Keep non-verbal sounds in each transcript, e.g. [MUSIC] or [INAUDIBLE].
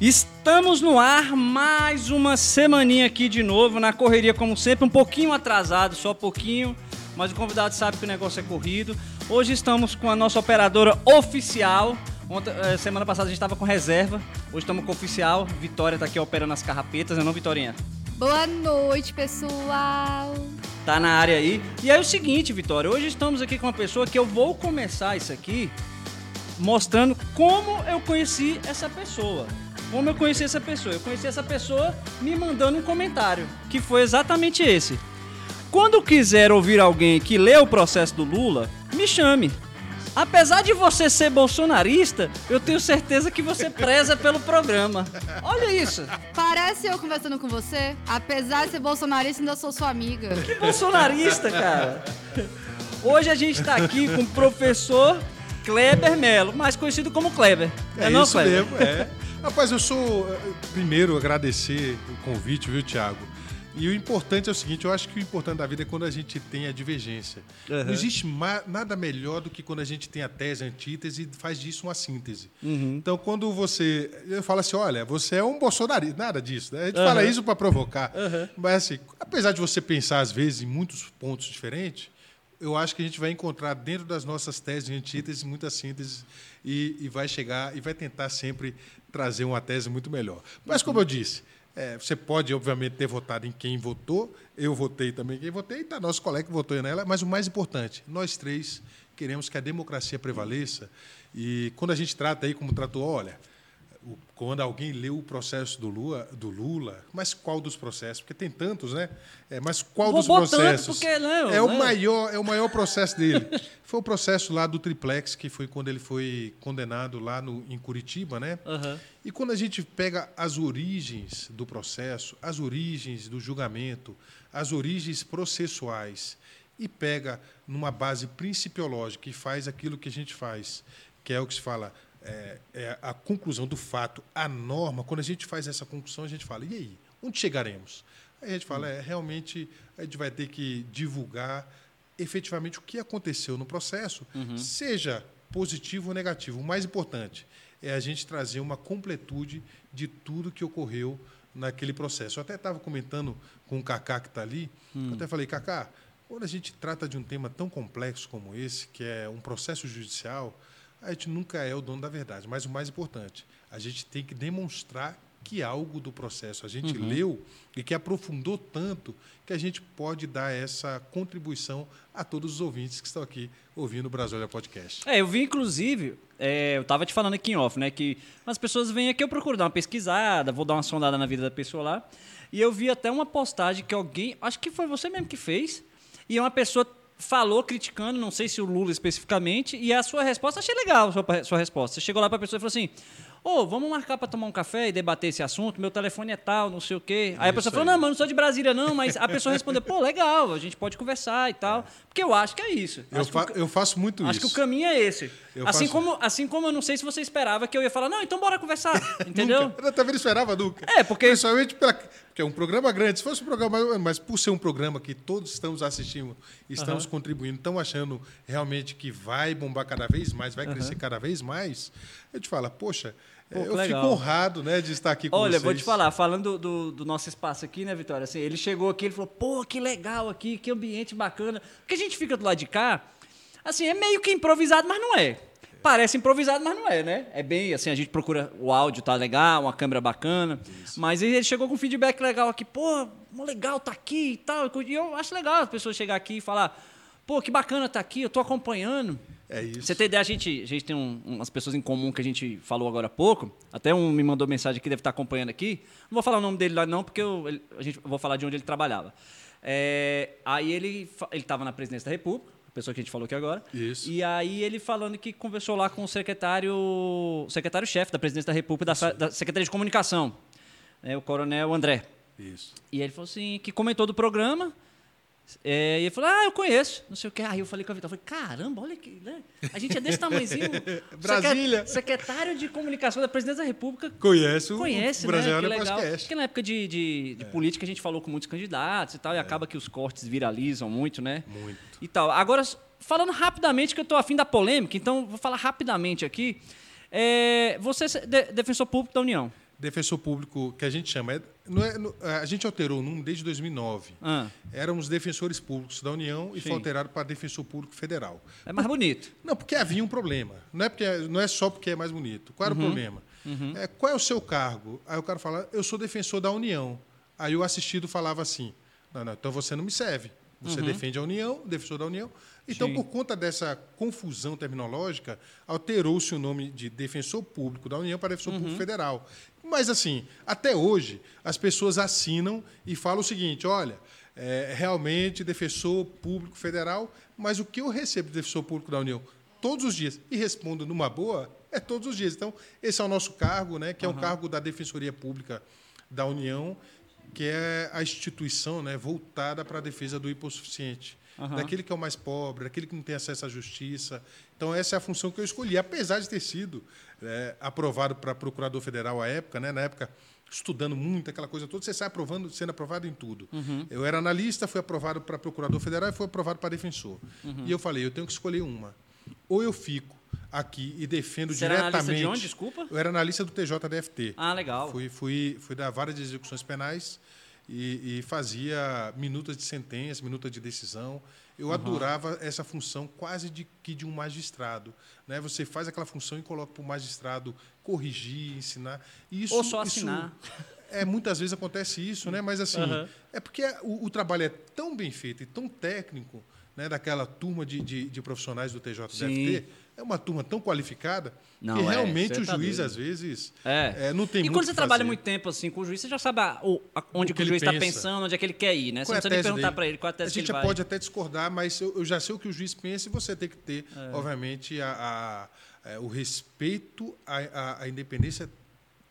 Estamos no ar mais uma semaninha aqui de novo, na correria como sempre, um pouquinho atrasado, só pouquinho, mas o convidado sabe que o negócio é corrido. Hoje estamos com a nossa operadora oficial. Ontem, eh, semana passada a gente estava com reserva, hoje estamos com oficial. Vitória está aqui operando as carrapetas, não, Vitorinha? Boa noite, pessoal. Tá na área aí. E aí é o seguinte, Vitória, hoje estamos aqui com uma pessoa que eu vou começar isso aqui mostrando como eu conheci essa pessoa. Como eu conheci essa pessoa? Eu conheci essa pessoa me mandando um comentário, que foi exatamente esse. Quando quiser ouvir alguém que lê o processo do Lula, me chame. Apesar de você ser bolsonarista, eu tenho certeza que você preza pelo programa. Olha isso. Parece eu conversando com você. Apesar de ser bolsonarista, ainda sou sua amiga. Que bolsonarista, cara. Hoje a gente tá aqui com o professor Kleber Melo, mais conhecido como Kleber. É, não, isso Kleber? mesmo, é. Rapaz, eu sou. eh, Primeiro, agradecer o convite, viu, Tiago? E o importante é o seguinte: eu acho que o importante da vida é quando a gente tem a divergência. Uhum. Não existe nada melhor do que quando a gente tem a tese, a antítese e faz disso uma síntese. Uhum. Então, quando você. Eu falo assim: olha, você é um bolsonarista, nada disso. Né? A gente Uhum. fala isso para provocar. Mas, assim, apesar de você pensar, às vezes, em muitos pontos diferentes, eu acho que a gente vai encontrar dentro das nossas teses e antíteses muitas sínteses e, e vai chegar e vai tentar sempre trazer uma tese muito melhor. Mas, como eu disse, é, você pode, obviamente, ter votado em quem votou, eu votei também em quem votei, tá nosso colega que votou nela, mas o mais importante, nós três queremos que a democracia prevaleça. E quando a gente trata aí como tratou, olha, quando alguém leu o processo do Lula, do Lula, mas qual dos processos? Porque tem tantos, né? É, mas qual dos Roubou tanto, processos? porque, né, é o né? maior, é o maior processo dele. [LAUGHS] foi o processo lá do triplex que foi quando ele foi condenado lá no, em Curitiba, né? Aham. E quando a gente pega as origens do processo, as origens do julgamento, as origens processuais e pega numa base principiológica e faz aquilo que a gente faz, que é o que se fala é, é a conclusão do fato, a norma. Quando a gente faz essa conclusão, a gente fala: e aí, onde chegaremos? Aí a gente fala: é, realmente a gente vai ter que divulgar efetivamente o que aconteceu no processo, seja positivo ou negativo. O mais importante é a gente trazer uma completude de tudo que ocorreu naquele processo. Eu até estava comentando com o Cacá que está ali, eu até falei, Cacá, quando a gente trata de um tema tão complexo como esse, que é um processo judicial, a gente nunca é o dono da verdade. Mas o mais importante, a gente tem que demonstrar que algo do processo a gente leu e que aprofundou tanto que a gente pode dar essa contribuição a todos os ouvintes que estão aqui ouvindo o Brasília Podcast. É, eu vi, inclusive, é, eu tava te falando aqui em off, né? Que as pessoas vêm aqui, eu procuro dar uma pesquisada, vou dar uma sondada na vida da pessoa lá. E eu vi até uma postagem que alguém, acho que foi você mesmo que fez, e uma pessoa falou criticando, não sei se o Lula especificamente, e a sua resposta, achei legal a sua, sua resposta. Você chegou lá pra pessoa e falou assim: Ô, vamos marcar pra tomar um café e debater esse assunto, meu telefone é tal, não sei o quê. Aí a pessoa falou, aí. não, mas eu não sou de Brasília, não, mas a pessoa respondeu, pô, legal, a gente pode conversar e tal. Porque eu acho que é isso. Eu, Acho que fa- eu faço muito Acho isso. que o caminho é esse. Eu Assim faço- como, assim como eu não sei se você esperava que eu ia falar, não, então bora conversar. [LAUGHS] Entendeu? Nunca. Eu também não esperava nunca. É, porque- Principalmente pela, é um programa grande. Se fosse um programa, mas por ser um programa que todos estamos assistindo, estamos contribuindo, estamos achando realmente que vai bombar cada vez mais, vai crescer cada vez mais, a gente fala, poxa, Pô, eu legal. fico honrado né, de estar aqui com Olha, vocês. vou te falar, falando do, do, do nosso espaço aqui, né, Vitória? Assim, ele chegou aqui, ele falou, pô, que legal aqui, que ambiente bacana. Porque a gente fica do lado de cá, assim, é meio que improvisado, mas não é. Parece improvisado, mas não é, né? É bem assim, a gente procura o áudio tá legal, uma câmera bacana. Mas ele chegou com um feedback legal aqui, pô, legal tá aqui e tal. E eu acho legal as pessoas chegar aqui e falar, pô, que bacana tá aqui, eu tô acompanhando. É isso. Você tem ideia, a gente, a gente tem um- umas pessoas em comum que a gente falou agora há pouco. Até um me mandou mensagem aqui, deve estar acompanhando aqui. Não vou falar o nome dele lá, não, porque eu, ele- a gente, eu vou falar de onde ele trabalhava. É, aí ele ele estava na presidência da República, a pessoa que a gente falou aqui agora. Isso. E aí ele falando que conversou lá com o secretário, o secretário-chefe da presidência da República, da, da Secretaria de Comunicação, né, o coronel André. Isso. E ele falou assim, que comentou do programa, É, e ele falou, ah, eu conheço, não sei o que. Aí eu falei com a Vitória, falei, caramba, olha que. Né? A gente é desse tamanhozinho. [LAUGHS] Brasília. Secretário de Comunicação da Presidência da República. Conhece o Conhece, Brasil né? Que é legal. podcast. Porque na época de, de, de política a gente falou com muitos candidatos e tal, e acaba que os cortes viralizam muito, né? Muito. E tal. Agora, falando rapidamente, que eu estou afim da polêmica, então vou falar rapidamente aqui. É, você é de- defensor público da União. Defensor público que a gente chama. Não é, não- a gente alterou o número desde 2009. Ah, Éramos defensores públicos da União e Sim. foi alterado para defensor público federal. é mais bonito. Não, porque havia um problema. Não é, porque, não é só porque é mais bonito. Qual era Uhum. o problema? É, qual é o seu cargo? Aí o cara fala, eu sou defensor da União. Aí o assistido falava assim, não, não, então você não me serve. Você defende a União, defensor da União. Então, Uhum. Sim. por conta dessa confusão terminológica, alterou-se o nome de defensor público da União para defensor Uhum. público federal. Mas, assim, até hoje, as pessoas assinam e falam o seguinte: olha, é, realmente defensor público federal, mas o que eu recebo de defensor público da União todos os dias e respondo numa boa é todos os dias. Então, esse é o nosso cargo, né, que é um cargo da Defensoria Pública da União, que é a instituição né, voltada para a defesa do hipossuficiente, Aham. daquele que é o mais pobre, daquele que não tem acesso à justiça. Então, essa é a função que eu escolhi, apesar de ter sido é, aprovado para procurador federal à época, né, na época estudando muito aquela coisa toda, você sai aprovando, sendo aprovado em tudo. Eu era analista, fui aprovado para procurador federal e fui aprovado para defensor. E eu falei, eu tenho que escolher uma. Ou eu fico aqui e defendo Você era analista diretamente. de onde, desculpa? Eu era analista do TJDFT. Ah, legal. Fui, fui, fui da vara de execuções penais e, e fazia minutas de sentença, minuta de decisão. Eu adorava essa função quase de que de um magistrado. Né? Você faz aquela função e coloca para o magistrado corrigir, ensinar. E Isso, Ou só isso- assinar. [LAUGHS] é, muitas vezes acontece isso, né? mas assim, Aham. é porque o, o trabalho é tão bem feito e tão técnico, né? daquela turma de, de, de profissionais do TJDFT. É uma turma tão qualificada Não, que é, realmente você o tá juiz, doido. às vezes, É. é, não tem e quando você que trabalha fazer. muito tempo assim com o juiz, você já sabe a- o- a- onde O que que o juiz está pensa. pensando, onde é que ele quer ir, né? Você Qual não é a precisa nem perguntar para ele qual é a A tese que gente pode até discordar, mas eu, eu já sei o que o juiz pensa e você tem que ter, É. obviamente, a, a- o respeito à independência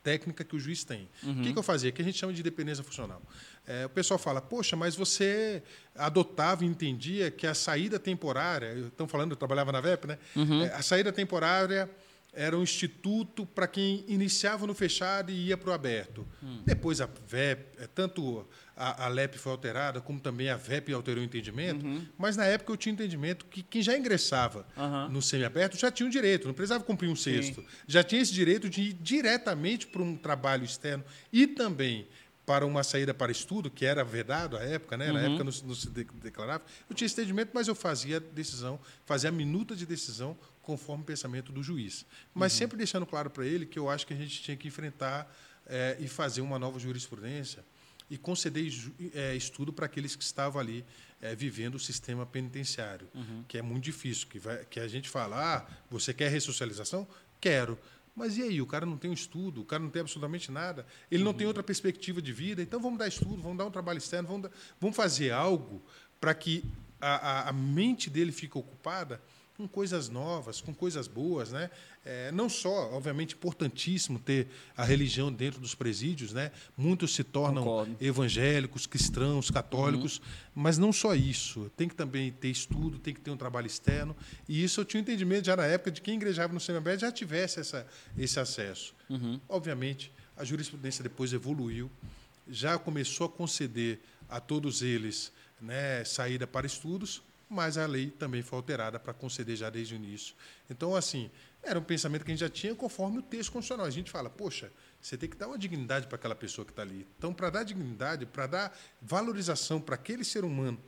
técnica que o juiz tem. Uhum. O que, que eu fazia? Que a gente chama de dependência funcional. É, o pessoal fala, poxa, mas você adotava e entendia que a saída temporária, estão falando, eu trabalhava na VEP, né? Uhum. É, a saída temporária era um instituto para quem iniciava no fechado e ia para o aberto. Hum. Depois a VEP, é, tanto a, a LEP foi alterada, como também a VEP alterou o entendimento, mas na época eu tinha entendimento que quem já ingressava Uhum. No semiaberto já tinha um direito, não precisava cumprir um sexto. Já tinha esse direito de ir diretamente para um trabalho externo e também para uma saída para estudo, que era vedado à época, né? Uhum. na época não, se- não se de- declarava. Eu tinha entendimento, mas eu fazia a decisão, fazia a minuta de decisão conforme o pensamento do juiz. Mas Uhum. sempre deixando claro para ele que eu acho que a gente tinha que enfrentar eh, e fazer uma nova jurisprudência e conceder eh, estudo para aqueles que estavam ali eh, vivendo o sistema penitenciário, Uhum. que é muito difícil, que, vai- que a gente fala, ah, você quer ressocialização? Quero. Mas e aí, o cara não tem um estudo, o cara não tem absolutamente nada, ele não tem outra perspectiva de vida, então vamos dar estudo, vamos dar um trabalho externo, vamos, dar- vamos fazer algo para que a, a- a mente dele fique ocupada com coisas novas, com coisas boas, né? É, não só, obviamente, importantíssimo ter a religião dentro dos presídios, né? Muitos se tornam Concordo. evangélicos, cristãos, católicos, Uhum. mas não só isso. Tem que também ter estudo, tem que ter um trabalho externo. E isso eu tinha um entendimento já na época de quem igrejava no semiaberto já tivesse essa, esse acesso. Uhum. Obviamente, a jurisprudência depois evoluiu, já começou a conceder a todos eles né, saída para estudos, mas a lei também foi alterada para conceder já desde o início. Então, assim, era um pensamento que a gente já tinha conforme o texto constitucional. A gente fala, poxa, você tem que dar uma dignidade para aquela pessoa que está ali. Então, para dar dignidade, para dar valorização para aquele ser humano,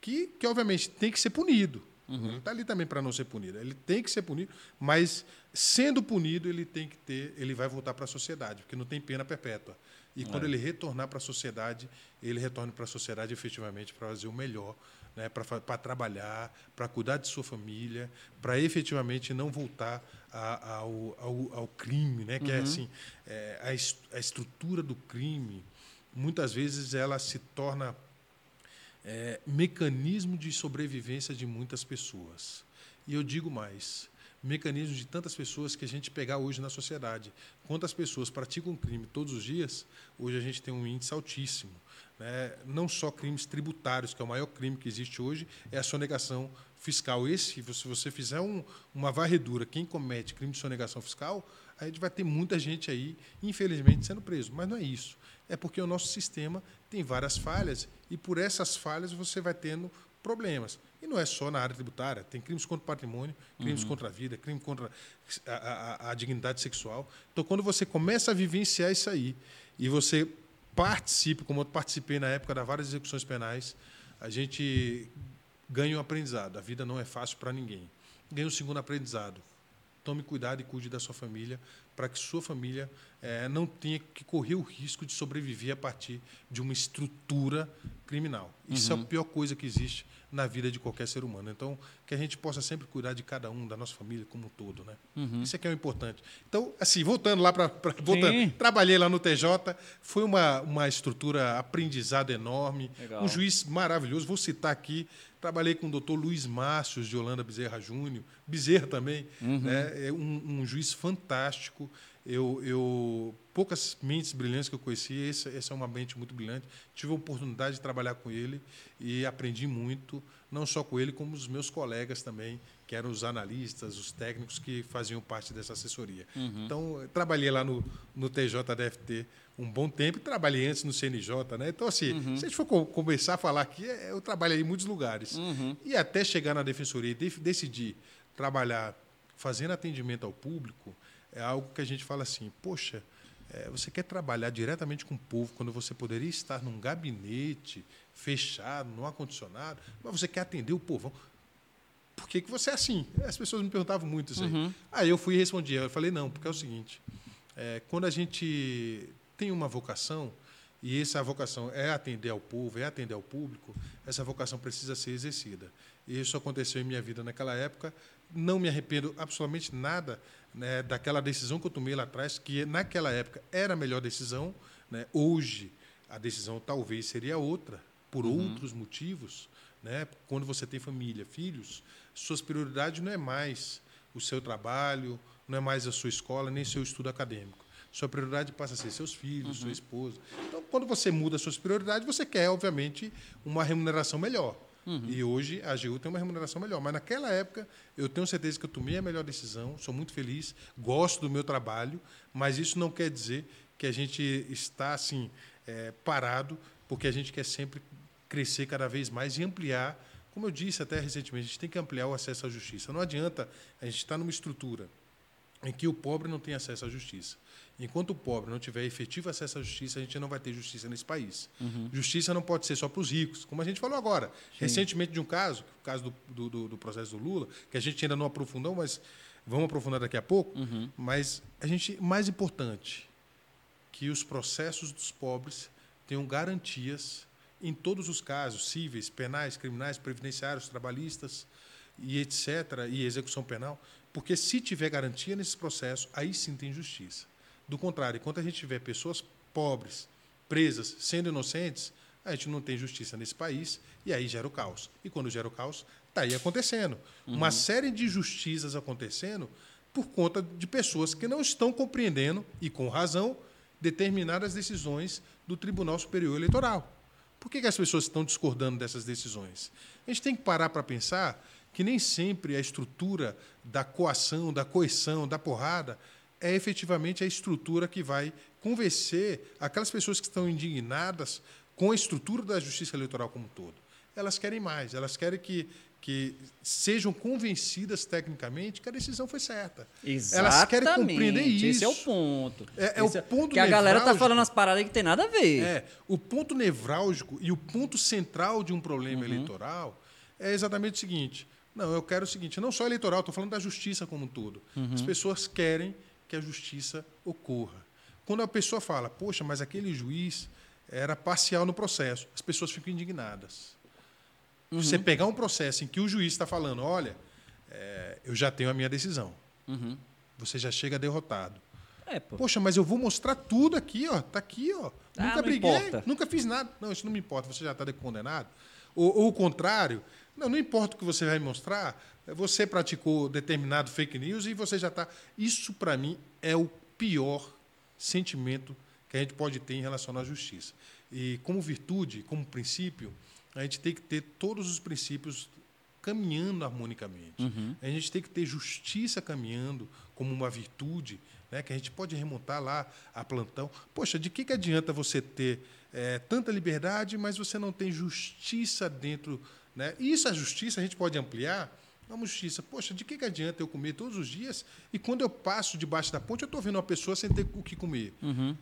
que, que obviamente tem que ser punido. Ele está ali também para não ser punido. Ele tem que ser punido, mas sendo punido, ele tem que ter, ele vai voltar para a sociedade, porque não tem pena perpétua. E quando ele retornar para a sociedade, ele retorna para a sociedade efetivamente para fazer o melhor, né, para trabalhar, para cuidar de sua família, para efetivamente não voltar a- ao, ao, ao crime, né, que é assim, é, a, es- a estrutura do crime, muitas vezes ela se torna é, mecanismo de sobrevivência de muitas pessoas. E eu digo mais: mecanismos de tantas pessoas que a gente pegar hoje na sociedade. Quantas pessoas praticam crime todos os dias, hoje a gente tem um índice altíssimo. Né? Não só crimes tributários, que é o maior crime que existe hoje, é a sonegação fiscal. Esse, se você fizer um, uma varredura, quem comete crime de sonegação fiscal, a gente vai ter muita gente aí, infelizmente, sendo preso. Mas não é isso. É porque o nosso sistema tem várias falhas e por essas falhas você vai tendo problemas. E não é só na área tributária, tem crimes contra o patrimônio, crimes uhum. contra a vida, crime contra a, a, a, dignidade sexual. Então, quando você começa a vivenciar isso aí e você participa, como eu participei na época das várias execuções penais, a gente ganha um aprendizado. A vida não é fácil para ninguém. Ganha um segundo aprendizado. Tome cuidado e cuide da sua família para que sua família é, não tenha que correr o risco de sobreviver a partir de uma estrutura criminal. Isso uhum. é a uhum. pior coisa que existe na vida de qualquer ser humano. Então, que a gente possa sempre cuidar de cada um, da nossa família como um todo. Né? Uhum. Isso é que é o importante. Então, assim, voltando lá para. Trabalhei lá no TJ, foi uma, uma estrutura aprendizado enorme, Legal. um juiz maravilhoso. Vou citar aqui. Trabalhei com o doutor Luiz Márcios de Holanda Bezerra Júnior, Bezerra também, uhum. né? é um, um juiz fantástico. Eu, eu, poucas mentes brilhantes que eu conheci, essa, essa é uma mente muito brilhante. Tive a oportunidade de trabalhar com ele e aprendi muito, não só com ele, como os meus colegas também, que eram os analistas, os técnicos que faziam parte dessa assessoria. Uhum. Então, trabalhei lá no, no TJDFT um bom tempo e trabalhei antes no CNJ. Né? Então, assim, uhum. se a gente for começar a falar aqui, é, eu trabalhei em muitos lugares. Uhum. E até chegar na defensoria e decidir trabalhar fazendo atendimento ao público, é algo que a gente fala assim, poxa, é, você quer trabalhar diretamente com o povo quando você poderia estar num gabinete fechado, no ar-condicionado, mas você quer atender o povão. Por que, que você é assim? As pessoas me perguntavam muito isso aí. Uhum. Aí eu fui e respondi. Eu falei, não, porque é o seguinte, é, quando a gente tem uma vocação, e essa vocação é atender ao povo, é atender ao público, essa vocação precisa ser exercida. E isso aconteceu em minha vida naquela época. Não me arrependo absolutamente nada né, daquela decisão que eu tomei lá atrás, que naquela época era a melhor decisão. Né? Hoje, a decisão talvez seria outra, por uhum. outros motivos. Né? Quando você tem família, filhos, suas prioridades não é mais o seu trabalho, não é mais a sua escola, nem seu estudo acadêmico. Sua prioridade passa a ser seus filhos, uhum. sua esposa. Então, quando você muda suas prioridades, você quer, obviamente, uma remuneração melhor. Uhum. E hoje a AGU tem uma remuneração melhor. Mas naquela época, eu tenho certeza que eu tomei a melhor decisão, sou muito feliz, gosto do meu trabalho, mas isso não quer dizer que a gente está assim é, parado, porque a gente quer sempre crescer cada vez mais e ampliar. Como eu disse até recentemente, a gente tem que ampliar o acesso à justiça. Não adianta a gente estar numa estrutura em que o pobre não tem acesso à justiça. Enquanto o pobre não tiver efetivo acesso à justiça, a gente não vai ter justiça nesse país. Uhum. Justiça não pode ser só para os ricos, como a gente falou agora. Sim. Recentemente, de um caso, o caso do, do, do, processo do Lula, que a gente ainda não aprofundou, mas vamos aprofundar daqui a pouco. Uhum. Mas a gente, mais importante, que os processos dos pobres tenham garantias em todos os casos, cíveis, penais, criminais, previdenciários, trabalhistas e etc., e execução penal, porque se tiver garantia nesse processo, aí sim tem justiça. Do contrário, enquanto a gente tiver pessoas pobres, presas, sendo inocentes, a gente não tem justiça nesse país e aí gera o caos. E quando gera o caos, está aí acontecendo. Uhum. Uma série de injustiças acontecendo por conta de pessoas que não estão compreendendo, e com razão, determinadas decisões do Tribunal Superior Eleitoral. Por que, que as pessoas estão discordando dessas decisões? A gente tem que parar para pensar que nem sempre a estrutura da coação, da coerção, da porrada é efetivamente a estrutura que vai convencer aquelas pessoas que estão indignadas com a estrutura da justiça eleitoral como um todo. Elas querem mais, elas querem que, que sejam convencidas tecnicamente que a decisão foi certa. Exatamente. Elas querem compreender isso. Esse é o ponto. É, é o é ponto Que a galera está falando as paradas que tem nada a ver. É, o ponto nevrálgico e o ponto central de um problema uhum. eleitoral é exatamente o seguinte. Não, eu quero o seguinte, não só eleitoral, estou falando da justiça como um todo. Uhum. As pessoas querem que a justiça ocorra. Quando a pessoa fala, poxa, mas aquele juiz era parcial no processo, as pessoas ficam indignadas. Uhum. Você pegar um processo em que o juiz está falando, olha, é, eu já tenho a minha decisão, uhum. você já chega derrotado. É, Poxa, mas eu vou mostrar tudo aqui, ó. Tá aqui, ó. Ah, nunca briguei, importa. nunca fiz nada. Não, isso não me importa, você já está condenado. Ou, ou o contrário, Não, não importa o que você vai mostrar, você praticou determinado fake news e você já está. Isso, para mim, é o pior sentimento que a gente pode ter em relação à justiça. E como virtude, como princípio, a gente tem que ter todos os princípios caminhando harmonicamente. Uhum. A gente tem que ter justiça caminhando como uma virtude, né, que a gente pode remontar lá a plantão. Poxa, de que, que adianta você ter é, tanta liberdade, mas você não tem justiça dentro. Né? E isso, a justiça, a gente pode ampliar. É uma justiça. Poxa, de que, que adianta eu comer todos os dias e quando eu passo debaixo da ponte eu estou vendo uma pessoa sem ter o que comer? Uhum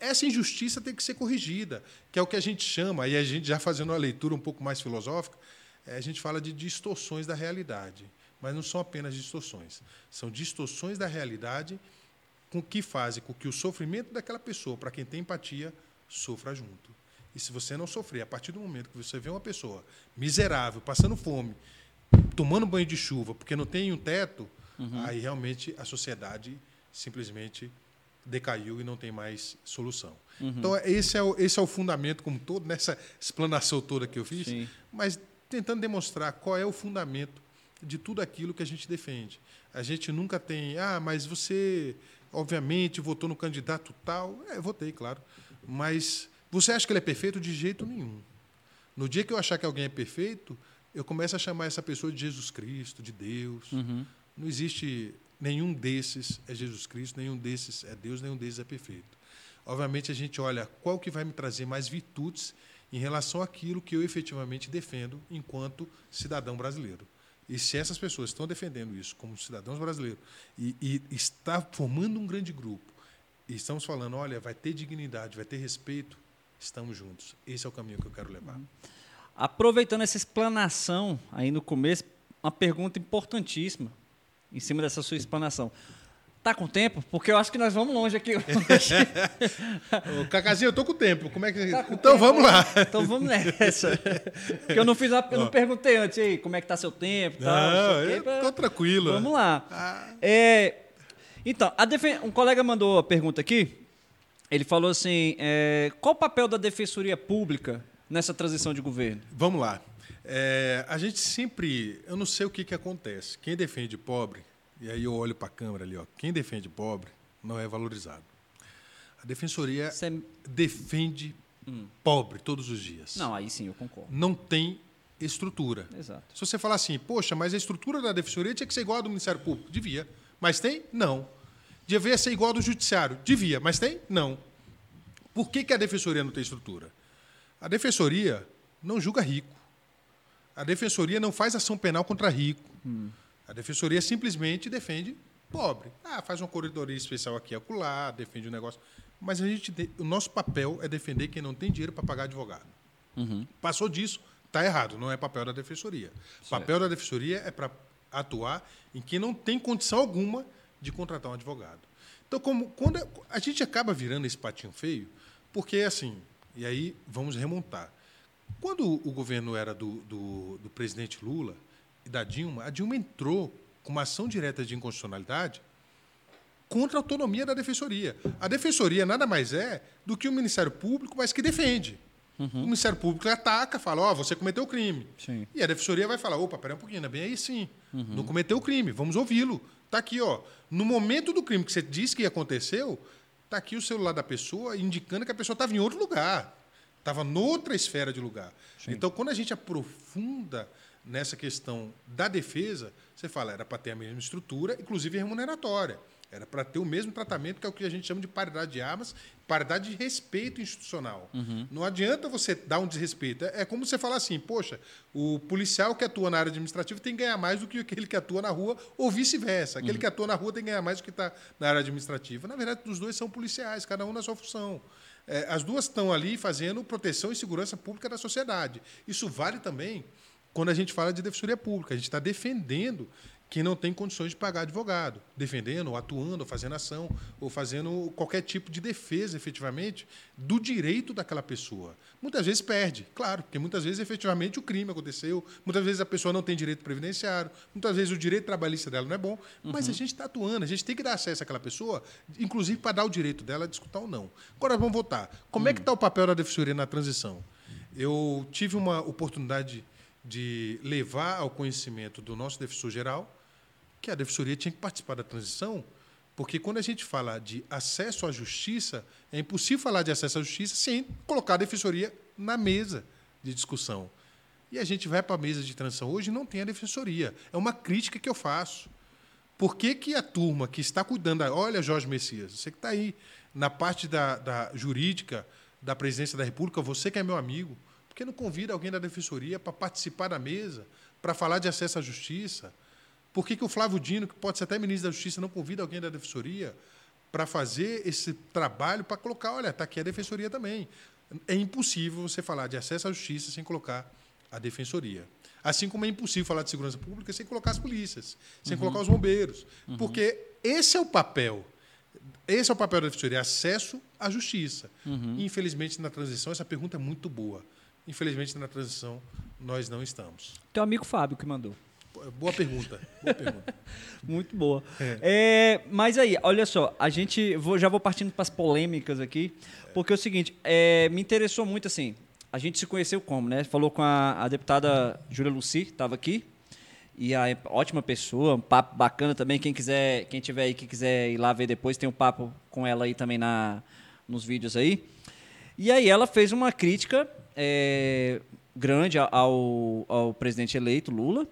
essa injustiça tem que ser corrigida, que é o que a gente chama, e a gente já fazendo uma leitura um pouco mais filosófica, é, a gente fala de distorções da realidade. Mas não são apenas distorções, são distorções da realidade com que fazem com que o sofrimento daquela pessoa, para quem tem empatia, sofra junto. E se você não sofrer, a partir do momento que você vê uma pessoa miserável, passando fome, tomando banho de chuva, porque não tem um teto, uhum. aí realmente a sociedade simplesmente decaiu e não tem mais solução. Uhum. Então, esse é, o, esse é o fundamento como todo, nessa explanação toda que eu fiz, Sim. mas tentando demonstrar qual é o fundamento de tudo aquilo que a gente defende. A gente nunca tem, ah, mas você, obviamente, votou no candidato tal. É, votei, claro. Mas você acha que ele é perfeito? De jeito nenhum. No dia que eu achar que alguém é perfeito, eu começo a chamar essa pessoa de Jesus Cristo, de Deus. Uhum. Não existe Nenhum desses é Jesus Cristo, nenhum desses é Deus, nenhum desses é perfeito. Obviamente a gente olha qual que vai me trazer mais virtudes em relação àquilo que eu efetivamente defendo enquanto cidadão brasileiro. E se essas pessoas estão defendendo isso como cidadãos brasileiros e, e está formando um grande grupo e estamos falando, olha, vai ter dignidade, vai ter respeito, estamos juntos. Esse é o caminho que eu quero levar. Aproveitando essa explanação aí no começo, uma pergunta importantíssima em cima dessa sua explanação. Tá com tempo? Porque eu acho que nós vamos longe aqui. [LAUGHS] Ô, Cacazinho, eu tô com tempo. Como é que... Tá então tempo? vamos lá. Então vamos nessa. Porque eu não fiz a... eu não perguntei antes aí como é que tá seu tempo. Tal, não, eu pra... tô tranquilo. Vamos lá. Ah. É... Então, defen... um colega mandou a pergunta aqui. Ele falou assim: é... qual o papel da Defensoria Pública nessa transição de governo? Vamos lá. É, a gente sempre. Eu não sei o que, que acontece. Quem defende pobre, e aí eu olho para a câmera ali, ó, quem defende pobre não é valorizado. A defensoria defende hum. pobre todos os dias. Não, aí sim, eu concordo. Não tem estrutura. Exato. Se você falar assim, poxa, mas a estrutura da defensoria tinha que ser igual à do Ministério Público. Devia. Mas tem? Não. Devia ser igual ao do Judiciário. Devia. Mas tem? Não. Por que, que a defensoria não tem estrutura? A defensoria não julga rico. A defensoria não faz ação penal contra rico. Hum. A defensoria simplesmente defende pobre. Ah, faz uma corredoria especial aqui e acolá, defende o um negócio. Mas a gente, o nosso papel é defender quem não tem dinheiro para pagar advogado. Uhum. Passou disso, está errado, não é papel da defensoria. O papel da defensoria é para atuar em quem não tem condição alguma de contratar um advogado. Então, como, quando a gente acaba virando esse patinho feio, porque assim, e aí vamos remontar. Quando o governo era do, do, do presidente Lula e da Dilma, a Dilma entrou com uma ação direta de inconstitucionalidade contra a autonomia da defensoria. A defensoria nada mais é do que o Ministério Público, mas que defende. Uhum. O Ministério Público ataca, fala, ó, oh, você cometeu crime. Sim. E a defensoria vai falar, opa, peraí um pouquinho, não é bem aí sim. Uhum. Não cometeu crime, vamos ouvi-lo. Está aqui, ó. No momento do crime que você disse que aconteceu, está aqui o celular da pessoa indicando que a pessoa estava em outro lugar. Estava noutra esfera de lugar. Sim. Então, quando a gente aprofunda nessa questão da defesa, você fala, era para ter a mesma estrutura, inclusive remuneratória. Era para ter o mesmo tratamento, que é o que a gente chama de paridade de armas, paridade de respeito institucional. Uhum. Não adianta você dar um desrespeito. É, é como você falar assim, poxa, o policial que atua na área administrativa tem que ganhar mais do que aquele que atua na rua, ou vice-versa. Aquele uhum. que atua na rua tem que ganhar mais do que está na área administrativa. Na verdade, os dois são policiais, cada um na sua função. É, as duas estão ali fazendo proteção e segurança pública da sociedade. Isso vale também quando a gente fala de defensoria pública. A gente está defendendo quem não tem condições de pagar advogado, defendendo, ou atuando, ou fazendo ação, ou fazendo qualquer tipo de defesa, efetivamente, do direito daquela pessoa. Muitas vezes perde, claro, porque muitas vezes, efetivamente, o crime aconteceu, muitas vezes a pessoa não tem direito previdenciário, muitas vezes o direito trabalhista dela não é bom, mas uhum. a gente está atuando, a gente tem que dar acesso àquela pessoa, inclusive para dar o direito dela a discutir ou não. Agora vamos voltar. Como uhum. é que está hum. o papel da defensoria na transição? Eu tive uma oportunidade de levar ao conhecimento do nosso defensor geral que a defensoria tinha que participar da transição, porque quando a gente fala de acesso à justiça, é impossível falar de acesso à justiça sem colocar a defensoria na mesa de discussão. E a gente vai para a mesa de transição hoje e não tem a defensoria. É uma crítica que eu faço. Por que, que a turma que está cuidando. Da... Olha, Jorge Messias, você que está aí na parte da, da jurídica da presidência da República, você que é meu amigo, que não convida alguém da defensoria para participar da mesa, para falar de acesso à justiça? Por que, que o Flávio Dino, que pode ser até ministro da Justiça, não convida alguém da defensoria para fazer esse trabalho, para colocar, olha, está aqui a defensoria também. É impossível você falar de acesso à justiça sem colocar a defensoria. Assim como é impossível falar de segurança pública sem colocar as polícias, sem uhum. colocar os bombeiros. Uhum. Porque esse é o papel. Esse é o papel da defensoria, acesso à justiça. Uhum. Infelizmente, na transição, essa pergunta é muito boa. Infelizmente, na transição, nós não estamos. Teu amigo Fábio que mandou. Boa pergunta. Boa pergunta. [LAUGHS] Muito boa. É. É, mas aí, olha só, a gente. Vou, já vou partindo para as polêmicas aqui, porque é o seguinte, é, me interessou muito assim a gente se conheceu como, né? Falou com a, a deputada Júlia Luci, estava aqui. E a ótima pessoa, um papo bacana também. Quem quiser, quem tiver aí que quiser ir lá ver depois, tem um papo com ela aí também na, nos vídeos aí. E aí ela fez uma crítica é, grande ao, ao presidente eleito Lula.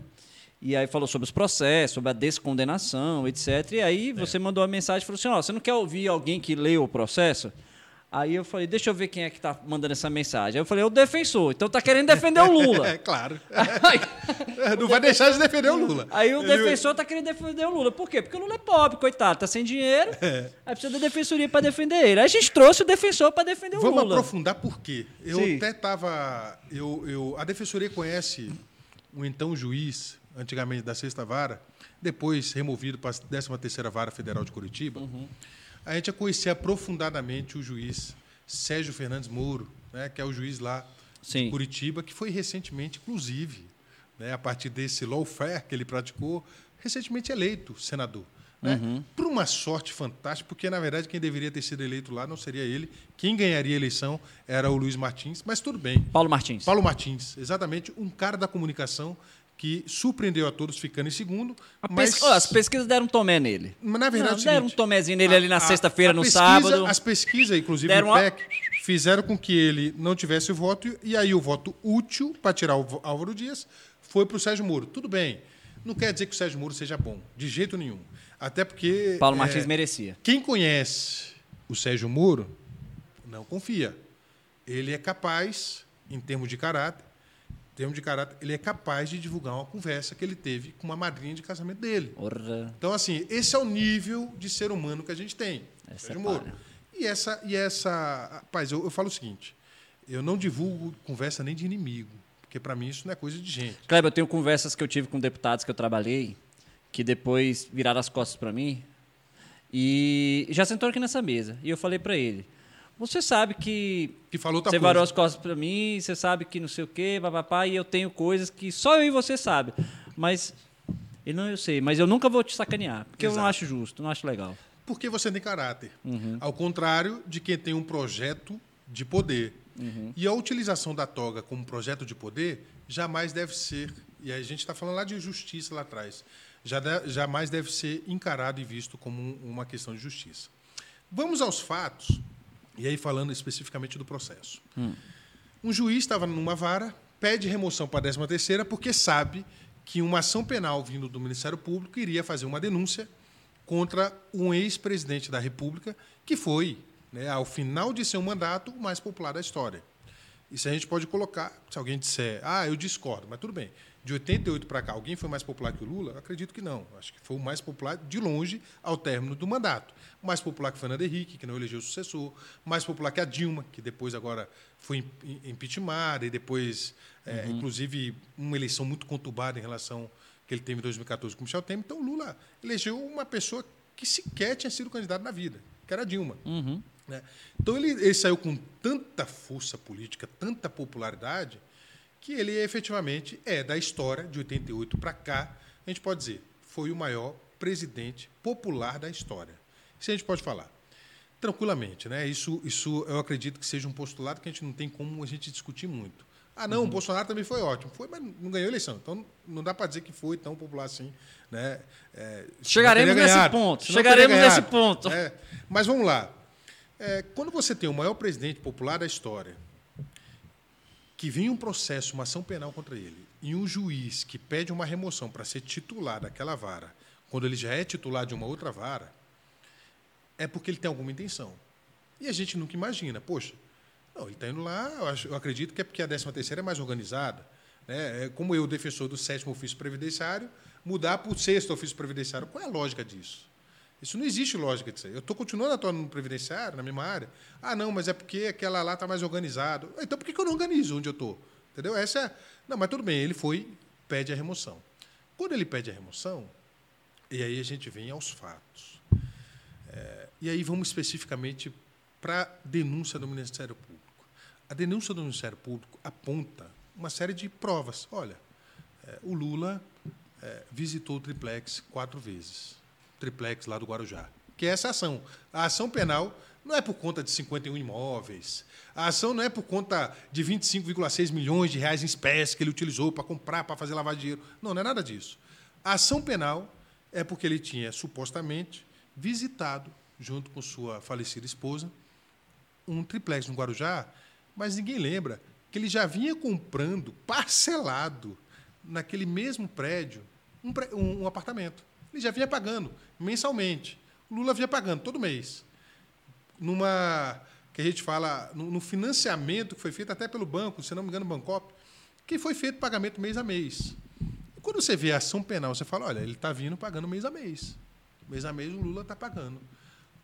E aí falou sobre os processos, sobre a descondenação, etc. E aí você é. mandou uma mensagem e falou assim: ó, você não quer ouvir alguém que leu o processo? Aí eu falei, deixa eu ver quem é que tá mandando essa mensagem. Aí eu falei, é o defensor, então tá querendo defender o Lula. [LAUGHS] é, claro. [LAUGHS] Aí, não vai deixar de defender o Lula. Aí o defensor tá querendo defender o Lula. Por quê? Porque o Lula é pobre, coitado, tá sem dinheiro. É. Aí precisa da defensoria para defender ele. Aí a gente trouxe o defensor para defender Vamos o Lula. Vamos aprofundar por quê. Eu Sim. até tava. Eu, eu, a defensoria conhece um então juiz, antigamente da sexta vara, depois removido para a 13 terceira vara federal de Curitiba. Uhum a gente ia conhecer aprofundadamente o juiz Sérgio Fernandes Mouro, né, que é o juiz lá Sim. de Curitiba, que foi recentemente, inclusive, né, a partir desse lawfare que ele praticou, recentemente eleito senador. Né? Uhum. Por uma sorte fantástica, porque na verdade quem deveria ter sido eleito lá não seria ele. Quem ganharia a eleição era o Luiz Martins, mas tudo bem. Paulo Martins. Paulo Martins, exatamente, um cara da comunicação que surpreendeu a todos ficando em segundo. Mas... as pesquisas deram um tomé nele. Mas, na verdade, não, é deram um tomézinho nele a, ali na sexta-feira, no sábado. As pesquisas, inclusive deram do PEC, uma... fizeram com que ele não tivesse o voto, e aí o voto útil para tirar o Álvaro Dias foi para o Sérgio Moro. Tudo bem. Não quer dizer que o Sérgio Moro seja bom, de jeito nenhum. Até porque. Paulo Martins é, merecia. Quem conhece o Sérgio Moro não confia. Ele é capaz, em termos de caráter, termo de caráter, ele é capaz de divulgar uma conversa que ele teve com uma madrinha de casamento dele. Orra. Então, assim, esse é o nível de ser humano que a gente tem. Essa é Moro. E essa, e essa. Rapaz, eu, eu falo o seguinte: eu não divulgo conversa nem de inimigo, porque para mim isso não é coisa de gente. Kleber, eu tenho conversas que eu tive com deputados que eu trabalhei, que depois viraram as costas para mim, e já sentou aqui nessa mesa. E eu falei para ele: você sabe que. Que falou Você varou as costas para mim, você sabe que não sei o quê, papapá, e eu tenho coisas que só eu e você sabe. Mas. Ele não, eu sei, mas eu nunca vou te sacanear, porque Exato. eu não acho justo, não acho legal. Porque você tem caráter. Uhum. Ao contrário de quem tem um projeto de poder. Uhum. E a utilização da toga como projeto de poder jamais deve ser, e a gente está falando lá de justiça lá atrás, já de, jamais deve ser encarado e visto como um, uma questão de justiça. Vamos aos fatos e aí, falando especificamente do processo. Hum. Um juiz estava numa vara, pede remoção para a 13 terceira porque sabe que uma ação penal vindo do Ministério Público iria fazer uma denúncia contra um ex-presidente da República que foi, né, ao final de seu mandato, o mais popular da história. Isso a gente pode colocar, se alguém disser, ah, eu discordo, mas tudo bem de 88 para cá, alguém foi mais popular que o Lula? Acredito que não. Acho que foi o mais popular de longe ao término do mandato. Mais popular que Fernando Henrique, que não elegeu o sucessor. Mais popular que a Dilma, que depois agora foi impeachmentada e depois, é, uhum. inclusive, uma eleição muito conturbada em relação que ele teve em 2014 com Michel Temer. Então, Lula elegeu uma pessoa que sequer tinha sido candidato na vida, que era a Dilma. Uhum. Né? Então, ele, ele saiu com tanta força política, tanta popularidade, que ele efetivamente é da história de 88 para cá, a gente pode dizer, foi o maior presidente popular da história. Isso a gente pode falar tranquilamente, né? Isso, isso eu acredito que seja um postulado que a gente não tem como a gente discutir muito. Ah, não, o Bolsonaro também foi ótimo. Foi, mas não ganhou eleição. Então não dá para dizer que foi tão popular assim. Né? É, Chegaremos nesse ponto, chegaremos nesse ponto. É, mas vamos lá. É, quando você tem o maior presidente popular da história, que vinha um processo, uma ação penal contra ele, e um juiz que pede uma remoção para ser titular daquela vara, quando ele já é titular de uma outra vara, é porque ele tem alguma intenção. E a gente nunca imagina, poxa, não, ele está indo lá, eu acredito que é porque a 13 terceira é mais organizada. Né? É como eu, defensor do sétimo ofício previdenciário, mudar para o sexto ofício previdenciário. Qual é a lógica disso? Isso não existe lógica disso aí. Eu estou continuando atuando no previdenciário, na mesma área. Ah, não, mas é porque aquela lá está mais organizado. Então por que que eu não organizo onde eu estou? Entendeu? Essa é... Não, mas tudo bem, ele foi, pede a remoção. Quando ele pede a remoção, e aí a gente vem aos fatos. É, e aí vamos especificamente para a denúncia do Ministério Público. A denúncia do Ministério Público aponta uma série de provas. Olha, é, o Lula é, visitou o triplex quatro vezes. Triplex lá do Guarujá. Que é essa ação. A ação penal não é por conta de 51 imóveis. A ação não é por conta de 25,6 milhões de reais em espécie que ele utilizou para comprar, para fazer lavar dinheiro. Não, não é nada disso. A ação penal é porque ele tinha, supostamente, visitado, junto com sua falecida esposa, um triplex no Guarujá, mas ninguém lembra que ele já vinha comprando parcelado naquele mesmo prédio um, um apartamento. Ele já vinha pagando mensalmente. O Lula vinha pagando todo mês. Numa que a gente fala no, no financiamento que foi feito até pelo banco, se não me engano, Bancop, que foi feito pagamento mês a mês. E quando você vê a ação penal, você fala, olha, ele está vindo pagando mês a mês. Mês a mês o Lula está pagando.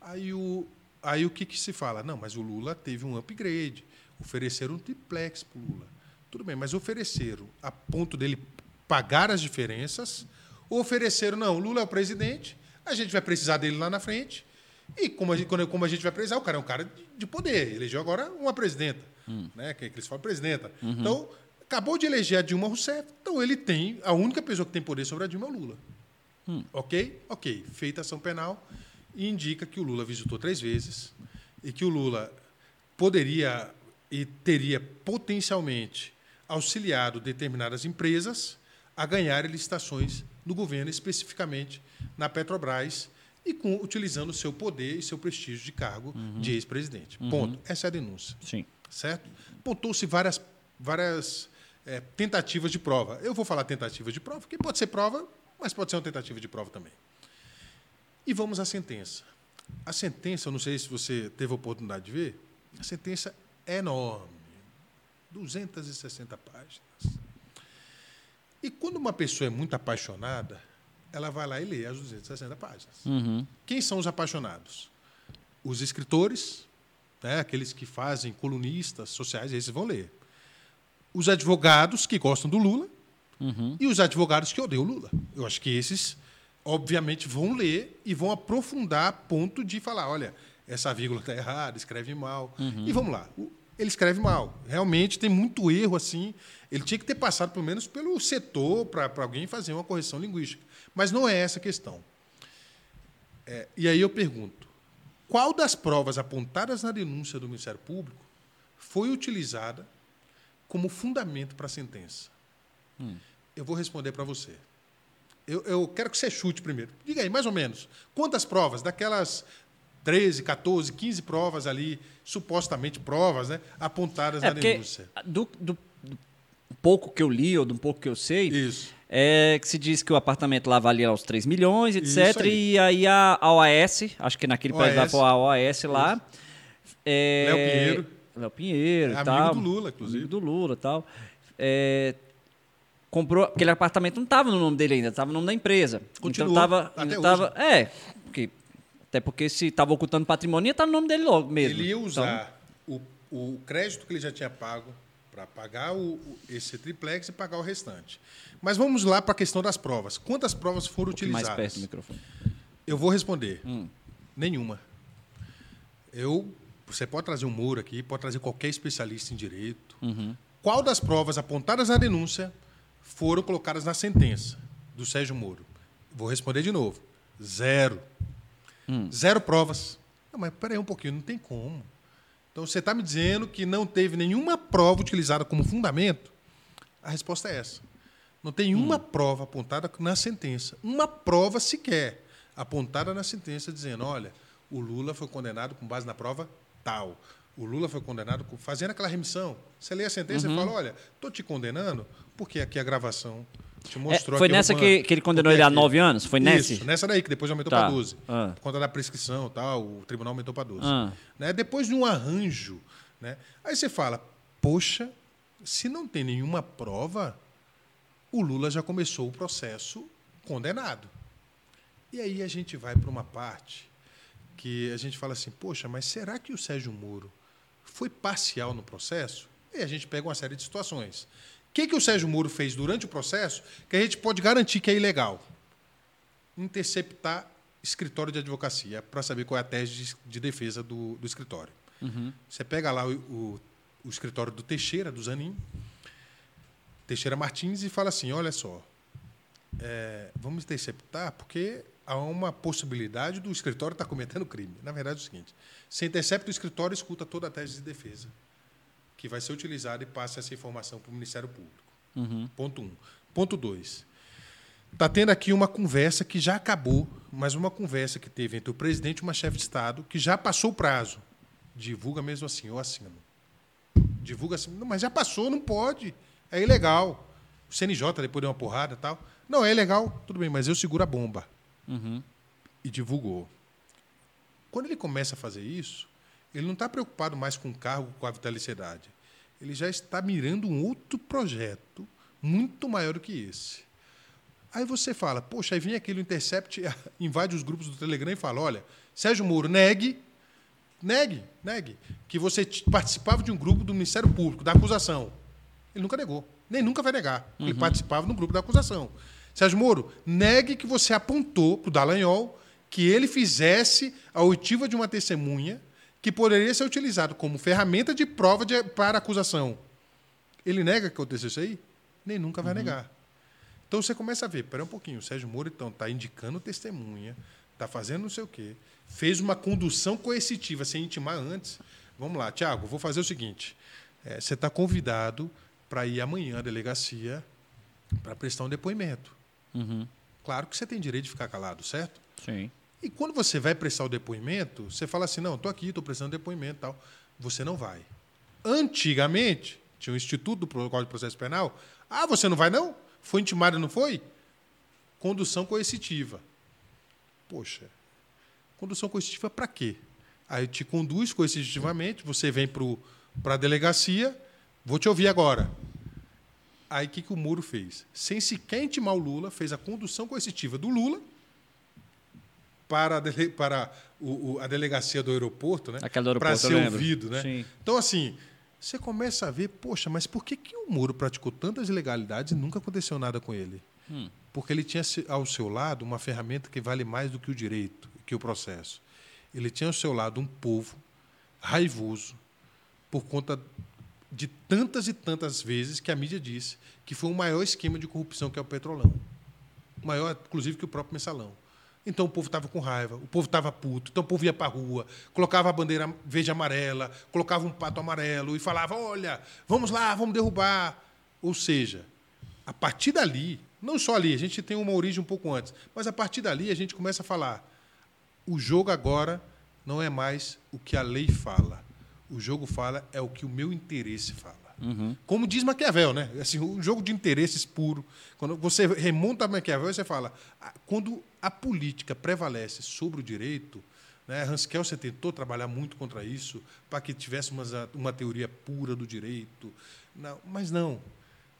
Aí o, aí o que, que se fala? Não, mas o Lula teve um upgrade. Ofereceram um triplex para o Lula. Tudo bem, mas ofereceram a ponto dele pagar as diferenças, ofereceram, não, o Lula é o presidente, a gente vai precisar dele lá na frente, e como a gente, como a gente vai precisar, o cara é um cara de- de poder. Elegeu agora uma presidenta, né? que, que eles falam presidenta. Então, acabou de eleger a Dilma Rousseff, então ele tem, a única pessoa que tem poder sobre a Dilma é o Lula. Ok? Ok. Feita ação penal, e indica que o Lula visitou três vezes e que o Lula poderia e teria potencialmente auxiliado determinadas empresas a ganharem licitações no governo, especificamente na Petrobras, e com, utilizando o seu poder e seu prestígio de cargo de ex-presidente. Ponto. Essa é a denúncia Sim. certo? Pontou-se várias, várias eh, tentativas de prova. Eu vou falar tentativa de prova, porque pode ser prova, mas pode ser uma tentativa de prova também. E vamos à sentença. A sentença, eu não sei se você teve a oportunidade de ver, a sentença é enorme. 260 páginas. E quando uma pessoa é muito apaixonada, ela vai lá e lê as 260 páginas. Uhum. Quem são os apaixonados? Os escritores, né, aqueles que fazem colunistas sociais, esses vão ler. Os advogados que gostam do Lula Uhum. e os advogados que odeiam o Lula. Eu acho que esses, obviamente, vão ler e vão aprofundar a ponto de falar: olha, essa vírgula está errada, escreve mal. E vamos lá. Ele escreve mal. Realmente tem muito erro assim. Ele tinha que ter passado, pelo menos, pelo setor para alguém fazer uma correção linguística. Mas não é essa a questão. É, e aí eu pergunto: qual das provas apontadas na denúncia do Ministério Público foi utilizada como fundamento para a sentença? Eu vou responder para você. Eu, eu quero que você chute primeiro. Diga aí, mais ou menos. Quantas provas? Daquelas 13, 14, 15 provas ali, supostamente provas, né? Apontadas É na denúncia. do, do- do pouco que eu li ou do pouco que eu sei, Isso. é que se diz que o apartamento lá valia os 3 milhões, etc. Aí. E aí a, a OAS, acho que naquele país lá foi a OAS lá. é, Léo Pinheiro. Léo Pinheiro É amigo tal. do Lula, inclusive. Amigo do Lula e tal. É, comprou. Aquele apartamento não estava no nome dele ainda, estava no nome da empresa. Continua, então tava, até tava, É, até porque se estava ocultando patrimônio, ia estar no nome dele logo mesmo. Ele ia Então, usar o, o crédito que ele já tinha pago para pagar o, o- esse triplex e pagar o restante. Mas vamos lá para a questão das provas. Quantas provas foram um pouquinho mais utilizadas? perto do microfone. Eu vou responder. Hum. Nenhuma. Eu, você pode trazer um Moura aqui, pode trazer qualquer especialista em direito. Uhum. Qual das provas apontadas na denúncia foram colocadas na sentença do Sérgio Moro? Vou responder de novo. Zero. Hum. Zero provas. Não, mas peraí um pouquinho, não tem como. Então você está me dizendo que não teve nenhuma prova utilizada como fundamento? A resposta é essa. Não tem uma prova apontada na sentença. Uma prova sequer apontada na sentença dizendo, olha, o Lula foi condenado com base na prova tal. O Lula foi condenado com, fazendo aquela remissão. Você lê a sentença Uhum. e fala, olha, estou te condenando porque aqui a gravação É, foi nessa que, que ele condenou ele a aqui- nove anos? Foi nesse? Isso, nessa daí, que depois aumentou Tá. para 12. Ah. Por conta da prescrição e tal, o tribunal aumentou para 12. Ah. Né? Depois de um arranjo, né? aí você fala, poxa, se não tem nenhuma prova, o Lula já começou o processo condenado. E aí a gente vai para uma parte que a gente fala assim, poxa, mas será que o Sérgio Moro foi parcial no processo? E a gente pega uma série de situações. O que, que o Sérgio Moro fez durante o processo que a gente pode garantir que é ilegal? Interceptar escritório de advocacia para saber qual é a tese de, de defesa do, do escritório. Você pega lá o, o, o escritório do Teixeira, do Zanin, Teixeira Martins, e fala assim: olha só, é, vamos interceptar porque há uma possibilidade do escritório estar cometendo crime. Na verdade, é o seguinte: você intercepta o escritório e escuta toda a tese de defesa, que vai ser utilizada e passa essa informação para o Ministério Público. Ponto um. Ponto dois. Está tendo aqui uma conversa que já acabou, mas uma conversa que teve entre o presidente e uma chefe de Estado, que já passou o prazo. Divulga mesmo assim, eu assino. Divulga assim, não, mas já passou, não pode. É ilegal. O CNJ depois deu uma porrada e tal. Não, é ilegal, tudo bem, mas eu seguro a bomba. E divulgou. Quando ele começa a fazer isso, ele não está preocupado mais com o cargo, com a vitaliciedade. Ele já está mirando um outro projeto muito maior do que esse. Aí você fala, poxa, aí vem aquele Intercept, [LAUGHS] invade os grupos do Telegram e fala, olha, Sérgio Moro, negue, negue, negue, que você participava de um grupo do Ministério Público, da acusação. Ele nunca negou, nem nunca vai negar. Ele participava no grupo da acusação. Sérgio Moro, negue que você apontou para o Dallagnol que ele fizesse a oitiva de uma testemunha que poderia ser utilizado como ferramenta de prova de- para acusação. Ele nega que aconteceu isso aí? Nem nunca vai negar. Então você começa a ver, pera um pouquinho, o Sérgio Moro então está indicando testemunha, está fazendo não sei o quê, fez uma condução coercitiva sem intimar antes. Vamos lá, Tiago, vou fazer o seguinte: eh, você está convidado para ir amanhã à delegacia para prestar um depoimento. Claro que você tem direito de ficar calado, certo? Sim. E quando você vai prestar o depoimento, você fala assim: não, estou aqui, estou prestando depoimento tal. Você não vai. Antigamente, tinha o Instituto do Código de Processo Penal. Ah, você não vai, não? Foi intimado, não foi? Condução coercitiva. Poxa, condução coercitiva para quê? Aí te conduz coercitivamente, você vem para a delegacia, vou te ouvir agora. Aí o que, que o Moro fez? Sem sequer intimar o Lula, fez a condução coercitiva do Lula para a, dele- para o- o- a delegacia do aeroporto, né? Para ser ouvido, né? Sim. Então assim, você começa a ver, poxa, mas por que, que o Moro praticou tantas ilegalidades e nunca aconteceu nada com ele? Hum. Porque ele tinha ao seu lado uma ferramenta que vale mais do que o direito, que o processo. Ele tinha ao seu lado um povo raivoso por conta de tantas e tantas vezes que a mídia disse que foi o maior esquema de corrupção que é o Petrolão. Maior, inclusive, que o próprio mensalão. Então o povo estava com raiva, o povo estava puto, então o povo ia para a rua, colocava a bandeira verde amarela, colocava um pato amarelo e falava: olha, vamos lá, vamos derrubar. Ou seja, a partir dali, não só ali, a gente tem uma origem um pouco antes, mas a partir dali a gente começa a falar: o jogo agora não é mais o que a lei fala. O jogo fala é o que o meu interesse fala. Como diz Maquiavel, né? Assim, um jogo de interesses puro. Quando você remonta a Maquiavel, você fala, ah, quando a política prevalece sobre o direito, né? Hans Kelsen tentou trabalhar muito contra isso, para que tivéssemos a- uma teoria pura do direito. Não, mas não.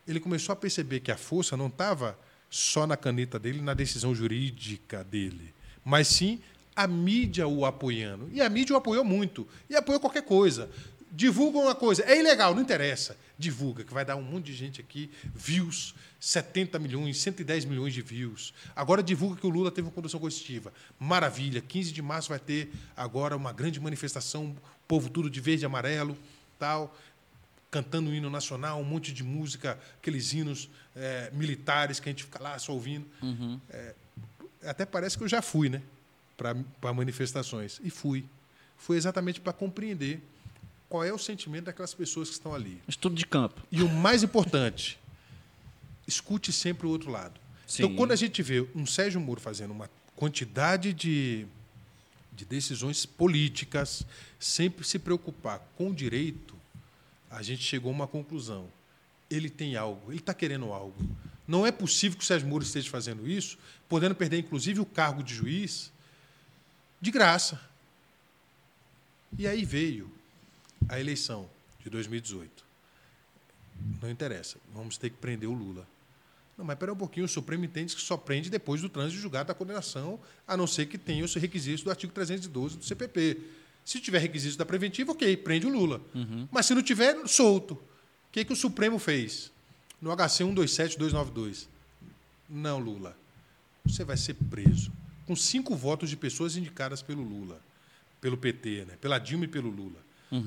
Ele começou a perceber que a força não estava só na caneta dele, na decisão jurídica dele, mas sim a mídia o apoiando. E a mídia o apoiou muito. E apoiou qualquer coisa. Divulga uma coisa. É ilegal, não interessa. Divulga, que vai dar um monte de gente aqui, views, 70 milhões, 110 milhões de views. Agora divulga que o Lula teve uma condução coercitiva. Maravilha. 15 de março vai ter agora uma grande manifestação, povo tudo de verde e amarelo, tal cantando o hino nacional, um monte de música, aqueles hinos eh, militares que a gente fica lá só ouvindo. Eh, até parece que eu já fui, né? Para manifestações. E fui. Foi exatamente para compreender qual é o sentimento daquelas pessoas que estão ali. Estudo de campo. E o mais importante, escute sempre o outro lado. Então, Sim. quando a gente vê um Sérgio Moro fazendo uma quantidade de, de decisões políticas, sempre se preocupar com o direito, a gente chegou a uma conclusão. Ele tem algo, ele está querendo algo. Não é possível que o Sérgio Moro esteja fazendo isso, podendo perder, inclusive, o cargo de juiz, de graça. E aí veio a eleição de 2018. Não interessa, vamos ter que prender o Lula. Não, mas espera um pouquinho, o Supremo entende que só prende depois do trânsito julgado da condenação, a não ser que tenha os requisitos do artigo 312 do CPP. Se tiver requisitos da preventiva, ok, prende o Lula. Mas se não tiver, solto. O que, que o Supremo fez? No HC 127292. Não, Lula. Você vai ser preso. Com cinco votos de pessoas indicadas pelo Lula, pelo PT, né? pela Dilma e pelo Lula.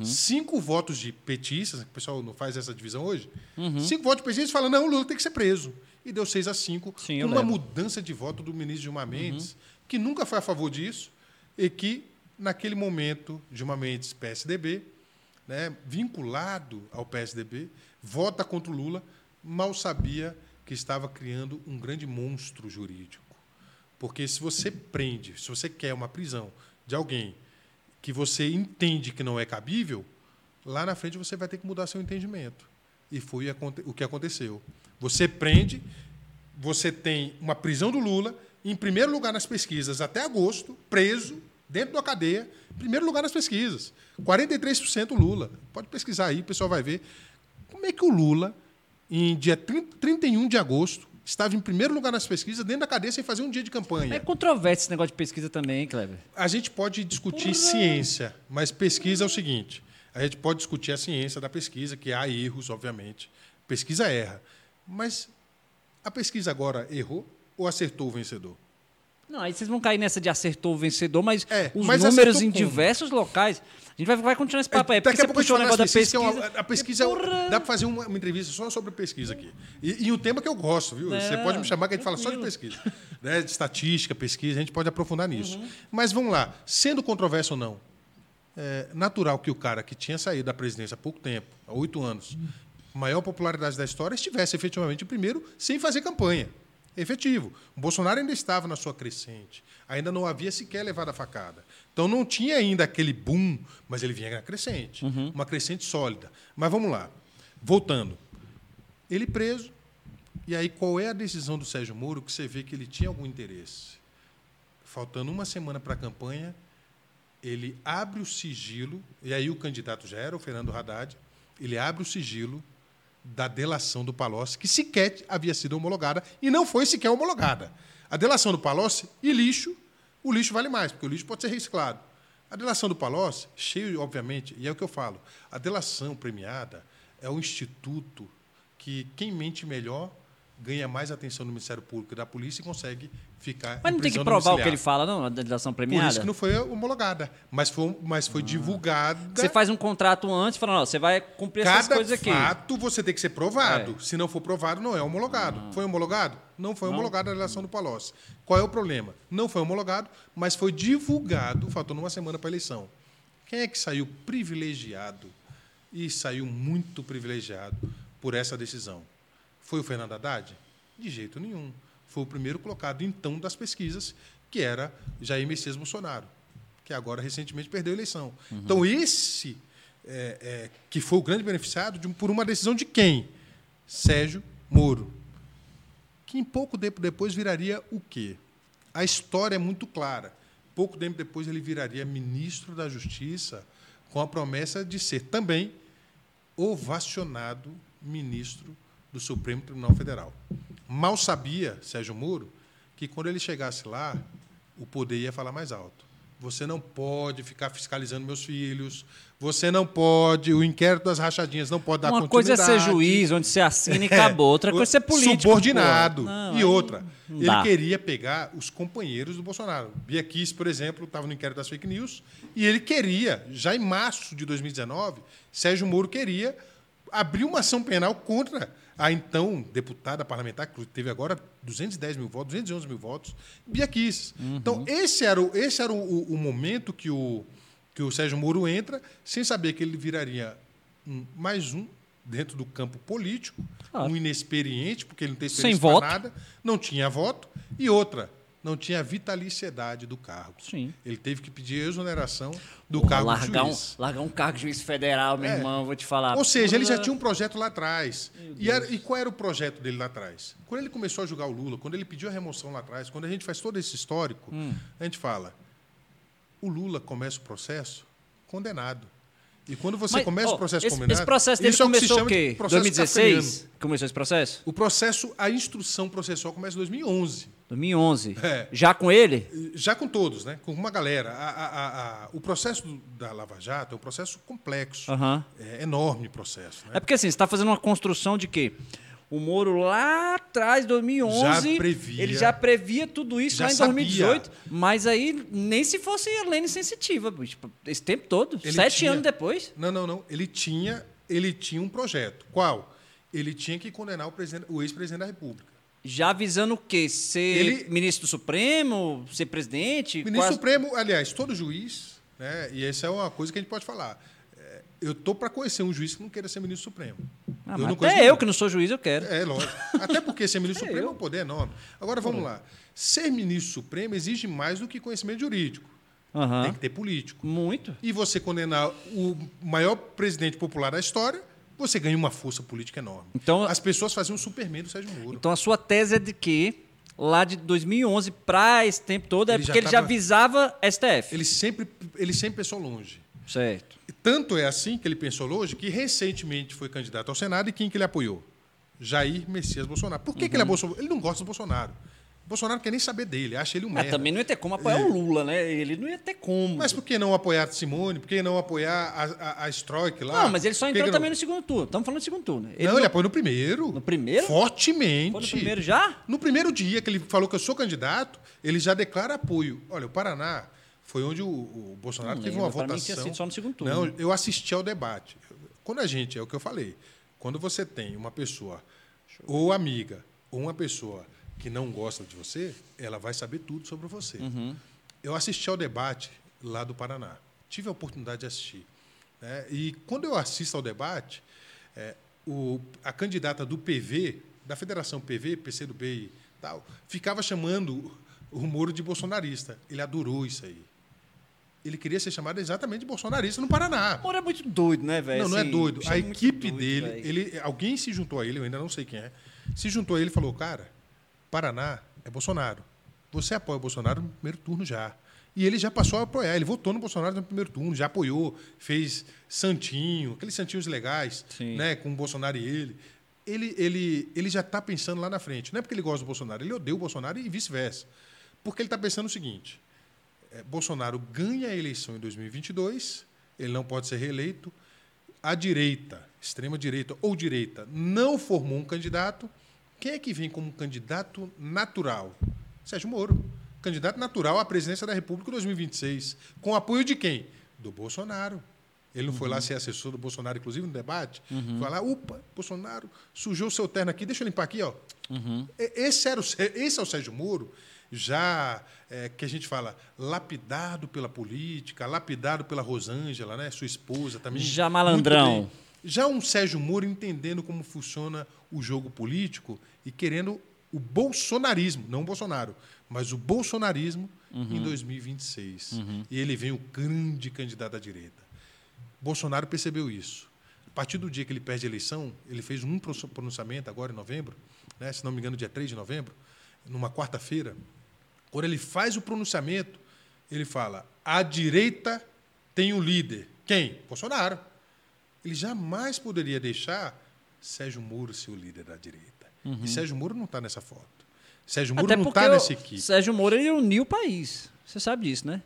Cinco votos de petistas, o pessoal não faz essa divisão hoje. Cinco votos de petistas falam, não, o Lula tem que ser preso. E deu seis a cinco, Sim, com uma lembro. mudança de voto do ministro Gilmar Mendes, que nunca foi a favor disso, e que, naquele momento, Gilmar Mendes, PSDB, né, vinculado ao PSDB, vota contra o Lula, mal sabia que estava criando um grande monstro jurídico. Porque se você prende, se você quer uma prisão de alguém que você entende que não é cabível, lá na frente você vai ter que mudar seu entendimento. E foi o que aconteceu. Você prende, você tem uma prisão do Lula, em primeiro lugar nas pesquisas até agosto, preso, dentro da cadeia, em primeiro lugar nas pesquisas. 43% Lula. Pode pesquisar aí, o pessoal vai ver. Como é que o Lula, em dia 30 31 de agosto, estava em primeiro lugar nas pesquisas, dentro da cadeia, sem fazer um dia de campanha? É controverso esse negócio de pesquisa também, hein, Kleber? A gente pode discutir ciência, mas pesquisa é o seguinte: a gente pode discutir a ciência da pesquisa, que há erros, obviamente. Pesquisa erra. Mas a pesquisa agora errou ou acertou o vencedor? Não, aí vocês vão cair nessa de acertou o vencedor, mas É, os mas números em como? diversos locais. A gente vai, vai continuar esse papo aí. Daqui a pouco puxou o negócio da pesquisas, que é pesquisa. uma- a pesquisa é Porra! dá para fazer uma, uma entrevista só sobre pesquisa aqui. E, e um tema que eu gosto, viu? Você pode me chamar que a gente fala só de pesquisa. Né? De estatística, pesquisa, a gente pode aprofundar nisso. Uhum. Mas vamos lá, sendo controverso ou não, é natural que o cara que tinha saído da presidência há pouco tempo, há oito anos, maior popularidade da história, estivesse efetivamente o primeiro sem fazer campanha. Efetivo. O Bolsonaro ainda estava na sua crescente. Ainda não havia sequer levado a facada. Então não tinha ainda aquele boom, mas ele vinha na crescente. Uma crescente sólida. Mas vamos lá. Voltando. Ele preso. E aí, qual é a decisão do Sérgio Moro que você vê que ele tinha algum interesse? Faltando uma semana para a campanha, ele abre o sigilo, e aí o candidato já era o Fernando Haddad, ele abre o sigilo da delação do Palocci, que sequer havia sido homologada, e não foi sequer homologada. A delação do Palocci e lixo, o lixo vale mais, porque o lixo pode ser reciclado. A delação do Palocci, cheio, obviamente, e é o que eu falo, a delação premiada é o instituto que quem mente melhor ganha mais atenção do Ministério Público e da polícia e consegue ficar Mas não tem que provar o que ele fala, não, a delação Por premiada? isso que não foi homologada, mas foi, mas foi divulgada. Você faz um contrato antes, falando, ó, você vai cumprir essas Cada coisas aqui. fato você tem que ser provado. É. Se não for provado, não é homologado. Foi homologado? Não foi homologado a relação do Palocci. Qual é o problema? Não foi homologado, mas foi divulgado, faltando uma semana para a eleição. Quem é que saiu privilegiado? E saiu muito privilegiado por essa decisão. Foi o Fernando Haddad? De jeito nenhum. Foi o primeiro colocado, então, das pesquisas, que era Jair Messias Bolsonaro, que agora recentemente perdeu a eleição. Então, esse é, é, que foi o grande beneficiado de por uma decisão de quem? Sérgio Moro. Que em pouco tempo depois viraria o quê? A história é muito clara. Pouco tempo depois ele viraria ministro da Justiça com a promessa de ser também ovacionado ministro do Supremo Tribunal Federal. Mal sabia Sérgio Moro que quando ele chegasse lá, o poder ia falar mais alto. Você não pode ficar fiscalizando meus filhos. Você não pode. O inquérito das rachadinhas não pode dar Uma coisa é ser continuidade. juiz, onde você assina e acabou. Outra [LAUGHS] coisa é ser político. Subordinado. Não, e outra, ele dá. queria pegar os companheiros do Bolsonaro. Bia Kiss, por exemplo, estava no inquérito das fake news, e ele queria, já em março de 2019, Sérgio Moro queria abrir uma ação penal contra a então deputada parlamentar, que teve agora 210 mil votos, 211 mil votos, Bia Kiss. Uhum. Então, esse era, o, esse era o, o- o momento que o, Que o Sérgio Moro entra sem saber que ele viraria um, mais um dentro do campo político, Claro. um inexperiente, porque ele não tem Sem experiência para voto. nada, não tinha voto, e outra, não tinha a vitaliciedade do cargo. Sim. Ele teve que pedir a exoneração do Porra, cargo de largar, um, juiz. largar um cargo de juiz federal, meu É. irmão, vou te falar. Ou seja, ele já tinha um projeto lá atrás. E, era- e qual era o projeto dele lá atrás? Quando ele começou a julgar o Lula, quando ele pediu a remoção lá atrás, quando a gente faz todo esse histórico, Hum. a gente fala: o Lula começa o processo condenado. E quando você Mas, começa ó, o processo esse, condenado. esse processo dele isso é o que se começou o quê? processo 2016? kafkiano. Começou esse processo? O processo, a instrução processual começa em 2011. 2011. É. Já com ele? Já com todos, né? com uma galera. A- a- a- o processo da Lava Jato é um processo complexo. Aham. É enorme processo. Né? É porque assim, você está fazendo uma construção de quê? O Moro lá atrás, 2011, Já previa. ele já previa tudo isso lá em sabia. 2018, mas aí nem se fosse a lei sensitiva, esse tempo todo, Ele sete tinha- anos depois. Não, não, não. Ele tinha, ele tinha um projeto. Qual? Ele tinha que condenar o, o ex-presidente da República. Já avisando o quê? Ser Ele- ministro do Supremo, ser presidente? Ministro quase- Supremo, aliás, todo juiz, né, e essa é uma coisa que a gente pode falar. Eu tô para conhecer um juiz que não queira ser ministro Supremo. Ah, eu até eu, que não sou juiz, eu quero. É, lógico. Até porque ser ministro [LAUGHS] Supremo é um poder enorme. Agora, vamos lá. Ser ministro Supremo exige mais do que conhecimento jurídico. Aham. Tem que ter político. Muito. E você condenar o maior presidente popular da história, você ganha uma força política enorme. Então- As pessoas faziam um Superman do Sérgio Moro. Então a sua tese é de que lá de 2011 para esse tempo todo é Ele já porque ele já tava- avisava STF. Ele sempre, ele sempre pensou longe. Certo. Tanto é assim que ele pensou longe que recentemente foi candidato ao Senado e quem que ele apoiou? Jair Messias Bolsonaro. Por que, que ele Uhum. é Bolsonaro? Ele não gosta do Bolsonaro. O Bolsonaro não quer nem saber dele, acha ele um Mas merda. também não ia ter como apoiar o Lula, né? Ele não ia ter como. Mas por que não apoiar Simone? Por que não apoiar a, a, a Stroik lá? Não, mas ele só entrou que não- também no segundo turno. Estamos falando de segundo turno. Ele não, não- ele apoiou no primeiro. No primeiro? Fortemente. Foi no primeiro já? No primeiro dia que ele falou que eu sou candidato, ele já declara apoio. Olha, o Paraná foi onde o, o Bolsonaro Não teve lembro, uma pra mim votação. tinha sido só no segundo turno. Não, eu assisti ao debate. Quando a gente, é o que eu falei, quando você tem uma pessoa, ou amiga, ou uma pessoa que não gosta de você, ela vai saber tudo sobre você. Uhum. Eu assisti ao debate lá do Paraná. Tive a oportunidade de assistir. né? E quando eu assisto ao debate, é, o- a candidata do PV, da Federação PV, PCdoB e tal, ficava chamando o Moro de bolsonarista. Ele adorou isso aí. Ele queria ser chamado exatamente de bolsonarista no Paraná. O Moro é muito doido, né, velho? Não, não é Assim, doido. bicho A equipe doido, dele, ele, alguém se juntou a ele, eu ainda não sei quem é, se juntou a ele e falou, cara, Paraná é Bolsonaro. Você apoia o Bolsonaro no primeiro turno já. E ele já passou a apoiar, ele votou no Bolsonaro no primeiro turno, já apoiou, fez santinho, aqueles santinhos legais, Sim. né, com o Bolsonaro e ele. Ele, ele, ele já está pensando lá na frente. Não é porque ele gosta do Bolsonaro, ele odeia o Bolsonaro e vice-versa. Porque ele está pensando o seguinte: Bolsonaro ganha a eleição em 2022, ele não pode ser reeleito. A direita, extrema direita ou direita, não formou um candidato. Quem é que vem como candidato natural? Sérgio Moro. Candidato natural à presidência da República em 2026. Com apoio de quem? Do Bolsonaro. Ele não foi lá ser assessor do Bolsonaro, inclusive, no debate? Foi lá, opa, Bolsonaro sujou o seu terno aqui, deixa eu limpar aqui, ó. E- Esse, era o, esse é o Sérgio Moro, já é, que a gente fala, lapidado pela política, lapidado pela Rosângela, né, sua esposa também. Já malandrão. Já um Sérgio Moro entendendo como funciona o jogo político e querendo o bolsonarismo, não o Bolsonaro, mas o bolsonarismo em 2026. E ele vem o grande candidato à direita. Bolsonaro percebeu isso. A partir do dia que ele perde a eleição, ele fez um pro- pronunciamento agora em novembro, né, se não me engano, dia 3 de novembro, numa quarta-feira. Quando ele faz o pronunciamento, ele fala: a direita tem um líder. Quem? Bolsonaro. Ele jamais poderia deixar Sérgio Moro ser o líder da direita. E Sérgio Moro não está nessa foto. Sérgio Moro Até não está o nessa equipe. Sérgio Moro ele uniu o país. Você sabe disso, né?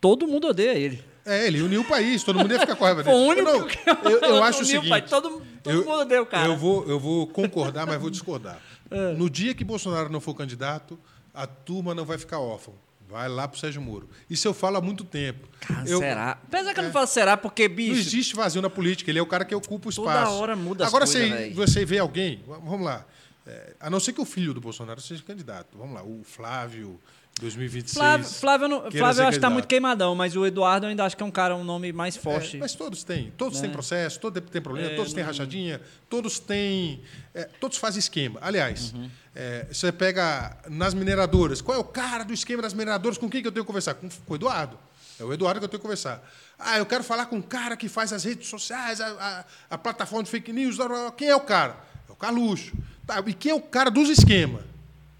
Todo mundo odeia ele. É, ele uniu o país, todo mundo ia ficar com raiva [LAUGHS] Foi dele. o único não, que eu, eu [LAUGHS] acho o seguinte. país. Todo, todo eu- mundo odeia o cara. Eu vou, eu vou concordar, mas vou discordar. [LAUGHS] É. No dia que Bolsonaro não for candidato, a turma não vai ficar órfã. Vai lá pro Sérgio Moro. Isso eu falo há muito tempo. Ah, Eu- será? Apesar que eu não falo será, porque, Não bicho. existe vazio na política, ele é o cara que ocupa o Toda espaço. hora muda as Agora, coisas, você, véi. você vê alguém, vamos lá, é, a não ser que o filho do Bolsonaro seja candidato, vamos lá, o Flávio 2026. Flávio, Flávio, eu não- Flávio eu acho que tá candidato. muito queimadão, mas o Eduardo eu ainda acho que é um cara, um nome mais forte. É, mas todos têm. Todos têm Né? processo, todos têm problema, É, todos têm não- rachadinha, todos têm. é, todos fazem esquema. Aliás, Uhum. é, você pega nas mineradoras, qual é o cara do esquema das mineradoras? Com quem que eu tenho que conversar? Com, com o Eduardo. É o Eduardo que eu tenho que conversar. Ah, eu quero falar com um cara que faz as redes sociais, a, a- a plataforma de fake news. Quem é o cara? É o Caluxo. Tá, e quem é o cara dos esquemas?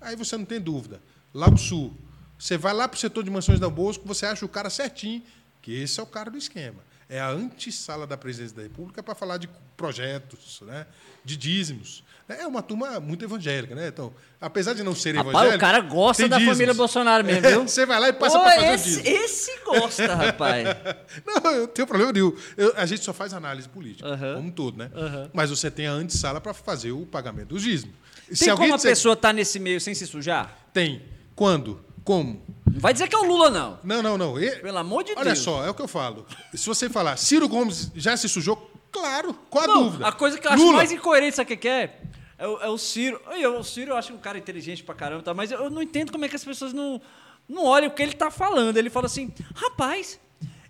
Aí você não tem dúvida. Lago Sul. Você vai lá para o setor de mansões da Bosco, você acha o cara certinho, que esse é o cara do esquema. É a antessala da presidência da República para falar de projetos, né? de dízimos. É uma turma muito evangélica, né? Então, apesar de não ser Rapaz, evangélico. o cara gosta da dízimos. família Bolsonaro mesmo, viu? [LAUGHS] Você vai lá e passa para fazer o esse, dízimo. esse gosta, rapaz. [LAUGHS] Não, eu tenho problema nenhum. Eu- a gente só faz análise política, Aham. como um todo, né? Aham. Mas você tem a antessala para fazer o pagamento do dízimo. Se Tem alguém como a disser- pessoa tá nesse meio sem se sujar? Tem. Quando? Como? Não vai dizer que é o Lula, não. Não, não, não. E- Pelo amor de Olha Deus. só, é o que eu falo. Se você falar, Ciro Gomes já se sujou, claro, qual a Não, dúvida? A coisa que eu acho Lula. mais incoerente, sabe o que é? É o, é o Ciro. Eu- O Ciro eu acho um cara inteligente pra caramba, tá? mas eu não entendo como é que as pessoas não, não olham o que ele tá falando. Ele fala assim, rapaz,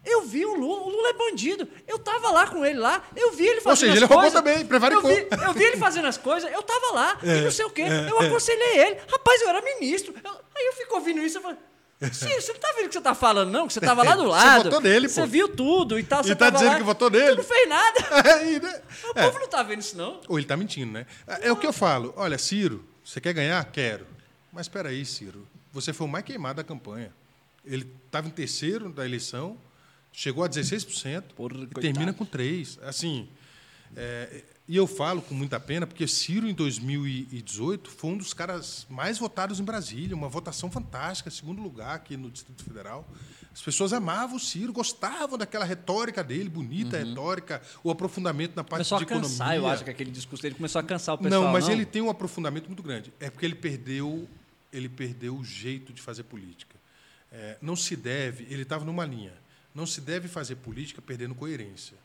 eu vi o Lula, o Lula é bandido. Eu tava lá com ele lá, eu vi ele fazendo seja, as ele roubou coisas. também, prevaricou. Eu vi, eu vi ele fazendo as coisas, eu tava lá, É, e não sei o quê. eu aconselhei ele. Rapaz, eu era ministro. Eu- aí eu fico ouvindo isso, eu falo... Ciro, você não tá vendo o que você tá falando, não? Que você tava lá do [LAUGHS] Você lado. votou nele, pô. Você viu tudo e tal. E você tá tava dizendo lá, que votou Você nele? não fez nada. [LAUGHS] É, e, né? O É. povo não tá vendo isso, não. Ou ele está mentindo, né? É o que eu falo. Olha, Ciro, você quer ganhar? Quero. Mas espera aí, Ciro. Você foi o mais queimado da campanha. Ele estava em terceiro da eleição, chegou a 16% Porra, e coitado. termina com 3%. Assim, é, e eu falo com muita pena, porque Ciro, em 2018, foi um dos caras mais votados em Brasília, uma votação fantástica, segundo lugar aqui no Distrito Federal. As pessoas amavam o Ciro, gostavam daquela retórica dele, bonita retórica, o aprofundamento na parte Começou de a cansar, economia. eu acho que aquele discurso dele começou a cansar o pessoal. Não, mas ele tem um aprofundamento muito grande. É porque ele perdeu, ele perdeu o jeito de fazer política. É, não se deve, ele estava numa linha. Não se deve fazer política perdendo coerência.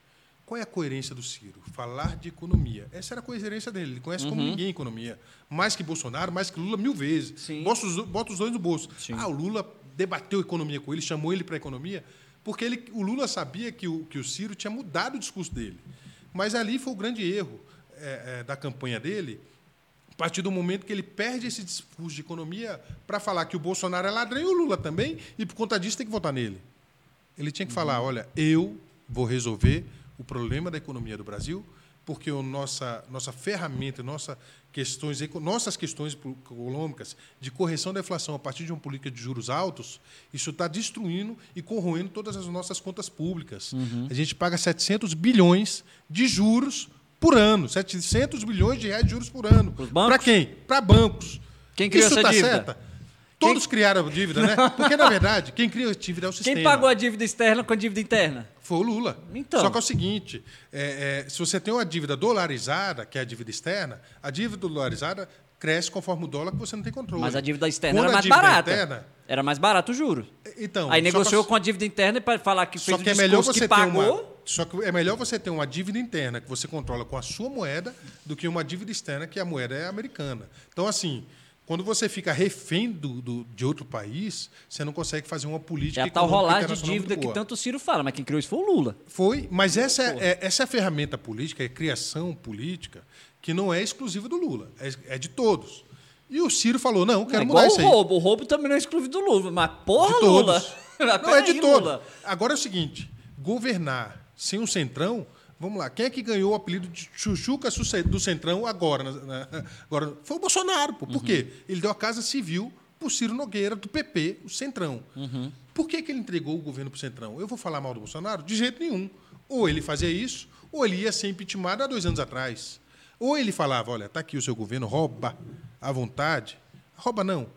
Qual é a coerência do Ciro? Falar de economia. Essa era a coerência dele. Ele conhece como ninguém economia. Mais que Bolsonaro, mais que Lula, mil vezes. Sim. Bota os, bota os dois no bolso. Sim. Ah, o Lula debateu economia com ele, chamou ele para a economia, porque ele, o Lula sabia que o, que o Ciro tinha mudado o discurso dele. Mas ali foi o grande erro é, é, da campanha dele, a partir do momento que ele perde esse discurso de economia para falar que o Bolsonaro é ladrão e o Lula também, e por conta disso tem que votar nele. Ele tinha que falar: olha, eu vou resolver o problema da economia do Brasil, porque a nossa, nossa ferramenta, nossa questões, nossas questões econômicas de correção da inflação a partir de uma política de juros altos, isso está destruindo e corroendo todas as nossas contas públicas. A gente paga 700 bilhões de juros por ano, 700 bilhões de reais de juros por ano. Para quem? Para bancos. Quem criou isso essa tá dívida? certo? Todos criaram a dívida, né? [LAUGHS] Porque, na verdade, quem cria a dívida é o sistema. Quem pagou a dívida externa com a dívida interna? Foi o Lula. Então. Só que é o seguinte: é, é, se você tem uma dívida dolarizada, que é a dívida externa, a dívida dolarizada cresce conforme o dólar que você não tem controle. Mas a dívida externa Quando era mais barata. interna- Era mais barato o juro. então, Aí negociou que- com a dívida interna para falar que fez Só que é melhor você que pagou. uma. Só que é melhor você ter uma dívida interna que você controla com a sua moeda do que uma dívida externa que a moeda é americana. Então, assim, quando você fica refém do, do- de outro país, você não consegue fazer uma política É a tal rolagem de dívida que tanto o Ciro fala, mas quem criou isso foi o Lula. Foi, mas essa é, é- essa é a ferramenta política, é a criação política, que não é exclusiva do Lula, é, é de todos. E o Ciro falou: não, quero é mudar isso o aí. roubo. O roubo também não é exclusivo do Lula. Mas porra, de Lula. [LAUGHS] Não, é de todos. Agora é o seguinte: governar sem um centrão. Vamos lá, quem é que ganhou o apelido de Chuchuca do Centrão agora? na- na- agora foi o Bolsonaro. Pô. Por quê? Ele deu a Casa Civil para o Ciro Nogueira, do PP, o Centrão. Por que, que ele entregou o governo para o Centrão? Eu vou falar mal do Bolsonaro? De jeito nenhum. Ou ele fazia isso, ou ele ia ser impeachmentado há dois anos atrás. Ou ele falava: olha, está aqui o seu governo, rouba à vontade. Rouba não.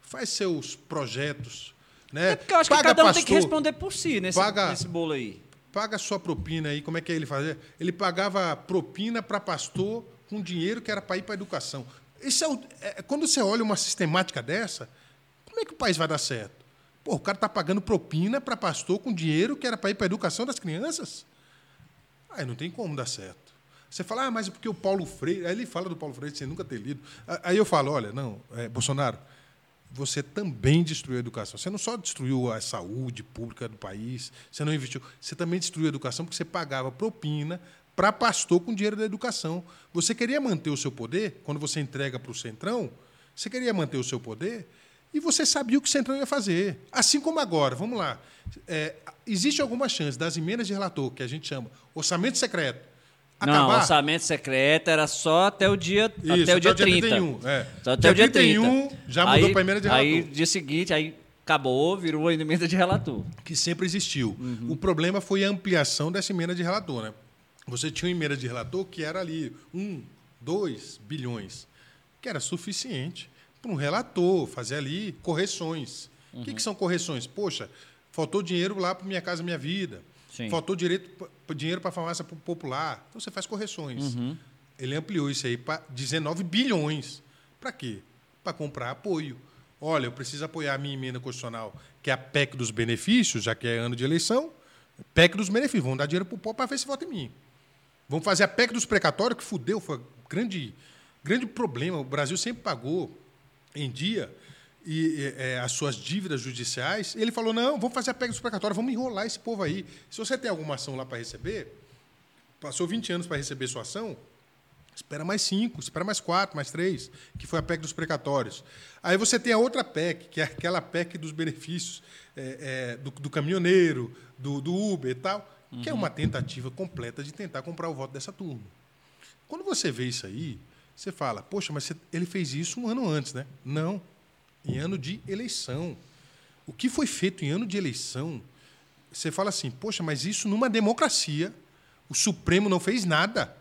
Faz seus projetos. Né? É porque eu acho que Paga cada um tem que responder por si nesse, Paga- nesse bolo aí. Paga sua propina aí. Como é que ele fazia? Ele pagava propina para pastor com dinheiro que era para ir para a educação. Isso é, o- é- quando você olha uma sistemática dessa, como é que o país vai dar certo? Pô, o cara está pagando propina para pastor com dinheiro que era para ir para a educação das crianças? Aí não tem como dar certo. Você fala, ah, mas é porque o Paulo Freire. Aí ele fala do Paulo Freire sem nunca ter lido. Aí eu falo, olha, não, é, Bolsonaro, você também destruiu a educação. Você não só destruiu a saúde pública do país, você não investiu, você também destruiu a educação porque você pagava propina para pastor com dinheiro da educação. Você queria manter o seu poder, quando você entrega para o Centrão, você queria manter o seu poder e você sabia o que o Centrão ia fazer. Assim como agora, vamos lá. É, existe alguma chance das emendas de relator, que a gente chama orçamento secreto, Não, acabar? orçamento secreto era só até o dia, Isso, até o dia 30. 31. É. Só até o dia 30. 31 já mudou Aí- para emenda de Aí, relator. dia seguinte, aí acabou, virou a emenda de relator. que sempre existiu. Uhum. O problema foi a ampliação dessa emenda de relator. Né? Você tinha uma emenda de relator que era ali um, dois bilhões, que era suficiente para um relator fazer ali correções. O que, que são correções? Poxa, faltou dinheiro lá para Minha Casa Minha Vida. Sim. Faltou direito, dinheiro para a farmácia po- popular. Então você faz correções. Ele ampliou isso aí para 19 bilhões. Para quê? Para comprar apoio. Olha, eu preciso apoiar a minha emenda constitucional, que é a PEC dos benefícios, já que é ano de eleição. PEC dos benefícios. Vamos dar dinheiro para o povo para ver se vota em mim. Vamos fazer a PEC dos precatórios, que fudeu, foi grande, grande problema. O Brasil sempre pagou em dia e, é, as suas dívidas judiciais. Ele falou: não, vamos fazer a PEC dos precatórios, vamos enrolar esse povo aí. Se você tem alguma ação lá para receber, passou 20 anos para receber sua ação, espera mais cinco, espera mais quatro, mais três, que foi a PEC dos precatórios. Aí você tem a outra PEC, que é aquela PEC dos benefícios é, é, do, do caminhoneiro, do, do Uber e tal, que é uma tentativa completa de tentar comprar o voto dessa turma. Quando você vê isso aí, você fala, poxa, mas você- ele fez isso um ano antes, né? Não, em ano de eleição. O que foi feito em ano de eleição, você fala assim, poxa, mas isso numa democracia, o Supremo não fez nada.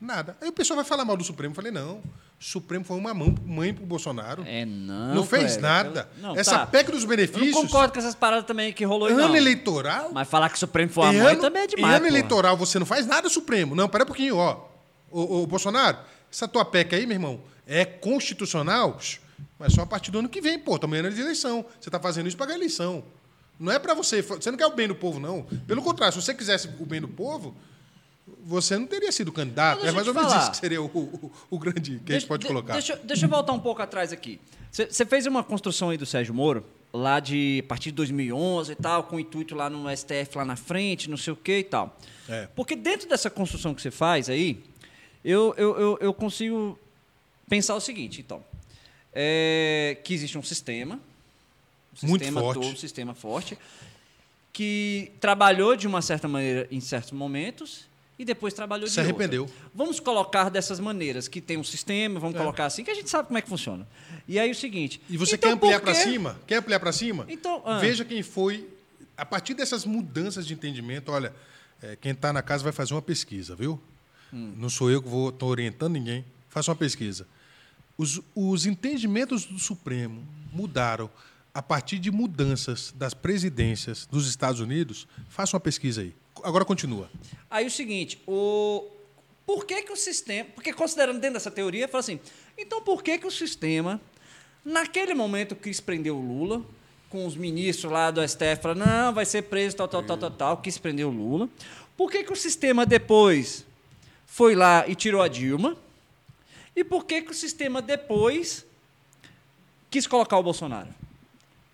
Nada. Aí o pessoal vai falar mal do Supremo. Eu falei, não, o Supremo foi uma mão, mãe para o Bolsonaro. É, não. não fez nada. pelo- Não, Essa tá. PEC dos Eu benefícios, não concordo com essas paradas também que rolou aí, ano não. eleitoral, Mas falar que o Supremo foi a em mãe ano, também é em demais, ano porra. eleitoral você não faz nada Supremo. Não, pera um pouquinho, ó. Ô, ô, Bolsonaro, essa tua PEC aí, meu irmão, é constitucional, mas só a partir do ano que vem, pô, estamos em ano de eleição. Você está fazendo isso para ganhar eleição. Não é para você. Você não quer o bem do povo, não. Pelo contrário, se você quisesse o bem do povo, você não teria sido candidato. É mais deixa ou menos falar. isso que seria o, o- o grande que a gente pode de- colocar. Deixa, eu- deixa eu voltar um pouco atrás aqui. Você fez uma construção aí do Sérgio Moro, lá de a partir de 2011 e tal, com o intuito lá no STF lá na frente, não sei o que e tal. É. Porque dentro dessa construção que você faz aí, eu, eu, eu, eu consigo pensar o seguinte, então. É, que existe um sistema, um Muito sistema forte. todo, um sistema forte, que trabalhou de uma certa maneira em certos momentos e depois trabalhou de Se outra. arrependeu. Vamos colocar dessas maneiras, que tem um sistema, vamos É. colocar assim, que a gente sabe como é que funciona. E aí o seguinte... E você então quer ampliar para cima? Quer ampliar para cima? Então, ah. Veja quem foi. A partir dessas mudanças de entendimento, olha, é, quem está na casa vai fazer uma pesquisa, viu? Hum. Não sou eu que vou estou orientando ninguém. Faça uma pesquisa. Os, os entendimentos do Supremo mudaram a partir de mudanças das presidências dos Estados Unidos. Faça uma pesquisa aí. Agora continua. Aí o seguinte, o... por que que o sistema... Porque considerando dentro dessa teoria, fala assim, então por que que o sistema, naquele momento, quis prender o Lula, com os ministros lá do STF, falando, não, vai ser preso, tal, tal, tal, tal, tal, quis prender o Lula. Por que que o sistema depois foi lá e tirou a Dilma? E por que que o sistema depois quis colocar o Bolsonaro?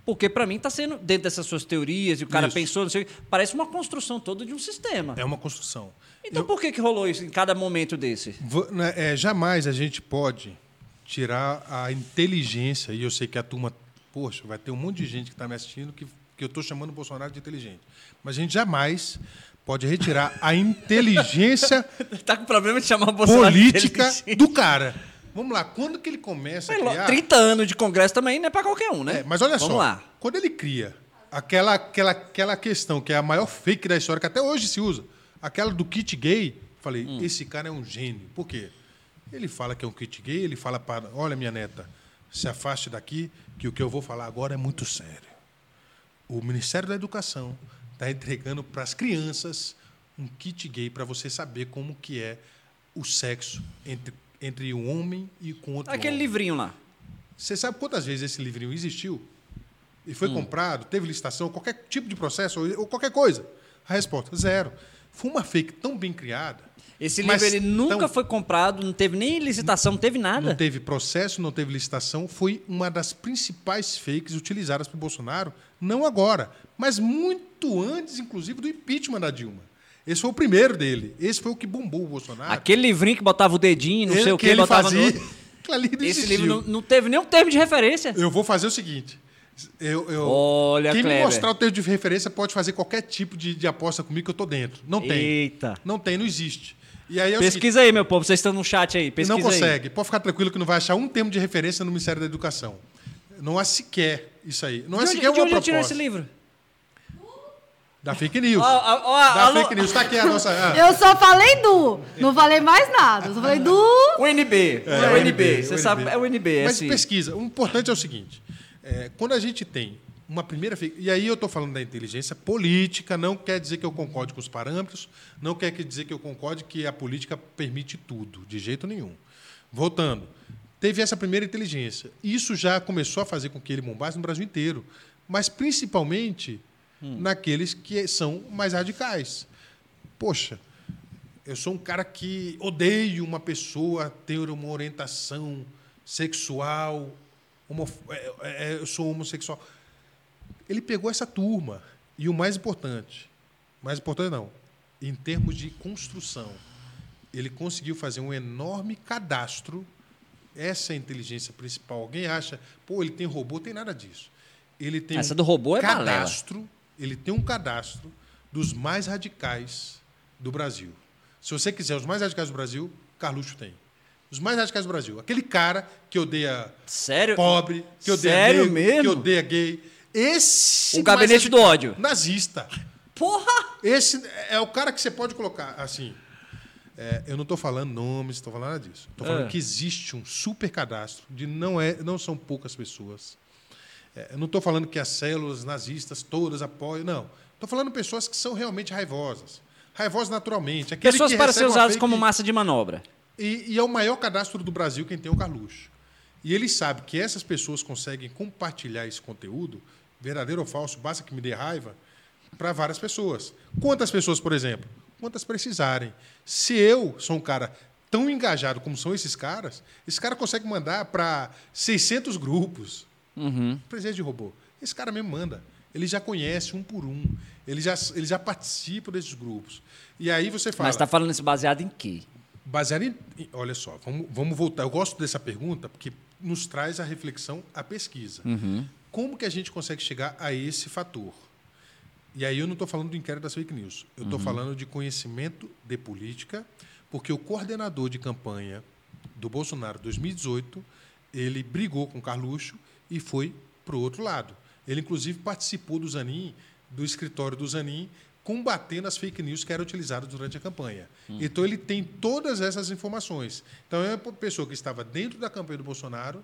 Porque, para mim, está sendo, dentro dessas suas teorias, e o cara Isso. pensou, não sei, o quê, parece uma construção toda de um sistema. É uma construção. Então Eu- por que, que rolou isso em cada momento desse? Né, é, jamais a gente pode tirar a inteligência, e eu sei que a turma, poxa, vai ter um monte de gente que está me assistindo que, que eu estou chamando o Bolsonaro de inteligente. Mas a gente jamais pode retirar a inteligência [LAUGHS] tá com problema de chamar Bolsonaro política do cara. Vamos lá, quando que ele começa a Mas, criar... 30 anos de Congresso também não é para qualquer um, né? É, mas olha Vamos só, lá. quando ele cria aquela, aquela, aquela questão que é a maior fake da história, que até hoje se usa, aquela do kit gay, falei, Hum. esse cara é um gênio. Por quê? Ele fala que é um kit gay, ele fala para, olha minha neta, se afaste daqui, que o que eu vou falar agora é muito sério. O Ministério da Educação está entregando para as crianças um kit gay para você saber como que é o sexo entre, entre um homem e com outro Aquele homem. livrinho lá. Você sabe quantas vezes esse livrinho existiu? E foi comprado, teve licitação, qualquer tipo de processo ou, qualquer coisa? A resposta, zero. Foi uma fake tão bem criada Esse livro ele nunca então, foi comprado, não teve nem licitação, não teve nada. Não teve processo, não teve licitação. Foi uma das principais fakes utilizadas por Bolsonaro, não agora, mas muito antes, inclusive, do impeachment da Dilma. Esse foi o primeiro dele. Esse foi o que bombou o Bolsonaro. Aquele livrinho que botava o dedinho, não Ele- sei o que que, ele botava fazia. no... [LAUGHS] Esse livro não, não teve nenhum termo de referência. Eu vou fazer o seguinte. Eu, eu- Olha, quem me Kleber. mostrar o termo de referência pode fazer qualquer tipo de, de aposta comigo que eu tô dentro. Não tem. Eita. Não tem, não existe. Aí é o seguinte, Pesquisa aí, meu povo. Vocês estão no chat aí. Pesquisa não aí. consegue. Pode ficar tranquilo que não vai achar um termo de referência no Ministério da Educação. Não há sequer isso aí. Não De onde, sequer de uma onde eu tirei proposta. esse livro? Da fake news. Ó, ó, ó, da alô- fake news. Tá aqui a nossa... [LAUGHS] ah, Eu só falei do. Não falei mais nada. Eu só falei do. O NB. É, o NB. Você sabe, é o NB. É Mas assim. pesquisa. O importante é o seguinte: é, quando a gente tem uma primeira. fake- E aí eu estou falando da inteligência política, não quer dizer que eu concorde com os parâmetros, não quer dizer que eu concorde que a política permite tudo, de jeito nenhum. Voltando. Teve essa primeira inteligência. Isso já começou a fazer com que ele bombasse no Brasil inteiro, mas principalmente naqueles que são mais radicais. Poxa, eu sou um cara que odeio uma pessoa ter uma orientação sexual, homo, é, é, eu sou homossexual. Ele pegou essa turma. E o mais importante, mais importante não, em termos de construção, ele conseguiu fazer um enorme cadastro. Essa é a inteligência principal. Alguém acha, pô, ele tem robô, tem nada disso. Ele tem Essa um do robô é balela. cadastro, ele tem um cadastro dos mais radicais do Brasil. Se você quiser os mais radicais do Brasil, Carluxo tem. Os mais radicais do Brasil. Aquele cara que odeia Sério? pobre, que odeia Sério mesmo? que odeia gay. Esse O gabinete do ódio. Nazista. Porra! Esse é o cara que você pode colocar assim. É, eu não estou falando nomes, estou falando nada disso. Estou falando Ah. que existe um super cadastro de não é, não são poucas pessoas. É, eu não estou falando que as células nazistas todas apoiam, não. Estou falando pessoas que são realmente raivosas, raivosas naturalmente. Aquele Pessoas para ser usadas fake- como massa de manobra. e, e é o maior cadastro do Brasil quem tem o Carluxo. E ele sabe que essas pessoas conseguem compartilhar esse conteúdo, verdadeiro ou falso, basta que me dê raiva, para várias pessoas. Quantas pessoas, por exemplo? Quantas precisarem. Se eu sou um cara tão engajado como são esses caras, esse cara consegue mandar para 600 grupos. Uhum. Presença de robô. Esse cara mesmo manda. Ele já conhece um por um. Ele já, ele já participa desses grupos. E aí você fala. Mas tá falando isso baseado em quê? Baseado em. Olha só, vamos, vamos voltar. Eu gosto dessa pergunta porque nos traz a reflexão, a pesquisa. Como que a gente consegue chegar a esse fator? E aí eu não estou falando do inquérito das fake news. Eu estou falando de conhecimento de política, porque o coordenador de campanha do Bolsonaro 2018, ele brigou com o Carluxo e foi para o outro lado. Ele, inclusive, participou do Zanin, do escritório do Zanin, combatendo as fake news que eram utilizadas durante a campanha. Então, ele tem todas essas informações. Então, é uma pessoa que estava dentro da campanha do Bolsonaro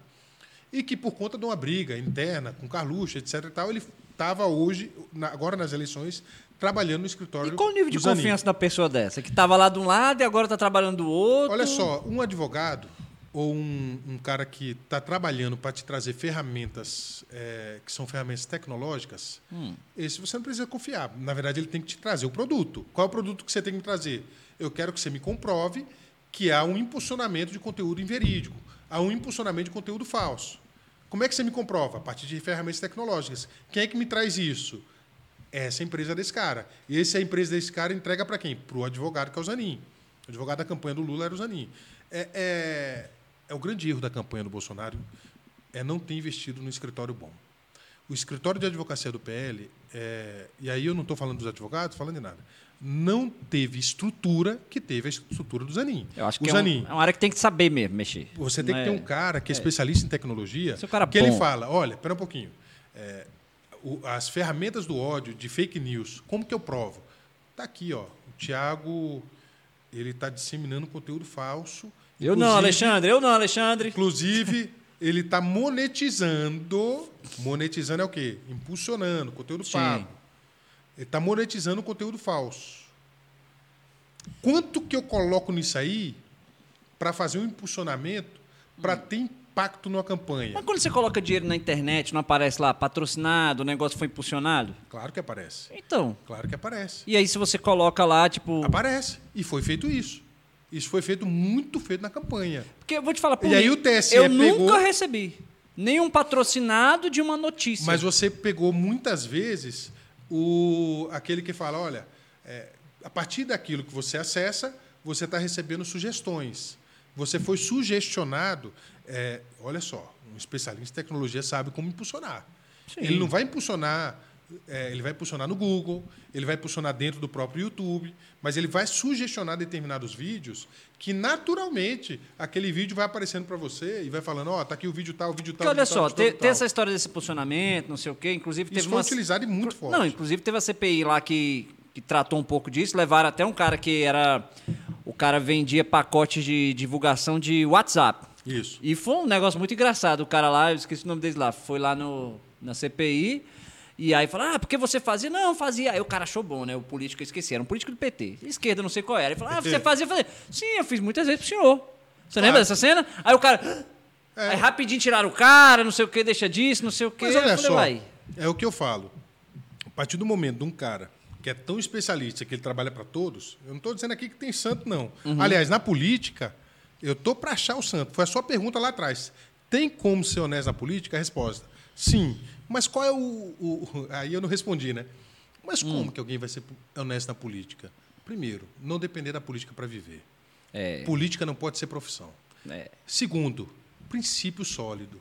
e que, por conta de uma briga interna com Carluxo, etc. E tal, ele estava hoje, na- agora nas eleições, trabalhando no escritório E qual o nível de Zanin. confiança da pessoa dessa? Que tava lá de um lado e agora tá trabalhando do outro? Olha só, um advogado ou um, um cara que está trabalhando para te trazer ferramentas é, que são ferramentas tecnológicas, esse você não precisa confiar. Na verdade, ele tem que te trazer o produto. Qual é o produto que você tem que me trazer? Eu quero que você me comprove que há um impulsionamento de conteúdo inverídico, há um impulsionamento de conteúdo falso. Como é que você me comprova? A partir de ferramentas tecnológicas. Quem é que me traz isso? Essa é empresa desse cara. E essa é empresa desse cara entrega para quem? Para o advogado, que é o Zanin. O advogado da campanha do Lula era o Zanin. É, é, é o grande erro da campanha do Bolsonaro é não ter investido no escritório bom. O escritório de advocacia do PL, é, e aí eu não estou falando dos advogados, falando de nada, não teve estrutura que teve a estrutura do Zanin. Eu acho o que é, Zanin, um- é uma área que tem que saber mesmo mexer. você tem Não que ter é- um cara que é especialista em tecnologia, Esse é um cara que bom. ele fala, olha, espera um pouquinho, é, o- as ferramentas do ódio, de fake news, como que eu provo? Está aqui, ó, o Tiago, ele está disseminando conteúdo falso. Eu não, Alexandre. Eu não, Alexandre. Inclusive, ele está monetizando. Monetizando é o quê? Impulsionando, conteúdo Sim. pago. Ele está monetizando conteúdo falso. Quanto que eu coloco nisso aí para fazer um impulsionamento para ter impacto numa campanha? Mas quando você coloca dinheiro na internet, não aparece lá patrocinado, o negócio foi impulsionado? Claro que aparece. Então. Claro que aparece. E aí, se você coloca lá, tipo. Aparece. E foi feito isso. Isso foi feito muito feito na campanha. Porque eu vou te falar por E aí mim, o TSE Eu pegou- nunca recebi nenhum patrocinado de uma notícia. Mas você pegou muitas vezes o aquele que fala, olha, é, a partir daquilo que você acessa, você está recebendo sugestões. Você foi sugestionado. é, olha só, um especialista em tecnologia sabe como impulsionar. Sim. Ele não vai impulsionar, é, ele vai impulsionar no Google, ele vai impulsionar dentro do próprio YouTube, mas ele vai sugestionar determinados vídeos que naturalmente aquele vídeo vai aparecendo para você e vai falando, ó, tá aqui o vídeo tal, o vídeo Porque tal. olha vídeo tal, só, tal, tem, tem essa história desse posicionamento, não sei o quê. Inclusive teve Isso foi uma. utilizado e muito forte. Não, inclusive teve a CPI lá que, que tratou um pouco disso. Levaram até um cara que era. O cara vendia pacotes de divulgação de WhatsApp. Isso. E foi um negócio muito engraçado. O cara lá, eu esqueci o nome dele lá, foi lá no, na CPI. E aí falou, ah, porque você fazia? Não, fazia. Aí o cara achou bom, né? O político, eu esqueci, era um político do PT. Esquerda, não sei qual era. Ele falou, ah, você fazia? Eu falei, sim, eu fiz muitas vezes pro senhor. Você Claro. lembra dessa cena? Aí o cara. Aí rapidinho tiraram o cara, não sei o que, deixa disso, não sei o que. Mas olha falei, só, uai. é o que eu falo. A partir do momento de um cara que é tão especialista que ele trabalha para todos, eu não estou dizendo aqui que tem santo, não. Uhum. Aliás, na política, eu tô para achar o santo. Foi a sua pergunta lá atrás. Tem como ser honesto na política? A resposta: sim. Mas qual é o. o- [LAUGHS] aí eu não respondi, né? Mas Hum. como que alguém vai ser honesto na política? Primeiro, não depender da política para viver. É, Política não pode ser profissão. é. Segundo, princípio sólido.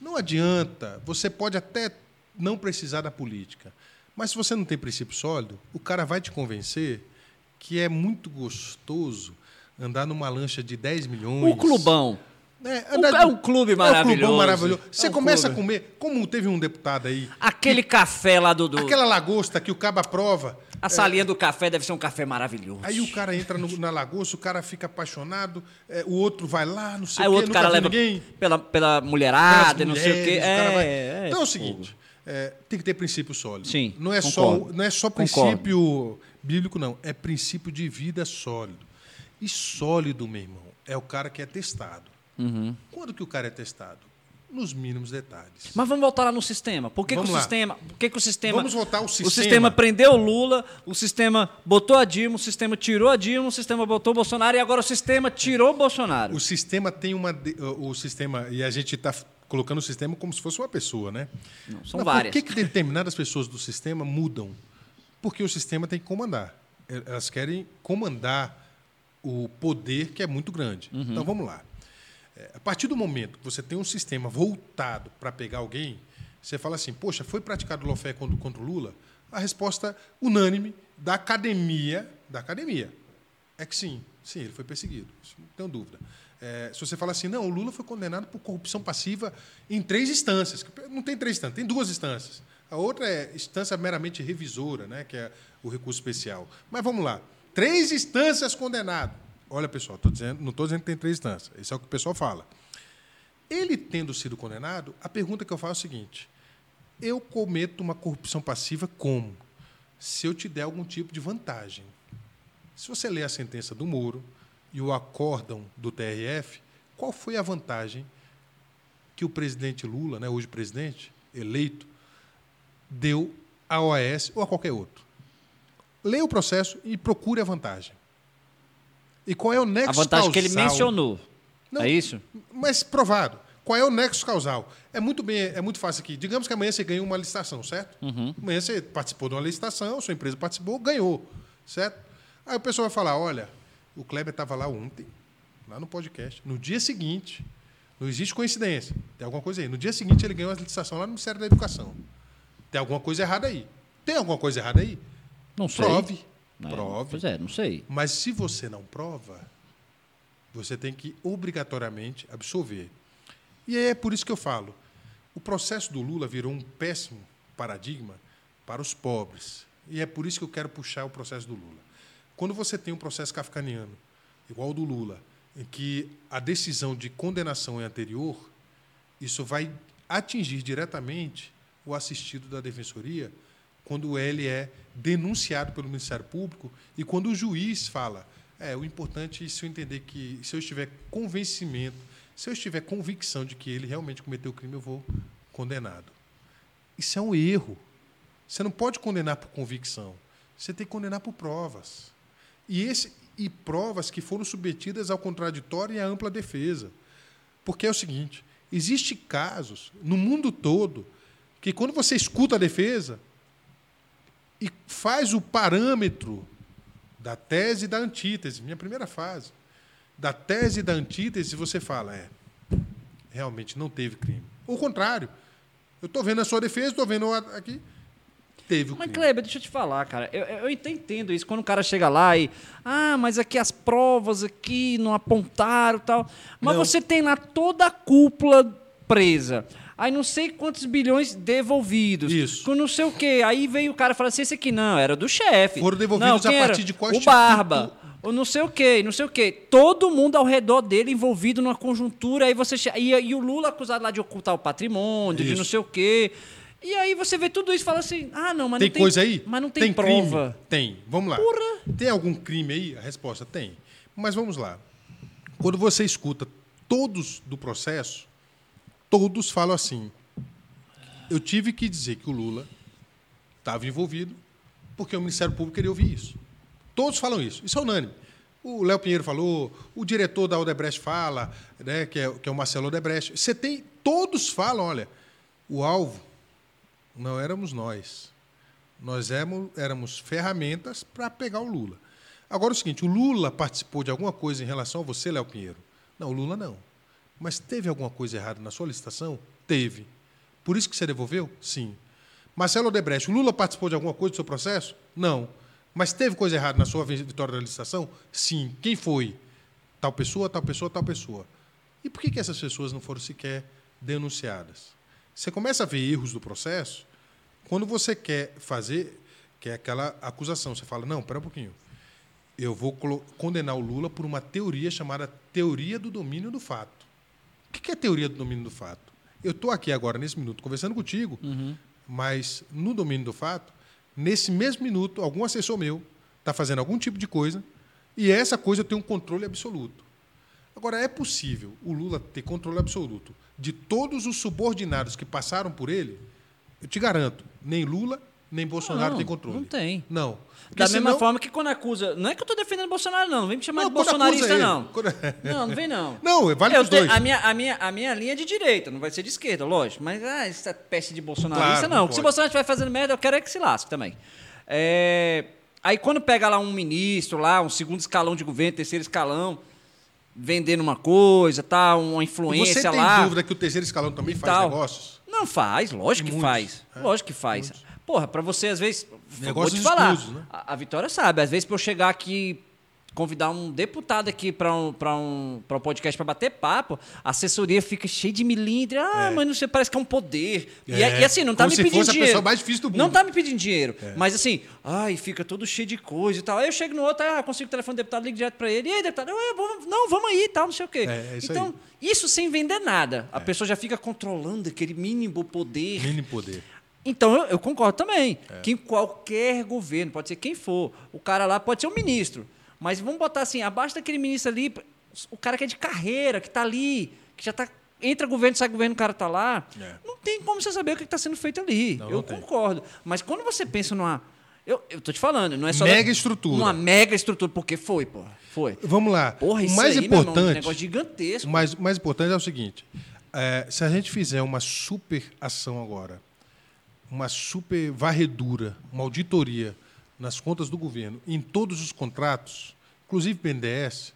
Não adianta, você pode até não precisar da política, mas se você não tem princípio sólido, o cara vai te convencer que é muito gostoso andar numa lancha de 10 milhões. O clubão. É, Um- é um clube É um maravilhoso. clubão maravilhoso. Você É um começa clube. a comer, como teve um deputado aí, Aquele café lá do. do- aquela lagosta que o caba prova, A salinha do café deve ser um café maravilhoso. Aí o cara entra no- na lagosta, o cara fica apaixonado, é, o outro vai lá, não sei Aí o o quê, outro nunca cara viu leva ninguém. pela, pela mulherada, não sei o quê. mulheres, o cara vai- É, Então é o seguinte, é, tem que ter princípio sólido. Sim, não é concordo. só não é só Concordo. princípio bíblico não, é princípio de vida sólido. E sólido, meu irmão, é o cara que é testado. Uhum. Quando que o cara é testado? Nos mínimos detalhes. Mas vamos voltar lá no sistema. Por que, que o lá. sistema. Por que, que o sistema. Vamos voltar ao O sistema. sistema prendeu o Lula, o sistema botou a Dilma, o sistema tirou a Dilma, o sistema botou o Bolsonaro e agora o sistema tirou o Bolsonaro. O sistema tem uma o sistema e a gente está colocando o sistema como se fosse uma pessoa, né? Não, são Mas várias. Por que, que determinadas pessoas do sistema mudam? Porque o sistema tem que comandar. Elas querem comandar o poder que é muito grande. Uhum. Então vamos lá. É, A partir do momento que você tem um sistema voltado para pegar alguém, você fala assim: poxa, foi praticado lawfare contra, contra o Lula? A resposta unânime da academia, da academia, é que sim, sim, ele foi perseguido. Não tenho dúvida. É, se você fala assim, não, o Lula foi condenado por corrupção passiva em três instâncias. Não tem três instâncias, tem duas instâncias. A outra é instância meramente revisora, né, que é o recurso especial. Mas vamos lá. Três instâncias condenado. Olha, pessoal, dizendo, não estou dizendo que tem três instâncias. Isso é o que o pessoal fala. Ele tendo sido condenado, a pergunta que eu faço é a seguinte: eu cometo uma corrupção passiva como? Se eu te der algum tipo de vantagem. Se você ler a sentença do Moro e o acórdão do TRF, qual foi a vantagem que o presidente Lula, né, hoje presidente, eleito, deu à OAS ou a qualquer outro? Leia o processo e procure a vantagem. E qual é o nexo A vantagem que ele causal? mencionou. Não, É isso? Mas provado. Qual é o nexo causal? É muito bem, é muito fácil aqui. Digamos que amanhã você ganha uma licitação, certo? Uhum. Amanhã você participou de uma licitação, sua empresa participou, ganhou, certo? Aí o pessoal vai falar, olha, o Kleber estava lá ontem, lá no podcast. No dia seguinte, não existe coincidência. Tem alguma coisa aí. No dia seguinte ele ganhou a licitação lá no Ministério da Educação. Tem alguma coisa errada aí. Tem alguma coisa errada aí? Não sei. Prove. É, Prove. Pois é, não sei. Mas se você não prova, você tem que obrigatoriamente absolver. E é por isso que eu falo: o processo do Lula virou um péssimo paradigma para os pobres. E é por isso que eu quero puxar o processo do Lula. Quando você tem um processo kafkaniano, igual o do Lula, em que a decisão de condenação é anterior, isso vai atingir diretamente o assistido da defensoria quando ele é denunciado pelo Ministério Público e quando o juiz fala, é, o importante é se eu entender que se eu estiver convencimento, se eu estiver convicção de que ele realmente cometeu o crime, eu vou condenado. Isso é um erro. Você não pode condenar por convicção. Você tem que condenar por provas. E esse e provas que foram submetidas ao contraditório e à ampla defesa. Porque é o seguinte: existe casos no mundo todo que quando você escuta a defesa e faz o parâmetro da tese e da antítese, minha primeira fase, da tese e da antítese, você fala, é, realmente não teve crime. Ou o contrário. Eu estou vendo a sua defesa, estou vendo aqui, teve o Mas, crime. Kleber, deixa eu te falar, cara. Eu, eu entendo isso. Quando o cara chega lá e. Ah, mas aqui as provas aqui não apontaram e tal. Mas Não. você tem lá toda a cúpula presa. Aí não sei quantos bilhões devolvidos. Isso. Com não sei o quê. Aí veio o cara e falou assim: esse aqui não, era do chefe. Foram devolvidos não, a partir de qual O instituto? Barba. Ou não sei o quê, não sei o quê. Todo mundo ao redor dele envolvido numa conjuntura. Aí você. E, e o Lula acusado lá de ocultar o patrimônio, de Isso. não sei o quê. E aí você vê tudo isso e fala assim: ah, não, mas Tem não tem coisa aí? Mas não tem, crime? prova. Tem. Vamos lá. Porra. Tem algum crime aí? A resposta tem. Mas vamos lá. Quando você escuta todos do processo, todos falam assim: eu tive que dizer que o Lula estava envolvido porque o Ministério Público queria ouvir isso. Todos falam isso. Isso é unânime. O Léo Pinheiro falou, o diretor da Odebrecht fala, né, que, é, que é o Marcelo Odebrecht. Você tem. Todos falam, olha, o alvo não éramos nós. Nós éramos, éramos ferramentas para pegar o Lula. Agora é o seguinte, o Lula participou de alguma coisa em relação a você, Léo Pinheiro? Não, o Lula não. Mas teve alguma coisa errada na sua licitação? Teve. Por isso que você devolveu? Sim. Marcelo Odebrecht, o Lula participou de alguma coisa do seu processo? Não. Mas teve coisa errada na sua vitória da licitação? Sim. Quem foi? Tal pessoa, tal pessoa, tal pessoa. E por que, que essas pessoas não foram sequer denunciadas? Você começa a ver erros do processo quando você quer fazer, que é aquela acusação. Você fala, não, espera um pouquinho. Eu vou condenar o Lula por uma teoria chamada teoria do domínio do fato. O que é teoria do domínio do fato? Eu estou aqui agora, nesse minuto, conversando contigo, mas no domínio do fato, nesse mesmo minuto, algum assessor meu está fazendo algum tipo de coisa e essa coisa tem um controle absoluto. Agora, é possível o Lula ter controle absoluto de todos os subordinados que passaram por ele? Eu te garanto, nem Lula, nem Bolsonaro Não, tem controle. não tem. Não. Porque Da mesma forma que quando acusa. Não é que eu tô defendendo Bolsonaro, não. Não vem me chamar Não, de bolsonarista, não. Quando- [LAUGHS] Não, não vem, não. Não, vale Eu tenho- dois. A minha, a, minha, a minha linha é de direita, não vai ser de esquerda, lógico. Mas ah, essa peça de bolsonarista, Claro, não. não se o. Bolsonaro estiver fazendo merda, eu quero é que se lasque também. É, Aí quando pega lá um ministro, lá, um segundo escalão de governo, terceiro escalão, vendendo uma coisa, tá, uma influência você tem lá. dúvida que o terceiro escalão também faz tal. negócios? Não faz, lógico que Muitos, faz. é, Lógico que faz. Porra, pra você, às vezes. Negócios vou te falar. né? a, a Vitória sabe, às vezes pra eu chegar aqui, convidar um deputado aqui pra um, pra um, pra um podcast pra bater papo, a assessoria fica cheia de milímetro. Ah, mas não sei, parece que é um poder. E, É, e assim, não tá como me se pedindo fosse a dinheiro. pessoa mais difícil do Não mundo. tá me pedindo dinheiro. Mas assim, ai, fica todo cheio de coisa e tal. Aí eu chego no outro, ah, consigo o telefone do deputado, ligo direto pra ele. E aí, deputado? Eu, "É, vamos- não, vamos aí e tal, não sei o quê. É, é isso então, aí. isso sem vender nada. A pessoa já fica controlando aquele mínimo poder. Mínimo poder. Então, eu, eu concordo também. É. Que em qualquer governo, pode ser quem for, o cara lá pode ser um ministro. Mas vamos botar assim, abaixo daquele ministro ali, o cara que é de carreira, que está ali, que já está. Entra governo, sai governo, o cara está lá. É. Não tem como você saber o que está sendo feito ali. Não, eu não tem. concordo. Mas quando você pensa numa. Eu, eu tô te falando, não é só. Mega estrutura. Uma mega estrutura, porque foi, porra. Foi. Vamos lá. Porra, isso o mais aí, meu irmão, um importante, negócio gigantesco. o mais, o mais importante é o seguinte: é, se a gente fizer uma super ação agora, uma super varredura, uma auditoria nas contas do governo, em todos os contratos, inclusive BNDES,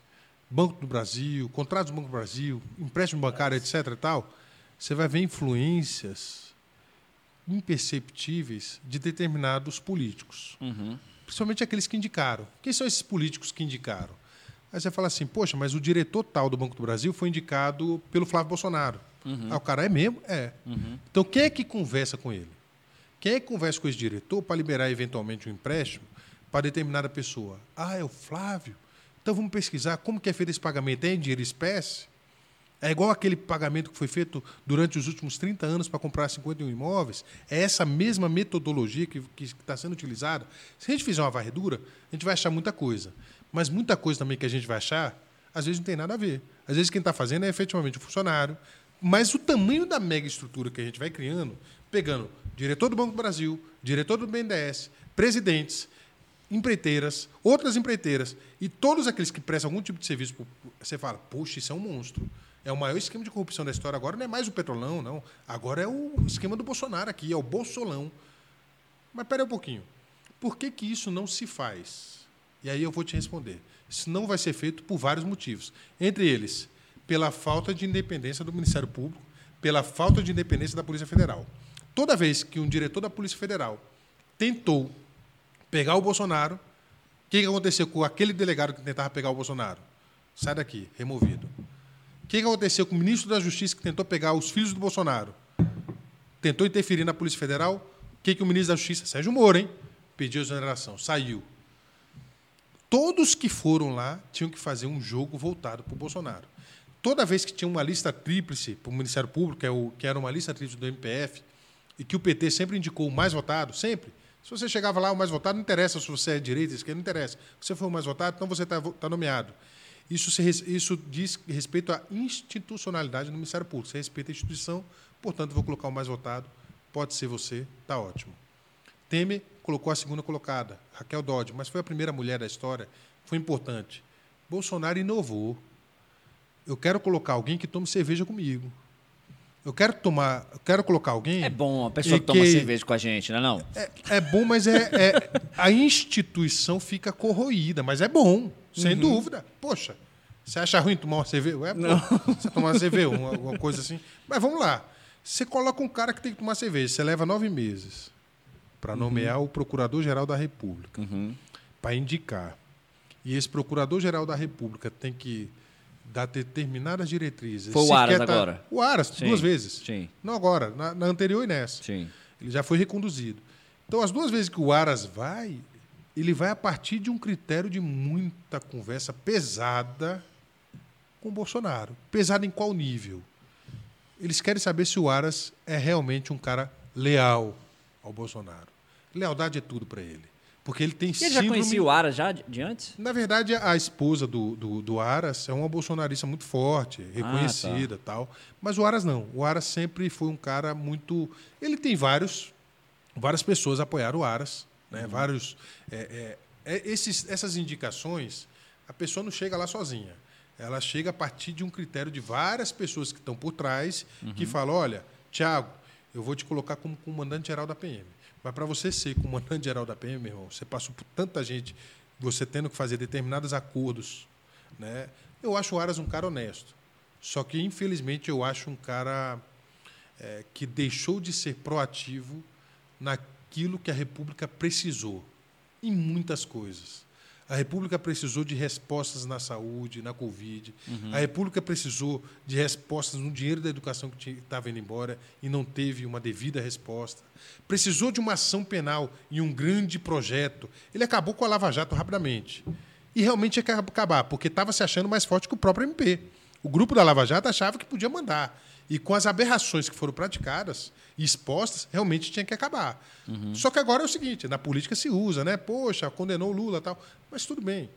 Banco do Brasil, contratos do Banco do Brasil, empréstimo bancário, etc. e tal, você vai ver influências imperceptíveis de determinados políticos principalmente aqueles que indicaram. Quem são esses políticos que indicaram? Aí você fala assim, poxa, mas o diretor tal do Banco do Brasil foi indicado pelo Flávio Bolsonaro. Ah, o cara é mesmo? É. Então quem é que conversa com ele? Quem é que conversa com esse diretor para liberar eventualmente um empréstimo para determinada pessoa? Ah, é o Flávio? Então vamos pesquisar como que é feito esse pagamento. É em dinheiro espécie? É igual aquele pagamento que foi feito durante os últimos 30 anos para comprar 51 imóveis? É essa mesma metodologia que está sendo utilizada? Se a gente fizer uma varredura, a gente vai achar muita coisa. Mas muita coisa também que a gente vai achar, às vezes não tem nada a ver. Às vezes quem está fazendo é efetivamente o funcionário. Mas o tamanho da mega estrutura que a gente vai criando, pegando diretor do Banco do Brasil, diretor do BNDES, presidentes, empreiteiras, outras empreiteiras, e todos aqueles que prestam algum tipo de serviço, você fala, puxa, isso é um monstro. É o maior esquema de corrupção da história. Agora não é mais o petrolão, não. Agora é o esquema do Bolsonaro aqui, é o bolsolão. Mas pera um pouquinho. Por que, que isso não se faz? E aí eu vou te responder. Isso não vai ser feito por vários motivos. Entre eles, pela falta de independência do Ministério Público, pela falta de independência da Polícia Federal. Toda vez que um diretor da Polícia Federal tentou pegar o Bolsonaro, o que, aconteceu com aquele delegado que tentava pegar o Bolsonaro? Sai daqui, removido. O que, aconteceu com o ministro da Justiça que tentou pegar os filhos do Bolsonaro? Tentou interferir na Polícia Federal? O que, que o ministro da Justiça, Sérgio Moro, hein? Pediu exoneração, saiu. Todos que foram lá tinham que fazer um jogo voltado para o Bolsonaro. Toda vez que tinha uma lista tríplice para o Ministério Público, é que era uma lista tríplice do MPF, e que o PT sempre indicou o mais votado, sempre. Se você chegava lá, o mais votado, não interessa se você é direita, esquerda, não interessa. Você for o mais votado, então você está tá nomeado. Isso, se, isso diz respeito à institucionalidade do Ministério Público. Você respeita a instituição, portanto, vou colocar o mais votado. Pode ser você, está ótimo. Temer colocou a segunda colocada, Raquel Dodge, mas foi a primeira mulher da história, foi importante. Bolsonaro inovou. Eu quero colocar alguém que tome cerveja comigo. Eu quero tomar, eu quero colocar alguém. É bom a pessoa que toma cerveja com a gente, não é não? É, é bom, mas é, é, a instituição fica corroída, mas é bom, sem uhum. dúvida. Poxa, você acha ruim tomar uma cerveja? É, não. Pô, você tomar uma cerveja, uma, uma coisa assim. Mas vamos lá. Você coloca um cara que tem que tomar cerveja, você leva nove meses para uhum. nomear o Procurador-Geral da República, uhum. para indicar. E esse Procurador-Geral da República tem que dar determinadas diretrizes. Foi o Aras tá... agora? O Aras, Sim. duas vezes. Sim. Não agora, na, na, anterior e nessa. Sim. Ele já foi reconduzido. Então, as duas vezes que o Aras vai, ele vai a partir de um critério de muita conversa pesada com o Bolsonaro. Pesada em qual nível? Eles querem saber se o Aras é realmente um cara leal ao Bolsonaro. Lealdade é tudo para ele. Porque ele tem Ele síndrome... já conhecia o Aras já de antes? Na verdade, a esposa do, do, do Aras é uma bolsonarista muito forte, reconhecida ah, tá. tal. Mas o Aras não. O Aras sempre foi um cara muito. Ele tem vários. Várias pessoas apoiaram o Aras. Né? Uhum. Vários. É, é, é, esses, essas indicações, a pessoa não chega lá sozinha. Ela chega a partir de um critério de várias pessoas que estão por trás, uhum. que falam: olha, Tiago, eu vou te colocar como comandante-geral da PM. Mas para você ser comandante-geral da PM, meu irmão, você passou por tanta gente, você tendo que fazer determinados acordos. Né? Eu acho o Aras um cara honesto. Só que, infelizmente, eu acho um cara é, que deixou de ser proativo naquilo que a República precisou, em muitas coisas. A República precisou de respostas na saúde, na Covid. Uhum. A República precisou de respostas no dinheiro da educação que estava indo embora e não teve uma devida resposta. Precisou de uma ação penal e um grande projeto. Ele acabou com a Lava Jato rapidamente. E realmente ia acabar, porque estava se achando mais forte que o próprio MP. O grupo da Lava Jato achava que podia mandar. E com as aberrações que foram praticadas, expostas, realmente tinha que acabar. Uhum. Só que agora é o seguinte, na política se usa, né? Poxa, condenou o Lula tal. Mas tudo bem.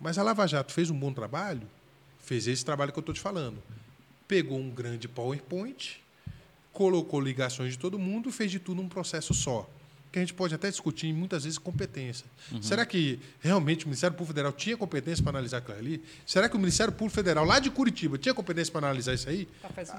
Mas a Lava Jato fez um bom trabalho, fez esse trabalho que eu estou te falando. Pegou um grande PowerPoint, colocou ligações de todo mundo e fez de tudo um processo só. Que a gente pode até discutir muitas vezes competência. Uhum. Será que realmente o Ministério Público Federal tinha competência para analisar aquilo ali? Será que o Ministério Público Federal, lá de Curitiba, tinha competência para analisar isso aí?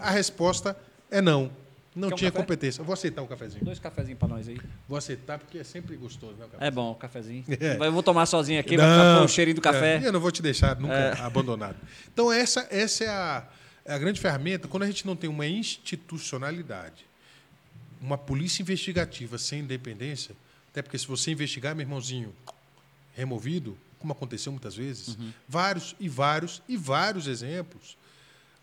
A resposta é não. Não Quer tinha um competência. Eu vou aceitar um cafezinho. Dois cafezinhos para nós aí. Vou aceitar porque é sempre gostoso, né? É bom, o cafezinho. [LAUGHS] É. Eu vou tomar sozinho aqui, vai ficar com o cheirinho do café. É, eu não vou te deixar nunca é. [LAUGHS] abandonado. Então, essa, essa é, a, é a grande ferramenta quando a gente não tem uma institucionalidade, uma polícia investigativa sem independência, até porque se você investigar, meu irmãozinho, removido, como aconteceu muitas vezes, uhum. vários e vários e vários exemplos.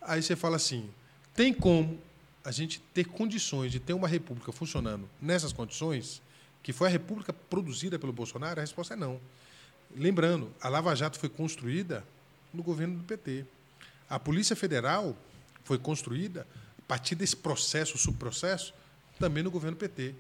Aí você fala assim: tem como a gente ter condições de ter uma república funcionando nessas condições, que foi a república produzida pelo Bolsonaro, a resposta é não. Lembrando, a Lava Jato foi construída no governo do PT. A Polícia Federal foi construída a partir desse processo, subprocesso, também no governo PT.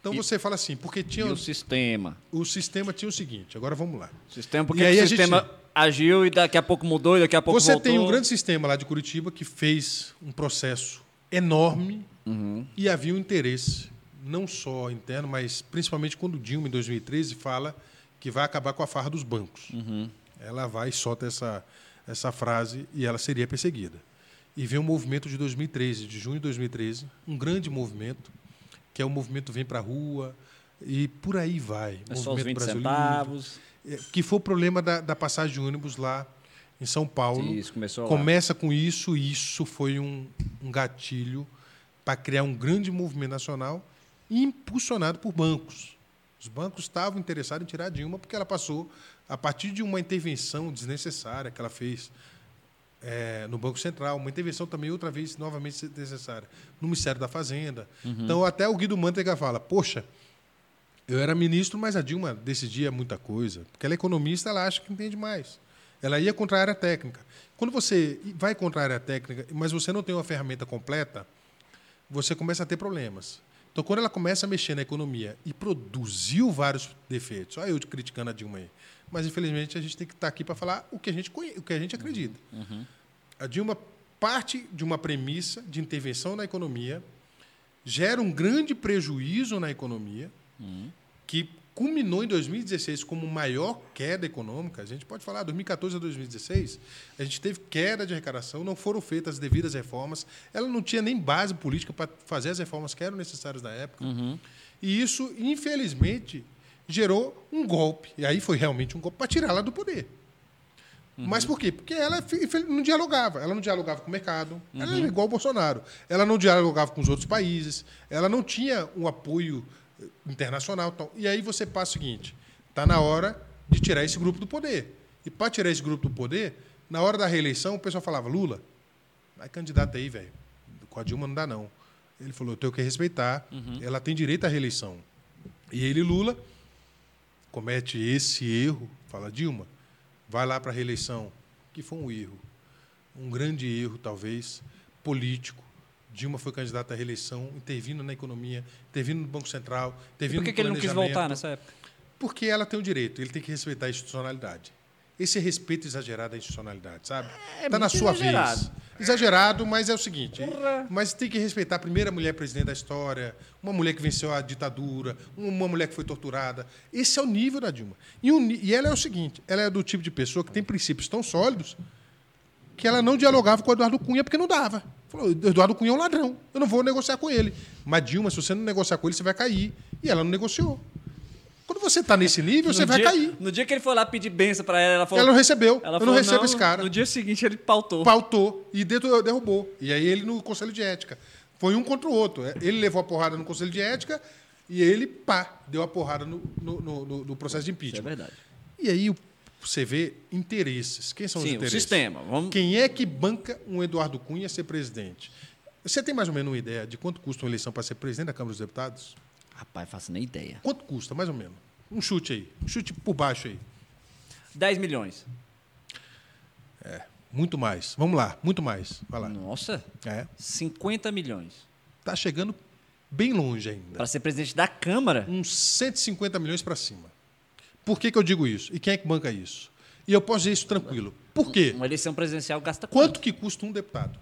Então e, você fala assim, porque tinha. E o sistema. O sistema tinha o seguinte, agora vamos lá. O sistema, porque o sistema gente, agiu e daqui a pouco mudou e daqui a pouco você voltou. Você tem um grande sistema lá de Curitiba que fez um processo enorme uhum. e havia um interesse, não só interno, mas principalmente quando Dilma, em 2013, fala que vai acabar com a farra dos bancos. Uhum. Ela vai e solta essa, essa frase e ela seria perseguida. E vem um movimento de 2013, de junho de 2013, um grande movimento, que é o movimento Vem para a Rua, e por aí vai. É só os movimento 20 Brasil centavos. Livre, é, que foi o problema da, da passagem de ônibus lá em São Paulo. Isso, começou lá. Começa com isso, e isso foi um, um gatilho para criar um grande movimento nacional impulsionado por bancos. Os bancos estavam interessados em tirar a Dilma porque ela passou, a partir de uma intervenção desnecessária que ela fez é, no Banco Central, uma intervenção também outra vez novamente desnecessária no Ministério da Fazenda. Então até o Guido Mantega fala, poxa, eu era ministro, mas a Dilma decidia muita coisa, porque ela é economista, ela acha que entende mais. Ela ia contra a área técnica. Quando você vai contra a área técnica, mas você não tem uma ferramenta completa, você começa a ter problemas. Então, quando ela começa a mexer na economia e produziu vários defeitos, olha eu criticando a Dilma aí, mas infelizmente a gente tem que estar aqui para falar o que a gente, conhe- o que a gente acredita. A Dilma parte de uma premissa de intervenção na economia, gera um grande prejuízo na economia, que culminou em 2016 como maior queda econômica. A gente pode falar, 2014 a 2016, a gente teve queda de arrecadação, não foram feitas as devidas reformas, ela não tinha nem base política para fazer as reformas que eram necessárias na época. E isso, infelizmente, gerou um golpe. E aí foi realmente um golpe para tirá-la do poder. Mas por quê? Porque ela não dialogava. Ela não dialogava com o mercado. Ela era igual o Bolsonaro. Ela não dialogava com os outros países. Ela não tinha um apoio internacional. Então, e aí você passa o seguinte: está na hora de tirar esse grupo do poder. E para tirar esse grupo do poder, na hora da reeleição, o pessoal falava: Lula, vai candidato aí, velho. Com a Dilma não dá, não. Ele falou: eu tenho que respeitar. Ela tem direito à reeleição. E ele, Lula, comete esse erro, fala Dilma, vai lá para a reeleição, que foi um erro, um grande erro talvez político. Dilma foi candidata à reeleição, intervindo na economia, intervindo no Banco Central, E intervindo por que, no que ele não quis voltar nessa época? Porque ela tem o direito, ele tem que respeitar a institucionalidade. Esse respeito exagerado à institucionalidade, sabe? É Está na muito sua exagerado. vez. Exagerado, mas é o seguinte: Porra. mas tem que respeitar a primeira mulher presidente da história, uma mulher que venceu a ditadura, uma mulher que foi torturada. Esse é o nível da Dilma. E, ni- e ela é o seguinte: ela é do tipo de pessoa que tem princípios tão sólidos que ela não dialogava com o Eduardo Cunha porque não dava. Falou: Eduardo Cunha é um ladrão, eu não vou negociar com ele. Mas Dilma, se você não negociar com ele, você vai cair. E ela não negociou. Quando você está nesse nível, você no vai dia, cair. No dia que ele foi lá pedir benção pra ela, ela falou. Ela não recebeu. ela eu falou, não recebo esse cara. No dia seguinte ele pautou. Pautou e derrubou. E aí ele no Conselho de Ética. Foi um contra o outro. Ele levou a porrada no Conselho de Ética e ele, pá, deu a porrada no, no- no- no- processo de Isso é impeachment. verdade. E aí o- você vê interesses. Quem são os Sim, o interesses? sistema. Vamos... Quem é que banca um Eduardo Cunha ser presidente? Você tem mais ou menos uma ideia de quanto custa uma eleição para ser presidente da Câmara dos Deputados? Rapaz, faço nem ideia. Quanto custa, mais ou menos? Um chute aí. Um chute por baixo aí. 10 milhões. Muito mais. Vamos lá, muito mais. Vai lá. Nossa, É. 50 milhões. Tá chegando bem longe ainda. Pra ser presidente da Câmara? uns 150 milhões para cima. Por que, que eu digo isso? E quem é que banca isso? E eu posso dizer isso tranquilo. Por quê? Uma eleição presidencial gasta Quanto que custa um deputado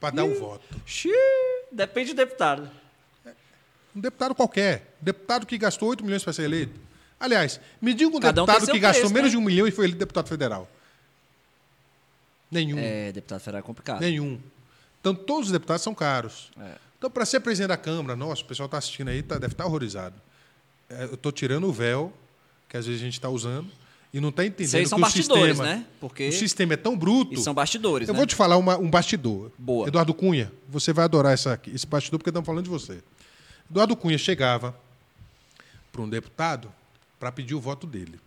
para dar o voto? Xiii, depende do deputado. Um deputado qualquer. Deputado que gastou 8 milhões para ser eleito. Aliás, me diga um Cada um tem deputado seu que gastou preço, menos né? de um milhão e foi eleito deputado federal. Nenhum. É, deputado federal é complicado. Nenhum. Então, todos os deputados são caros. É. Então, para ser presidente da Câmara, nossa, o pessoal está assistindo aí, tá- deve estar horrorizado. É, eu estou tirando o véu, que às vezes a gente está usando, e não está entendendo Vocês são que o bastidores, sistema, né? Porque o sistema é tão bruto. e são bastidores, Eu né? vou te falar uma- um bastidor. Boa. Eduardo Cunha, você vai adorar essa, esse bastidor porque estamos falando de você. Eduardo Cunha chegava para um deputado para pedir o voto dele.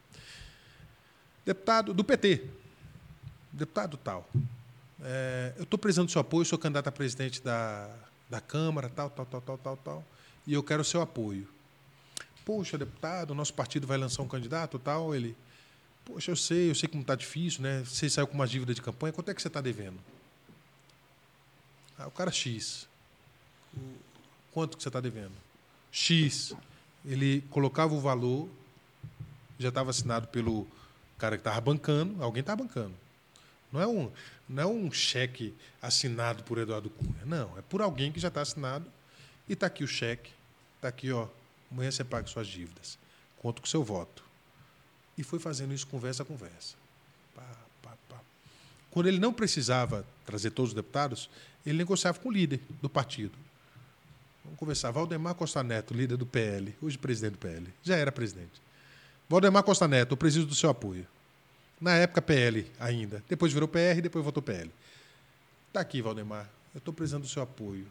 Deputado do PT. Deputado tal. É, eu estou precisando do seu apoio, sou candidato a presidente da, da Câmara, tal, tal, tal, tal, tal, tal, e eu quero o seu apoio. Poxa, deputado, nosso partido vai lançar um candidato tal. Ele, poxa, eu sei, eu sei como está difícil, né? Você saiu com uma dívida de campanha, quanto é que você está devendo? Ah, o cara X. Quanto que você está devendo? X. Ele colocava o valor, já estava assinado pelo cara que estava bancando, alguém estava bancando. Não é, um, não é um cheque assinado por Eduardo Cunha. Não, é por alguém que já está assinado. E está aqui o cheque. Está aqui, ó. Amanhã você paga suas dívidas. Conto com seu voto. E foi fazendo isso conversa a conversa. Pá, pá, pá. Quando ele não precisava trazer todos os deputados, ele negociava com o líder do partido. Vamos conversar. Valdemar Costa Neto, líder do PL, hoje presidente do PL, já era presidente. Valdemar Costa Neto, eu preciso do seu apoio. Na época, PL ainda. Depois virou PR, depois voltou PL. Está aqui, Valdemar. Eu estou precisando do seu apoio.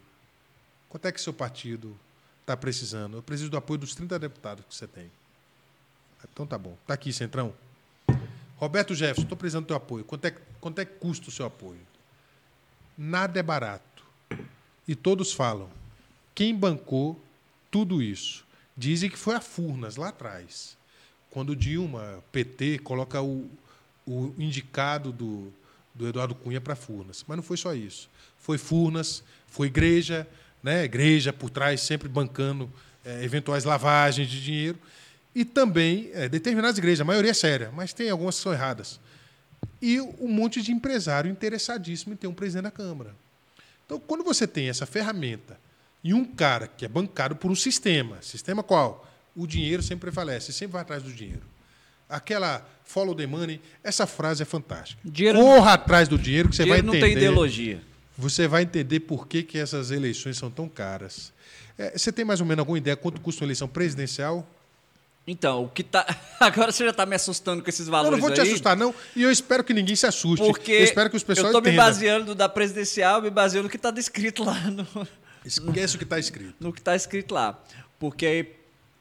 Quanto é que seu partido está precisando? Eu preciso do apoio dos 30 deputados que você tem. Então tá bom. Está aqui, Centrão. Roberto Jefferson, estou precisando do teu apoio. Quanto é, quanto é que custa o seu apoio? Nada é barato. E todos falam. Quem bancou tudo isso? Dizem que foi a Furnas, lá atrás. Quando Dilma, PT, coloca o, o indicado do, do Eduardo Cunha para Furnas. Mas não foi só isso. Foi Furnas, foi igreja, né? igreja por trás sempre bancando é, eventuais lavagens de dinheiro. E também é, determinadas igrejas, a maioria é séria, mas tem algumas que são erradas. E um monte de empresário interessadíssimo em ter um presidente da Câmara. Então, quando você tem essa ferramenta e um cara que é bancado por um sistema, sistema qual? O dinheiro sempre prevalece, sempre vai atrás do dinheiro. Aquela follow the money, essa frase é fantástica. Dinheiro Corra atrás do dinheiro que você vai Dinheiro entender. não tem ideologia. Você vai entender por que, que essas eleições são tão caras. É, você tem mais ou menos alguma ideia quanto custa uma eleição presidencial? Então, o que tá. [LAUGHS] Agora você já tá me assustando com esses Eu valores. não vou te aí, assustar, não. E eu espero que ninguém se assuste. Porque eu espero que os pessoal eu tô me baseando da presidencial, me baseando no que tá descrito lá no, [LAUGHS] Esquece o que está escrito. no que tá escrito lá. Porque,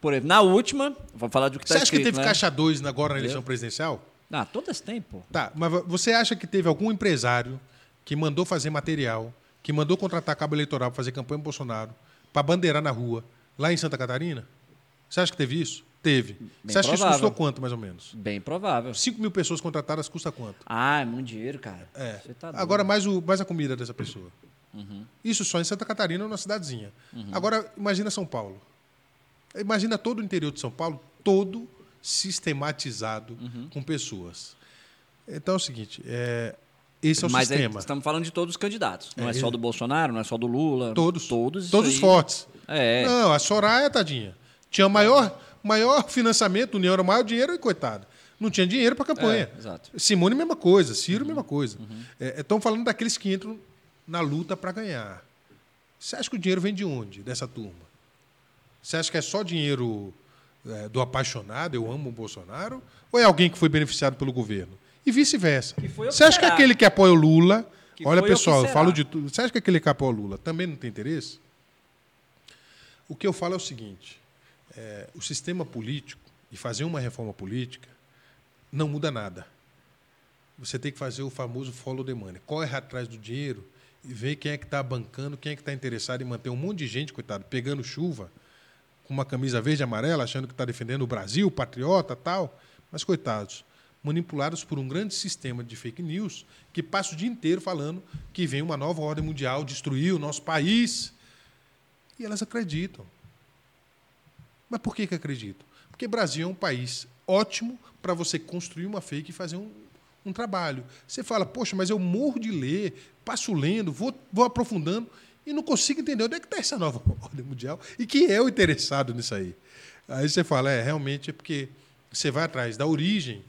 por exemplo, na última, vamos falar do que Você tá acha que escrito, teve né? caixa 2 agora na eleição presidencial? Ah, todas têm, pô. Tá, mas você acha que teve algum empresário que mandou fazer material, que mandou contratar cabo eleitoral para fazer campanha pro Bolsonaro, para bandeirar na rua, lá em Santa Catarina? Você acha que teve isso? Teve. você acha que isso provável. custou quanto, mais ou menos? Bem provável. 5 mil pessoas contratadas custa quanto? Ah, é muito dinheiro, cara. É. Você tá. Agora, mais, o, mais a comida dessa pessoa. Isso só em Santa Catarina, numa cidadezinha. Agora, imagina São Paulo. Imagina todo o interior de São Paulo, todo sistematizado com pessoas. Então é o seguinte, é, esse é o Mas aí sistema. estamos falando de todos os candidatos. Não é, É, só do Bolsonaro, não é só do Lula. Todos. Todos. Todos fortes. É. Não, a Soraya, tadinha. Tinha maior, maior financiamento, União era o maior dinheiro e coitado. Não tinha dinheiro para campanha. É, exato. Simone, mesma coisa. Ciro, mesma coisa. Estão falando daqueles que entram na luta para ganhar. Você acha que o dinheiro vem de onde, dessa turma? Você acha que é só dinheiro é, do apaixonado, eu amo o Bolsonaro? Ou é alguém que foi beneficiado pelo governo? E vice-versa. Você acha que aquele que apoia o Lula. Que olha, pessoal, eu falo de tudo. Você acha que aquele que apoia o Lula também não tem interesse? O que eu falo é o seguinte: é, o sistema político e fazer uma reforma política não muda nada. Você tem que fazer o famoso follow the money. Corre atrás do dinheiro e vê quem é que está bancando, quem é que está interessado em manter um monte de gente, coitado, pegando chuva, com uma camisa verde e amarela, achando que está defendendo o Brasil, patriota tal. Mas, coitados, manipulados por um grande sistema de fake news que passa o dia inteiro falando que vem uma nova ordem mundial destruir o nosso país. E elas acreditam. Mas por que, que acreditam? Porque Brasil é um país ótimo para você construir uma fake e fazer um, um trabalho. Você fala, poxa, mas eu morro de ler, passo lendo, vou, vou aprofundando e não consigo entender onde é que está essa nova [LAUGHS] ordem mundial e quem é o interessado nisso aí. Aí você fala, é, realmente é porque você vai atrás da origem.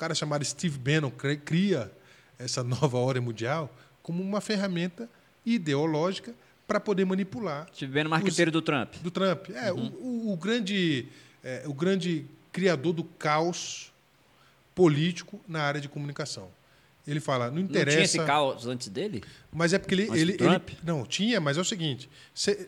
O cara chamado Steve Bannon cri- cria essa nova ordem mundial como uma ferramenta ideológica para poder manipular Estive vendo o marqueteiro do Trump. do Trump. É, o, o- o grande, é, o grande criador do caos político na área de comunicação. Ele fala, não Não interessa. tinha esse caos antes dele? Mas é porque ele, Mas ele, Trump? ele- Não, tinha, mas é o seguinte: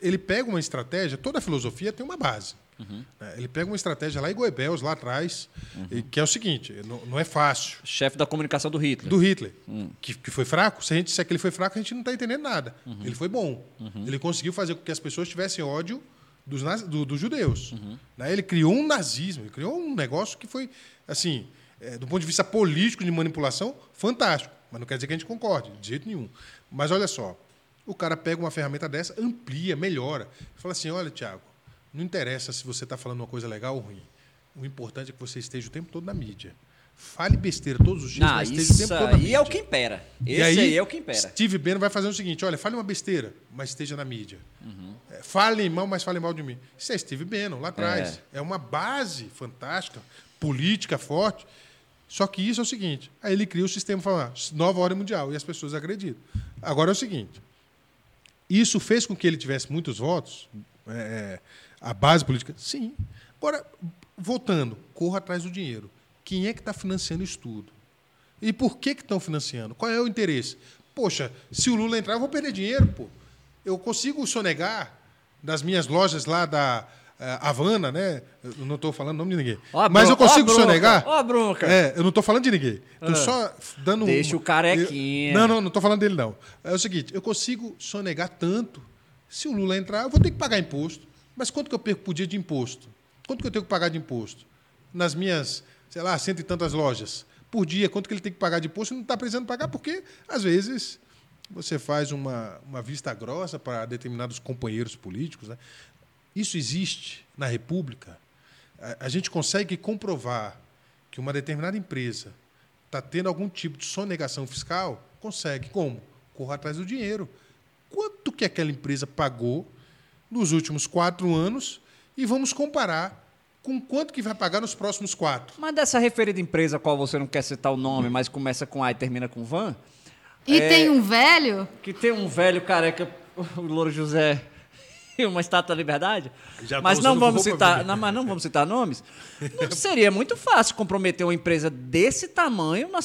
ele pega uma estratégia, toda filosofia tem uma base. Uhum. Ele pega uma estratégia lá em Goebbels, lá atrás, e- que é o seguinte: não, não é fácil. Chefe da comunicação do Hitler. Do Hitler, Hum. que, que foi fraco, se a gente disser que ele foi fraco, a gente não está entendendo nada. Uhum. Ele foi bom. Ele conseguiu fazer com que as pessoas tivessem ódio dos, do- dos judeus. Uhum. Né? Ele criou um nazismo, ele criou um negócio que foi, assim, é, do ponto de vista político, de manipulação, fantástico. Mas não quer dizer que a gente concorde, de jeito nenhum. Mas olha só, o cara pega uma ferramenta dessa, amplia, melhora. Fala assim: olha, Tiago, não interessa se você está falando uma coisa legal ou ruim. O importante é que você esteja o tempo todo na mídia. Fale besteira todos os dias, Não, mas esteja o tempo todo na aí é o mídia. que impera. E Esse aí, é o que impera. Steve Bannon vai fazer o seguinte: olha, fale uma besteira, mas esteja na mídia. Uhum. É, fale mal, mas fale mal de mim. Isso é Steve Bannon, lá atrás. É. uma base fantástica, política forte. Só que isso é o seguinte: aí ele cria o sistema fala, nova ordem mundial, e as pessoas acreditam. Agora é o seguinte: isso fez com que ele tivesse muitos votos, é, a base política? Sim. Agora, voltando, corra atrás do dinheiro. Quem é que está financiando isso tudo? E por que que estão financiando? Qual é o interesse? Poxa, se o Lula entrar, eu vou perder dinheiro, pô. Eu consigo sonegar das minhas lojas lá da eh, Havana, né? Eu não estou falando o nome de ninguém. Ó Mas eu ó consigo bronca, sonegar. ó bronca. É, eu não estou falando de ninguém. Estou Ah. só dando Deixa um- o carequinha. Não, não, não estou falando dele, não. É o seguinte, eu consigo sonegar tanto. Se o Lula entrar, eu vou ter que pagar imposto. Mas quanto que eu perco por dia de imposto? Quanto que eu tenho que pagar de imposto? Nas minhas, sei lá, cento e tantas lojas. Por dia, quanto que ele tem que pagar de imposto? Não está precisando pagar, porque, às vezes, você faz uma, uma vista grossa para determinados companheiros políticos. Né? Isso existe na República. A, a gente consegue comprovar que uma determinada empresa está tendo algum tipo de sonegação fiscal? Consegue. Como? Corra atrás do dinheiro. Quanto que aquela empresa pagou nos últimos quatro anos e vamos comparar com quanto que vai pagar nos próximos quatro. Mas dessa referida empresa, qual você não quer citar o nome, mas começa com A e termina com Van, E É. tem um velho que tem um velho careca, o Louro José, e uma estátua da liberdade. Já Mas não vamos citar, não, mas não vamos citar nomes. Não seria muito fácil comprometer uma empresa desse tamanho na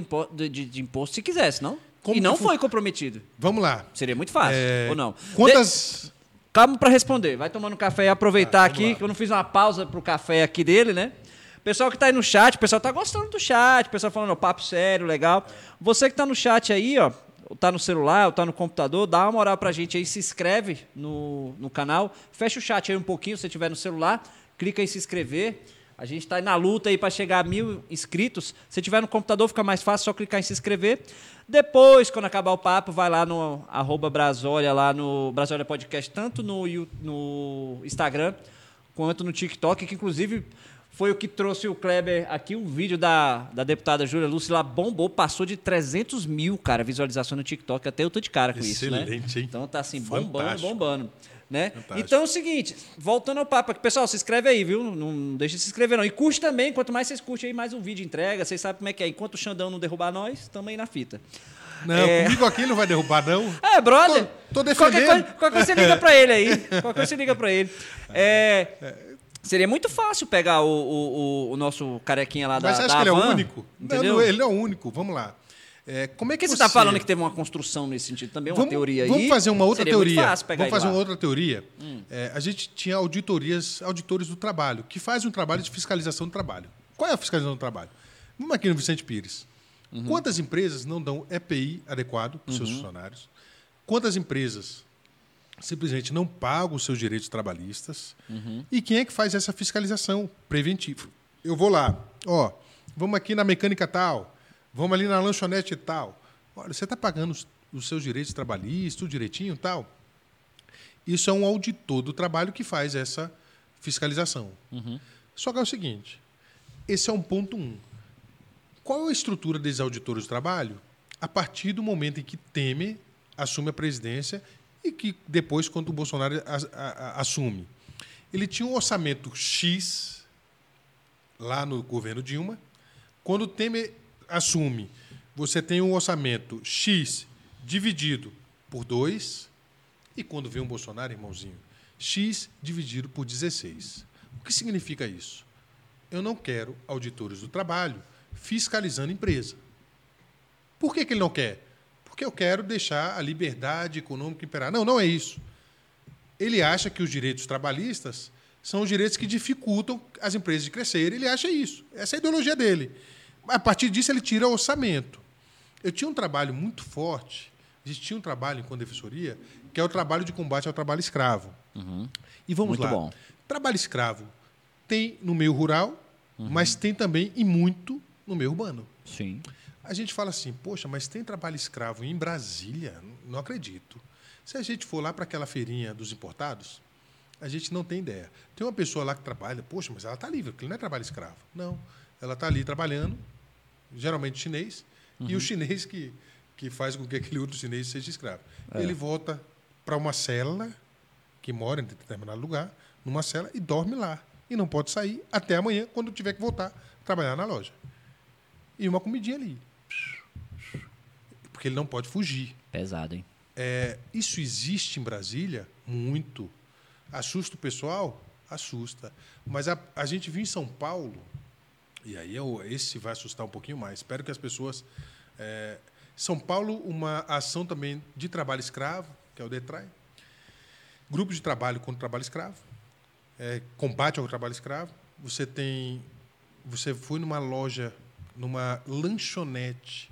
impo- de, de- de imposto se quisesse, não? Como e não foi comprometido. Vamos lá. Seria muito fácil, É, ou não? Quantas. Calma para responder. Vai tomando café e aproveitar Ah, aqui, lá. que eu não fiz uma pausa pro café aqui dele, né? Pessoal que tá aí no chat, o pessoal tá gostando do chat, o pessoal falando, ó, papo sério, legal. Você que tá no chat aí, ó, ou tá no celular, ou tá no computador, dá uma moral pra gente aí, se inscreve no, no canal, fecha o chat aí um pouquinho, se você tiver no celular, clica em se inscrever. A gente tá aí na luta aí para chegar a mil inscritos. Se tiver no computador, fica mais fácil, só clicar em se inscrever. Depois, quando acabar o papo, vai lá no arroba Brasólia, lá no Brasólia Podcast, tanto no, no Instagram quanto no TikTok, que inclusive foi o que trouxe o Kleber aqui, um vídeo da, da deputada Júlia Lúcia lá bombou, passou de 300 mil, cara, visualização no TikTok. Até eu tô de cara com isso, né? Excelente, hein? Então tá assim, bombando, Fantástico. bombando. Né? Fantástico. Então é o seguinte, voltando ao papo pessoal, se inscreve aí, viu? Não, não deixa de se inscrever, não. E curte também, quanto mais vocês curtem aí, mais um vídeo entrega. Vocês sabem como é que é. Enquanto o Xandão não derrubar nós, também na fita. Não, É. comigo aqui ele não vai derrubar, não. [LAUGHS] É, brother. Tô- tô Qualquer defendendo. coisa, qualquer coisa você liga pra ele aí. [LAUGHS] Qualquer coisa você liga pra ele. É, seria muito fácil pegar o, o, o- o nosso carequinha lá da Mas você acha da que ele é o Havan, único? Entendeu? não, ele é o único. Vamos lá. É, como é que você está falando que teve uma construção nesse sentido também? Uma vamos, teoria aí? Vamos fazer uma outra teoria. Vamos fazer uma. Hum. outra teoria. É, a gente tinha auditorias, auditores do trabalho, que fazem um trabalho de fiscalização do trabalho. Qual é a fiscalização do trabalho? Vamos aqui no Vicente Pires. Uhum. Quantas empresas não dão EPI adequado para os seus funcionários? Quantas empresas simplesmente não pagam os seus direitos trabalhistas? Uhum. E quem é que faz essa fiscalização preventiva? Eu vou lá, ó, vamos aqui na mecânica tal, vamos ali na lanchonete tal. Olha, você está pagando os, os seus direitos trabalhistas, tudo direitinho tal? Isso é um auditor do trabalho que faz essa fiscalização. Só que é o seguinte: esse é um ponto um. Qual é a estrutura desses auditores do trabalho? A partir do momento em que Temer assume a presidência e que depois, quando o Bolsonaro a- a- a- assume. Ele tinha um orçamento X lá no governo Dilma. Quando Temer assume, você tem um orçamento X dividido por 2. E quando vem um Bolsonaro, irmãozinho, X dividido por 16. O que significa isso? Eu não quero auditores do trabalho fiscalizando empresa. Por que, que ele não quer? Porque eu quero deixar a liberdade econômica imperar. Não, não é isso. Ele acha que os direitos trabalhistas são os direitos que dificultam as empresas de crescer. Ele acha isso. Essa é a ideologia dele. A partir disso, ele tira o orçamento. Eu tinha um trabalho muito forte, a gente tinha um trabalho enquanto defensoria, que é o trabalho de combate ao trabalho escravo. E vamos Muito lá. bom. Trabalho escravo tem no meio rural, mas tem também e muito no meio urbano. Sim. A gente fala assim, poxa, mas tem trabalho escravo em Brasília? Não acredito. Se a gente for lá para aquela feirinha dos importados, a gente não tem ideia. Tem uma pessoa lá que trabalha, poxa, mas ela está livre, porque não é trabalho escravo. Não. ela está ali trabalhando, geralmente chinês, e o chinês que, que faz com que aquele outro chinês seja escravo. Ele volta para uma cela, que mora em determinado lugar, numa cela, e dorme lá. E não pode sair até amanhã, quando tiver que voltar a trabalhar na loja. E uma comidinha ali. Porque ele não pode fugir. Pesado, hein? É, isso existe em Brasília muito. Assusta o pessoal? Assusta. Mas a, a gente viu em São Paulo, e aí eu, esse vai assustar um pouquinho mais. Espero que as pessoas. é, São Paulo, uma ação também de trabalho escravo, que é o DETRAI. Grupo de trabalho contra o trabalho escravo. é, combate ao trabalho escravo. Você tem. Você foi numa loja, numa lanchonete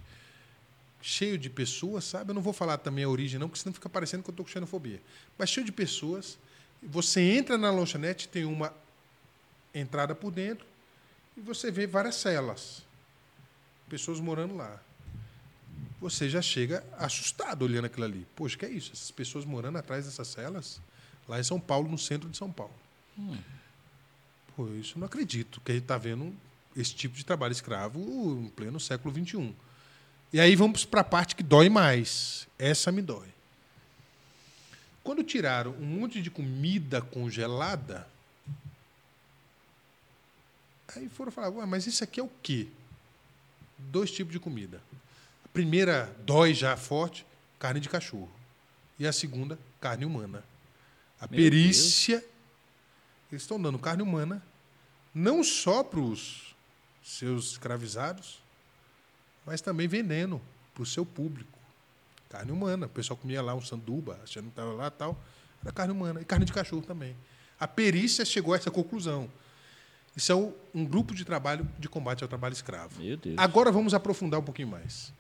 cheio de pessoas, sabe? Eu não vou falar também a origem, não, porque senão fica parecendo que eu estou com xenofobia. Mas cheio de pessoas. Você entra na lanchonete, tem uma entrada por dentro e você vê várias celas. Pessoas morando lá. Você já chega assustado olhando aquilo ali. Poxa, que é isso? Essas pessoas morando atrás dessas celas? Lá em São Paulo, no centro de São Paulo. Pô, isso eu não acredito que a gente está vendo esse tipo de trabalho escravo em pleno século XXI. E aí vamos para a parte que dói mais. Essa me dói. Quando tiraram um monte de comida congelada, aí foram falar, mas isso aqui é o quê? Dois tipos de comida. A primeira dói já forte, carne de cachorro. E a segunda, carne humana. A Meu perícia, eles estão dando carne humana, não só para os seus escravizados, mas também vendendo para o seu público. Carne humana. O pessoal comia lá um sanduba, achando que estava lá tal. Era carne humana. E carne de cachorro também. A perícia chegou a essa conclusão. Isso é um, um grupo de trabalho de combate ao trabalho escravo. Agora vamos aprofundar um pouquinho mais.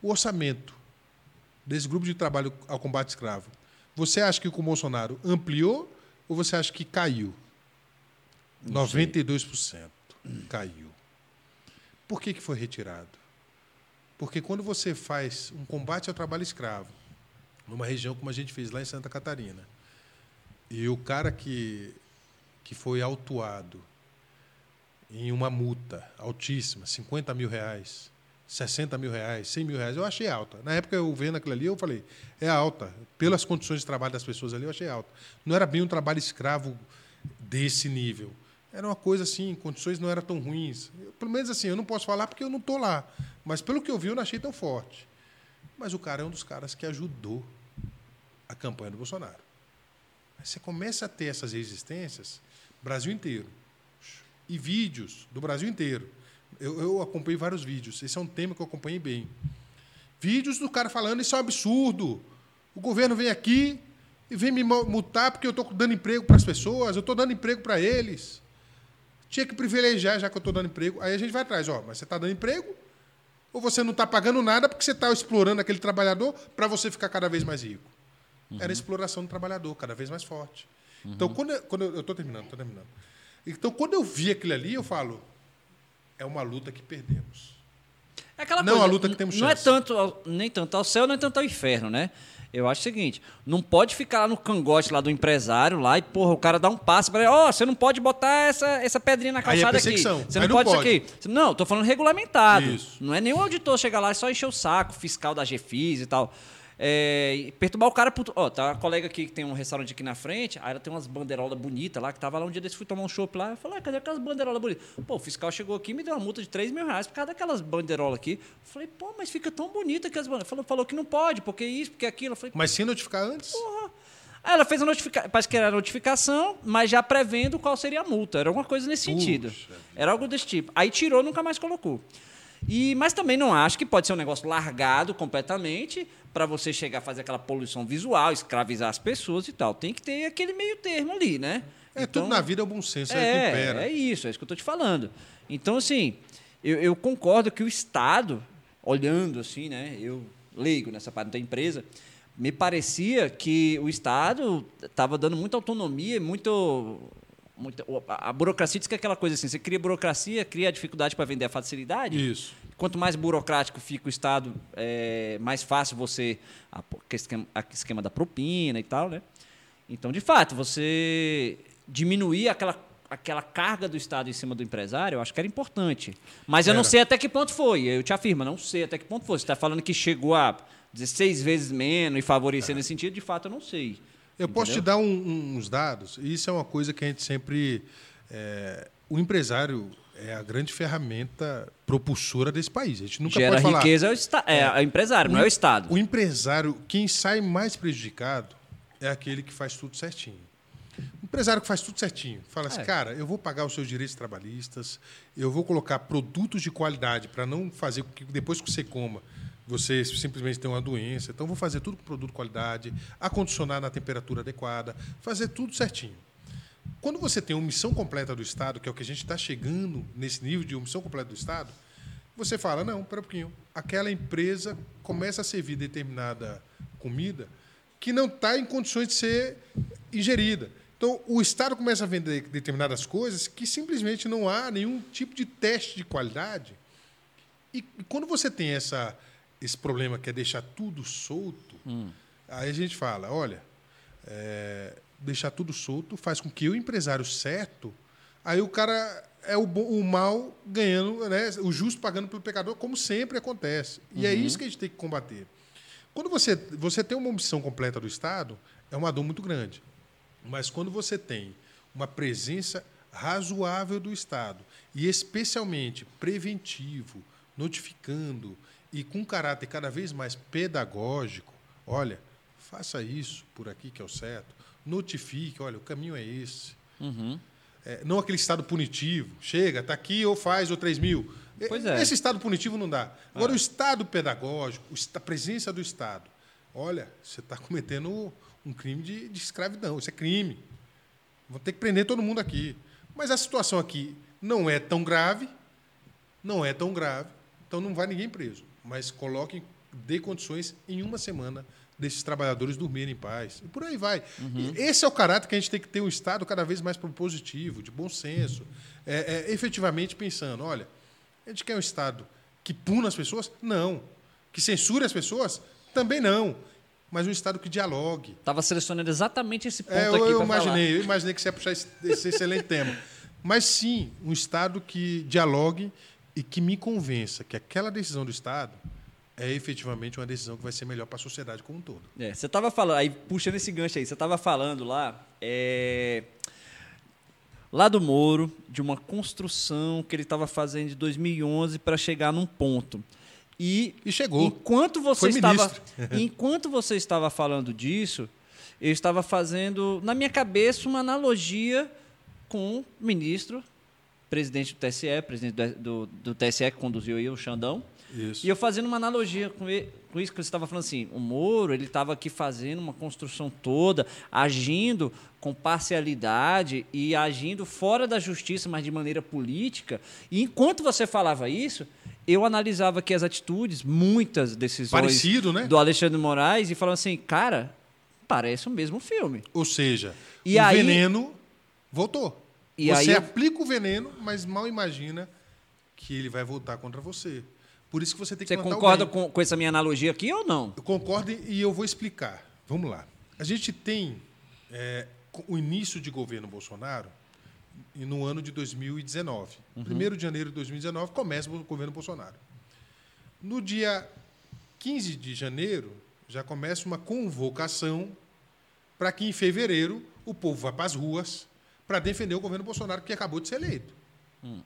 O orçamento desse grupo de trabalho ao combate escravo. Você acha que com o Bolsonaro ampliou ou você acha que caiu? 92% caiu. Por que, que foi retirado? Porque quando você faz um combate ao trabalho escravo, numa região como a gente fez lá em Santa Catarina, e o cara que, que foi autuado em uma multa altíssima, 50 mil reais, 60 mil reais, 100 mil reais, eu achei alta. Na época, eu vendo aquilo ali, eu falei, é alta. Pelas condições de trabalho das pessoas ali, eu achei alta. Não era bem um trabalho escravo desse nível. Era uma coisa assim, condições não eram tão ruins. Eu, pelo menos assim, eu não posso falar porque eu não estou lá. Mas pelo que eu vi, eu não achei tão forte. Mas o cara é um dos caras que ajudou a campanha do Bolsonaro. Aí você começa a ter essas resistências, Brasil inteiro. E vídeos do Brasil inteiro. Eu, eu acompanhei vários vídeos. Esse é um tema que eu acompanhei bem. Vídeos do cara falando, isso é um absurdo. O governo vem aqui e vem me mu- multar porque eu estou dando emprego para as pessoas, eu estou dando emprego para eles. Tinha que privilegiar, já que eu estou dando emprego. Aí a gente vai atrás, ó, mas você está dando emprego? Ou você não está pagando nada porque você está explorando aquele trabalhador para você ficar cada vez mais rico? Era a exploração do trabalhador, cada vez mais forte. Então, quando eu, quando eu estou terminando, estou terminando. Então, quando eu vi aquilo ali, eu falo, é uma luta que perdemos. É aquela Não, coisa, a luta que temos Não chance. é tanto, nem tanto ao céu, nem tanto ao inferno, né? Eu acho o seguinte, não pode ficar lá no cangote lá do empresário lá e, porra, o cara dá um passo para ele, ó, você não pode botar essa, essa pedrinha na é calçada aqui. perseguição. Você não não pode, pode. isso aqui. Não, tô falando regulamentado. Isso. Não é nenhum auditor chegar lá e só encher o saco, fiscal da GFIS e tal. É, perturbar o cara. Por, ó, tá uma colega aqui que tem um restaurante aqui na frente, aí ela tem umas bandeirolas bonitas lá, que tava lá um dia desse, fui tomar um chopp lá, eu falei, ah, cadê aquelas bandeirolas bonitas? Pô, o fiscal chegou aqui e me deu uma multa de 3 mil reais por causa daquelas bandeirolas aqui. Eu falei, pô, mas fica tão bonita aquelas bandeirolas. Falou, falou que não pode, porque isso, porque aquilo. Eu falei, Mas sem notificar antes? porra. Aí ela fez a notificação, parece que era a notificação, mas já prevendo qual seria a multa. Era alguma coisa nesse sentido. Era algo desse tipo. Aí tirou, nunca mais colocou. E, mas também não acho que pode ser um negócio largado completamente para você chegar a fazer aquela poluição visual, escravizar as pessoas e tal. Tem que ter aquele meio termo ali, né? É, tudo na vida é o bom senso, é, É, é isso, é isso que eu estou te falando. Então, assim, eu, eu concordo que o Estado, olhando assim, né, eu leigo nessa parte da empresa, me parecia que o Estado estava dando muita autonomia, muito, muita, a a burocracia diz que é aquela coisa assim, você cria burocracia, cria dificuldade para vender a facilidade. Isso. Quanto mais burocrático fica o Estado, é, mais fácil você. A, que esquema, a esquema da propina e tal, né? Então, de fato, você diminuir aquela, aquela carga do Estado em cima do empresário, eu acho que era importante. Mas eu não sei até que ponto foi. Eu te afirmo, não sei até que ponto foi. Você está falando que chegou a 16 vezes menos e favorecer nesse sentido, de fato eu não sei. Eu posso te Entendeu? dar um- um- uns dados, isso é uma coisa que a gente sempre. é, o empresário é a grande ferramenta propulsora desse país. A gente nunca Gera pode falar. riqueza é o, esta- é, o empresário, não é o Estado. O empresário, quem sai mais prejudicado é aquele que faz tudo certinho. O empresário que faz tudo certinho. Fala assim, É. cara, eu vou pagar os seus direitos trabalhistas, eu vou colocar produtos de qualidade para não fazer com que depois que você coma, você simplesmente tenha uma doença. Então, vou fazer tudo com produto de qualidade, acondicionar na temperatura adequada, fazer tudo certinho. Quando você tem uma missão completa do Estado, que é o que a gente está chegando nesse nível de omissão completa do Estado, você fala, não, pera um pouquinho. Aquela empresa começa a servir determinada comida que não está em condições de ser ingerida. Então, o Estado começa a vender determinadas coisas que simplesmente não há nenhum tipo de teste de qualidade. E, quando você tem essa, esse problema que é deixar tudo solto, aí a gente fala, olha, é, deixar tudo solto faz com que o empresário certo, aí o cara é o, bo- o mal ganhando, né, o justo pagando pelo pecador, como sempre acontece. E é isso que a gente tem que combater. Quando você, você tem uma omissão completa do Estado, é uma dor muito grande. Mas quando você tem uma presença razoável do Estado, e especialmente preventivo, notificando e com caráter cada vez mais pedagógico, olha, faça isso por aqui que é o certo, notifique, olha, o caminho é esse. É, não aquele estado punitivo, chega, está aqui ou faz ou 3 mil. Pois é. Esse estado punitivo não dá. Agora, o estado pedagógico, a presença do Estado, olha, você está cometendo um crime de, de escravidão, isso é crime. Vou ter que prender todo mundo aqui. Mas a situação aqui não é tão grave, não é tão grave, então não vai ninguém preso. Mas coloquem, dê condições em uma semana desses trabalhadores dormirem em paz. E por aí vai. E esse é o caráter que a gente tem que ter um Estado cada vez mais propositivo, de bom senso, é, é, efetivamente pensando, olha, a gente quer um Estado que puna as pessoas? Não. Que censure as pessoas? Também não. Mas um Estado que dialogue. Estava selecionando exatamente esse ponto É, eu, aqui eu imaginei, eu imaginei que você ia puxar esse, esse excelente tema. Mas sim, um Estado que dialogue e que me convença que aquela decisão do Estado é efetivamente uma decisão que vai ser melhor para a sociedade como um todo. É, você estava falando, aí puxando esse gancho aí, você estava falando lá, é, lá do Moro, de uma construção que ele estava fazendo de 2011 para chegar num ponto. E, E chegou. Enquanto você Foi estava, ministro. [LAUGHS] enquanto você estava falando disso, eu estava fazendo na minha cabeça uma analogia com o ministro, presidente do TSE, presidente do, do, do TSE que conduziu aí o Xandão. Isso. E eu fazendo uma analogia com, ele- com isso que você estava falando assim, o Moro ele estava aqui fazendo uma construção toda, agindo com parcialidade e agindo fora da justiça, mas de maneira política. E enquanto você falava isso, eu analisava aqui as atitudes, muitas decisões Parecido, né? do Alexandre Moraes e falava assim, cara, parece o mesmo filme. Ou seja, E o aí- veneno voltou. E você aí- aplica o veneno, mas mal imagina que ele vai voltar contra você. Por isso que você tem que Você concorda com, com essa minha analogia aqui ou não? Eu concordo e eu vou explicar. Vamos lá. A gente tem é, o início de governo Bolsonaro no ano de 2019. Uhum. 1 de janeiro de 2019 começa o governo Bolsonaro. No dia 15 de janeiro já começa uma convocação para que em fevereiro o povo vá para as ruas para defender o governo Bolsonaro que acabou de ser eleito. Hum.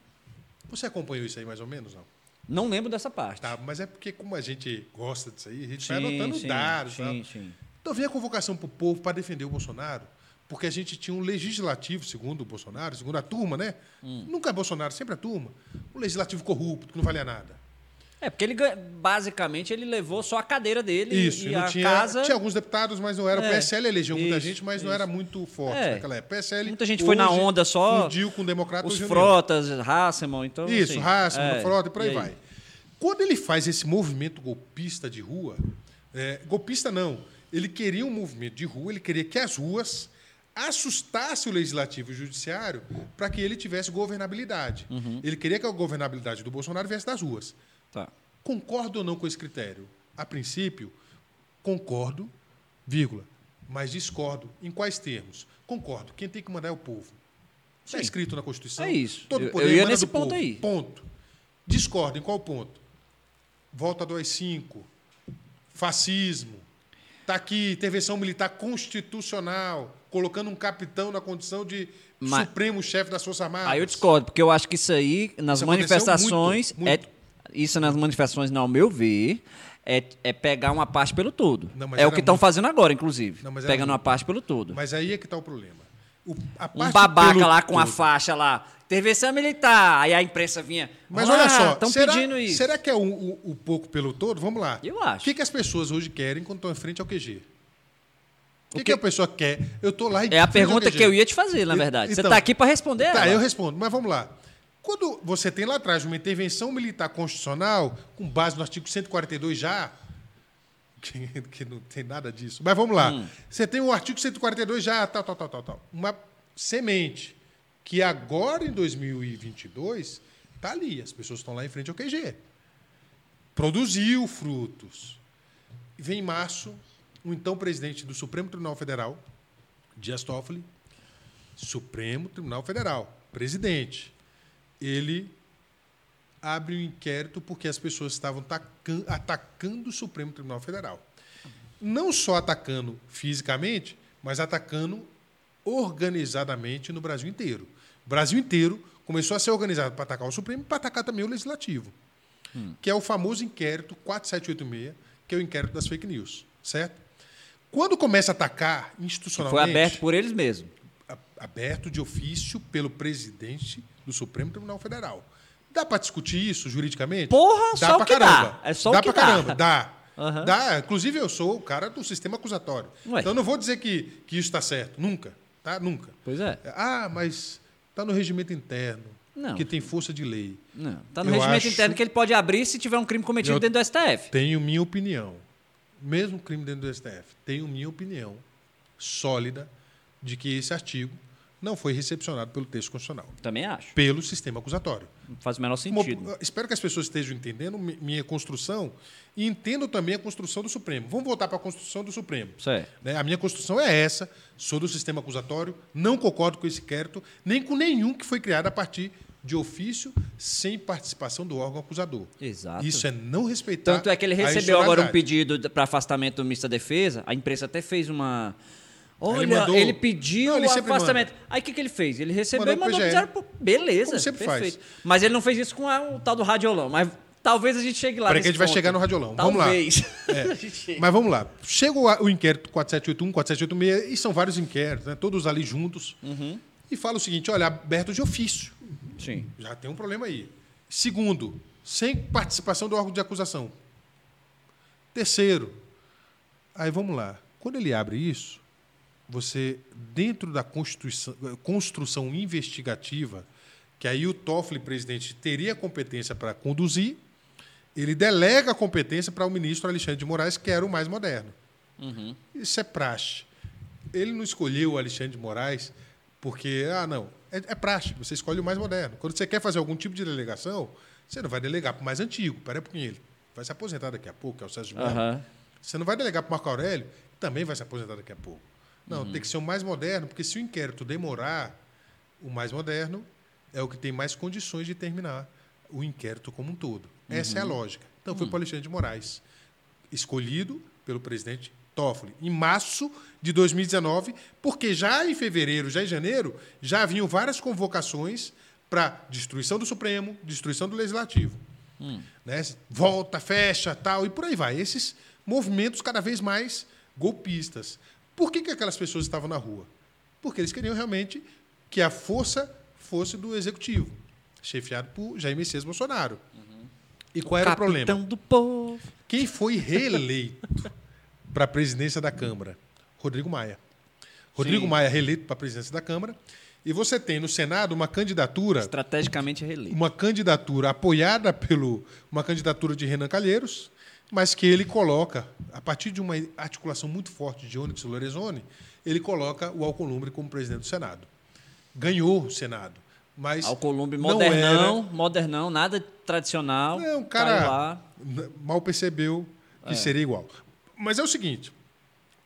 Você acompanhou isso aí mais ou menos, não? Não lembro dessa parte. Tá, mas é porque como a gente gosta disso aí, a gente Sim, vai anotando sim, dados. tal. sim, sim. Então vem a convocação para o povo para defender o Bolsonaro, porque a gente tinha um legislativo, segundo o Bolsonaro, segundo a turma, né? Hum. Nunca é Bolsonaro, sempre a turma. Um legislativo corrupto, que não valia nada. É, porque ele basicamente ele levou só a cadeira dele Isso, e, não a tinha, casa. tinha alguns deputados, mas não era. O É, PSL elegeu muita isso, gente, mas não isso. era muito forte É. naquela época. PSL. Muita gente foi na onda só, Fundiu com o democrata Os. Frotas, Hasselman, então. Isso, assim, Hassman, é, Frota e por aí, e vai. Quando ele faz esse movimento golpista de rua, é, golpista não, ele queria um movimento de rua, ele queria que as ruas assustassem o legislativo e o judiciário para que ele tivesse governabilidade. Uhum. Ele queria que a governabilidade do Bolsonaro viesse das ruas. Tá. Concordo ou não com esse critério? A princípio, concordo, vírgula, mas discordo. Em quais termos? Concordo. Quem tem que mandar é o povo. Está Sim. escrito na Constituição. É isso. Todo Eu- poder eu ia nesse ponto povo. aí. Ponto. Discordo. Em qual ponto? Volta do AI-5. Fascismo. Está aqui, intervenção militar constitucional, colocando um capitão na condição de Mas- supremo chefe das Forças Armadas. Aí eu discordo, porque eu acho que isso aí, nas Isso manifestações, muito, muito. Isso nas manifestações, não, ao meu ver, é, é pegar uma parte pelo todo. Não, é o que estão muito. fazendo agora, inclusive. Não, pegando uma muito. parte pelo todo. Mas aí é que está o problema. O- a um babaca lá com a todo. faixa lá, intervenção militar, aí a imprensa vinha. Mas "Olha lá, só, estão pedindo isso. será que é o, o- o pouco pelo todo? Vamos lá. Eu acho. O que, que as pessoas hoje querem quando estão em frente ao QG? O que, que- a pessoa quer? Eu estou lá em É a pergunta que eu ia te fazer, na E- verdade. Você então- está aqui para responder Tá, ela. eu respondo, mas vamos lá. Quando você tem lá atrás uma intervenção militar constitucional, com base no artigo 142 já, [LAUGHS] que, que não tem nada disso, mas vamos lá. Hum. Você tem o artigo 142 já, tal, tal, tal, tal, tal. Uma semente que agora, em 2022, está ali. As pessoas estão lá em frente ao QG. Produziu frutos. Vem em março, o então presidente do Supremo Tribunal Federal, Dias Toffoli, Supremo Tribunal Federal, presidente, ele abre um inquérito porque as pessoas estavam tacan- atacando o Supremo Tribunal Federal. Não só atacando fisicamente, mas atacando organizadamente no Brasil inteiro. O Brasil inteiro começou a ser organizado para atacar o Supremo e para atacar também o Legislativo, que é o famoso inquérito 4786, que é o inquérito das fake news, certo? Quando começa a atacar institucionalmente foi aberto por eles mesmos. Aberto de ofício pelo presidente do Supremo Tribunal Federal. Dá para discutir isso juridicamente? Porra, dá só pra que caramba. dá. É só dá o que pra dá. caramba, dá. Aham. Dá. Inclusive, eu sou o cara do sistema acusatório. Ué. Então, eu não vou dizer que, que isso está certo. Nunca. Tá? Nunca. Pois é. Ah, mas está no regimento interno, Não. que tem força de lei. Não. Tá no Eu regimento acho- interno que ele pode abrir se tiver um crime cometido Eu- dentro do STF. Tenho minha opinião. Mesmo crime dentro do STF, tenho minha opinião sólida de que esse artigo não foi recepcionado pelo texto constitucional, Também acho. pelo sistema acusatório. Não faz o menor sentido. espero que as pessoas estejam entendendo mi- minha construção e entendam também a construção do Supremo. Vamos voltar para a construção do Supremo. Certo. Né? A minha construção é essa, sou do sistema acusatório, não concordo com esse inquérito, nem com nenhum que foi criado a partir de ofício, sem participação do órgão acusador. Exato. Isso é não respeitar. Tanto é que ele recebeu agora um pedido para afastamento do ministro da Defesa. A imprensa até fez uma. Olha, Ele ele, mandou- pediu Não, ele afastamento. Aí o que, que ele fez? Ele recebeu Mandou e mandou pro- Beleza. Como sempre perfeito. faz. Mas ele não fez isso com a- o tal do radiolão. Mas talvez a gente chegue lá. Peraí que a gente vai ponto. chegar no radiolão. Vamos lá. Talvez. É. [LAUGHS] Mas vamos lá. Chega o, o inquérito 4781, 4786, e são vários inquéritos, né? todos ali juntos. Uhum. E fala o seguinte: olha, aberto de ofício. Sim. Já tem um problema aí. Segundo, sem participação do órgão de acusação. Terceiro, aí vamos lá. Quando ele abre isso, você, dentro da construção investigativa, que aí o Toffoli, presidente, teria competência para conduzir, ele delega a competência para o ministro Alexandre de Moraes, que era o mais moderno. Isso é praxe. Ele não escolheu o Alexandre de Moraes porque, ah, não, é, é praxe, você escolhe o mais moderno. Quando você quer fazer algum tipo de delegação, você não vai delegar para o mais antigo, peraí pouquinho, ele vai se aposentar daqui a pouco, que é o Sérgio Melo. Aham. Você não vai delegar para o Marco Aurélio, que também vai se aposentar daqui a pouco. Não, tem que ser o mais moderno, porque se o inquérito demorar, o mais moderno é o que tem mais condições de terminar o inquérito como um todo. Essa é a lógica. Então foi para o Alexandre de Moraes, escolhido pelo presidente Toffoli, em março de 2019, porque já em fevereiro, já em janeiro, já haviam várias convocações para destruição do Supremo, destruição do Legislativo né? volta, fecha, tal, e por aí vai. Esses movimentos cada vez mais golpistas. Por que, que aquelas pessoas estavam na rua? Porque eles queriam realmente que a força fosse do executivo, chefiado por Jair Messias Bolsonaro. E qual era o problema? Do povo. Quem foi reeleito [LAUGHS] para a presidência da Câmara? Rodrigo Maia. Rodrigo Sim. Maia reeleito para a presidência da Câmara. E você tem no Senado uma candidatura Estrategicamente reeleito. uma candidatura apoiada pelo uma candidatura de Renan Calheiros, mas que ele coloca a partir de uma articulação muito forte de Onyx Lorenzoni, ele coloca o Alcolumbre como presidente do Senado. Ganhou o Senado, mas Alcolumbre não modernão, modernão, nada tradicional. era, é um caiu cara mal percebeu que seria igual. Mas é o seguinte,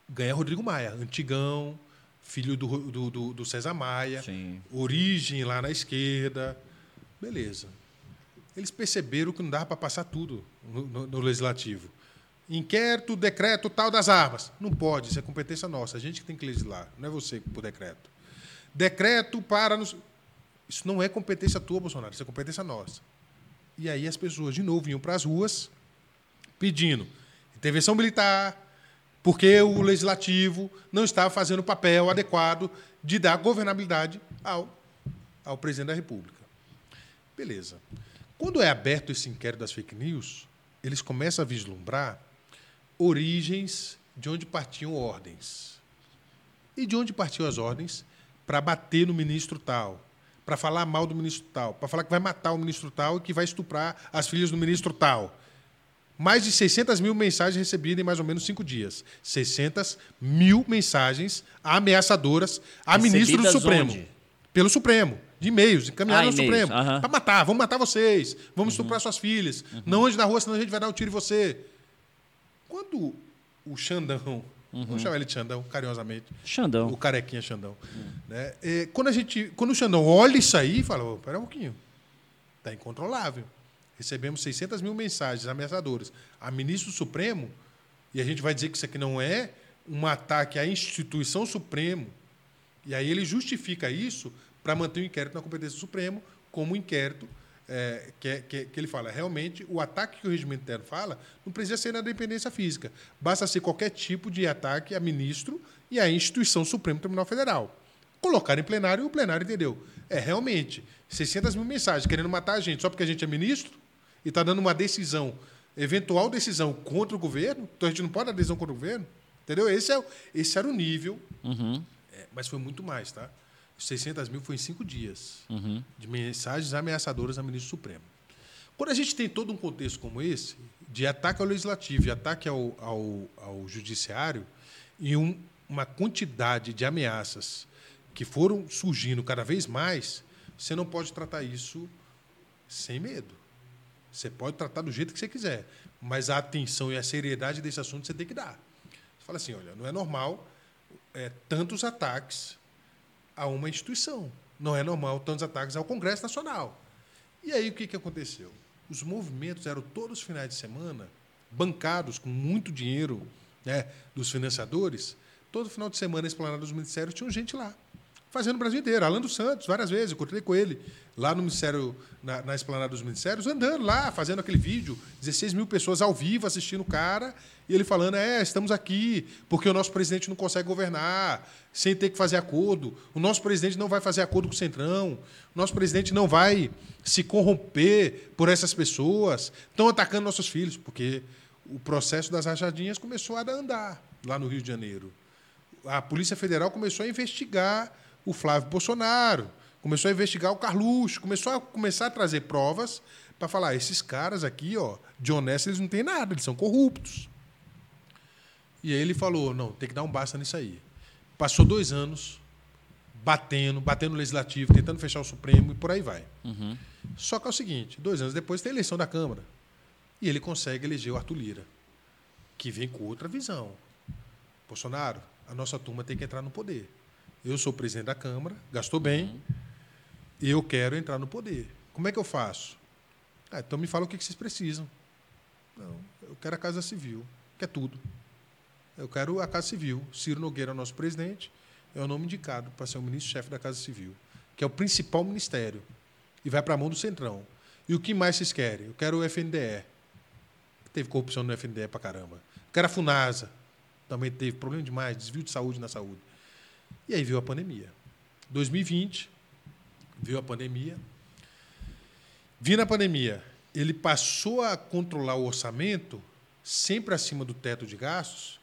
ganha Rodrigo Maia, antigão, filho do, do, do, do César Maia, Sim. origem lá na esquerda. Beleza. Eles perceberam que não dava para passar tudo no, no- no legislativo. Inquérito, decreto tal das armas. Não pode, isso é competência nossa. A gente que tem que legislar, não é você por decreto. Decreto para. Nos... Isso não é competência tua, Bolsonaro, isso é competência nossa. E aí as pessoas, de novo, iam para as ruas pedindo intervenção militar, porque o legislativo não estava fazendo o papel adequado de dar governabilidade ao, ao presidente da República. Beleza. Quando é aberto esse inquérito das fake news, eles começam a vislumbrar origens de onde partiam ordens. E de onde partiam as ordens para bater no ministro tal, para falar mal do ministro tal, para falar que vai matar o ministro tal e que vai estuprar as filhas do ministro tal. Mais de 600 mil mensagens recebidas em mais ou menos cinco dias. 600 mil mensagens ameaçadoras a ministro do Supremo. onde? Pelo Supremo. De e-mails, encaminhados Ah, ao Supremo. Para matar, vamos matar vocês, vamos estuprar suas filhas. Não ande na rua, senão a gente vai dar um tiro em você. Quando o Xandão, vamos chamar ele de Xandão, carinhosamente, Xandão. o carequinha Xandão. Né? É, quando, a gente, quando o Xandão olha isso aí, fala: "Ô, pera um pouquinho, está incontrolável. Recebemos 600 mil mensagens ameaçadoras a ministro do Supremo, e a gente vai dizer que isso aqui não é um ataque à instituição Supremo. E aí ele justifica isso para manter o inquérito na competência do Supremo, como um inquérito é, que, é- que, é- que ele fala. Realmente, o ataque que o regimento interno fala não precisa ser na dependência física. Basta ser qualquer tipo de ataque a ministro e à instituição Supremo Tribunal Federal. Colocar em plenário e o plenário entendeu. É, realmente, 600 mil mensagens querendo matar a gente só porque a gente é ministro e está dando uma decisão, eventual decisão contra o governo, então a gente não pode dar decisão contra o governo. Entendeu? Esse, é, o- esse era o nível é, mas foi muito mais, tá? Os 600 mil foi em cinco dias de mensagens ameaçadoras a ministro Supremo. Quando a gente tem todo um contexto como esse, de ataque ao legislativo, de ataque ao, ao, ao judiciário, e um- uma quantidade de ameaças que foram surgindo cada vez mais, você não pode tratar isso sem medo. Você pode tratar do jeito que você quiser, mas a atenção e a seriedade desse assunto você tem que dar. Você fala assim, olha, não é normal é, tantos ataques a uma instituição. Não é normal tantos ataques ao Congresso Nacional. E aí o que, que aconteceu? Os movimentos eram todos os finais de semana bancados com muito dinheiro né, dos financiadores. Todo final de semana, na esplanada dos ministérios, tinha gente lá, fazendo o Brasil inteiro. Alan dos Santos, várias vezes, encontrei com ele lá no Ministério, na, na esplanada dos ministérios, andando lá, fazendo aquele vídeo, 16 mil pessoas ao vivo assistindo o cara, e ele falando: é, estamos aqui, porque o nosso presidente não consegue governar, sem ter que fazer acordo. O nosso presidente não vai fazer acordo com o Centrão, o nosso presidente não vai se corromper por essas pessoas. Estão atacando nossos filhos, porque o processo das rachadinhas começou a andar lá no Rio de Janeiro a Polícia Federal começou a investigar o Flávio Bolsonaro, começou a investigar o Carluxo, começou a começar a trazer provas para falar: esses caras aqui, ó, de honesto, eles não têm nada, eles são corruptos. E aí ele falou: não, tem que dar um basta nisso aí. Passou dois anos batendo, batendo no Legislativo, tentando fechar o Supremo e por aí vai. Só que é o seguinte: dois anos depois tem eleição da Câmara. E ele consegue eleger o Arthur Lira, que vem com outra visão. Bolsonaro, a nossa turma tem que entrar no poder. Eu sou presidente da Câmara, gastou bem, e eu quero entrar no poder. Como é que eu faço? Ah, então me fala o que vocês precisam. Não, eu quero a Casa Civil, que é tudo. Eu quero a Casa Civil. Ciro Nogueira é nosso presidente, é o nome indicado para ser o ministro-chefe da Casa Civil, que é o principal ministério, e vai para a mão do Centrão. E o que mais vocês querem? Eu quero o FNDE. Teve corrupção no FNDE para caramba. Eu quero a FUNASA. Também teve problema demais, desvio de saúde na saúde. E aí veio a pandemia. 2020, veio a pandemia. Vindo a pandemia, ele passou a controlar o orçamento sempre acima do teto de gastos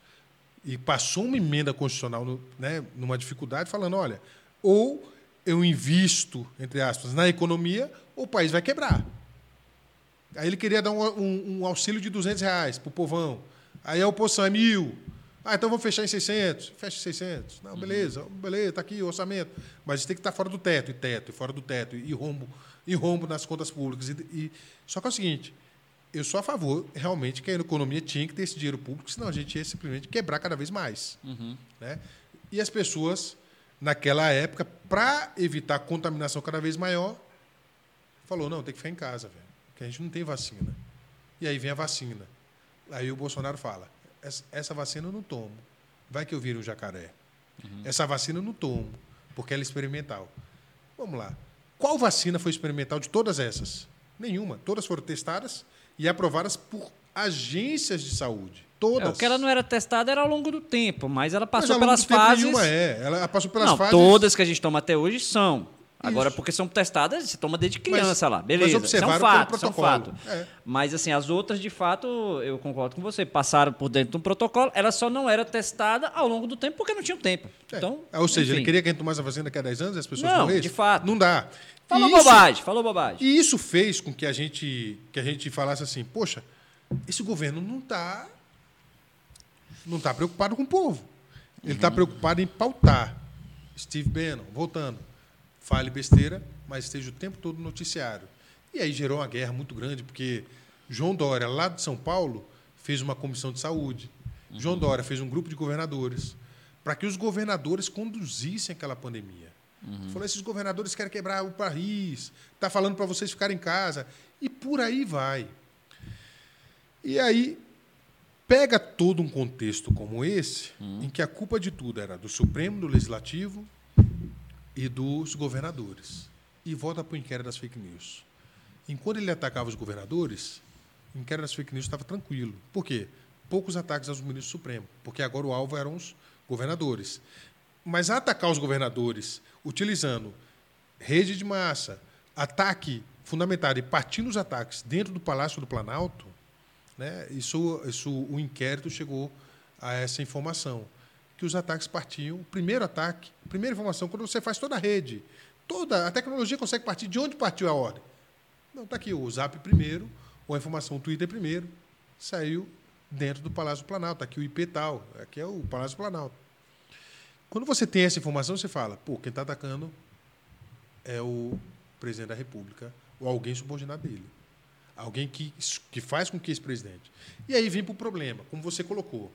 e passou uma emenda constitucional no- né, numa dificuldade, falando: olha, ou eu invisto, entre aspas, na economia, ou o país vai quebrar. Aí ele queria dar um, um- um auxílio de 200 reais para o povão. Aí a oposição é mil. Ah, então vamos fechar em 600. Fecha em 600. Não, beleza, beleza, está aqui o orçamento. Mas tem que estar fora do teto, e teto, e fora do teto, e rombo, e rombo nas contas públicas. E, e- Só que é o seguinte, eu sou a favor, realmente, que a economia tinha que ter esse dinheiro público, senão a gente ia simplesmente quebrar cada vez mais. Né? E as pessoas naquela época, para evitar contaminação cada vez maior, falou: não, tem que ficar em casa, velho, porque a gente não tem vacina. E aí vem a vacina. Aí o Bolsonaro fala: essa, vacina eu não tomo. Vai que eu vire um jacaré. Uhum. Essa vacina eu não tomo, porque ela é experimental. Vamos lá. Qual vacina foi experimental de todas essas? Nenhuma. Todas foram testadas e aprovadas por agências de saúde. Todas. É, o que ela não era testada era ao longo do tempo, mas ela passou mas pelas fases. Nenhuma é. Ela passou pelas não, fases. Todas que a gente toma até hoje são. Agora, porque são testadas, você toma desde criança mas, lá. Beleza. Mas são fatos, são fatos. É. Mas, assim, as outras, de fato, eu concordo com você, passaram por dentro de um protocolo, ela só não era testada ao longo do tempo porque não tinha tempo. É. Então, Ou seja, enfim. ele queria que a gente tomasse a vacina daqui a 10 anos e as pessoas não, morressem? de fato. Não dá. Falou isso, bobagem, falou bobagem. E isso fez com que a gente, que a gente falasse assim, poxa, esse governo não está não está preocupado com o povo. Ele está uhum. preocupado em pautar. Steve Bannon, voltando, fale besteira, mas esteja o tempo todo no noticiário. E aí gerou uma guerra muito grande, porque João Dória, lá de São Paulo, fez uma comissão de saúde. Uhum. João Dória fez um grupo de governadores para que os governadores conduzissem aquela pandemia. Uhum. Falou: esses governadores querem quebrar o país, está falando para vocês ficarem em casa. E por aí vai. E aí pega todo um contexto como esse, uhum. em que a culpa de tudo era do Supremo, do Legislativo e dos governadores. E volta para o inquérito das fake news. Enquanto ele atacava os governadores, o inquérito das fake news estava tranquilo. Por quê? Poucos ataques aos ministros do Supremo, porque agora o alvo eram os governadores. Mas atacar os governadores utilizando rede de massa, ataque fundamentado e partindo os ataques dentro do Palácio do Planalto, né, isso, isso, o inquérito chegou a essa informação que os ataques partiam. O primeiro ataque, primeira informação, quando você faz toda a rede, toda a tecnologia consegue partir de onde partiu a ordem. Não, está aqui o Zap primeiro, ou a informação o Twitter primeiro, saiu dentro do Palácio Planalto. Está aqui o IP tal, aqui é o Palácio Planalto. Quando você tem essa informação, você fala, pô, quem está atacando é o presidente da República ou alguém subordinado dele. Alguém que, que faz com que esse presidente. E aí vem para o problema, como você colocou.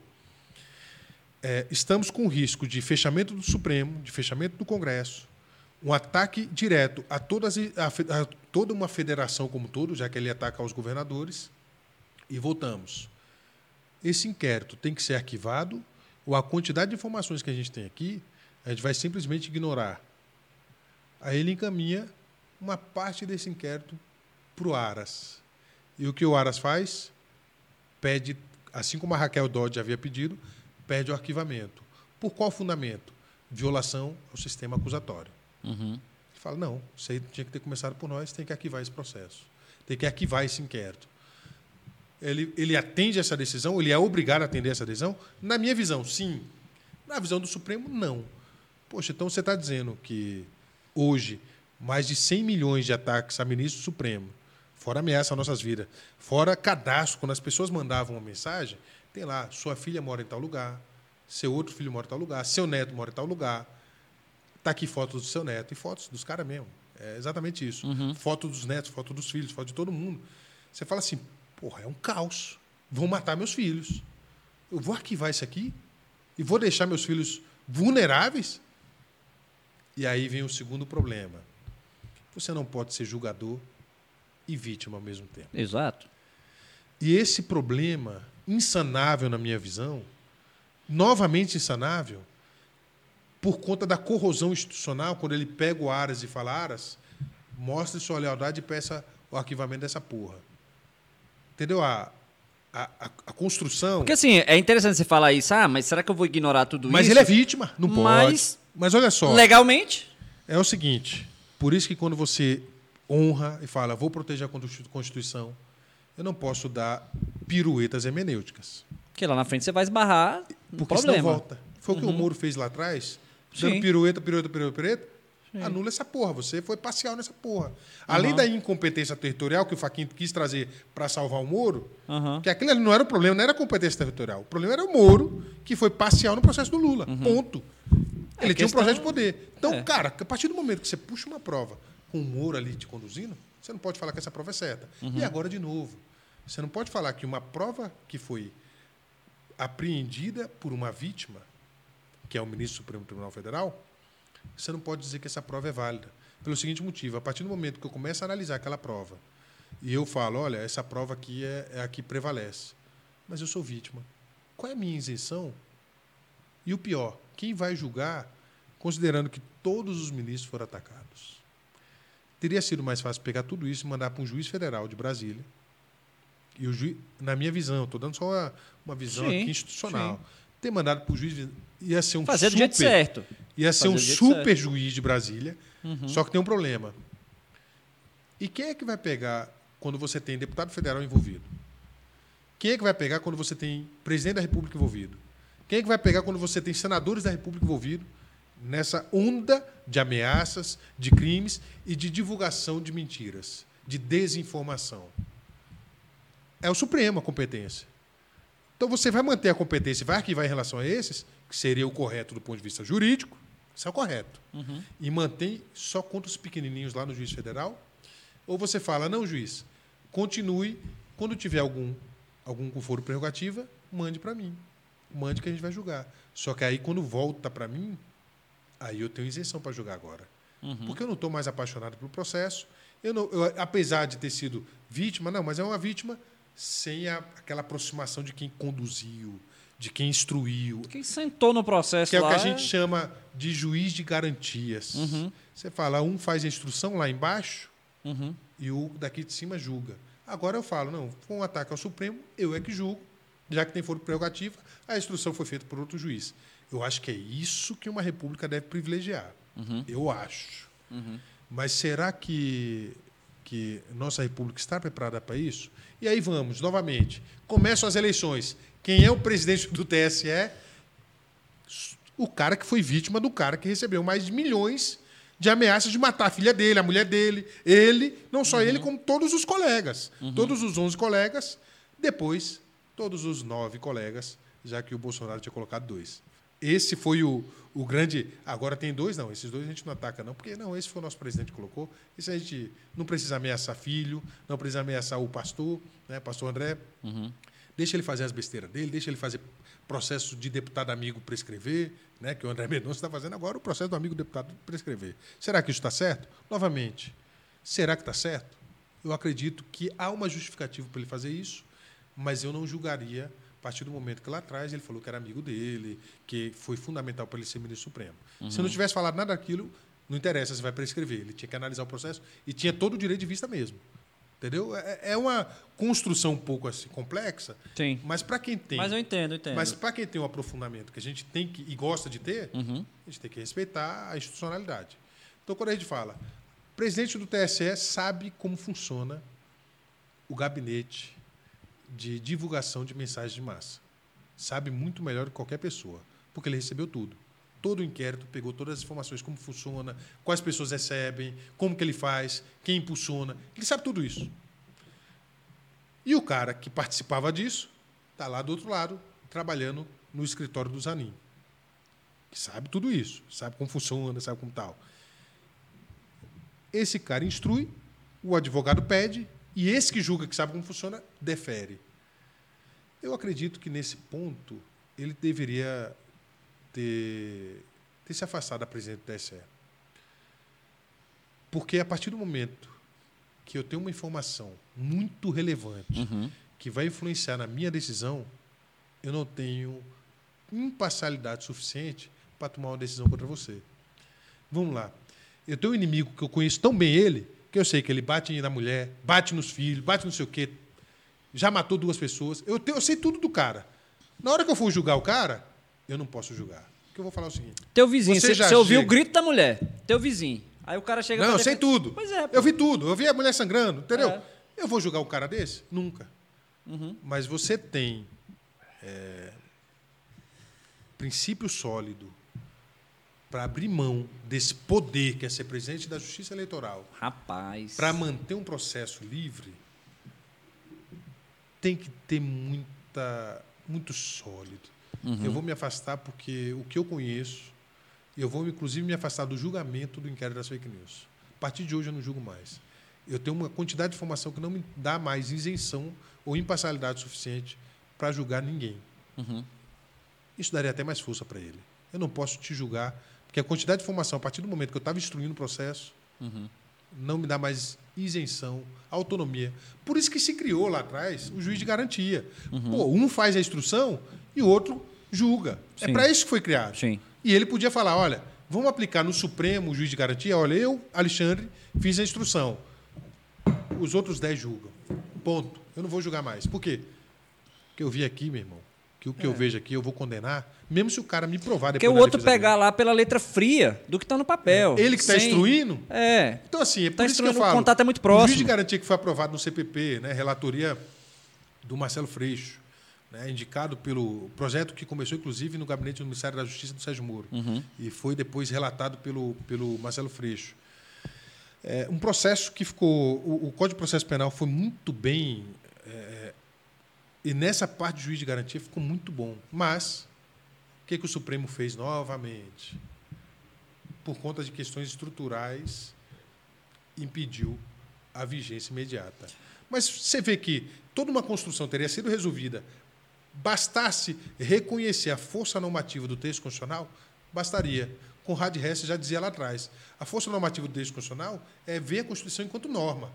É, estamos com risco de fechamento do Supremo, de fechamento do Congresso, um ataque direto a, todas, a, a toda uma federação como todo, já que ele ataca aos governadores. E voltamos. Esse inquérito tem que ser arquivado ou a quantidade de informações que a gente tem aqui, a gente vai simplesmente ignorar. Aí ele encaminha uma parte desse inquérito para o Aras. E o que o Aras faz? Pede, assim como a Raquel Dodge havia pedido, pede o arquivamento. Por qual fundamento? Violação ao sistema acusatório. Uhum. Ele fala, não, isso aí tinha que ter começado por nós, tem que arquivar esse processo. Tem que arquivar esse inquérito ele, ele atende essa decisão, ele é obrigado a atender essa decisão? Na minha visão, sim. Na visão do Supremo, não. Poxa, então você está dizendo que hoje mais de 100 milhões de ataques a ministro Supremo, fora ameaça às nossas vidas, fora cadastro, quando as pessoas mandavam uma mensagem, tem lá, sua filha mora em tal lugar, seu outro filho mora em tal lugar, seu neto mora em tal lugar, está aqui fotos do seu neto e fotos dos caras mesmo. É exatamente isso. Uhum. Foto dos netos, foto dos filhos, foto de todo mundo. Você fala assim, Porra, é um caos. Vão matar meus filhos. Eu vou arquivar isso aqui e vou deixar meus filhos vulneráveis? E aí vem o segundo problema. Você não pode ser julgador e vítima ao mesmo tempo. Exato. E esse problema, insanável na minha visão, novamente insanável, por conta da corrosão institucional, quando ele pega o Aras e fala, Aras, mostre sua lealdade e peça o arquivamento dessa porra entendeu? A, a, a, construção. Porque assim, é interessante você falar isso, ah, mas será que eu vou ignorar tudo mas isso? Mas ele é vítima, não mas, pode. Mas olha só. Legalmente? É o seguinte, por isso que quando você honra e fala, vou proteger a Constituição, eu não posso dar piruetas hermenêuticas. Porque lá na frente você vai esbarrar Porque problema. senão volta. Foi uhum. o que o uhum. Moro fez lá atrás, dando Sim. pirueta, pirueta, pirueta, pirueta, Sim. Anula essa porra. Você foi parcial nessa porra. Além da incompetência territorial que o Faquinho quis trazer para salvar o Moro, uhum. que aquilo não era o problema, não era a competência territorial. O problema era o Moro, que foi parcial no processo do Lula. Uhum. Ponto. É Ele tinha um projeto de poder. Então, é. cara, a partir do momento que você puxa uma prova com o Moro ali te conduzindo, você não pode falar que essa prova é certa. Uhum. E agora, de novo, você não pode falar que uma prova que foi apreendida por uma vítima, que é o ministro do Supremo Tribunal Federal, você não pode dizer que essa prova é válida. Pelo seguinte motivo: a partir do momento que eu começo a analisar aquela prova e eu falo, olha, essa prova aqui é, é a que prevalece, mas eu sou vítima. Qual é a minha isenção? E o pior, quem vai julgar, considerando que todos os ministros foram atacados? Teria sido mais fácil pegar tudo isso e mandar para um juiz federal de Brasília. E o juiz, na minha visão, estou dando só uma, uma visão Sim, aqui institucional. sim. Ter mandado para o juiz ia ser um Fazer do super, jeito certo. Ia ser Fazer um do super certo. juiz de Brasília. Só que tem um problema. E quem é que vai pegar quando você tem deputado federal envolvido? Quem é que vai pegar quando você tem presidente da República envolvido? Quem é que vai pegar quando você tem senadores da República envolvidos nessa onda de ameaças, de crimes e de divulgação de mentiras, de desinformação? É o Supremo a competência. Então você vai manter a competência e vai arquivar em relação a esses, que seria o correto do ponto de vista jurídico, isso é o correto. E mantém só contra os pequenininhos lá no juiz federal? Ou você fala, não, juiz, continue, quando tiver algum, algum com foro prerrogativa, mande para mim. Mande que a gente vai julgar. Só que aí, quando volta para mim, aí eu tenho isenção para julgar agora. Porque eu não estou mais apaixonado pelo processo. Eu não, eu, apesar de ter sido vítima, não, mas é uma vítima sem a- aquela aproximação de quem conduziu, de quem instruiu, Quem sentou no processo que é o que a gente chama de juiz de garantias. Uhum. Você fala, um faz a instrução lá embaixo Uhum. e o daqui de cima julga. Agora eu falo, não, foi um ataque ao Supremo, eu é que julgo, já que tem foro prerrogativa, a instrução foi feita por outro juiz. Eu acho que é isso que uma república deve privilegiar. Eu acho. Mas será que, que nossa república está preparada para isso? E aí vamos, novamente. Começam as eleições. Quem é o presidente do TSE? o cara que foi vítima do cara que recebeu mais de milhões de ameaças de matar a filha dele, a mulher dele, ele, não só ele, como todos os colegas. Todos os 11 colegas, depois todos os nove colegas, já que o Bolsonaro tinha colocado dois. Esse foi o, o grande. Agora tem dois, não. Esses dois a gente não ataca, não, porque não, esse foi o nosso presidente que colocou. Esse a gente não precisa ameaçar filho, não precisa ameaçar o pastor, né, pastor André. Deixa ele fazer as besteiras dele, deixa ele fazer processo de deputado amigo prescrever, né, que o André Mendonça está fazendo agora, o processo do amigo deputado prescrever. Será que isso está certo? Novamente, será que está certo? Eu acredito que há uma justificativa para ele fazer isso, mas eu não julgaria a partir do momento que lá atrás ele falou que era amigo dele, que foi fundamental para ele ser ministro supremo. Se eu não tivesse falado nada daquilo, não interessa se vai prescrever. Ele tinha que analisar o processo e tinha todo o direito de vista mesmo. Entendeu? É é uma construção um pouco assim complexa, Sim. mas para quem tem Mas eu entendo, eu entendo. mas para quem tem um aprofundamento que a gente tem que, e gosta de ter, Uhum. a gente tem que respeitar a institucionalidade. Então, quando a gente fala, o presidente do TSE sabe como funciona o gabinete de divulgação de mensagens de massa. Sabe muito melhor que qualquer pessoa, porque ele recebeu tudo. Todo o inquérito pegou todas as informações, como funciona, quais pessoas recebem, como que ele faz, quem impulsiona. Ele sabe tudo isso. E o cara que participava disso está lá do outro lado, trabalhando no escritório do Zanin. Que sabe tudo isso, sabe como funciona, sabe como tal. Esse cara instrui, o advogado pede, e esse que julga que sabe como funciona, defere. Eu acredito que nesse ponto ele deveria ter, ter se afastado da presidente do TSE. Porque a partir do momento que eu tenho uma informação muito relevante Uhum. que vai influenciar na minha decisão, eu não tenho imparcialidade suficiente para tomar uma decisão contra você. Vamos lá. Eu tenho um inimigo que eu conheço tão bem ele, que eu sei que ele bate na mulher, bate nos filhos, bate não sei o quê, já matou duas pessoas. Eu, tenho- eu sei tudo do cara. Na hora que eu for julgar o cara, eu não posso julgar. Porque eu vou falar o seguinte. Teu vizinho, Você você, ouviu o grito da mulher. Teu vizinho. Aí o cara chega Não, eu sei defender- tudo. Pois é, pô. Eu vi tudo. Eu vi a mulher sangrando, entendeu? É. Eu vou julgar um cara desse? Nunca. Uhum. Mas você tem é, princípio sólido para abrir mão desse poder que é ser presidente da Justiça Eleitoral Rapaz. para manter um processo livre, tem que ter muita, muito sólido. Eu vou me afastar porque o que eu conheço, eu vou inclusive me afastar do julgamento do inquérito das fake news. A partir de hoje eu não julgo mais. Eu tenho uma quantidade de informação que não me dá mais isenção ou imparcialidade suficiente para julgar ninguém. Uhum. Isso daria até mais força para ele. Eu não posso te julgar Porque a quantidade de informação, a partir do momento que eu estava instruindo o processo, não me dá mais isenção, autonomia. Por isso que se criou lá atrás o juiz de garantia. Pô, um faz a instrução e o outro julga. É Sim. para isso que foi criado. Sim. E ele podia falar: olha, vamos aplicar no Supremo o juiz de garantia. Olha, eu, Alexandre, fiz a instrução. Os outros dez julgam. Ponto. Eu não vou julgar mais. Por quê? Porque eu vi aqui, meu irmão, que o que eu vejo aqui eu vou condenar, mesmo se o cara me provar depois Porque o outro pegar lá pela letra fria do que tá no papel. dele. Ele que está Sem- instruindo. É. Então, assim, é por Tá isso que eu instruindo, o falo. contato é muito O juiz próximo. de garantia que foi aprovado no CPP, né, relatoria do Marcelo Freixo, né, indicado pelo projeto que começou, inclusive, no gabinete do Ministério da Justiça do Sérgio Moro. Uhum. E foi depois relatado pelo, pelo Marcelo Freixo. É, um processo que ficou. O, o Código de Processo Penal foi muito bem. E nessa parte de juiz de garantia ficou muito bom. Mas, o que, que o Supremo fez novamente? Por conta de questões estruturais, impediu a vigência imediata. Mas você vê que toda uma construção teria sido resolvida. Bastasse reconhecer a força normativa do texto constitucional, bastaria. Conrad Hess já dizia lá atrás. A força normativa do texto constitucional é ver a Constituição enquanto norma.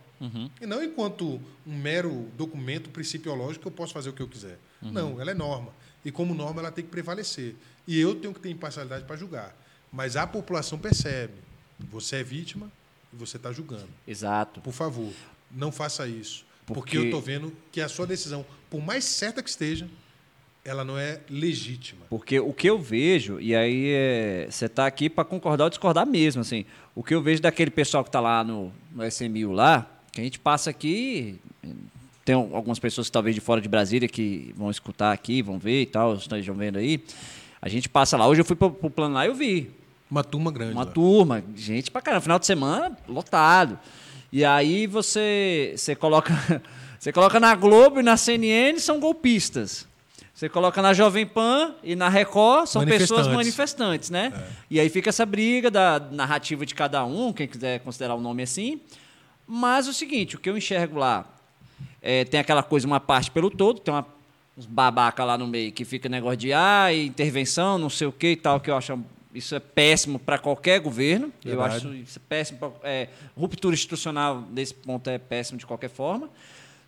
E não enquanto um mero documento principiológico que eu posso fazer o que eu quiser. Não, ela é norma. E como norma, ela tem que prevalecer. E eu tenho que ter imparcialidade para julgar. Mas a população percebe. Você é vítima e você está julgando. Exato. Por favor, não faça isso. Porque, Porque- eu estou vendo que a sua decisão, por mais certa que esteja, ela não é legítima. Porque o que eu vejo, e aí é, você tá aqui para concordar ou discordar mesmo, assim. O que eu vejo daquele pessoal que tá lá no, no SMU lá, que a gente passa aqui, tem algumas pessoas talvez de fora de Brasília que vão escutar aqui, vão ver e tal, estejam vendo aí. A gente passa lá. Hoje eu fui pro, pro plano lá e eu vi. Uma turma grande. Uma lá. turma, gente pra caramba. Final de semana, lotado. E aí você, você coloca [LAUGHS] você coloca na Globo e na CNN são golpistas. Você coloca na Jovem Pan e na Record são pessoas Manifestantes. manifestantes, né? E aí fica essa briga da narrativa de cada um, quem quiser considerar o nome assim. Mas o seguinte, o que eu enxergo lá é, tem aquela coisa, uma parte pelo todo, tem uma, uns babaca lá no meio que fica negócio de ah, intervenção, não sei o que e tal, que eu acho isso é péssimo para qualquer governo. Eu Verdade. acho isso é péssimo. pra- é, ruptura institucional nesse ponto é péssimo de qualquer forma.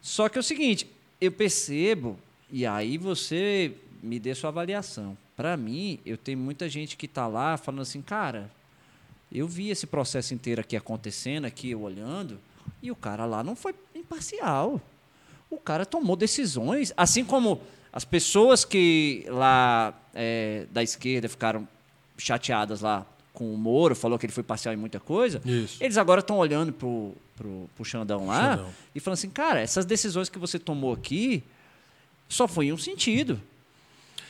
Só que é o seguinte, eu percebo, e aí você me dê sua avaliação. Para mim, eu tenho muita gente que está lá falando assim, cara, eu vi esse processo inteiro aqui acontecendo, aqui eu olhando, e o cara lá não foi imparcial. O cara tomou decisões, assim como as pessoas que lá é, da esquerda ficaram chateadas lá com o Moro, falou que ele foi parcial em muita coisa. Isso. Eles agora estão olhando pro, pro, pro Xandão lá Xandão. e falando assim, cara, essas decisões que você tomou aqui só foi em um sentido.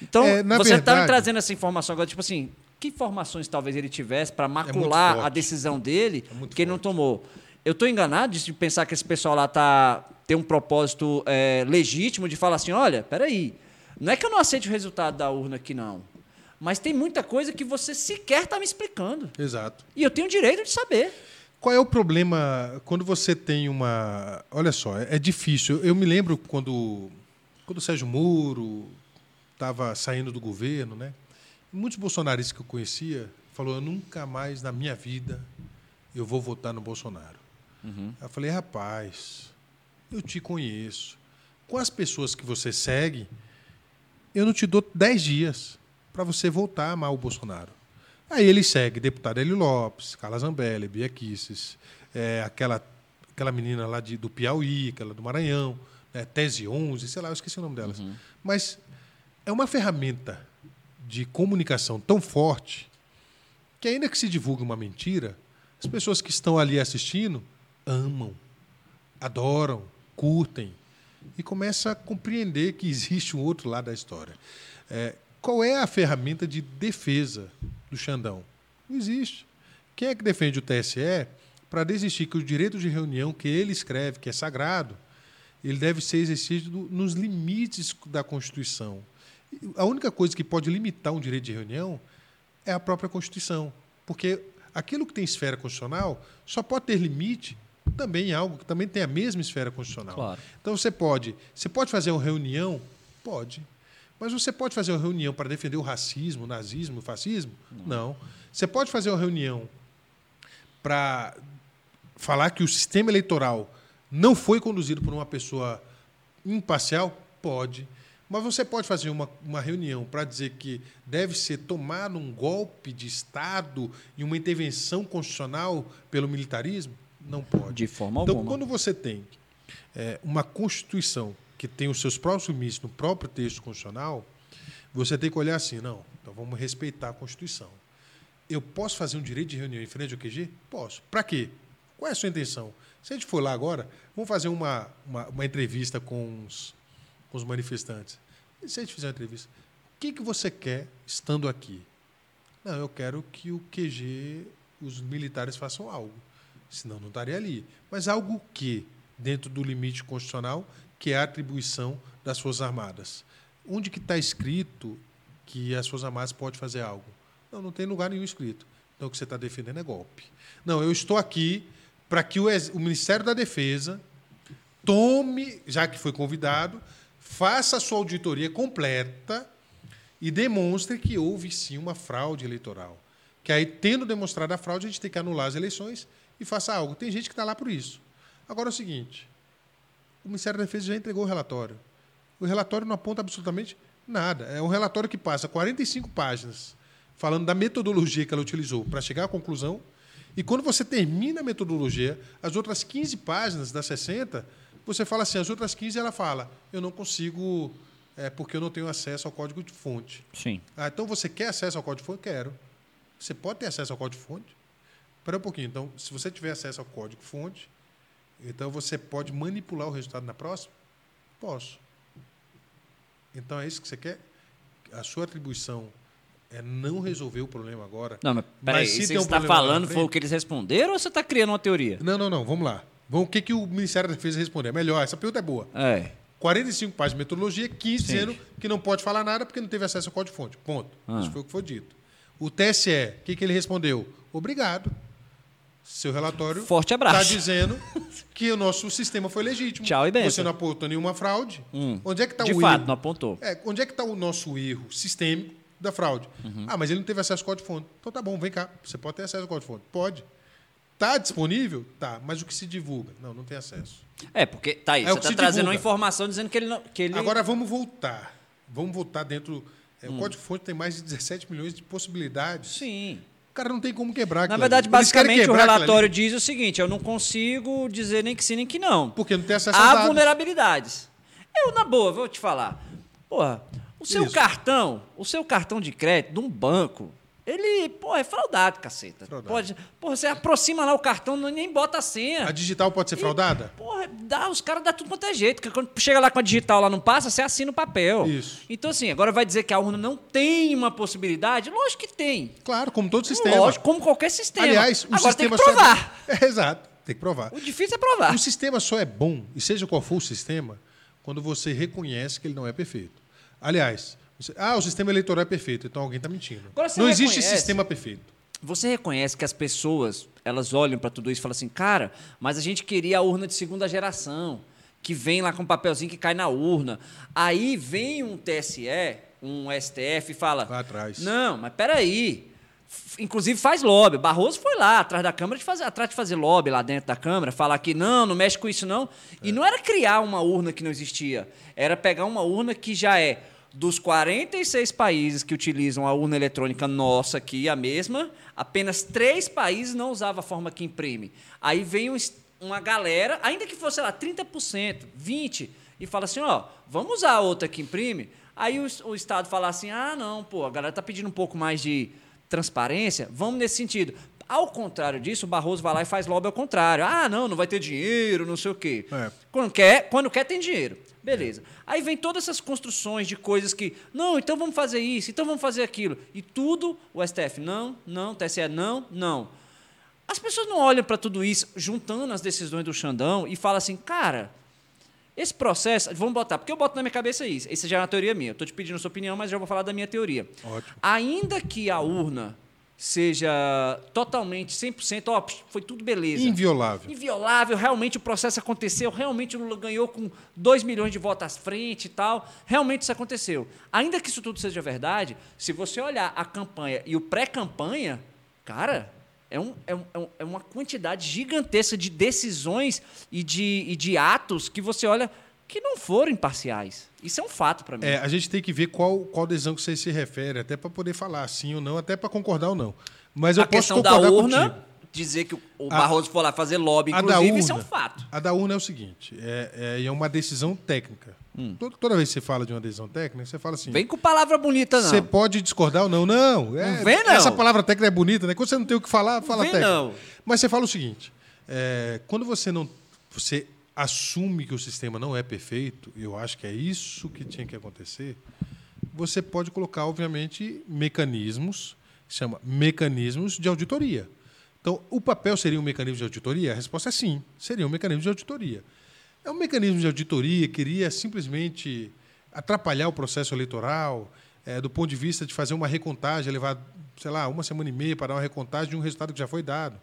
Então, É, você está me trazendo essa informação agora, tipo assim, que informações talvez ele tivesse para macular a forte. decisão dele É que ele não tomou? Eu estou enganado de pensar que esse pessoal lá tá, tem um propósito é, legítimo de falar assim, olha, peraí, não é que eu não aceite o resultado da urna aqui, não. Mas tem muita coisa que você sequer está me explicando. Exato. E eu tenho o direito de saber. Qual é o problema quando você tem uma. Olha só, é, é difícil. Eu me lembro quando, quando o Sérgio Moro estava saindo do governo, né? Muitos bolsonaristas que eu conhecia falou: eu nunca mais na minha vida eu vou votar no Bolsonaro. Eu falei, rapaz, eu te conheço. Com as pessoas que você segue, eu não te dou 10 dias para você voltar a amar o Bolsonaro. Aí ele segue deputado Eli Lopes, Carla Zambelli, Bia Kicis, é, aquela, aquela menina lá de, do Piauí, aquela do Maranhão, né, Tese 11, sei lá, eu esqueci o nome delas. Mas é uma ferramenta de comunicação tão forte que ainda que se divulgue uma mentira, as pessoas que estão ali assistindo amam, adoram, curtem e começam a compreender que existe um outro lado da história. É, qual é a ferramenta de defesa do Xandão? Não existe. Quem é que defende o TSE para desistir que o direito de reunião que ele escreve, que é sagrado, ele deve ser exercido nos limites da Constituição. A única coisa que pode limitar um direito de reunião é a própria Constituição. Porque aquilo que tem esfera constitucional só pode ter limite também em algo que também tem a mesma esfera constitucional. Claro. Então você pode, você pode fazer uma reunião? Pode. Mas você pode fazer uma reunião para defender o racismo, o nazismo, o fascismo? Não. Você pode fazer uma reunião para falar que o sistema eleitoral não foi conduzido por uma pessoa imparcial? Pode. Mas você pode fazer uma, uma reunião para dizer que deve ser tomado um golpe de Estado e uma intervenção constitucional pelo militarismo? Não pode. De forma então, alguma. quando você tem é, uma Constituição que tem os seus próprios limites no próprio texto constitucional, você tem que olhar assim, não, então vamos respeitar a Constituição. Eu posso fazer um direito de reunião em frente ao QG? Posso. Para quê? Qual é a sua intenção? Se a gente for lá agora, vamos fazer uma, uma, uma entrevista com os, com os manifestantes. E se a gente fizer uma entrevista, o que, que você quer estando aqui? Não, eu quero que o QG, os militares façam algo. Senão não estaria ali. Mas algo que, dentro do limite constitucional, que é a atribuição das Forças Armadas. Onde que está escrito que as Forças Armadas podem fazer algo? Não, não tem lugar nenhum escrito. Então o que você está defendendo é golpe. Não, eu estou aqui para que o, o Ministério da Defesa tome, já que foi convidado, faça a sua auditoria completa e demonstre que houve sim uma fraude eleitoral. Que aí, tendo demonstrado a fraude, a gente tem que anular as eleições e faça algo. Tem gente que está lá por isso. Agora é o seguinte: o Ministério da Defesa já entregou o relatório. O relatório não aponta absolutamente nada. É um relatório que passa 45 páginas falando da metodologia que ela utilizou para chegar à conclusão. E quando você termina a metodologia, as outras 15 páginas das 60, você fala assim, as outras 15 ela fala, eu não consigo, é, porque eu não tenho acesso ao código de fonte. Sim. Ah, então você quer acesso ao código de fonte? Quero. Você pode ter acesso ao código de fonte? Espera um pouquinho. Então, se você tiver acesso ao código fonte, então você pode manipular o resultado na próxima? Posso. Então é isso que você quer? A sua atribuição é não resolver o problema agora. Não, mas peraí, Mas se que um você está falando foi o que eles responderam ou você está criando uma teoria? Não, não, não. Vamos lá. Vamos, o que, que o Ministério da Defesa respondeu? É melhor, essa pergunta é boa. É. 45 páginas de metodologia, 15 Sim. dizendo que não pode falar nada porque não teve acesso ao código-fonte. Ponto. Ah. Isso foi o que foi dito. O TSE, o que, que ele respondeu? Obrigado. Seu relatório Forte abraço. está dizendo [LAUGHS] que o nosso sistema foi legítimo. Tchau e benção. Você não apontou nenhuma fraude. Hum. Onde é que está De o fato, erro? não apontou. É, onde é que está o nosso erro sistêmico da fraude? Uhum. Ah, mas ele não teve acesso ao código-fonte. Então tá bom, vem cá. Você pode ter acesso ao código-fonte? Pode. Está disponível? Tá. Mas o que se divulga? Não, não tem acesso. É, porque tá aí, É você está trazendo divulga. uma informação dizendo que ele não. Que ele... Agora vamos voltar. Vamos voltar dentro. é, Hum. O código-fonte tem mais de 17 milhões de possibilidades. Sim. O cara não tem como quebrar Na verdade, basicamente, o relatório diz o seguinte: eu não consigo dizer nem que sim, nem que não. Porque não tem acesso Há dados. vulnerabilidades. Eu, na boa, vou te falar. Porra, o seu Isso. cartão, o seu cartão de crédito de um banco, ele, pô, é fraudado, caceta. Fraudado. Pode, porra, você aproxima lá o cartão, nem bota a senha. A digital pode ser fraudada? Porra, dá, os caras dão tudo quanto é jeito. Porque quando chega lá com a digital lá não passa, você assina o papel. Isso. Então, assim, agora vai dizer que a urna não tem uma possibilidade? Lógico que tem. Claro, como todo sistema. Lógico, como qualquer sistema. Aliás, o agora sistema tem que provar. só é... [LAUGHS] é exato, tem que provar. O difícil é provar. O sistema só é bom, e seja qual for o sistema, quando você reconhece que ele não é perfeito. Aliás, você- ah, o sistema eleitoral é perfeito, então alguém está mentindo. Agora não existe sistema perfeito. Você reconhece que as pessoas, elas olham para tudo isso e falam assim, cara, mas a gente queria a urna de segunda geração, que vem lá com um papelzinho que cai na urna. Aí vem um TSE, um STF e fala, Lá atrás. não, mas peraí. F- Inclusive faz lobby. Barroso foi lá atrás da Câmara, de fazer, atrás de fazer lobby lá dentro da Câmara, falar que não, não mexe com isso não. E não era criar uma urna que não existia, era pegar uma urna que já é dos 46 países que utilizam a urna eletrônica nossa aqui, a mesma, apenas três países não usavam a forma que imprime. Aí vem um uma galera, ainda que fosse, sei lá, 30%, 20%, e fala assim, ó, vamos usar a outra que imprime. Aí o, o Estado fala assim, ah, não, pô, a galera tá pedindo um pouco mais de transparência, vamos nesse sentido. Ao contrário disso, o Barroso vai lá e faz lobby ao contrário. Ah, não, não vai ter dinheiro, não sei o quê. É. Quando quer, quando quer tem dinheiro. Beleza. Aí vem todas essas construções de coisas que, não, então vamos fazer isso, então vamos fazer aquilo. E tudo, o STF, não, não, TSE, não, não. As pessoas não olham para tudo isso, juntando as decisões do Xandão, e falam assim, cara, esse processo, vamos botar, porque eu boto na minha cabeça isso, essa já é uma teoria minha. Estou te pedindo a sua opinião, mas já vou falar da minha teoria. Ótimo. Ainda que a urna seja totalmente 100%, ó, foi tudo beleza. Inviolável. Inviolável, realmente o processo aconteceu, realmente o Lula ganhou com 2 milhões de votos à frente e tal. Realmente isso aconteceu. Ainda que isso tudo seja verdade, se você olhar a campanha e o pré-campanha, cara, é, um, é, um, é uma quantidade gigantesca de decisões e de, e de atos que você olha que não foram imparciais. Isso é um fato para mim. É, a gente tem que ver qual, qual decisão que você se refere, até para poder falar sim ou não, até para concordar ou não. Mas eu a posso questão da concordar urna, contigo. dizer que o o A- Barroso foi lá fazer lobby, inclusive, isso é um urna- fato. A da urna é o seguinte, é, é, é uma decisão técnica. Hum. Toda, toda vez que você fala de uma decisão técnica, você fala assim, Vem com palavra bonita, não. você pode discordar ou não. Não, é- Não vem, não. essa palavra técnica é bonita, né? Quando você não tem o que falar, fala vem, técnica. não. Mas você fala o seguinte, é, quando você não... Você assume que o sistema não é perfeito, eu acho que é isso que tinha que acontecer, você pode colocar, obviamente, mecanismos, chama mecanismos de auditoria. Então, o papel seria um mecanismo de auditoria? A resposta é sim, seria um mecanismo de auditoria. É um mecanismo de auditoria que iria simplesmente atrapalhar o processo eleitoral, eh, do ponto de vista de fazer uma recontagem, levar, sei lá, uma semana e meia para dar uma recontagem de um resultado que já foi dado.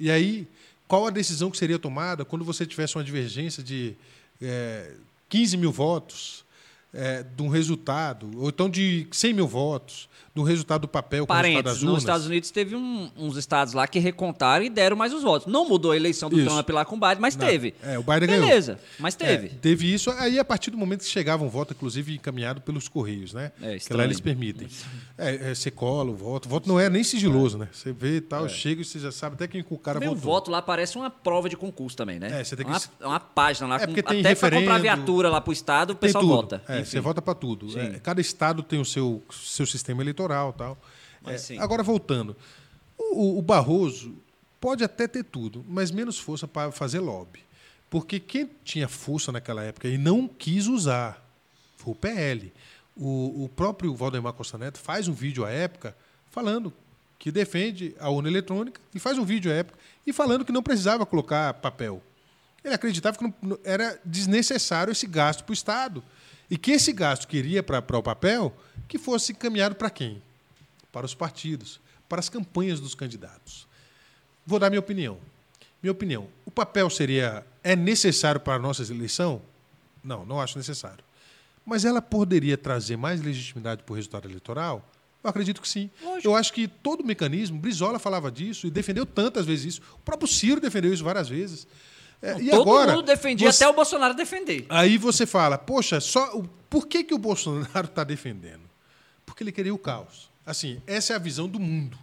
E aí, qual a decisão que seria tomada quando você tivesse uma divergência de eh, 15 mil votos eh, de um resultado, ou então de 100 mil votos, um resultado do papel com o resultado das nos urnas? Estados Unidos teve um- uns estados lá que recontaram e deram mais os votos. Não mudou a eleição do Isso. Trump lá com o Biden, mas Não, teve. é, o Biden ganhou. Beleza, mas teve. É, teve isso. Aí, a partir do momento que chegava um voto, inclusive encaminhado pelos Correios, né? É, que lá eles permitem. É, é, você cola o voto. O voto não é nem sigiloso, né? Você vê e tal, chega e você já sabe até quem o cara Meu votou. voto lá parece uma prova de concurso também, né? É, você tem que- uma, uma página lá, É, com, porque tem até pra comprar viatura lá pro estado, o pessoal vota. É, Enfim. você vota para tudo. Sim. É, cada estado tem o seu, seu sistema eleitoral tal. Mas É, agora, voltando. O, o Barroso pode até ter tudo, mas menos força para fazer lobby. Porque quem tinha força naquela época e não quis usar foi o PL. O, o próprio Valdemar Costa Neto faz um vídeo à época falando que defende a urna eletrônica e faz um vídeo à época e falando que não precisava colocar papel. Ele acreditava que não- era desnecessário esse gasto para o Estado. E que esse gasto que iria para o papel, que fosse encaminhado para quem? Para os partidos, para as campanhas dos candidatos. Vou dar minha opinião. Minha opinião, o papel seria é necessário para a nossa eleição? Não, não acho necessário. Mas ela poderia trazer mais legitimidade para o resultado eleitoral? Eu acredito que sim. Eu acho que todo o mecanismo, Brizola falava disso e defendeu tantas vezes isso. O próprio Ciro defendeu isso várias vezes. É, e Todo agora, mundo defendia, você- até o Bolsonaro defender. Aí você fala, poxa, só o- por que, que o Bolsonaro está defendendo? Porque ele queria o caos. Assim, essa é a visão do mundo.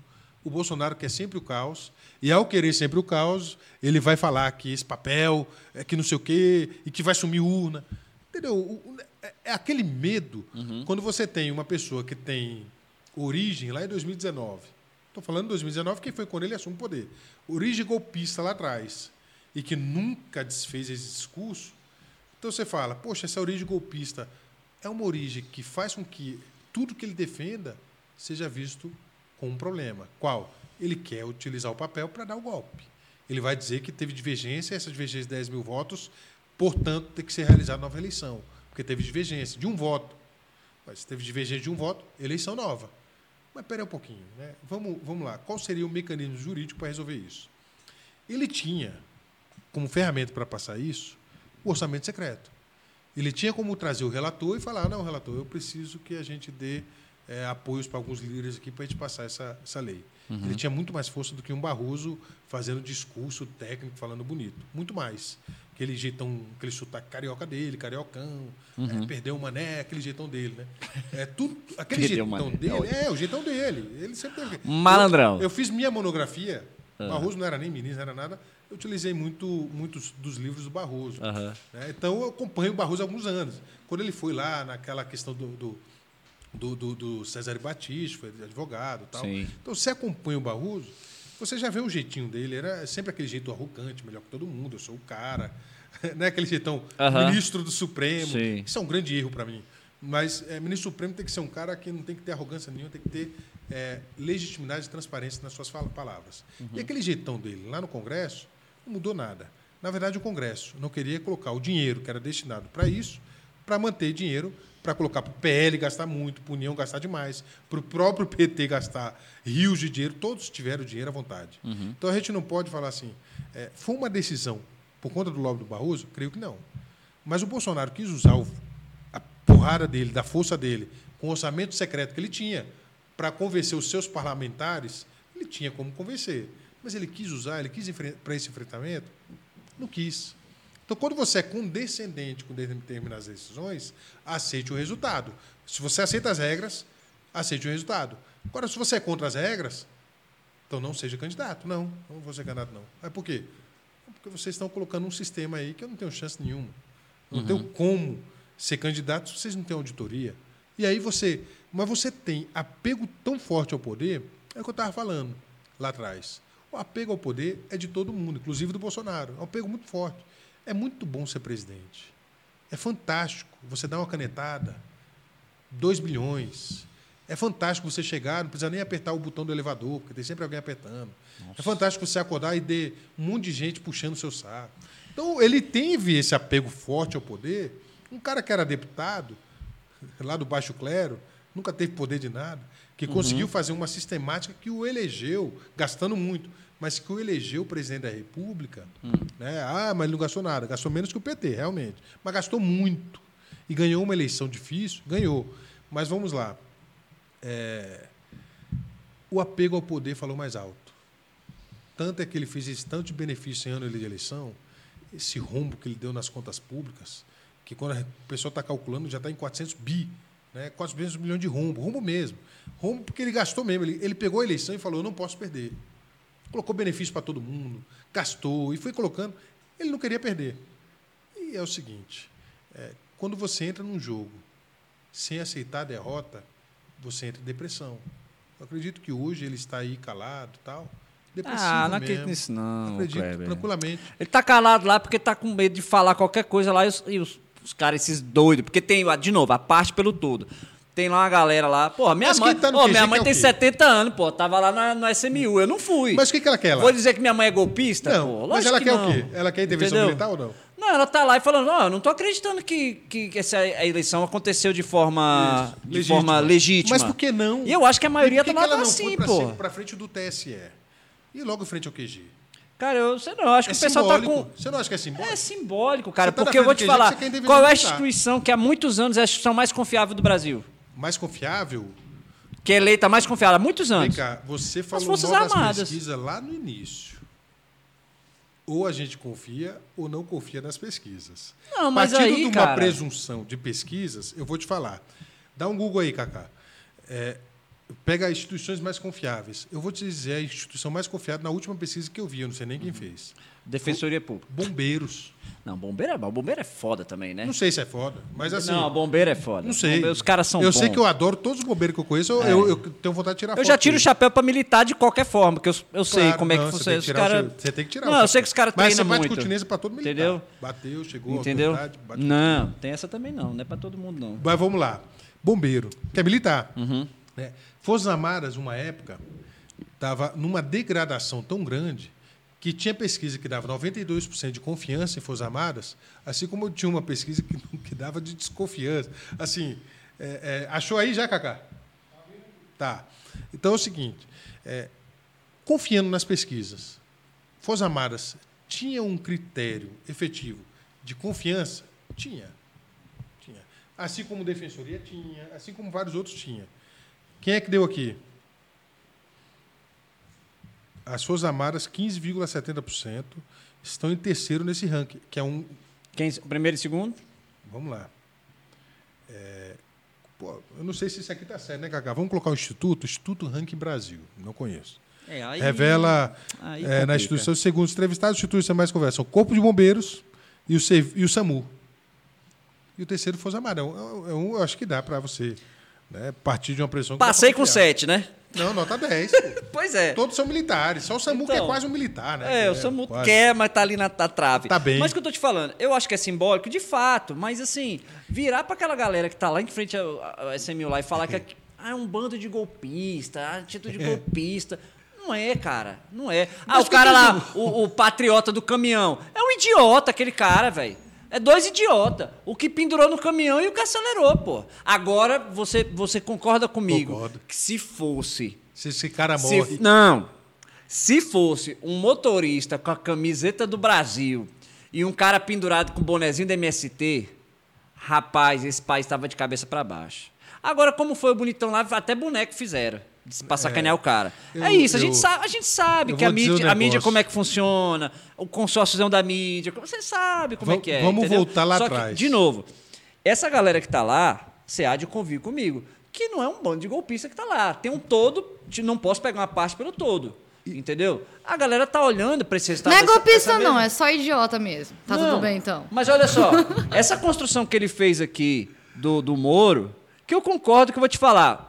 O Bolsonaro quer sempre o caos, e ao querer sempre o caos, ele vai falar que esse papel, é que não sei o quê, e que vai sumir urna. Entendeu? É- É aquele medo quando você tem uma pessoa que tem origem lá em 2019. Estou falando de 2019, que foi quando ele assume o poder. Origem golpista lá atrás. E que nunca desfez esse discurso. Então você fala, poxa, essa origem golpista é uma origem que faz com que tudo que ele defenda seja visto com um problema. Qual? Ele quer utilizar o papel para dar o golpe. Ele vai dizer que teve divergência, essa divergência de 10 mil votos, portanto, tem que ser realizada nova eleição. Porque teve divergência de um voto. Mas teve divergência de um voto, eleição nova. Mas espera um pouquinho. Né? Vamos, vamos lá. Qual seria o mecanismo jurídico para resolver isso? Ele tinha, como ferramenta para passar isso, o orçamento secreto. Ele tinha como trazer o relator e falar: não, relator, eu preciso que a gente dê eh, apoios para alguns líderes aqui para a gente passar essa, essa lei. Ele tinha muito mais força do que um Barroso fazendo discurso técnico, falando bonito. Muito mais. Aquele jeitão, aquele sotaque carioca dele, cariocão, eh, perdeu o mané, aquele jeitão dele, né? É, tudo, [LAUGHS] aquele Perdeu jeitão mané. dele, é, o jeitão dele. Ele sempre teve. Malandrão. Eu, eu fiz minha monografia, Barroso não era nem ministro, não era nada. Eu utilizei muito, muitos dos livros do Barroso. Aham. né? Então eu acompanho o Barroso há alguns anos. Quando ele foi lá naquela questão do, do, do, do- do César Batista, foi advogado e tal. Sim. Então você acompanha o Barroso, você já vê o jeitinho dele, era sempre aquele jeito arrogante, melhor que todo mundo, eu sou o cara. [LAUGHS] né? Aquele jeitão ministro do Supremo. Sim. Isso é um grande erro para mim. Mas é, ministro supremo tem que ser um cara que não tem que ter arrogância nenhuma, tem que ter é, legitimidade e transparência nas suas palavras. E aquele jeitão dele lá no Congresso não mudou nada. Na verdade, o Congresso não queria colocar o dinheiro que era destinado para isso, para manter dinheiro para colocar para o PL gastar muito, para o União gastar demais, para o próprio PT gastar rios de dinheiro, todos tiveram dinheiro à vontade. Então a gente não pode falar assim, é, foi uma decisão por conta do lobby do Barroso? Creio que não. Mas o Bolsonaro quis usar o, a porrada dele, da força dele, com o orçamento secreto que ele tinha, para convencer os seus parlamentares, ele tinha como convencer. Mas ele quis usar, ele quis para esse enfrentamento? Não quis. Então, quando você é condescendente com determinadas decisões, aceite o resultado. Se você aceita as regras, aceite o resultado. Agora, se você é contra as regras, então não seja candidato. Não, não vou ser candidato, não. Mas por quê? Porque vocês estão colocando um sistema aí que eu não tenho chance nenhuma. Eu não tenho como ser candidato se vocês não têm auditoria. E aí você. Mas você tem apego tão forte ao poder, é o que eu estava falando lá atrás. O apego ao poder é de todo mundo, inclusive do Bolsonaro. É um apego muito forte. É muito bom ser presidente. É fantástico. Você dá uma canetada, 2 bilhões. É fantástico você chegar, não precisa nem apertar o botão do elevador, porque tem sempre alguém apertando. É fantástico você acordar e ter um monte de gente puxando o seu saco. Então, ele teve esse apego forte ao poder. Um cara que era deputado, lá do Baixo Clero, nunca teve poder de nada, que conseguiu fazer uma sistemática que o elegeu, gastando muito, mas que o elegeu presidente da República. Né? Ah, mas ele não gastou nada, gastou menos que o PT, realmente. Mas gastou muito. E ganhou uma eleição difícil, ganhou. Mas vamos lá. É, O apego ao poder falou mais alto. Tanto é que ele fez esse tanto de benefício em ano de eleição, esse rombo que ele deu nas contas públicas, que quando a pessoa está calculando já está em 400 bi, né? 400 milhões de rombo, rombo mesmo. Rombo porque ele gastou mesmo. Ele, ele pegou a eleição e falou: eu não posso perder. Colocou benefício para todo mundo, gastou e foi colocando. Ele não queria perder. E é o seguinte: é, quando você entra num jogo sem aceitar a derrota, você entra em depressão. Eu acredito que hoje ele está aí calado e tal. Depressivo Ah, não acredito mesmo. nisso não, Acredito Kleber. tranquilamente. Ele tá calado lá porque tá com medo de falar qualquer coisa lá e os, e os- os caras, esses doidos. Porque tem, de novo, a parte pelo todo. Tem lá uma galera lá. Pô, minha Mas mãe, tá minha mãe quer o tem quê? 70 anos, pô. Tava lá na, no SMU. Eu não fui. Mas o que, que ela quer lá? Vou dizer que minha mãe é golpista? Não, pô, mas ela que quer não. o quê? Ela quer intervenção Entendeu? militar ou não? Não, ela tá lá e falando, ó, eu não tô acreditando que, que, que essa a eleição aconteceu de forma, Isso, de forma legítima. Mas por que não? E eu acho que a maioria que tá que ela lá não assim, foi pra, pô. pra frente do TSE? E logo em frente ao QG? Cara, eu sei não, acho É que o pessoal tá simbólico. com... Você não acha que é simbólico? É simbólico, cara, tá porque eu vou te falar, intervenção qual é a instituição que há muitos anos é a instituição mais confiável do Brasil? Mais confiável? Que é eleita mais confiável há muitos Vem anos. cá, você falou Forças mal das Armadas. pesquisas lá no início. Ou a gente confia ou não confia nas pesquisas. Não, mas Partindo aí, de uma cara- presunção de pesquisas, eu vou te falar. Dá um Google aí, Cacá. É, pega instituições mais confiáveis. Eu vou te dizer a instituição mais confiável na última pesquisa que eu vi, eu não sei nem quem fez. Defensoria Pública. Bombeiros. Não, bombeiro é bom. Bombeiro é foda também, né? Não sei se é foda, mas assim. não, bombeiro é foda. Não sei. Bombeiro- Os caras são Eu bons. sei que eu adoro todos os bombeiros que eu conheço, eu, É. eu- eu tenho vontade de tirar Eu já tiro o chapéu pra militar de qualquer forma, porque eu, eu sei Claro, como é que não, você funciona. Os que tirar o cara... Você tem que tirar Não, eu sei que os caras Mas treinam você bate muito. continência para todo militar. Entendeu? Bateu, chegou, Entendeu? autoridade, bate Não, tem essa também não. Não é pra todo mundo, não. Mas vamos lá. Bombeiro, que é militar. Uhum. Né? Forças Armadas, uma época, estava numa degradação tão grande que tinha pesquisa que dava 92% de confiança em Forças Armadas, assim como tinha uma pesquisa que, que dava de desconfiança. Assim, é, é, achou aí já, Cacá? Tá. Então é o seguinte: é, confiando nas pesquisas, Forças Armadas tinha um critério efetivo de confiança? Tinha. Tinha. Assim como Defensoria tinha, assim como vários outros tinha. Quem é que deu aqui? As Forças Armadas, 15,70%, estão em terceiro nesse ranking, que é um. Quem, primeiro e segundo? Vamos lá. É, pô, eu não sei se isso aqui está certo, né, Cacá? Vamos colocar o Instituto, Instituto Ranking Brasil. Não conheço. É, aí... Revela aí é, na instituição, segundo os entrevistados, os institutos mais conversam, o Corpo de Bombeiros e o, e o SAMU. E o terceiro Força Armada. É um, é eu acho que dá para você né, partir de uma pressão. Passei com confiar. sete, né? Não, nota 10. [LAUGHS] pô. Pois é. Todos são militares. Só o SAMU que é Então, quase um militar, né? É, o SAMU quase. quer, mas tá ali na, na trave. Tá bem. Mas o que eu tô te falando, eu acho que é simbólico, de fato, mas assim, virar pra aquela galera que tá lá em frente ao, ao SMU lá e falar que é, ah, é um bando de golpista, ah, atitude de golpista. Não é, cara. Não é. Ah, Mas o cara lá, o, o patriota do caminhão. É um idiota aquele cara, velho. É dois idiota. O que pendurou no caminhão e o que acelerou, pô. Agora, você, você concorda comigo Concordo. que se fosse... Se esse cara se- morre. não. Se fosse um motorista com a camiseta do Brasil e um cara pendurado com o bonezinho da MST, rapaz, esse país estava de cabeça para baixo. Agora, como foi o bonitão lá, até boneco fizeram. Pra sacanear o cara. eu- é isso, a gente eu- sabe, a gente sabe eu que a mídia, um a mídia como é que funciona, o consórciozão da mídia, você sabe como é Va- que é. vamos entendeu? voltar lá Só que, atrás. de novo, essa galera que tá lá, você há de convir comigo, que não é um bando de golpista que tá lá. Tem um todo, não posso pegar uma parte pelo todo. Entendeu? A galera tá olhando pra esse resultado. Não é dessa- golpista, não, é só idiota mesmo. Tá não, tudo bem, então. Mas olha só, essa construção que ele fez aqui do, do Moro, que eu concordo que eu vou te falar.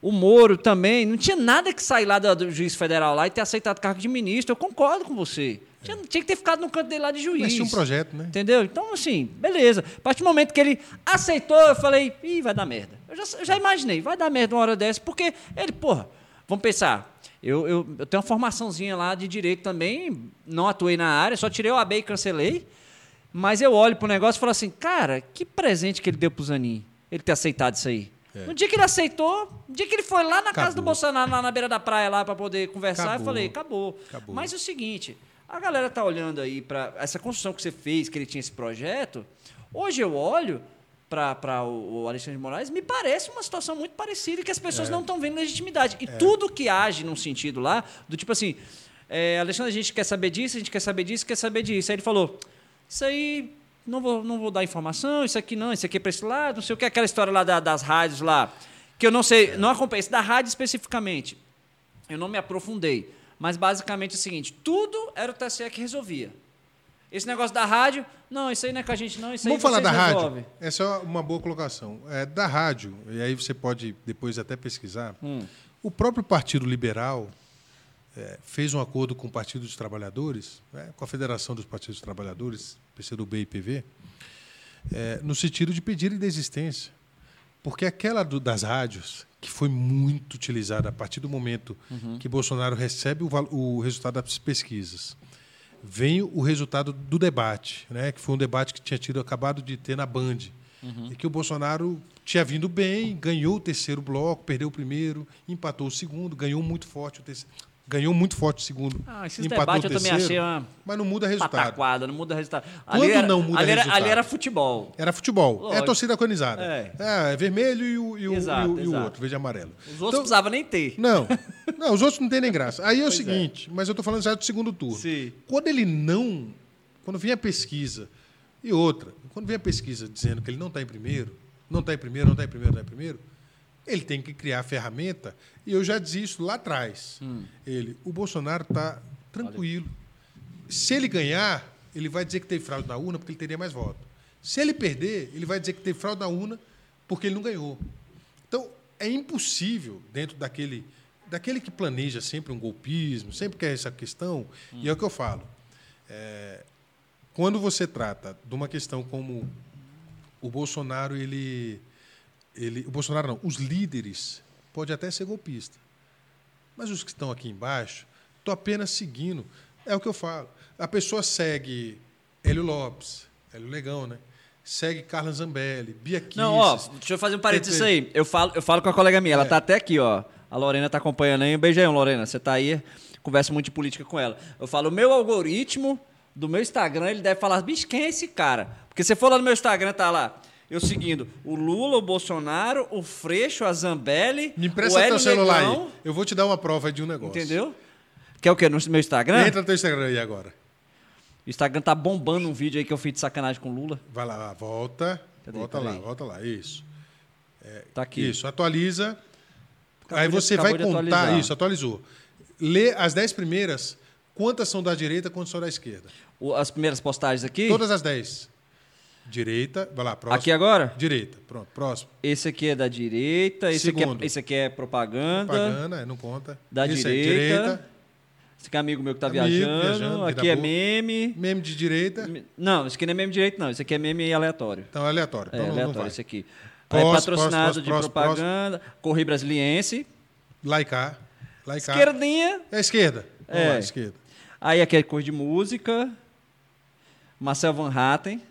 O Moro também não tinha nada que sair lá do, do juiz federal lá e ter aceitado cargo de ministro. Eu concordo com você. Tinha, tinha que ter ficado no canto dele lá de juiz. Mas tinha um projeto, né? Entendeu? Então, assim, beleza. A partir do momento que ele aceitou, eu falei, ih, vai dar merda. Eu já, eu já imaginei, vai dar merda uma hora dessa, porque ele, porra, vamos pensar. Eu, eu, eu tenho uma formaçãozinha lá de direito também, não atuei na área, só tirei o AB e cancelei. Mas eu olho pro negócio e falo assim, cara, que presente que ele deu pro Zanin, ele ter aceitado isso aí. No dia que ele aceitou, no dia que ele foi lá na casa do Acabou. Bolsonaro, lá na beira da praia, lá para poder conversar, eu Acabou. falei, acabou. Acabou. Mas é o seguinte, a galera tá olhando aí para essa construção que você fez, que ele tinha esse projeto. Hoje eu olho para o, o Alexandre de Moraes, me parece uma situação muito parecida que as pessoas não estão vendo legitimidade. E tudo que age num sentido lá, do tipo assim, é, Alexandre, a gente quer saber disso, a gente quer saber disso, quer saber disso. Aí ele falou, isso aí não vou, não vou dar informação, isso aqui não, isso aqui é para esse lado, não sei o que, aquela história lá da- das rádios lá, que eu não sei, não acompanhei, esse da rádio especificamente. Eu não me aprofundei. Mas basicamente é o seguinte: tudo era o TSE que resolvia. Esse negócio da rádio, não, isso aí não é com a gente, não. Isso Vamos aí falar da resolvem. rádio? Essa é uma boa colocação. É, da rádio, e aí você pode depois até pesquisar. Hum. O próprio Partido Liberal é, fez um acordo com o Partido dos Trabalhadores, né, com a Federação dos Partidos dos Trabalhadores, PCdoB e PV, é, no sentido de pedir desistência. Porque aquela do- das rádios, que foi muito utilizada a partir do momento Uhum. que Bolsonaro recebe o, o resultado das pesquisas, vem o resultado do debate, né, que foi um debate que tinha tido acabado de ter na Band, Uhum. e que o Bolsonaro tinha vindo bem, ganhou o terceiro bloco, perdeu o primeiro, empatou o segundo, ganhou muito forte o terceiro, ganhou muito forte o segundo, Ah, esses empatou debates eu o também terceiro, achei uma mas não muda resultado. pataquada, não muda resultado. Quando não muda ali era, resultado? ali era futebol. Era futebol, é Lógico. torcida agonizada. É. É, é vermelho e o, e o, Exato, e o- e o outro, verde e amarelo. Os outros não Então- precisavam nem ter. Não, não, os outros não tem nem graça. Aí é o Pois é. seguinte, mas eu estou falando já do segundo turno. Sim. Quando ele não. Quando vem a pesquisa, e outra, quando vem a pesquisa dizendo que ele não está em primeiro, não está em primeiro, não está em primeiro, não está em primeiro, ele tem que criar a ferramenta, e eu já disse isso lá atrás. Hum. Ele, o Bolsonaro está tranquilo. Se ele ganhar, ele vai dizer que teve fraude na urna porque ele teria mais votos. Se ele perder, ele vai dizer que teve fraude na urna porque ele não ganhou. Então, é impossível, dentro daquele, daquele que planeja sempre um golpismo, sempre quer essa questão, e é o que eu falo. é, quando você trata de uma questão como o Bolsonaro, ele, ele. O Bolsonaro não, os líderes pode até ser golpista. Mas os que estão aqui embaixo estão apenas seguindo. É o que eu falo. A pessoa segue Hélio Lopes, Hélio Legão, né? Segue Carla Zambelli, Bia Kicis. Não, ó, deixa eu fazer um parênteses aí. Eu falo, eu falo com a colega minha, ela É. tá até aqui, ó. A Lorena tá acompanhando aí. Um beijão, Lorena. Você tá aí, conversa muito de política com ela. Eu falo, o meu algoritmo do meu Instagram, ele deve falar, bicho, quem é esse cara? Porque você for lá no meu Instagram, tá lá. Eu seguindo o Lula, o Bolsonaro, o Freixo, a Zambelli, Me o empresta Hélio teu celular Negão, aí. Eu vou te dar uma prova de um negócio. Entendeu? Que é o quê? No meu Instagram? Entra no teu Instagram aí agora. O Instagram tá bombando um vídeo aí que eu fiz de sacanagem com o Lula. Vai lá, volta. Cadê? volta lá, volta lá. Isso. Tá aqui. Isso, atualiza. Acabou aí de- você acabou vai de contar atualizar. isso, atualizou. Lê as 10 primeiras, quantas são da direita, quantas são da esquerda. O- As primeiras postagens aqui. Todas as 10. Direita, vai lá, próximo. Aqui agora? Direita, pronto, próximo. Esse aqui é da direita, esse aqui é, esse aqui é propaganda. Propaganda, é, não conta. Da Esse aí, direita. Esse aqui é amigo meu que tá Amigo, viajando. viajando, aqui é boa. meme. Meme de direita, Não, esse aqui não é meme direito, não. Esse aqui é meme aleatório. então é aleatório. É Então não, aleatório esse aqui. Próximo, é patrocinado próximo, de próximo, propaganda. Correio Brasiliense. Laicar. Laicar. Esquerdinha. É esquerda. Vamos É. lá, esquerda. Aí aqui é cor de música. Marcel Van Hatten.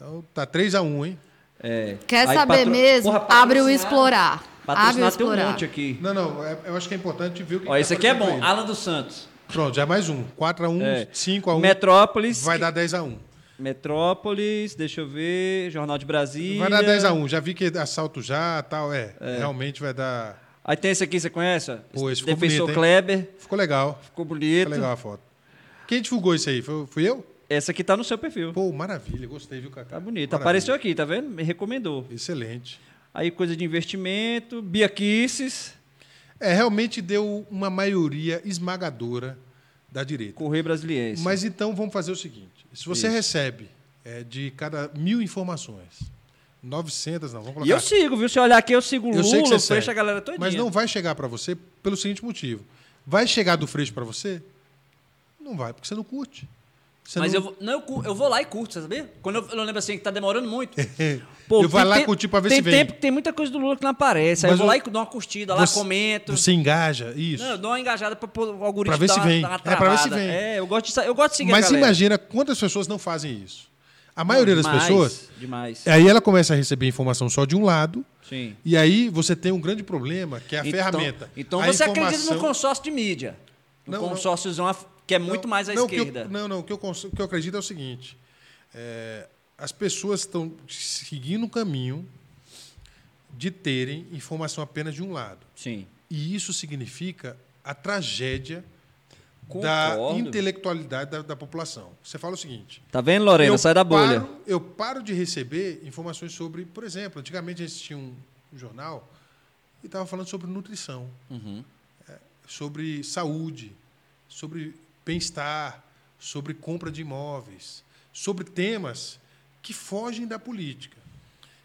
Então tá 3x1, hein? É. Quer Aí, saber patro- mesmo? Porra, Abre o explorar. Abre o Patrocinado tem um explorar. monte aqui. Não, não, é- eu acho que é importante ver o que Ó, que esse tá aqui é bom. Alan dos Santos. Pronto, já é mais um. 4x1, É. 5x1. Metrópolis. Vai dar 10x1. Metrópolis, deixa eu ver. Jornal de Brasília. Vai dar 10x1. Já vi que assalto já tal. É, realmente vai dar. Aí tem esse aqui, você conhece? Pô, esse ficou Defensor bonito? Kleber. Ficou legal. Ficou bonito. Ficou legal a foto. Quem divulgou isso aí? Foi, fui eu? Essa aqui tá no seu perfil. Pô, maravilha. Gostei, viu, Cacá? Tá bonito. Maravilha. Apareceu aqui, tá vendo? Me recomendou. Excelente. Aí coisa de investimento, Bia Kisses, É, realmente deu uma maioria esmagadora da direita. Correio Brasiliense. Mas então vamos fazer o seguinte: se você Isso. recebe é, de cada mil informações, 900, não, vamos colocar. E eu sigo, viu? Se olhar aqui, eu sigo o Eu Lula, o Freixo, a galera toda. Mas não vai chegar para você pelo seguinte motivo: vai chegar do Freixo para você? Não vai, porque você não curte. Você Mas não... eu, vou, não, eu, eu vou lá e curto, você sabia? Quando eu, eu lembro assim que tá demorando muito. [LAUGHS] eu tem vou lá tempo- curtir para ver tem se vem. tempo que tem muita coisa do Lula que não aparece. Aí Mas eu vou lá e dou uma curtida, lá Você- comento. Você engaja, isso. Não, eu dou uma engajada para o algoritmo Pra ver se uma, vem. É, pra ver se vem. É, eu gosto de, eu gosto de seguir Mas imagina quantas pessoas não fazem isso. A maioria das Demais, pessoas. Demais. Aí ela começa a receber informação só de um lado. Sim. E aí você tem um grande problema, que é a Então- ferramenta. Então A você acredita informação- no consórcio de mídia. No Não, não. consórciozão af- que é muito mais à não, que eu- esquerda. não, não. O que eu, o que eu acredito é o seguinte: é, as pessoas estão seguindo o caminho de terem informação apenas de um lado. Sim. E isso significa a tragédia da Concordo. intelectualidade da, da população. Você fala o seguinte: Tá vendo, Lorena? Sai da bolha. Paro, eu paro de receber informações sobre, por exemplo, antigamente a gente tinha um, um jornal e estava falando sobre nutrição, Uhum. é, sobre saúde, sobre bem-estar, sobre compra de imóveis, sobre temas que fogem da política.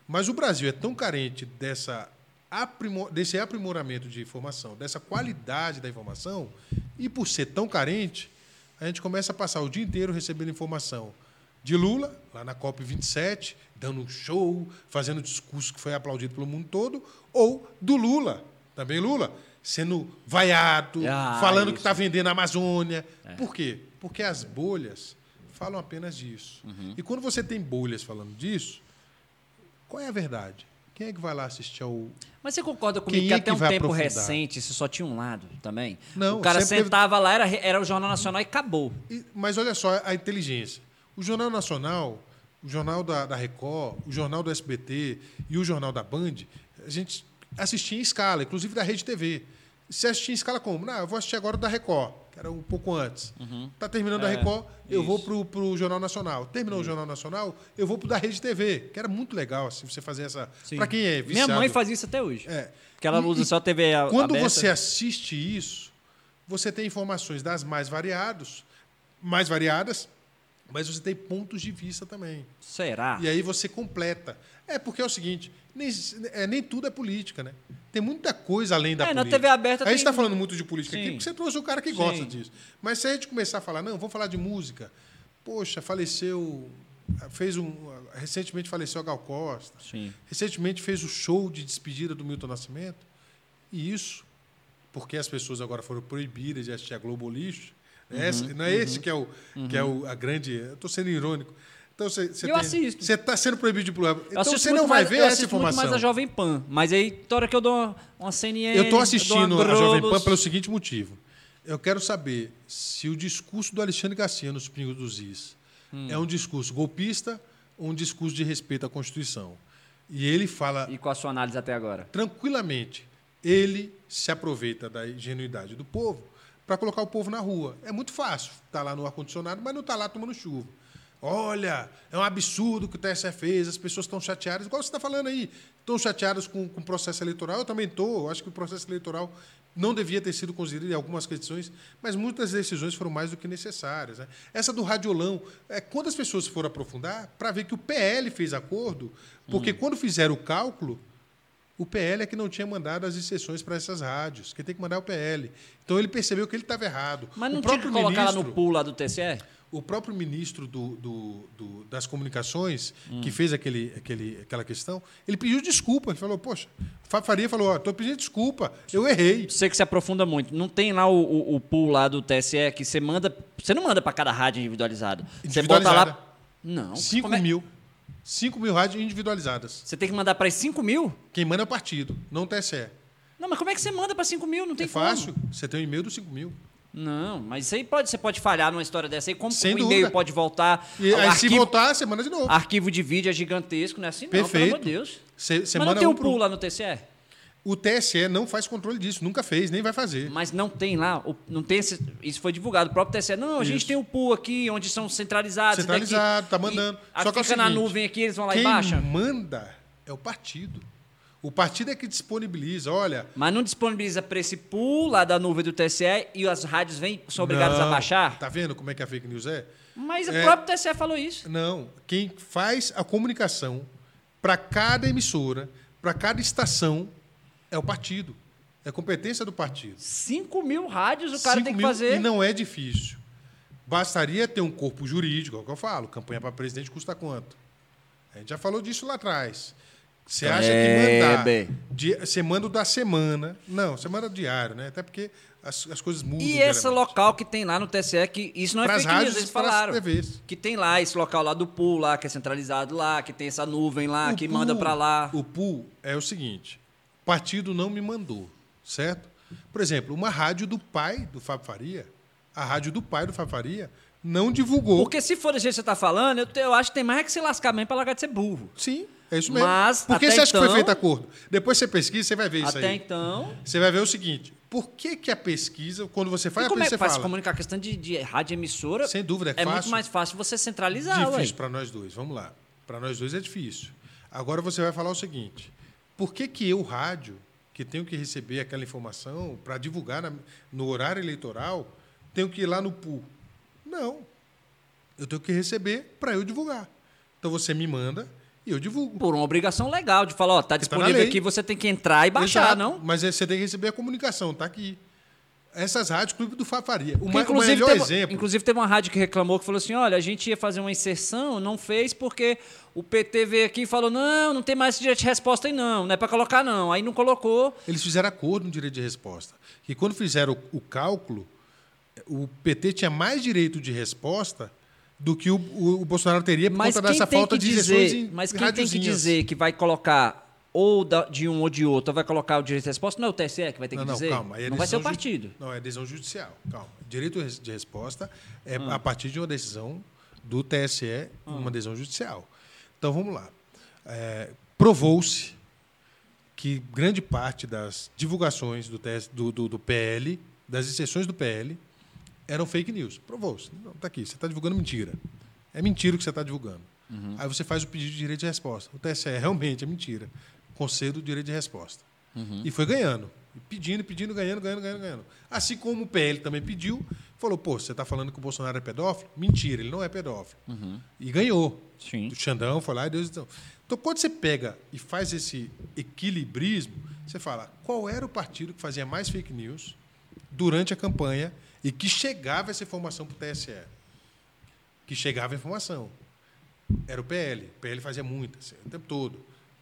Mas o Brasil é tão carente dessa aprimo- desse aprimoramento de informação, dessa qualidade da informação, e por ser tão carente, a gente começa a passar o dia inteiro recebendo informação de Lula, lá na COP27, dando um show, fazendo um discurso que foi aplaudido pelo mundo todo, ou do Lula, também Lula, sendo vaiado, Ah, falando que isso. está vendendo a Amazônia. Por quê? Porque as bolhas falam apenas disso. Uhum. E quando você tem bolhas falando disso, qual é a verdade? Quem é que vai lá assistir ao. Mas você concorda comigo Quem que é até que um tempo aprofundar? recente isso só tinha um lado também? Não, o cara sempre teve- sentava lá, era, era o Jornal Nacional e acabou. E- Mas olha só a inteligência. O Jornal Nacional, o Jornal da, da Record, o Jornal do SBT e o Jornal da Band, a gente assistia em escala, inclusive da Rede TV. Você assistia em escala como? Não, eu vou assistir agora o da Record, que era um pouco antes. Tá terminando a É, Record, eu vou isso. pro, pro Jornal Nacional. Terminou o Jornal Nacional, eu vou pro da Rede TV, que era muito legal assim, você fazer essa. Para quem é Minha viciado. mãe fazia isso até hoje. É. Porque ela usa e só TV a- Quando aberta. você assiste isso, você tem informações das mais variados, mais variadas, mas você tem pontos de vista também. Será? E aí você completa. É porque é o seguinte, nem, é, nem tudo é política, né? Tem muita coisa além da É, na política. TV aberta A gente tem- está falando muito de política aqui Sim. porque você trouxe o cara que gosta Sim. disso. Mas se a gente começar a falar, não, vamos falar de música. Poxa, faleceu, fez um, recentemente faleceu a Gal Costa. Sim. Recentemente fez o show de despedida do Milton Nascimento. E isso, porque as pessoas agora foram proibidas de assistir a Globo Lixo. Uhum, Esse- não é esse que é, o, que é o, a grande. Estou sendo irônico. Então, você, você Eu tem- assisto. Você está sendo proibido de pular. Eu Então você não vai mais- ver eu essa assisto muito informação. mais a Jovem Pan. Mas aí, toda hora que eu dou uma, CNN. Eu estou assistindo uma a Jovem Pan pelo seguinte motivo. Eu quero saber se o discurso do Alexandre Garcia nos Pingos dos Is Hum. é um discurso golpista ou um discurso de respeito à Constituição. E ele fala E com a sua análise até agora? tranquilamente. Ele se aproveita da ingenuidade do povo para colocar o povo na rua. É muito fácil estar lá no ar-condicionado, mas não estar lá tomando chuva. Olha, é um absurdo o que o TSE fez, as pessoas estão chateadas, igual você está falando aí, estão chateadas com, com o processo eleitoral. Eu também estou, acho que o processo eleitoral não devia ter sido considerado em algumas questões, mas muitas decisões foram mais do que necessárias. né? Essa do radiolão, é, quando as pessoas foram aprofundar, para ver que o PL fez acordo, porque quando fizeram o cálculo, o PL é que não tinha mandado as exceções para essas rádios. Quem tem que mandar é o PL. Então ele percebeu que ele estava errado. Mas o não tinha que próprio colocar lá no ministro- pool lá do TCE? O próprio ministro do, do- do- das comunicações, Hum. que fez aquele, aquele, aquela questão, ele pediu desculpa. Ele falou, poxa, Faria falou, estou pedindo desculpa, eu errei. Você que se aprofunda muito. Não tem lá o, o, o pool lá do TSE que você manda. Você não manda para cada rádio individualizado. Você bota Individualizada. lá. Não. 5 como é- mil. 5 mil rádios individualizadas. Você tem que mandar para 5 mil? Quem manda é o partido, não o TSE. Não, mas como é que você manda para 5 mil? Não tem é como. fácil. Você tem o e-mail dos 5 mil. Não, mas isso aí pode, você pode falhar numa história dessa aí. Como Sem o e-mail dúvida. pode voltar? E aí, se arquivo, voltar, manda de novo. arquivo de vídeo é gigantesco, não é assim não, pelo Perfeito. amor de Deus. Você, você mas não tem um um pro- pulo lá no TCE? O TSE não faz controle disso, nunca fez, nem vai fazer. Mas não tem lá, o- não tem esse, isso foi divulgado, o próprio TSE. Não, a gente tem o pool aqui, onde são centralizados. daqui- Centralizado, tá mandando. E, Só que é o fica na seguinte, nuvem aqui, eles vão lá Quem e baixam. manda é o partido. O partido é que disponibiliza. Olha, Mas não disponibiliza para esse pool lá da nuvem do TSE e as rádios vêm, são obrigadas a não, baixar? Tá vendo como é que a fake news é? Mas o É. próprio TSE falou isso. Não. Quem faz a comunicação para cada emissora, para cada estação, é o partido. É competência do partido. 5 mil rádios o cara tem que mil, fazer. E não é difícil. Bastaria ter um corpo jurídico, é o que eu falo. Campanha para presidente custa quanto? A gente já falou disso lá atrás. Você acha É, que mandar. bem. di- Você manda o da semana. Não, você manda diário, né? Até porque as, as coisas mudam. E esse local que tem lá no TSE, que isso não é fake news, eles falaram. TVs. Que tem lá esse local lá do pool lá, que é centralizado lá, que tem essa nuvem lá, O que pool- manda pra lá. O pool é o seguinte: o partido não me mandou, certo? Por exemplo, uma rádio do pai do Fábio Faria, a rádio do pai do Fábio Faria, não divulgou. Porque se for do jeito que você tá falando, eu, eu acho que tem mais que se lascar mesmo pra largar de ser burro. Sim, é isso mesmo. Mas, Por que até você acha que foi então- feito acordo? Depois você pesquisa, você vai ver isso Até aí. então. Você vai ver o seguinte: por que, que a pesquisa, quando você faz E a como é pesquisa, que faz? você fala? comunicar a questão de, de rádio emissora. Sem dúvida, é É muito fácil. mais fácil você centralizar. Difícil para nós dois. Vamos lá. Para nós dois é difícil. Agora você vai falar o seguinte: por que, que eu, rádio, que tenho que receber aquela informação para divulgar na- no horário eleitoral, tenho que ir lá no pool? Não. Eu tenho que receber para eu divulgar. Então você me manda e eu divulgo. Por uma obrigação legal de falar, ó, tá tá disponível lei. aqui, você tem que entrar e baixar, Exato. não? Mas você tem que receber a comunicação, tá aqui. Essas rádios, Clube do Fafaria. O, ma- inclusive, melhor teve, exemplo. inclusive teve uma rádio que reclamou que falou assim: olha, a gente ia fazer uma inserção, não fez porque o PT veio aqui e falou: não, não tem mais esse direito de resposta aí, não, não é para colocar, não. Aí não colocou. Eles fizeram acordo no direito de resposta. E quando fizeram o, o cálculo, o PT tinha mais direito de resposta do que o, o- o Bolsonaro teria por Mas conta dessa falta de dizer, em mas quem tem que dizer que vai colocar ou da- de um ou de outro, ou vai colocar o direito de resposta, não é o TSE que vai ter que Não, não, dizer? calma. é não vai ser o ju- partido. Não, é decisão judicial. Calma. Direito de resposta é Ah. a partir de uma decisão do TSE, uma decisão judicial. Então vamos lá. É, Provou-se que grande parte das divulgações do, TS, do, do, do PL, das exceções do PL, eram fake news. Provou-se. Não, tá aqui, você está divulgando mentira. É mentira o que você está divulgando. Uhum. Aí você faz o pedido de direito de resposta. O TSE realmente é mentira. Concedo o direito de resposta. Uhum. E foi ganhando. Pedindo, pedindo, ganhando, ganhando, ganhando, ganhando. Assim como o PL também pediu, falou: pô, você está falando que o Bolsonaro é pedófilo? Mentira, ele não é pedófilo. E ganhou. Uhum. Sim. O Xandão foi lá e Deus então. Então, quando você pega e faz esse equilibrismo, você fala qual era o partido que fazia mais fake news durante a campanha e que chegava essa informação para o TSE. Que chegava a informação. Era o PL. O PL fazia muitas, o tempo todo.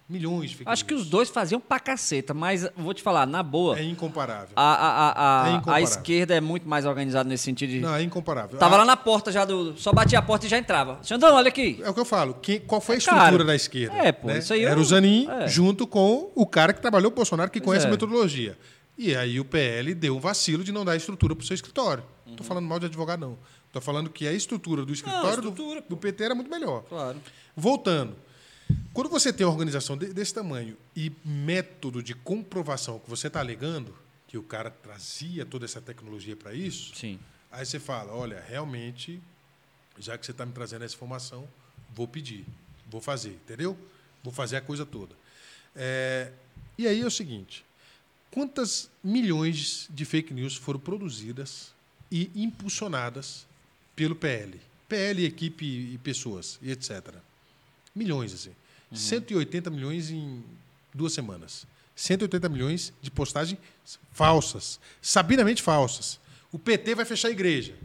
Milhões de fake Acho que os dois faziam pra caceta, mas vou te falar, na boa, É incomparável. a, a, a, a- É a incomparável. esquerda é muito mais organizada nesse sentido de. Não, é incomparável. Tava Ah, lá na porta já do. Só batia a porta e já entrava. Xandão, olha aqui. É o que eu falo. Quem, qual foi a É estrutura da esquerda? É, pô, né? isso aí Era eu- o Zanin é. junto com o cara que trabalhou o Bolsonaro, que Pois conhece é. a metodologia. E aí o PL deu um vacilo de não dar estrutura para o seu escritório. Não estou falando mal de advogado, não. Estou falando que a estrutura do escritório do- estrutura, do, PT era muito melhor. Claro. Voltando. Quando você tem uma organização de- desse tamanho e método de comprovação que você está alegando, que o cara trazia toda essa tecnologia para isso, Sim. Aí você fala, olha, realmente, já que você está me trazendo essa informação, vou pedir, vou fazer, entendeu? Vou fazer a coisa toda. É, e aí é o seguinte, quantas milhões de fake news foram produzidas e impulsionadas pelo PL? PL, equipe e pessoas, e etc. Milhões, assim. 180 milhões em duas semanas. 180 milhões de postagens falsas, sabidamente falsas. O PT vai fechar a igreja.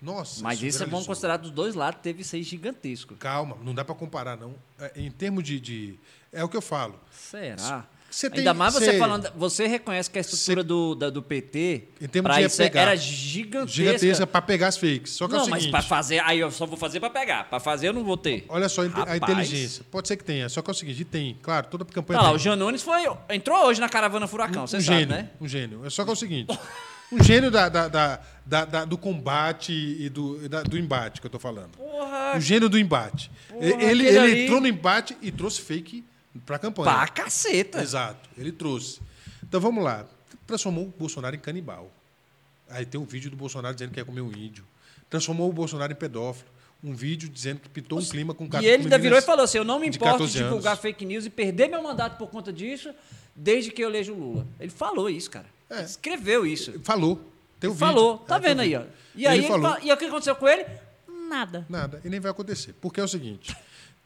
Nossa, Mas isso é bom viralizou. considerar dos dois lados, teve isso aí gigantesco. Calma, não dá para comparar, não. É, Em termos de, de- É o que eu falo. Será? Você tem- Ainda mais você você- falando. Você reconhece que a estrutura do, da- do PT Em termos de isso pegar. era gigantesca. Gigantesca para pegar as fakes. Só que é Não, o mas seguinte. pra fazer. Aí eu só vou fazer pra pegar. Pra fazer eu não vou ter. Olha só a inte- a Rapaz. inteligência. Pode ser que tenha, só que é o seguinte, tem, claro, toda campanha Olha lá, o Janones foi. Entrou hoje na caravana Furacão, você um sabe, gênio, né? um gênio. É só que é o seguinte, [LAUGHS] um gênio da, da- da- da- do combate e do, da- do embate que eu tô falando. Porra, O gênio do embate. Porra, ele ele ali- entrou no embate e trouxe fake pra campanha. pra caceta. Exato, ele trouxe. Então vamos lá. Transformou o Bolsonaro em canibal. Aí tem um vídeo do Bolsonaro dizendo que quer comer um índio. Transformou o Bolsonaro em pedófilo. Um vídeo dizendo que pitou um clima com E cat- ele ainda virou e falou assim: eu não me importo de 14 divulgar fake news e perder meu mandato por conta disso, desde que eu elejo o Lula. Ele falou isso, cara. É. Ele escreveu isso. Falou. Tem vídeo. falou. Tá É, vendo aí, ó. vídeo. E aí ele ele falou. fa- E o que aconteceu com ele? Nada. Nada. E nem vai acontecer. Porque é o seguinte: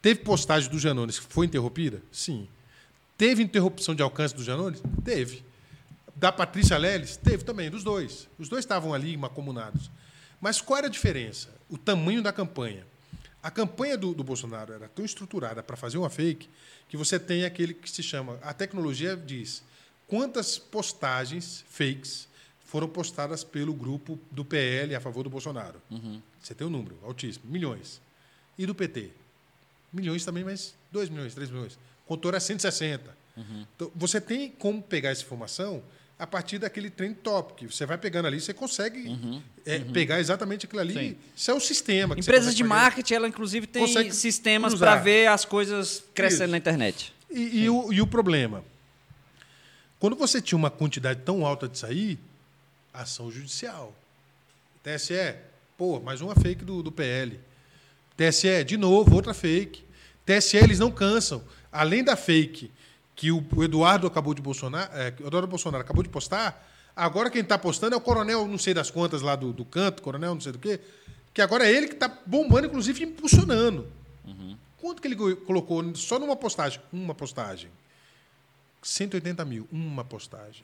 teve postagem do Janones que foi interrompida? Sim. Teve interrupção de alcance do Janones? Teve. Da Patrícia Leles? Teve também, dos dois. Os dois estavam ali macomunados. Mas qual era a diferença? O tamanho da campanha. A campanha do, do Bolsonaro era tão estruturada para fazer uma fake que você tem aquele que se chama. A tecnologia diz quantas postagens fakes foram postadas pelo grupo do PL a favor do Bolsonaro. Você tem um número altíssimo, milhões. E do PT? Milhões também, mas 2 milhões, 3 milhões. O contor é 160. Então, você tem como pegar essa informação a partir daquele trend topic. Você vai pegando ali, você consegue é, pegar exatamente aquilo ali. Sim. Isso é o sistema. Empresas de marketing, ela inclusive tem sistemas para ver as coisas crescendo Isso. na internet. E, e o, e o problema? Quando você tinha uma quantidade tão alta de sair, ação judicial. TSE, pô, mais uma fake do, do PL. TSE, de novo, outra fake. TSE, eles não cansam. Além da fake que o, Eduardo acabou de Bolsonaro, é, Eduardo Bolsonaro acabou de postar, agora quem está postando é o coronel, não sei das quantas lá do, do canto, coronel não sei do quê, que agora é ele que está bombando, inclusive impulsionando. Quanto que ele colocou só numa postagem? Uma postagem. 180 mil, uma postagem.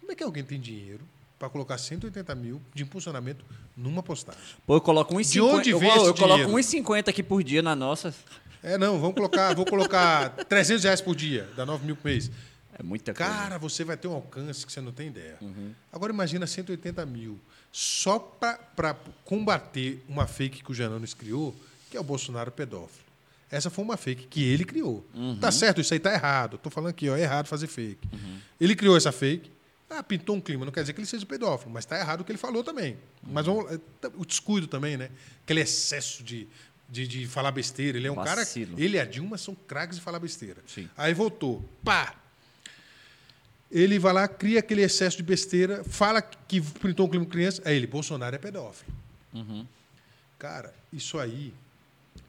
Como é que alguém tem dinheiro para colocar 180 mil de impulsionamento numa postagem? Pô, eu coloco 1,50. De onde eu, vem esse eu coloco dinheiro? 1,50 aqui por dia na nossa. É, não, vamos colocar, vou colocar 300 reais por dia, dá 9 mil por mês. É muita coisa. Cara, você vai ter um alcance que você não tem ideia. Agora imagina 180 mil só para combater uma fake que o Janones criou, que é o Bolsonaro pedófilo. Essa foi uma fake que ele criou. Tá certo, isso aí tá errado. Tô falando aqui, ó, é errado fazer fake. Ele criou essa fake. Ah, pintou um clima. Não quer dizer que ele seja pedófilo, mas tá errado o que ele falou também. Mas vamos, o descuido também, né? Aquele excesso de, de, de falar besteira. Ele é um cara. Vacilo. Ele e a Dilma são craques de falar besteira. Sim. Aí voltou. Pá! Ele vai lá, cria aquele excesso de besteira, fala que pintou um clima com criança. Aí ele, Bolsonaro é pedófilo. Cara, isso aí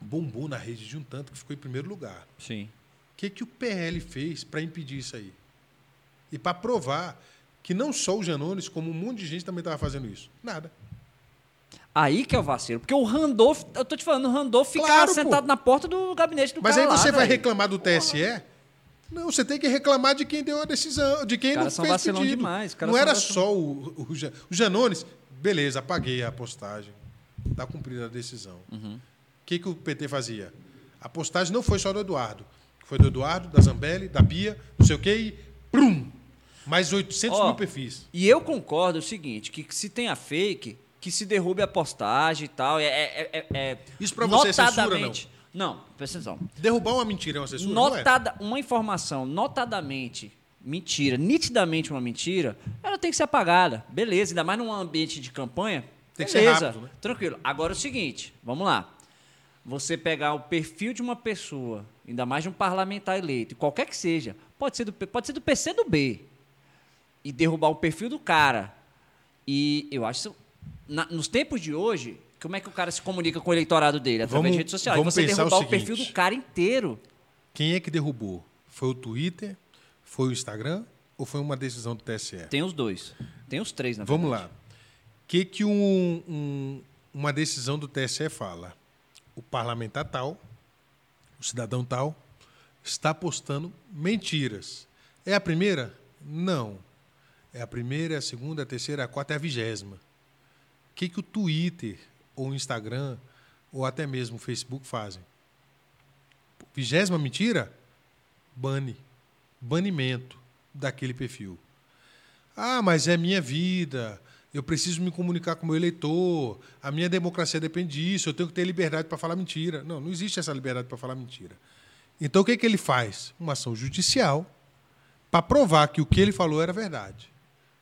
bombou na rede de um tanto que ficou em primeiro lugar. Sim. O que, que o PL fez para impedir isso aí? E para provar que não só o Janones, como um monte de gente também estava fazendo isso. Nada. Aí que é o vacilo. Porque o Randolph, eu tô te falando, o Randolph ficava Claro, pô. sentado na porta do gabinete do Mas cara aí você lá, vai reclamar do TSE? Não, você tem que reclamar de quem deu a decisão, de quem Os não fez pedido. demais, os caras Não era vacilão. só o, o, o Janones. Beleza, apaguei a postagem. Está cumprida a decisão. Uhum. O que, que o PT fazia? A postagem não foi só do Eduardo. Foi do Eduardo, da Zambelli, da Bia, não sei o quê, e prum! Mais 800 Ó, mil perfis. E eu concordo o seguinte, que se tem a fake, que se derrube a postagem e tal. É, é, é, é- Isso pra você é censura. Não, presta atenção. Derrubar uma mentira é uma censura? Não é? Notada, uma informação notadamente mentira, nitidamente uma mentira, ela tem que ser apagada. Beleza, ainda mais num ambiente de campanha. Tem que ser beleza, rápido, né? Tranquilo. Agora é o seguinte, vamos lá. Você pegar o perfil de uma pessoa, ainda mais de um parlamentar eleito, qualquer que seja, pode ser do, pode ser do PC do B, e derrubar o perfil do cara. E eu acho na- nos tempos de hoje, como é que o cara se comunica com o eleitorado dele? Através Vamos- de redes sociais. vamos Você derrubar o o, perfil do cara inteiro. Quem é que derrubou? Foi o Twitter? Foi o Instagram? Ou foi uma decisão do TSE? Tem os dois. Tem os três, na Vamos verdade. lá. O que, que um- um- uma decisão do TSE fala? O parlamentar tal, o cidadão tal, está postando mentiras. É a primeira? Não. É a primeira, a segunda, a terceira, a quarta, é a vigésima. O que, que o Twitter, ou o Instagram, ou até mesmo o Facebook fazem? Vigésima mentira? Bane. banimento daquele perfil. Ah, mas é minha vida. Eu preciso me comunicar com o meu eleitor. A minha democracia depende disso. Eu tenho que ter liberdade para falar mentira. Não, não existe essa liberdade para falar mentira. Então o que, que ele faz? Uma ação judicial para provar que o que ele falou era verdade.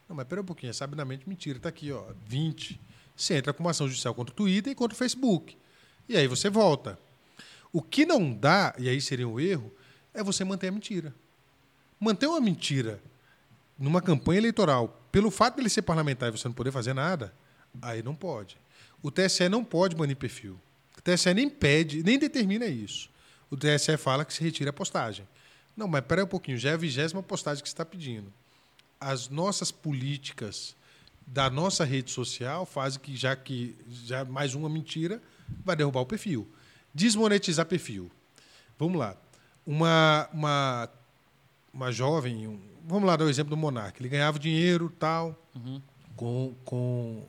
Não, mas pera um pouquinho, é sabidamente mentira. Está aqui, ó, 20. Você entra com uma ação judicial contra o Twitter e contra o Facebook. E aí você volta. O que não dá, e aí seria um erro, é você manter a mentira. Manter uma mentira numa campanha eleitoral, pelo fato de ele ser parlamentar e você não poder fazer nada, aí não pode. O TSE não pode banir perfil. O TSE nem pede, nem determina isso. O TSE fala que se retira a postagem. Não, mas espera um pouquinho, já é a vigésima postagem que você está pedindo. As nossas políticas da nossa rede social fazem que, já que já mais uma mentira, vai derrubar o perfil. Desmonetizar perfil. Vamos lá. Uma, uma, uma jovem, um, vamos lá dar o exemplo do Monark. Ele ganhava dinheiro tal, uhum. com, com.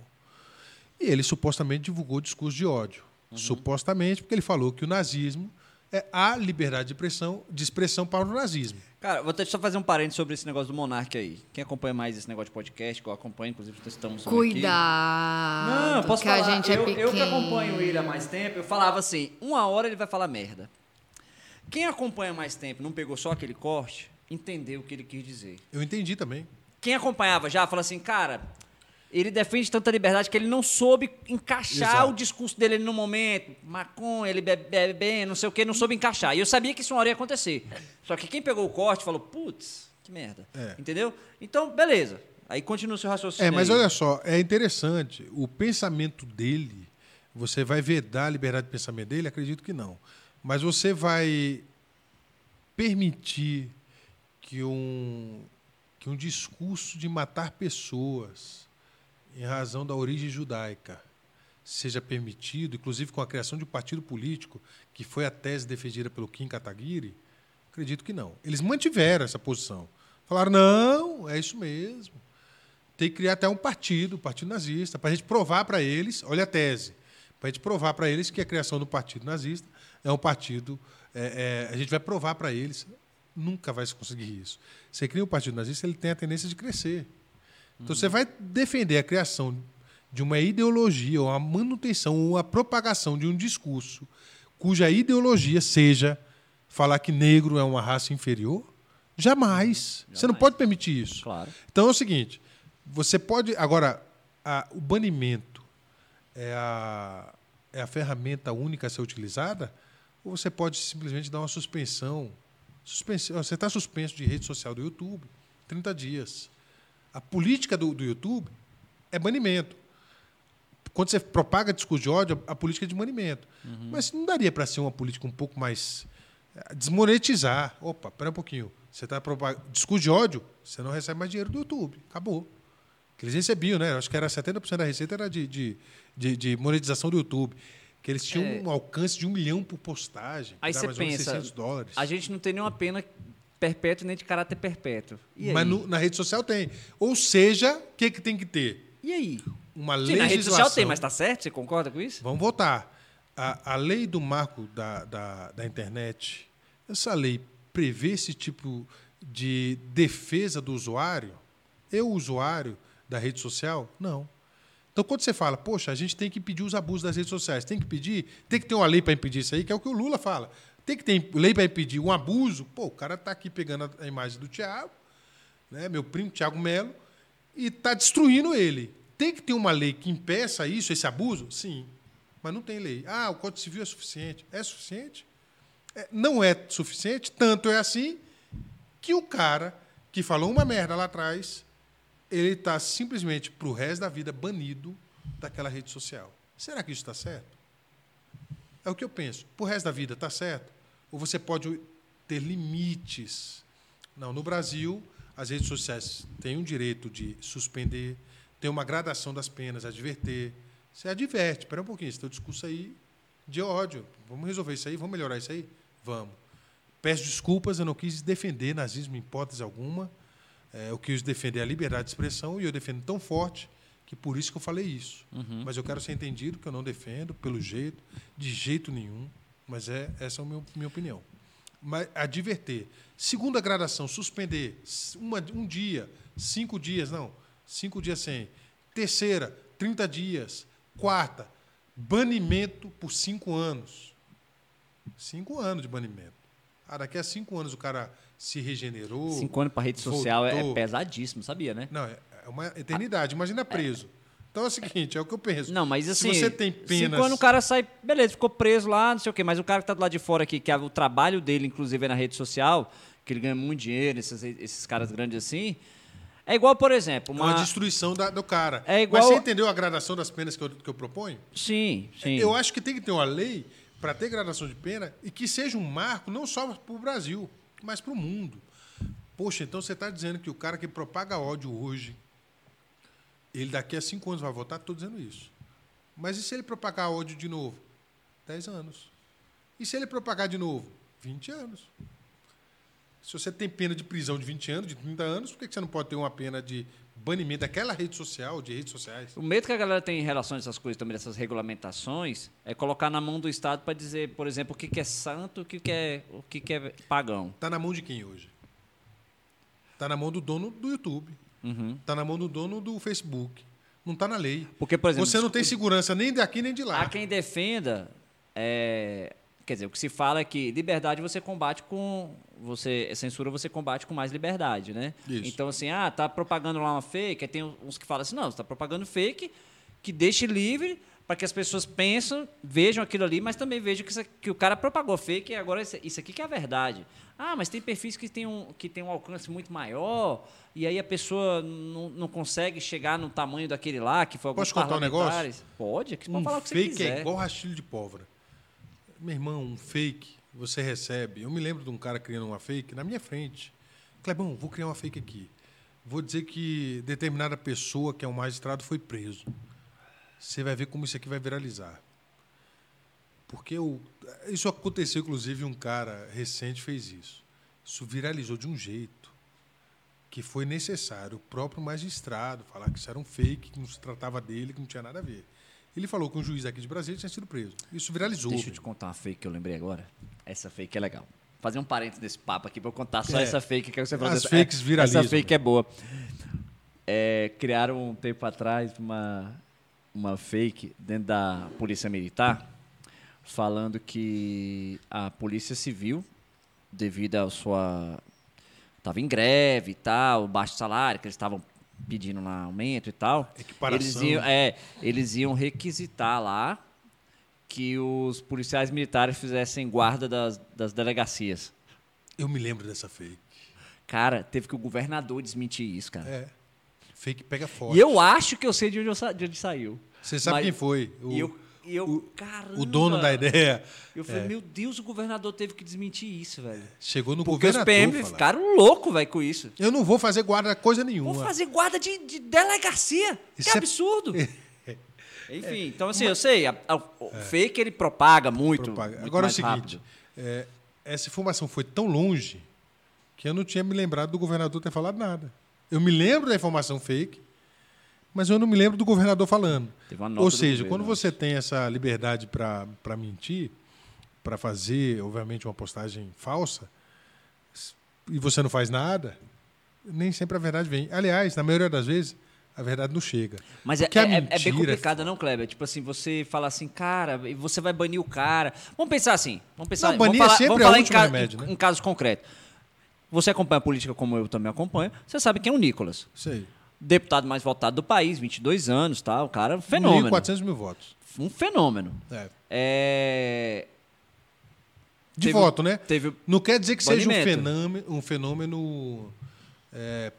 E ele supostamente divulgou discurso de ódio. Uhum. Supostamente, porque ele falou que o nazismo é a liberdade de expressão, de expressão para o nazismo. Cara, vou só fazer um parênteses sobre esse negócio do Monark aí. Quem acompanha mais esse negócio de podcast, que eu acompanho, inclusive estamos Cuidado. Aqui. Não, posso que falar. A gente eu, é eu que acompanho ele há mais tempo, eu falava assim, uma hora ele vai falar merda. Quem acompanha mais tempo não pegou só aquele corte, entendeu o que ele quis dizer. Eu entendi também. Quem acompanhava já fala assim, cara, ele defende tanta liberdade que ele não soube encaixar Exato. o discurso dele no momento. Maconha, ele bebe, bebe bem, não sei o quê, não soube encaixar. E eu sabia que isso uma hora ia acontecer. Só que quem pegou o corte falou, putz, que merda. É. Entendeu? Então, beleza. Aí continua o seu raciocínio. É, mas aí. olha só, é interessante. O pensamento dele, você vai vedar a liberdade de pensamento dele? Acredito que não. Mas você vai permitir que um, que um discurso de matar pessoas em razão da origem judaica, seja permitido, inclusive com a criação de um partido político, que foi a tese defendida pelo Kim Kataguiri? Acredito que não. Eles mantiveram essa posição. Falaram, não, é isso mesmo. Tem que criar até um partido, um partido nazista, para a gente provar para eles, olha a tese, para a gente provar para eles que a criação do partido nazista é um partido. É, é, a gente vai provar para eles. Nunca vai se conseguir isso. Você cria um partido nazista, ele tem a tendência de crescer. Então você vai defender a criação de uma ideologia, ou a manutenção, ou a propagação de um discurso cuja ideologia seja falar que negro é uma raça inferior? Jamais. Jamais. Você não pode permitir isso. Claro. Então é o seguinte: você pode. Agora, a, o banimento é a, é a ferramenta única a ser utilizada? Ou você pode simplesmente dar uma suspensão? suspensão você está suspenso de rede social do YouTube 30 dias. A política do, do YouTube é banimento. Quando você propaga discurso de ódio, a política é de banimento. Uhum. Mas não daria para ser uma política um pouco mais. Eh, desmonetizar. Opa, espera um pouquinho. Você está propagando discurso de ódio, você não recebe mais dinheiro do YouTube. Acabou. Que eles recebiam, né? Acho que era 70% da receita era de, de, de, de monetização do YouTube que eles tinham é. um alcance de um milhão por postagem. Aí você pensa, a gente não tem nenhuma pena perpétuo nem de caráter perpétuo. Mas no, na rede social tem. Ou seja, o que, que tem que ter? E aí? Uma Sim, legislação... Na rede social tem, mas está certo? Você concorda com isso? Vamos votar. A, a lei do marco da, da, da internet, essa lei prevê esse tipo de defesa do usuário? Eu, usuário da rede social? Não. Então, quando você fala, poxa, a gente tem que impedir os abusos das redes sociais, tem que pedir, tem que ter uma lei para impedir isso aí, que é o que o Lula fala. Tem que ter lei para impedir um abuso. Pô, o cara está aqui pegando a imagem do Tiago, né, meu primo Tiago Melo, e está destruindo ele. Tem que ter uma lei que impeça isso, esse abuso? Sim. Mas não tem lei. Ah, o Código Civil é suficiente. É suficiente? É, não é suficiente, tanto é assim que o cara que falou uma merda lá atrás, ele está simplesmente para o resto da vida banido daquela rede social. Será que isso está certo? É o que eu penso. Para o resto da vida, está certo? Ou você pode ter limites. Não, no Brasil, as redes sociais têm um direito de suspender, tem uma gradação das penas, adverter. Você adverte, espera um pouquinho, esse teu discurso aí de ódio. Vamos resolver isso aí, vamos melhorar isso aí? Vamos. Peço desculpas, eu não quis defender nazismo em hipótese alguma. É, eu quis defender a liberdade de expressão e eu defendo tão forte que por isso que eu falei isso. Uhum. Mas eu quero ser entendido que eu não defendo, pelo jeito, de jeito nenhum. Mas é, essa é a minha, opinião. mas adverter. Segunda gradação, suspender uma, um dia, cinco dias, não, cinco dias sem. Terceira, 30 dias. Quarta, banimento por cinco anos. Cinco anos de banimento. Ah, daqui a cinco anos o cara se regenerou. Cinco anos para rede social é, é voltou. pesadíssimo, sabia, né? Não, é é uma eternidade. Imagina preso. Então é o seguinte, é o que eu penso. Não, mas assim. Se você tem penas. Cinco anos o cara sai, beleza, ficou preso lá, não sei o quê. Mas o cara que tá do lado de fora aqui, que é o trabalho dele, inclusive, é na rede social, que ele ganha muito dinheiro, esses, esses caras grandes assim. É igual, por exemplo, É uma. uma destruição da- do cara. É igual- Mas você entendeu a gradação das penas que eu, que eu proponho? Sim, sim. Eu acho que tem que ter uma lei para ter gradação de pena e que seja um marco não só para o Brasil, mas para o mundo. Poxa, então você está dizendo que o cara que propaga ódio hoje, ele daqui a cinco anos vai votar? Estou dizendo isso. Mas e se ele propagar ódio de novo? Dez anos. E se ele propagar de novo? 20 anos. Se você tem pena de prisão de 20 anos, de 30 anos, por que você não pode ter uma pena de banimento daquela rede social, de redes sociais? O medo que a galera tem em relação a essas coisas também, dessas regulamentações, é colocar na mão do Estado para dizer, por exemplo, o que, é santo, o que, é, o que, que é pagão. Está na mão de quem hoje? Está na mão do dono do YouTube. Está na mão do dono do Facebook. Não está na lei. Porque, por exemplo, Você não tem segurança nem daqui nem de lá. Há quem defenda, é, quer dizer, o que se fala é que liberdade você combate com, você censura você combate com mais liberdade, né? Isso. Então assim, ah, tá propagando lá uma fake, aí tem uns que falam assim, não, você está propagando fake, que deixe livre para que as pessoas pensam, vejam aquilo ali, mas também vejam que, isso- que o cara propagou fake e agora isso, isso aqui que é a verdade. Ah, mas tem perfis que tem um, que tem um alcance muito maior e aí a pessoa não, não consegue chegar no tamanho daquele lá, que foi alguns Posso contar um negócio? Pode, que pode Um falar o que você fake quiser. é igual rastilho de pólvora. Meu irmão, um fake você recebe. Eu me lembro de um cara criando uma fake na minha frente. Clebão, vou criar uma fake aqui. Vou dizer que determinada pessoa, que é um magistrado, foi preso. Você vai ver como isso aqui vai viralizar. Porque o, isso aconteceu, inclusive, um cara recente fez isso. Isso viralizou de um jeito que foi necessário o próprio magistrado falar que isso era um fake, que não se tratava dele, que não tinha nada a ver. Ele falou que um juiz aqui de Brasília tinha sido preso. Isso viralizou. Deixa eu te contar uma fake que eu lembrei agora. Essa fake é legal. Fazer um parênteses nesse papo aqui pra eu contar só É. essa fake que você falou. As fakes é, viralizam, Essa fake é boa. É, criaram um tempo atrás uma, uma fake dentro da Polícia Militar falando que a Polícia Civil, devido à sua. estava em greve e tal, baixo salário, que eles estavam pedindo lá aumento e tal. Eles iam, é, eles iam requisitar lá que os policiais militares fizessem guarda das, das delegacias. Eu me lembro dessa fake. Cara, teve que o governador desmentir isso, cara. É. Fake pega forte. E eu acho que eu sei de onde, eu sa- de onde saiu. Você sabe Mas- quem foi? O, e eu, e eu o- caramba. o dono da ideia Eu falei, É. meu Deus, o governador teve que desmentir isso, velho. chegou no Porque os governador. PM falar. ficaram loucos, velho, com isso. Eu não vou fazer guarda coisa nenhuma. Vou fazer guarda de, de delegacia. Isso que é- absurdo. [LAUGHS] Enfim, então assim, eu sei, a- a- o fake ele propaga muito. Propaga. muito Agora é o seguinte: é, essa informação foi tão longe que eu não tinha me lembrado do governador ter falado nada. Eu me lembro da informação fake, mas eu não me lembro do governador falando. Ou seja, quando você tem essa liberdade para mentir, para fazer, obviamente, uma postagem falsa, e você não faz nada, nem sempre a verdade vem. Aliás, na maioria das vezes, a verdade não chega. Mas é, Porque é- é bem mentira é complicado, não, Kleber? Tipo assim, você fala assim, cara, e você vai banir o cara. Vamos pensar assim. Vamos pensar. Não, vamos banir é falar, vamos é o falar em, ca- remédio, em- né? em casos concretos. Você acompanha a política como eu também acompanho. Você sabe quem é o Nicolas. Aí. Deputado mais votado do país, 22 anos, tá? O cara, é um fenômeno. 1.400 mil votos. Um fenômeno. É. É... De Teve- voto, né? Teve Não quer dizer que seja um fenômeno. Um fenômeno é,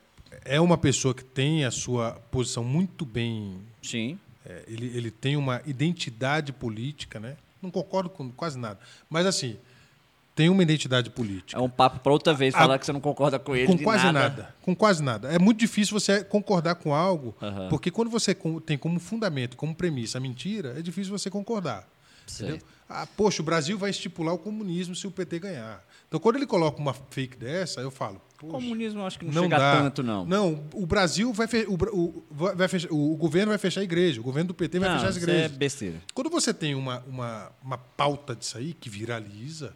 é uma pessoa que tem a sua posição muito bem. Sim. é, ele, ele tem uma identidade política, né? Não concordo com quase nada. Mas, assim, tem uma identidade política. É um papo para outra vez A- falar que você não concorda com ele. com quase nada. nada. Com quase nada. É muito difícil você concordar com algo, Aham. porque quando você tem como fundamento, como premissa a mentira, é difícil você concordar. Ah, poxa, o Brasil vai estipular o comunismo se o PT ganhar. Então, quando ele coloca uma fake dessa, eu falo, comunismo acho que não, não chega dá. tanto, não. Não, o Brasil vai, fe- o, o- vai fechar, o governo vai fechar a igreja, o governo do PT vai Não, fechar as isso é igrejas. besteira. Quando você tem uma, uma, uma pauta disso aí que viraliza.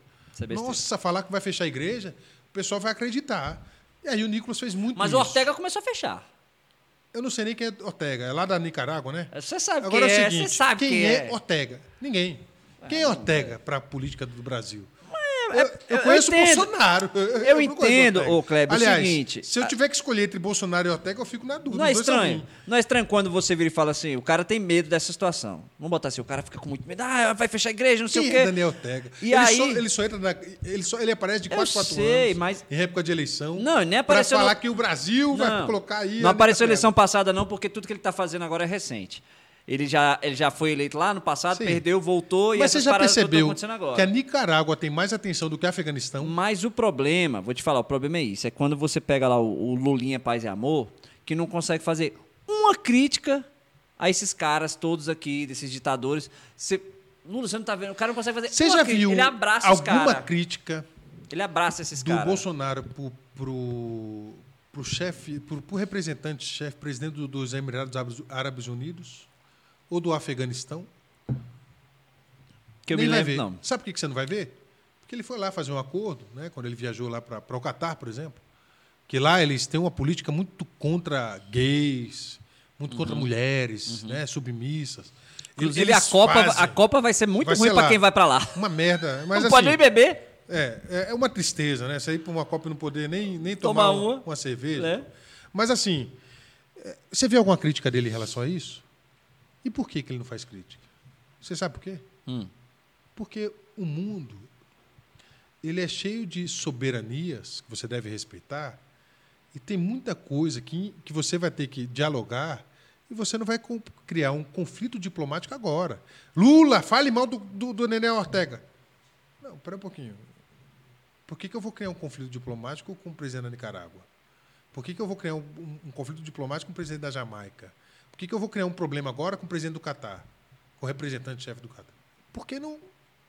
Nossa, falar que vai fechar a igreja, o pessoal vai acreditar. E aí o Nicolas fez muito Mas isso. o Ortega começou a fechar. Eu não sei nem quem é Ortega. É lá da Nicarágua, né? Você sabe Agora quem é é, o seguinte, você sabe quem quem é é. Ortega? Ninguém. Quem é Ortega para a política do Brasil? Eu, eu conheço o entendo. Bolsonaro. Eu [LAUGHS] conheço entendo, ô, Kleber, é o Aliás, seguinte, se eu tiver que escolher entre Bolsonaro e Ortega, eu fico na dúvida. Não é estranho? Não é estranho quando você vira e fala assim, o cara tem medo dessa situação. Vamos botar assim, o cara fica com muito medo, ah, vai fechar a igreja, não sei Quem o quê. é Daniel Ortega? E ele, aí- só, ele só entra na, ele, só, ele aparece de Eu 4 em 4 sei, anos. mas- Em época de eleição. Não, nem Pra apareceu falar no- que o Brasil vai Não. colocar aí. Não apareceu eleição passada, não, porque tudo que ele está fazendo agora é recente. Ele já, ele já foi eleito lá no passado, Sim. perdeu, voltou e Mas você essas já todas estão percebeu que a Nicarágua tem mais atenção do que o Afeganistão? Mas o problema, vou te falar, o problema é isso. É quando você pega lá o, o Lulinha Paz e Amor, que não consegue fazer uma crítica a esses caras todos aqui, desses ditadores. Você, Lula, você não tá vendo? O cara não consegue fazer Você já crítica. viu Ele abraça alguma crítica Ele abraça esses do caras. Bolsonaro pro, pro, pro chefe, pro, pro representante, chefe, presidente do- dos Emirados Árabes Unidos ou do Afeganistão? Que eu Nem me lembro, ver. não. Sabe por que você não vai ver? Porque ele foi lá fazer um acordo, né? quando ele viajou lá para o Catar, por exemplo. Que lá eles têm uma política muito contra gays, muito contra mulheres, né? submissas. Inclusive, Eles a Copa, fazem a Copa vai ser muito Vai ruim para quem vai para lá. Uma merda. [LAUGHS] Mas não assim, pode nem beber. é, é- é uma tristeza, né? Sair para uma Copa e não poder nem, nem Tomar tomar, uma. uma, uma cerveja. né? Mas assim, é, você vê alguma crítica dele em relação a isso? E por que, que ele não faz crítica? Você sabe por quê? Hum. Porque o mundo ele é cheio de soberanias que você deve respeitar e tem muita coisa que, que você vai ter que dialogar e você não vai criar um conflito diplomático agora. Lula, fale mal do, do, do Nenê Ortega. Não, espera um pouquinho. Por que, que eu vou criar um conflito diplomático com o presidente da Nicarágua? Por que, que eu vou criar um, um- um conflito diplomático com o presidente da Jamaica? Por que, que eu vou criar um problema agora com o presidente do Catar? Com o representante-chefe do Catar? Porque não,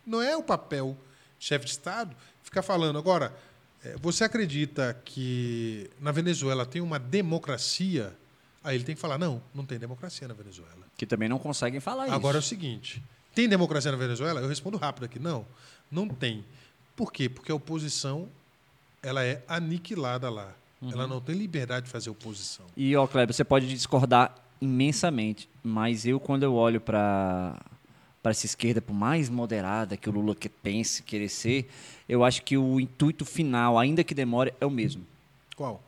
não é o papel chefe de Estado ficar falando. Agora, eh, você acredita que na Venezuela tem uma democracia? Aí ele tem que falar: não, não tem democracia na Venezuela. Que também não conseguem falar Agora é o isso. seguinte: tem democracia na Venezuela? Eu respondo rápido aqui: não, não tem. Por quê? Porque a oposição ela é aniquilada lá. Uhum. Ela não tem liberdade de fazer oposição. E, ó, Kleber, você pode discordar imensamente, mas eu, quando eu olho para para essa esquerda, por mais moderada que o Lula que pense querer ser, eu acho que o intuito final, ainda que demore, é o mesmo. Qual?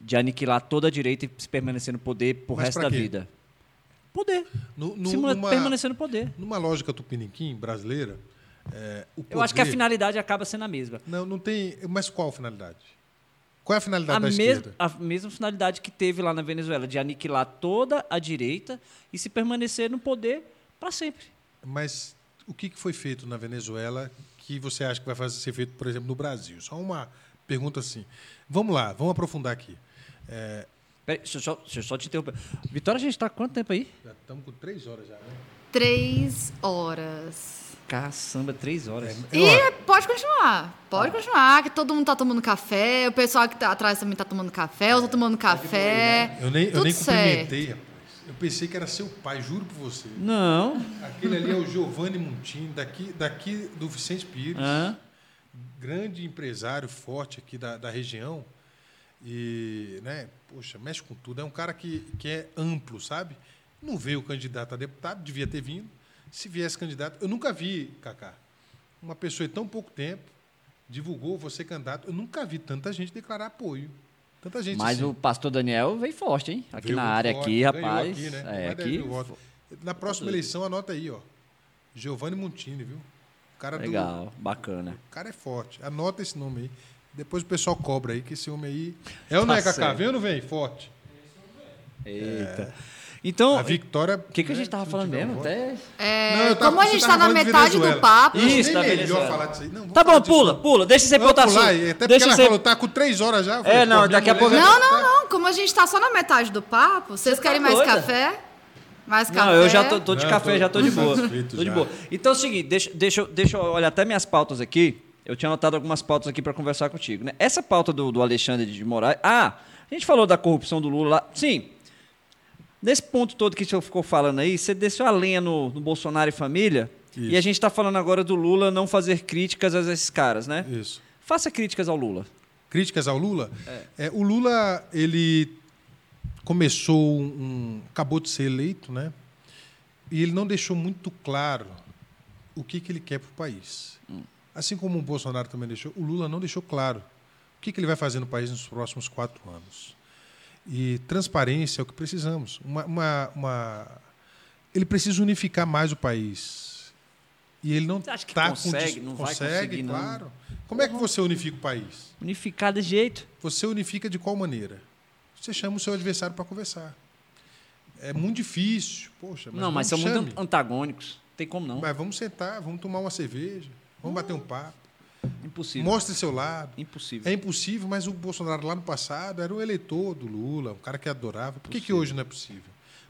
De aniquilar toda a direita e se permanecer no poder pro Mas resto da quê? vida. Poder. No, no- numa, permanecer no poder. numa lógica tupiniquim brasileira, é, o Eu acho que a poder- finalidade acaba sendo a mesma. Não, não tem. Mas qual a finalidade? Qual é a finalidade A, da mes esquerda? a mesma finalidade que teve lá na Venezuela, de aniquilar toda a direita e se permanecer no poder para sempre. Mas o que foi feito na Venezuela que você acha que vai fazer, ser feito, por exemplo, no Brasil? Só uma pergunta assim. Vamos lá, vamos aprofundar aqui. É, Peraí, deixa, eu só, deixa eu só te interromper. Vitória, a gente tá quanto tempo aí? já estamos com três horas já, né? Três horas. Caçamba, três horas. É, E ó, pode continuar. Pode continuar, que todo mundo tá tomando café. O pessoal que tá atrás também tá tomando café. Eu tô tomando café. eu nem, eu nem certo. cumprimentei, rapaz. Eu pensei que era seu pai, juro por você. Não. Aquele ali é o Giovanni Montini, daqui, daqui do Vicente Pires. Hã? grande empresário forte aqui da, da região e, né, poxa, mexe com tudo. É um cara que, que é amplo, sabe? Não veio candidato a deputado, devia ter vindo. Se viesse candidato, eu nunca vi, Cacá, uma pessoa em tão pouco tempo divulgou você candidato. Eu nunca vi tanta gente declarar apoio. Tanta gente Mas assim. o pastor Daniel veio forte, hein? Aqui Veio na área forte, aqui, rapaz. aqui, né? É, Mais de 10 aqui. Na próxima eleição, anota aí, ó. Giovanni Montini, viu? O cara do, Legal, bacana. o cara é forte. Anota esse nome aí. Depois o pessoal cobra aí, que esse homem aí. [LAUGHS] É ou não Tá é, Cacá? certo. Vem ou não vem? Forte. Eita. Então, A Vitória. o que, que a gente tava falando mesmo? Até... É, tava- como a gente tava tá na metade do papo. Isso, nem da melhor falar disso aí. Não, Tá bom, disso, pula, pula. Deixa você botar e Até porque Deixa ela você... falou, tá com três horas já. É, não, daqui a pouco- Não, tá- não, não. Como a gente tá só na metade do papo, vocês Você querem tá mais doida? café? Mais café? Não, eu já tô, tô de Não, café, tô- já tô de boa. Tô de boa. Então é o seguinte, deixa, deixa eu olhar até minhas pautas aqui. Eu tinha anotado algumas pautas aqui para conversar contigo. Né? Essa pauta do, do Alexandre de Moraes. Ah, a gente falou da corrupção do Lula lá. Sim. Nesse ponto todo que você ficou falando aí, você desceu a lenha no, no Bolsonaro e família. E a gente está falando agora do Lula não fazer críticas a esses caras, né? Isso. Faça críticas ao Lula. Críticas ao Lula? É, o Lula, ele começou um, acabou de ser eleito, né? E ele não deixou muito claro o que, que ele quer para o país. Assim como o Bolsonaro também deixou, o Lula não deixou claro o que, que ele vai fazer no país nos próximos quatro anos. E transparência é o que precisamos. Uma, uma, uma- Ele precisa unificar mais o país. E ele não Você acha que tá consegue? com Não vai consegue, conseguir, não. claro. Como é que você unifica o país? Unificar de jeito. Você unifica de qual maneira? Você chama o seu adversário para conversar. É muito difícil. Poxa, mas não, mas são muito chame. an- antagônicos. Tem como não. Mas vamos sentar, vamos tomar uma cerveja, vamos bater um papo. Impossível. Mostre seu lado. Impossível. É impossível, mas o Bolsonaro lá no passado era um eleitor do Lula, um cara que adorava. Por que, que hoje não é possível?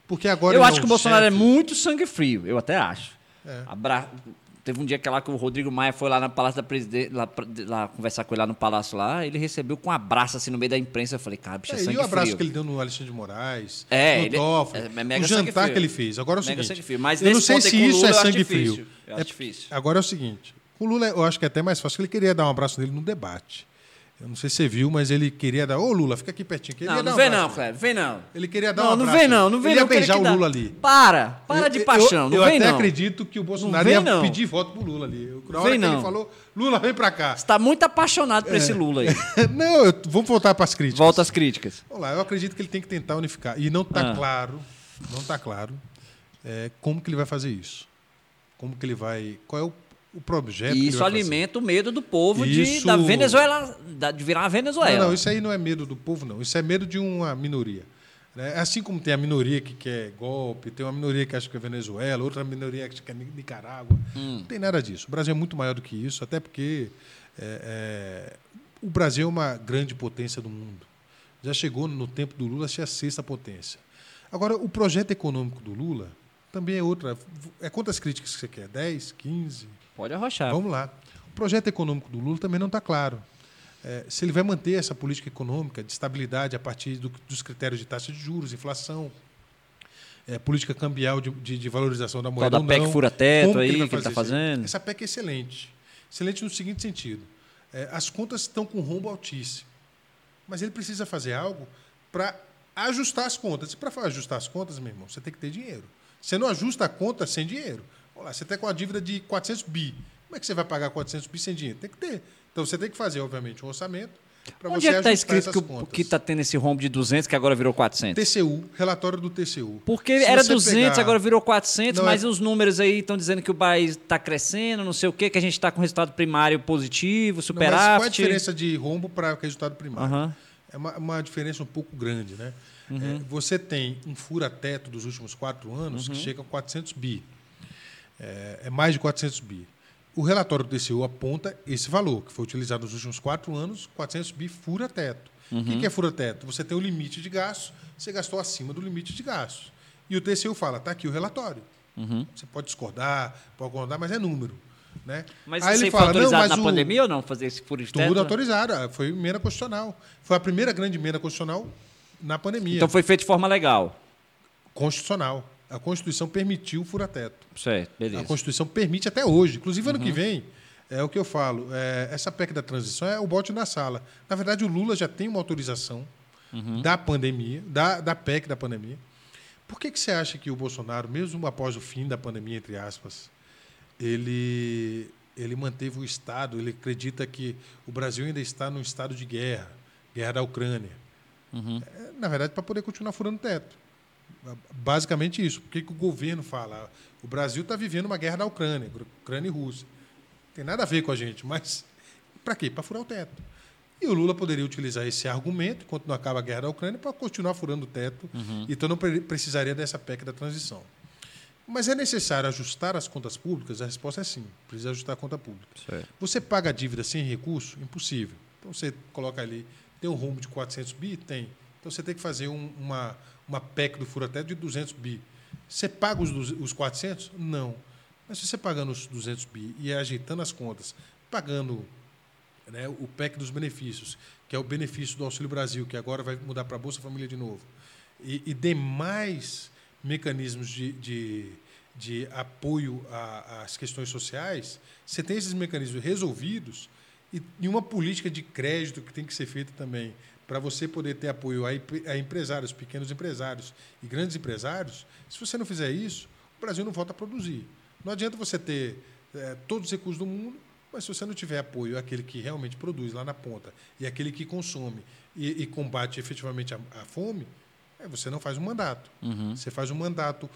Porque agora Eu acho é que o Bolsonaro é muito sangue frio. Eu até acho. É. Abra- Teve um dia que lá que o Rodrigo Maia foi lá no Palácio da Presidente, lá, lá conversar com ele lá no Palácio lá, ele recebeu com um abraço assim no meio da imprensa. Eu falei, cara, bicho, é, É, e sangue o abraço frio. que ele deu no Alexandre de Moraes, É, no ele- Toffoli, é, é o jantar que ele fez. Agora é o Mega seguinte, eu não sei se isso Lula é sangue frio. É- difícil. Agora é o seguinte, o Lula, eu acho que é até mais fácil, porque ele queria dar um abraço nele no debate. Eu não sei se você viu, mas ele queria dar. Ô, Lula, fica aqui pertinho. que ele Não, ia não um vem não. Cleber, vem não. Ele queria dar Não, um não abraço. vem não, não vem ele não. ia que ele beijar o dá. Lula ali. Para, para de Eu- paixão, eu, não eu vem até não. acredito que o Bolsonaro ia não. pedir voto pro Lula ali. Na hora Vem, que não. ele falou, Lula, vem pra cá. Você tá muito apaixonado por esse Lula aí. [LAUGHS] não, eu- vamos voltar para as críticas. Volta às críticas. Vamos lá, eu acredito que ele tem que tentar unificar. E não está Ah. claro, não está claro é, como que ele vai fazer isso. Como que ele vai. Qual é o, o projeto E isso alimenta o medo do povo de, Isso- da Venezuela, de virar a Venezuela. Não, não, isso aí não é medo do povo, não. Isso é medo de uma minoria. né? Assim como tem a minoria que quer golpe, tem uma minoria que acha que é Venezuela, outra minoria que acha que é Ni- Nicarágua. Hum. Não tem nada disso. O Brasil é muito maior do que isso, até porque é, é, o Brasil é uma grande potência do mundo. Já chegou no tempo do Lula a ser a sexta potência. Agora, o projeto econômico do Lula também é outra. É quantas críticas que você quer? 10, 15? Pode arrochar. Vamos lá. O projeto econômico do Lula também não está claro. É, se ele vai manter essa política econômica de estabilidade a partir do- dos critérios de taxa de juros, inflação, é, política cambial de, de- de valorização da moeda da ou PEC fura-teto aí, que ele tá isso? fazendo. Essa PEC é excelente. Excelente no seguinte sentido. É, as contas estão com rombo altíssimo. Mas ele precisa fazer algo para ajustar as contas. E para ajustar as contas, meu irmão, você tem que ter dinheiro. Você não ajusta a conta sem dinheiro. Vamos lá, você está com uma dívida de 400 bi. Como é que você vai pagar 400 bi sem dinheiro? Tem que ter. Então você tem que fazer, obviamente, um orçamento para Onde você é que está escrito que, está tendo esse rombo de 200 que agora virou 400? TCU, relatório do TCU. Porque Se era você 200, pegar- agora virou 400, Não, mas é- os números aí estão dizendo que o país está crescendo, não sei o quê, que a gente está com resultado primário positivo, Não, mas superávit. qual é a diferença de rombo para resultado primário? Aham. É uma, uma diferença um pouco grande, né? Uhum. É, você tem um fura-teto dos últimos quatro anos Uhum. que chega a 400 bi. É, é mais de 400 bi. O relatório do TCU aponta esse valor, que foi utilizado nos últimos quatro anos, 400 bi fura-teto. O Uhum. que que é fura-teto? Você tem o limite de gastos, você gastou acima do limite de gastos. E o TCU fala, está aqui o relatório. Uhum. Você pode discordar, pode concordar, mas é número. Né? Mas Aí isso ele fala, não, autorizado mas na o- pandemia ou não, fazer esse furo de teto? tudo autorizado. ah, Foi emenda constitucional. Foi a primeira grande emenda constitucional na pandemia. Então foi feito de forma legal. Constitucional. A Constituição permitiu o fura-teto. Certo, A beleza. Constituição permite até hoje. Inclusive, ano Uhum. que vem, é o que eu falo, é, essa PEC da transição é o bote na sala. Na verdade, o Lula já tem uma autorização Uhum. da pandemia, da, da PEC da pandemia. Por que, que você acha que o Bolsonaro, mesmo após o fim da pandemia, entre aspas, ele, ele manteve o Estado, ele acredita que o Brasil ainda está num estado de guerra, guerra da Ucrânia. É, na verdade, para poder continuar furando teto. Basicamente isso. Por que, que o governo fala? O Brasil está vivendo uma guerra da Ucrânia, Ucrânia e Rússia. Não tem nada a ver com a gente, mas [LAUGHS] para quê? Para furar o teto. E o Lula poderia utilizar esse argumento, enquanto não acaba a guerra da Ucrânia, para continuar furando o teto. Então não pre- precisaria dessa PEC da transição. Mas é necessário ajustar as contas públicas? A resposta é sim, precisa ajustar a conta pública. Certo. Você paga a dívida sem recurso? Impossível. Então você coloca ali, tem um rombo de 400 bi? Tem. Então você tem que fazer um- uma, uma PEC do furateto de 200 bi. Você paga os, os 400? Não. Mas se você pagando os 200 bi e ajeitando as contas, pagando né, o PEC dos benefícios, que é o benefício do Auxílio Brasil, que agora vai mudar para a Bolsa Família de novo, e, e demais mecanismos de, de, de apoio às questões sociais, você tem esses mecanismos resolvidos e, e uma política de crédito que tem que ser feita também para você poder ter apoio a, empre- a empresários, pequenos empresários e grandes empresários. Se você não fizer isso, o Brasil não volta a produzir. Não adianta você ter eh, todos os recursos do mundo, mas se você não tiver apoio àquele que realmente produz lá na ponta e aquele que consome e, e combate efetivamente a, a fome, eh, você não faz um mandato. Você faz um mandato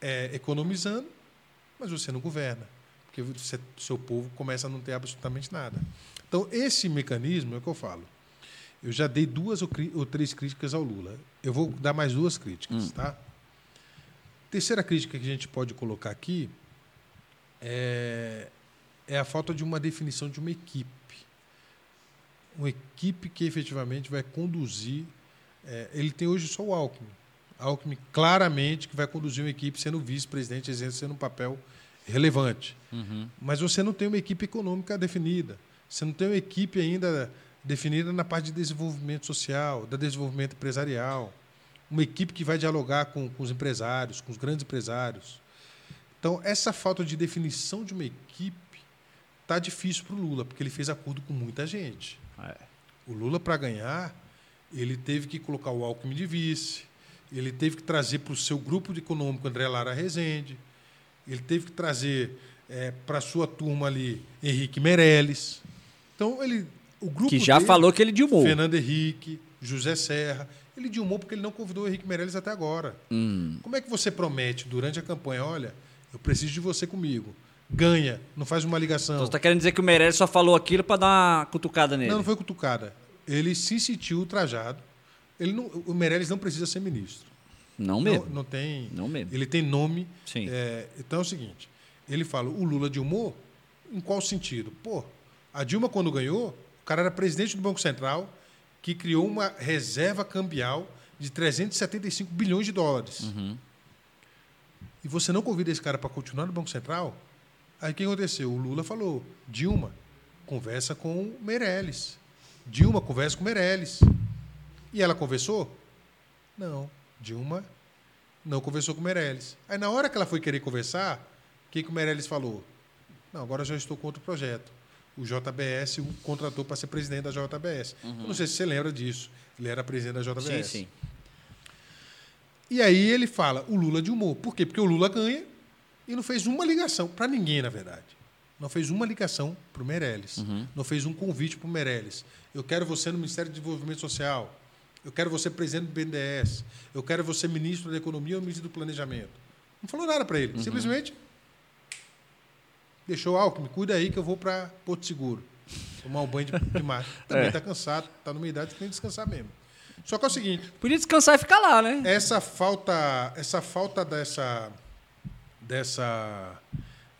eh, economizando, mas você não governa, porque você, seu povo começa a não ter absolutamente nada. Então, esse mecanismo é o que eu falo. Eu já dei duas ou, três críticas ao Lula. Eu vou dar mais duas críticas, tá? Terceira crítica que a gente pode colocar aqui é, é a falta de uma definição de uma equipe. Uma equipe que efetivamente vai conduzir. é, ele tem hoje só o Alckmin. Alckmin claramente que vai conduzir uma equipe sendo vice-presidente, exercendo um papel relevante. Mas você não tem uma equipe econômica definida. Você não tem uma equipe ainda definida na parte de desenvolvimento social, da desenvolvimento empresarial. Uma equipe que vai dialogar com, com os empresários, com os grandes empresários. Então, essa falta de definição de uma equipe tá difícil para o Lula, porque ele fez acordo com muita gente. É. O Lula, para ganhar, ele teve que colocar o Alckmin de vice, ele teve que trazer para o seu grupo de econômico André Lara Rezende, ele teve que trazer para a sua turma ali Henrique Meirelles. Então, ele, o grupo Que já dele- falou que ele dilmou. Fernando Henrique, José Serra. Ele dilmou porque ele não convidou o Henrique Meirelles até agora. Hum. Como é que você promete durante a campanha, olha, eu preciso de você comigo. Ganha, não faz uma ligação. Então você tá querendo dizer que o Meirelles só falou aquilo pra dar uma cutucada nele? Não, não foi cutucada. Ele se sentiu ultrajado. Ele não, o Meirelles não precisa ser ministro. Não mesmo. Não, não tem. Não mesmo. Ele tem nome. Sim. É, então é o seguinte: ele fala, o Lula dilmou, em qual sentido? Pô, a Dilma, quando ganhou, o cara era presidente do Banco Central, que criou uma reserva cambial de 375 bilhões de dólares. Uhum. E você não convida esse cara para continuar no Banco Central? Aí o que aconteceu? O Lula falou: Dilma, conversa com o Meirelles. Dilma, conversa com o Meirelles. E ela conversou? Não. Dilma não conversou com o Meirelles. Aí, na hora que ela foi querer conversar, o que, que o Meirelles falou? Não, agora eu já estou com outro projeto. O JBS o contratou para ser presidente da JBS. Eu não sei se você lembra disso. Ele era presidente da JBS. Sim, sim. E aí ele fala, o Lula dilmou. Por quê? Porque o Lula ganha e não fez uma ligação, para ninguém, na verdade. Não fez uma ligação para o Meirelles. Não fez um convite para o Meirelles. Eu quero você no Ministério do Desenvolvimento Social. Eu quero você presidente do BNDES. Eu quero você ministro da Economia ou ministro do Planejamento. Não falou nada para ele. Simplesmente deixou Alckmin, cuida aí que eu vou para Porto Seguro. Tomar um banho de, de mar. [LAUGHS] Também está cansado, está numa idade que tem que descansar mesmo. Só que é o seguinte, Podia descansar e ficar lá, né? essa falta, essa falta dessa, dessa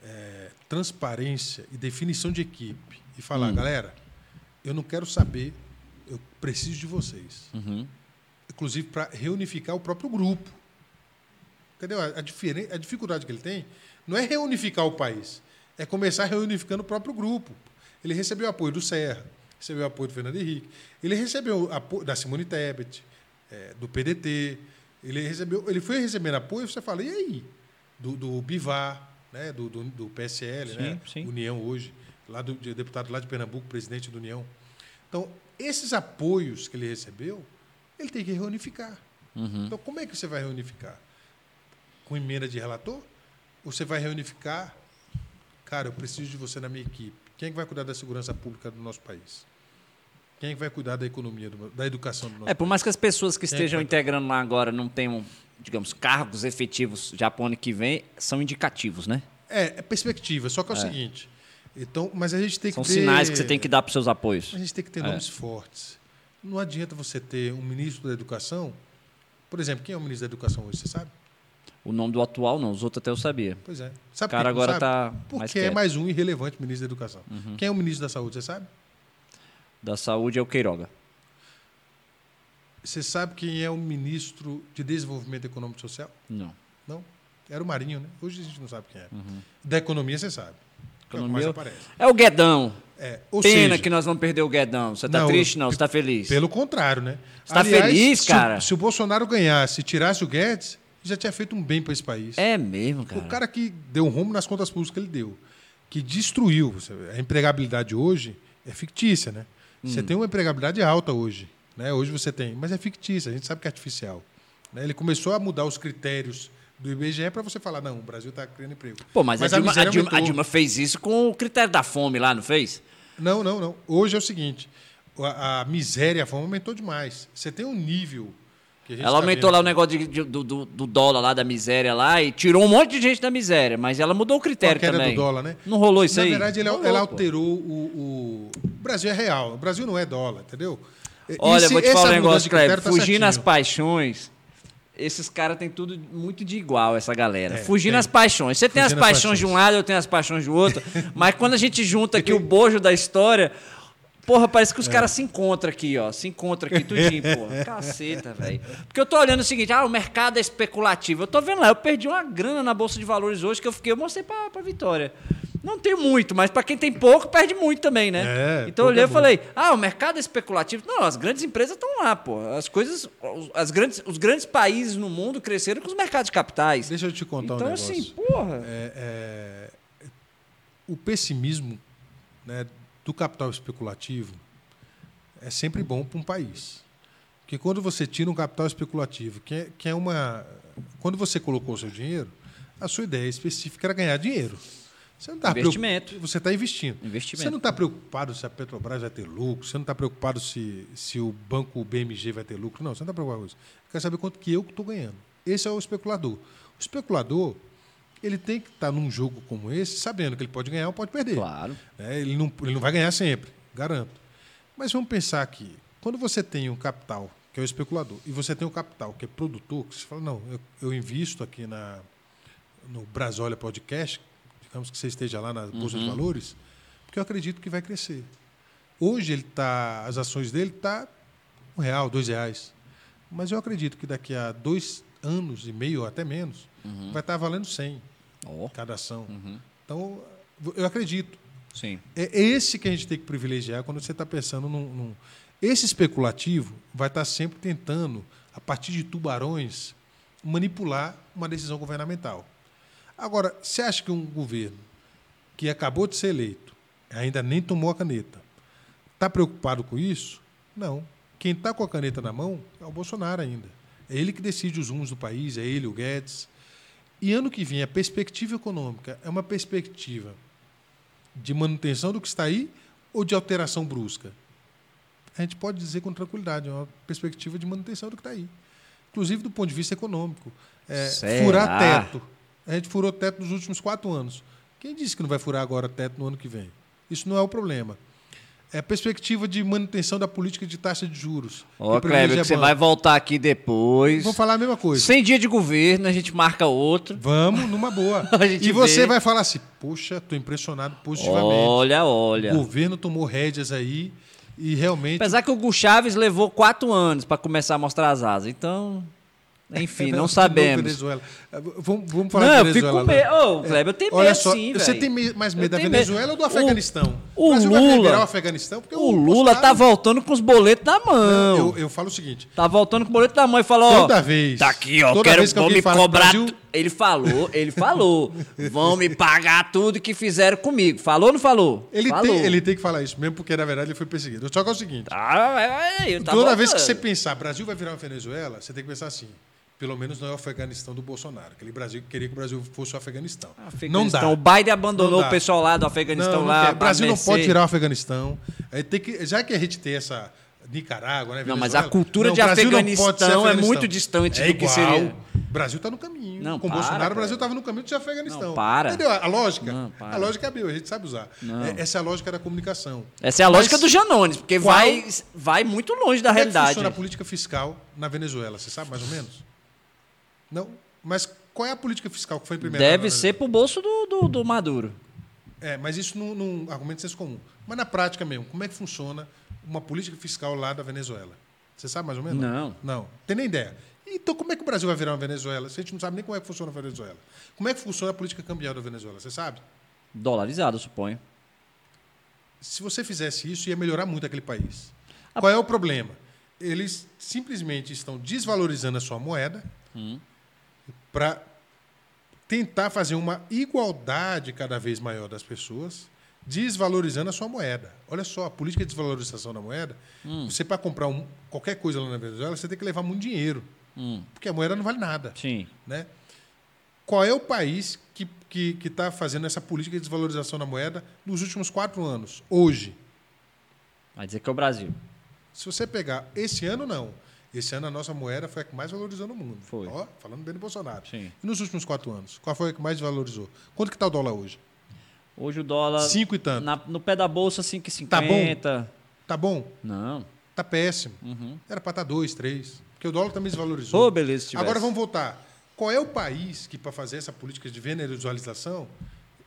é, transparência e definição de equipe e falar, galera, eu não quero saber, eu preciso de vocês, Uhum. inclusive para reunificar o próprio grupo, entendeu? A, a, a dificuldade que ele tem não é reunificar o país, é começar reunificando o próprio grupo. Ele recebeu apoio do Serra, recebeu apoio do Fernando Henrique, ele recebeu apoio da Simone Tebet, é, do PDT, ele recebeu, ele foi recebendo apoio, você fala, e aí? Do, do Bivar, né? do, do, do PSL, Sim, né? sim. União hoje, lá do de- deputado lá de Pernambuco, presidente da União. Então, esses apoios que ele recebeu, ele tem que reunificar. Uhum. Então, como é que você vai reunificar? Com emenda de relator? Ou você vai reunificar? Cara, eu preciso de você na minha equipe. Quem é que vai cuidar da segurança pública do nosso país? Quem é que vai cuidar da economia, do- da educação do nosso É, por mais que as pessoas que Quem é estejam que integrando lá agora não tenham, digamos, cargos efetivos já pro ano que vem, são indicativos, né? É, é perspectiva. Só que é o seguinte. Então, mas a gente tem São que ter, sinais que você tem que dar pros seus apoios. A gente tem que ter É. nomes fortes. Não adianta você ter um ministro da educação. Por exemplo, quem é o ministro da educação hoje, você sabe? O nome do atual não, os outros até eu sabia. Pois é. Sabe O cara agora sabe? tá Porque mais é. Uhum. mais um irrelevante ministro da educação. Quem é o ministro da saúde, você sabe? Da saúde é o Queiroga. Você sabe quem é o ministro de Desenvolvimento Econômico e Social? Não. Não? Era o Marinho, né? Hoje a gente não sabe quem é. Da economia, você sabe. É Economia- aparece. É o Guedão. É, Pena seja, que nós vamos perder o Guedão. Você tá Não, triste? Não, você tá feliz. Pelo contrário, né? Você tá feliz, se o- cara? Se o Bolsonaro ganhasse e tirasse o Guedes, já tinha feito um bem para esse país. É mesmo, cara. O cara que deu um rumo nas contas públicas que ele deu, que destruiu. você- A empregabilidade hoje é fictícia, né? Você Hum. tem uma empregabilidade alta hoje. Né? Hoje você tem, mas é fictícia, a gente sabe que é artificial. né? Ele começou a mudar os critérios do IBGE para você falar, não, o Brasil está criando emprego. Pô, mas, a, Dilma, a, Dilma, a. Dilma fez isso com o critério da fome lá, não fez? Não, não, não. Hoje é o seguinte: a, a miséria e a fome aumentou demais. Você tem um nível. Ela tá aumentou lá o negócio de- de- do, do- dólar lá, da miséria lá, e tirou um monte de gente da miséria, mas ela mudou o critério queda também. do dólar, né? Não rolou isso Na aí? verdade, ele, Rolou, ela alterou o, o- O Brasil é real. O Brasil não é dólar, entendeu? Olha, vou te falar um negócio, critério tá Fugindo às paixões, esses caras têm tudo muito de igual, essa galera. É, Fugindo às paixões. Você tem as Fugindo às paixões de um paixões. lado, eu tenho as paixões do outro. [LAUGHS] mas quando a gente junta aqui o bojo da história, porra, parece É. que os caras se encontram aqui, ó. Se encontram aqui tudinho, [LAUGHS] porra. Caceta, velho. Porque eu tô olhando o seguinte, ah, o mercado é especulativo. Eu tô vendo lá, eu perdi uma grana na Bolsa de Valores hoje que eu fiquei, eu mostrei pra, pra Vitória. Não tem muito, mas pra quem tem pouco, perde muito também, né? É, então eu pouco olhei é e falei, ah, o mercado é especulativo. Não, as grandes empresas estão lá, pô. As coisas, os- as grandes, os grandes países no mundo cresceram com os mercados de capitais. Deixa eu te contar então, um negócio. assim, porra. É, é, o pessimismo né, do capital especulativo é sempre bom para um país. Porque quando você tira um capital especulativo, que é, que é uma. Quando você colocou o seu dinheiro, a sua ideia específica era ganhar dinheiro. Você não tá Investimento. preocup- Você está investindo. Investimento. Você não está preocupado se a Petrobras vai ter lucro, você não está preocupado se, se o banco BMG vai ter lucro. Não, você não está preocupado com isso. Quer saber quanto que eu estou ganhando. Esse é o especulador. O especulador, ele tem que estar num jogo como esse, sabendo que ele pode ganhar ou pode perder. Claro. né? Ele, não, ele não vai ganhar sempre, garanto. Mas vamos pensar aqui. Quando você tem um capital, que é o especulador, e você tem um capital que é produtor, que você fala, não, eu, eu invisto aqui na, no Brasólia Podcast, digamos que você esteja lá na Bolsa de Valores, porque eu acredito que vai crescer. Hoje ele tá, as ações dele tá um real, dois reais. Mas eu acredito que daqui a dois anos e meio, ou até menos, vai estar valendo 100 Ó, cada ação. Então, eu acredito. sim. É esse que a gente tem que privilegiar quando você está pensando num, num- Esse especulativo vai estar sempre tentando, a partir de tubarões, manipular uma decisão governamental. Agora, você acha que um governo que acabou de ser eleito, ainda nem tomou a caneta, está preocupado com isso? Não. Quem está com a caneta na mão é o Bolsonaro ainda. É ele que decide os rumos do país, é ele, o Guedes. E ano que vem, a perspectiva econômica é uma perspectiva de manutenção do que está aí ou de alteração brusca? A gente pode dizer com tranquilidade, é uma perspectiva de manutenção do que está aí. Inclusive do ponto de vista econômico. É, furar teto. A gente furou teto nos últimos quatro anos. Quem disse que não vai furar agora teto no ano que vem? Isso não é o problema. É a perspectiva de manutenção da política de taxa de juros. Ó, Kleber, que você vai voltar aqui depois. Vamos falar a mesma coisa. Sem dia de governo, a gente marca outro. Vamos numa boa. [LAUGHS] E você vê. vai falar assim: poxa, estou impressionado positivamente. Olha, olha. O governo tomou rédeas aí e realmente. Apesar que o Gu Chaves levou quatro anos para começar a mostrar as asas. Então, enfim, [LAUGHS] É, não sabemos. Venezuela. É, Vamos, vamos falar Não, de eu fico Venezuela. com medo. Ô, Kleber, eu tenho Olha medo só, sim, você tem mais medo Eu da Venezuela medo. ou do Afeganistão? o Vai Lula- o Afeganistão? Porque O Lula tá voltando com os boletos na mão. Não, eu, eu falo o seguinte: Tá voltando com o boleto na mão e falou, ó. Toda vez- Tá aqui, ó. toda Quero vez que vão me cobrar. Brasil- Ele falou, ele falou. vão me pagar tudo que fizeram comigo. Falou ou não falou? ele falou. tem, ele tem que falar isso, mesmo porque na verdade ele foi perseguido. Só que é o seguinte: Tá, tá toda vez que voltando. você pensar Brasil vai virar uma Venezuela, você tem que pensar assim. Pelo menos não é o Afeganistão do Bolsonaro. Aquele Brasil que queria que o Brasil fosse o Afeganistão. Não Afeganistão. dá. O Biden abandonou Não o pessoal lá do Afeganistão Não, não lá. O Brasil não pode virar o Afeganistão. Aí tem que, já que a gente tem essa Nicarágua, né? Não, mas Venezuela, a cultura não, de não Afeganistão ser é Afeganistão. muito distante é do que seria. O Brasil está no caminho. Não, Com o para, Bolsonaro, cara. o Brasil estava no caminho de Afeganistão. Não, para. Entendeu? A lógica. Não, a lógica é a a gente sabe usar. Não. É- essa é a lógica da comunicação. Essa é a Mas lógica do Janones, porque qual- vai, vai muito longe da Como é que realidade. funciona a política fiscal na Venezuela? Você sabe mais ou menos? Não? Mas qual é a política fiscal que foi implementada? Deve ser pro bolso do, do, do Maduro. É, mas isso não, não argumento de senso comum. Mas na prática mesmo, como é que funciona uma política fiscal lá da Venezuela? Você sabe mais ou menos? Não. Não, tem nem ideia. Então como é que o Brasil vai virar uma Venezuela? Se a gente não sabe nem como é que funciona a Venezuela. Como é que funciona a política cambial da Venezuela? Você sabe? Dolarizado, suponho. Se você fizesse isso, ia melhorar muito aquele país. A- Qual é o problema? Eles simplesmente estão desvalorizando a sua moeda Hum. Para tentar fazer uma igualdade cada vez maior das pessoas, desvalorizando a sua moeda. Olha só, a política de desvalorização da moeda, você para comprar um- qualquer coisa lá na Venezuela, você tem que levar muito dinheiro, porque a moeda não vale nada. Sim. Né? Qual é o país que está que, que tá fazendo essa política de desvalorização da moeda nos últimos quatro anos, hoje? Vai dizer que é o Brasil. Se você pegar esse ano, não. Esse ano a nossa moeda foi a que mais valorizou no mundo. Foi. Ó, falando bem do Bolsonaro. Sim. E nos últimos quatro anos? Qual foi a que mais valorizou? Quanto que está o dólar hoje? Hoje o dólar. Cinco e tanto. na- no pé da bolsa, 5,50. Tá bom? Tá bom? Não. Tá péssimo. Uhum. Era para estar dois, três. Porque o dólar também desvalorizou. Ô, beleza, se. Agora vamos voltar. Qual é o país que, para fazer essa política de venezualização,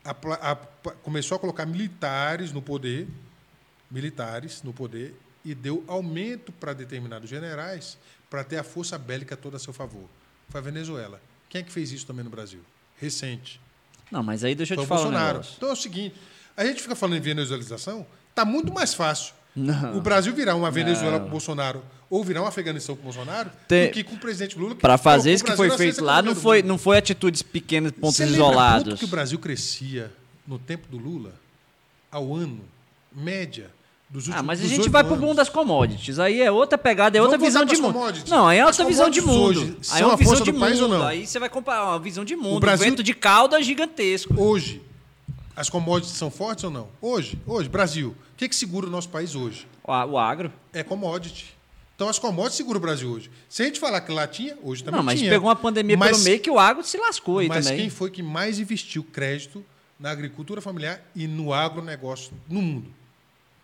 a a- começou a colocar militares no poder, militares no poder, e deu aumento para determinados generais para ter a força bélica toda a seu favor? Foi a Venezuela. Quem é que fez isso também no Brasil? Recente. Não, mas aí deixa eu Foi te falar um Bolsonaro. negócio. então é o seguinte: a gente fica falando em venezualização, está muito mais fácil Não. o Brasil virar uma Venezuela Não. com o Bolsonaro ou virar um Afeganistão com o Bolsonaro Tem- do que com o presidente Lula. Pra fazer isso que foi feito lá, não foi, não foi atitudes pequenas, pontos Você lembra isolados. quanto que o Brasil crescia no tempo do Lula ao ano, média, últimos Ah, mas a gente vai pro anos? mundo das commodities. Aí é outra pegada, é outra Vamos visão voltar de pras mundo. Não, aí é outra visão de mundo. hoje Aí é uma visão força de mundo. não? Aí você vai comparar uma visão de mundo. O, Brasil- vento de cauda gigantesco. Hoje, as commodities são fortes ou não? Hoje, hoje, Brasil. O que, que segura o nosso país hoje? O, o agro. É commodity. Então as commodities seguram o Brasil hoje. Se a gente falar que lá tinha, hoje também Não, mas tinha. pegou uma pandemia Mas- pelo meio que o agro se lascou aí Mas também. quem foi que mais investiu crédito na agricultura familiar e no agronegócio no mundo?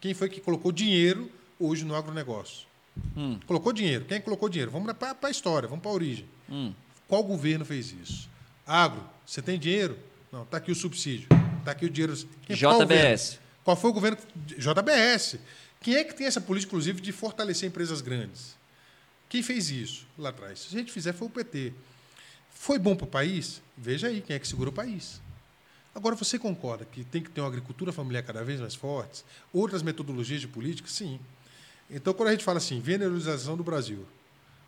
Quem foi que colocou dinheiro hoje no agronegócio? Hum. Colocou dinheiro. Quem colocou dinheiro? Vamos para a história, vamos para a origem. Hum. Qual governo fez isso? Agro, você tem dinheiro? Não, está aqui o subsídio. Está aqui o dinheiro. Quem- qual JBS. governo? Qual foi o governo? JBS. Quem é que tem essa política, inclusive, de fortalecer empresas grandes? Quem fez isso lá atrás? Se a gente fizer, foi o PT. Foi bom para o país? Veja aí quem é que segura o país. Agora, você concorda que tem que ter uma agricultura familiar cada vez mais forte? Outras metodologias de política? Sim. Então, quando a gente fala assim, venezuelização do Brasil,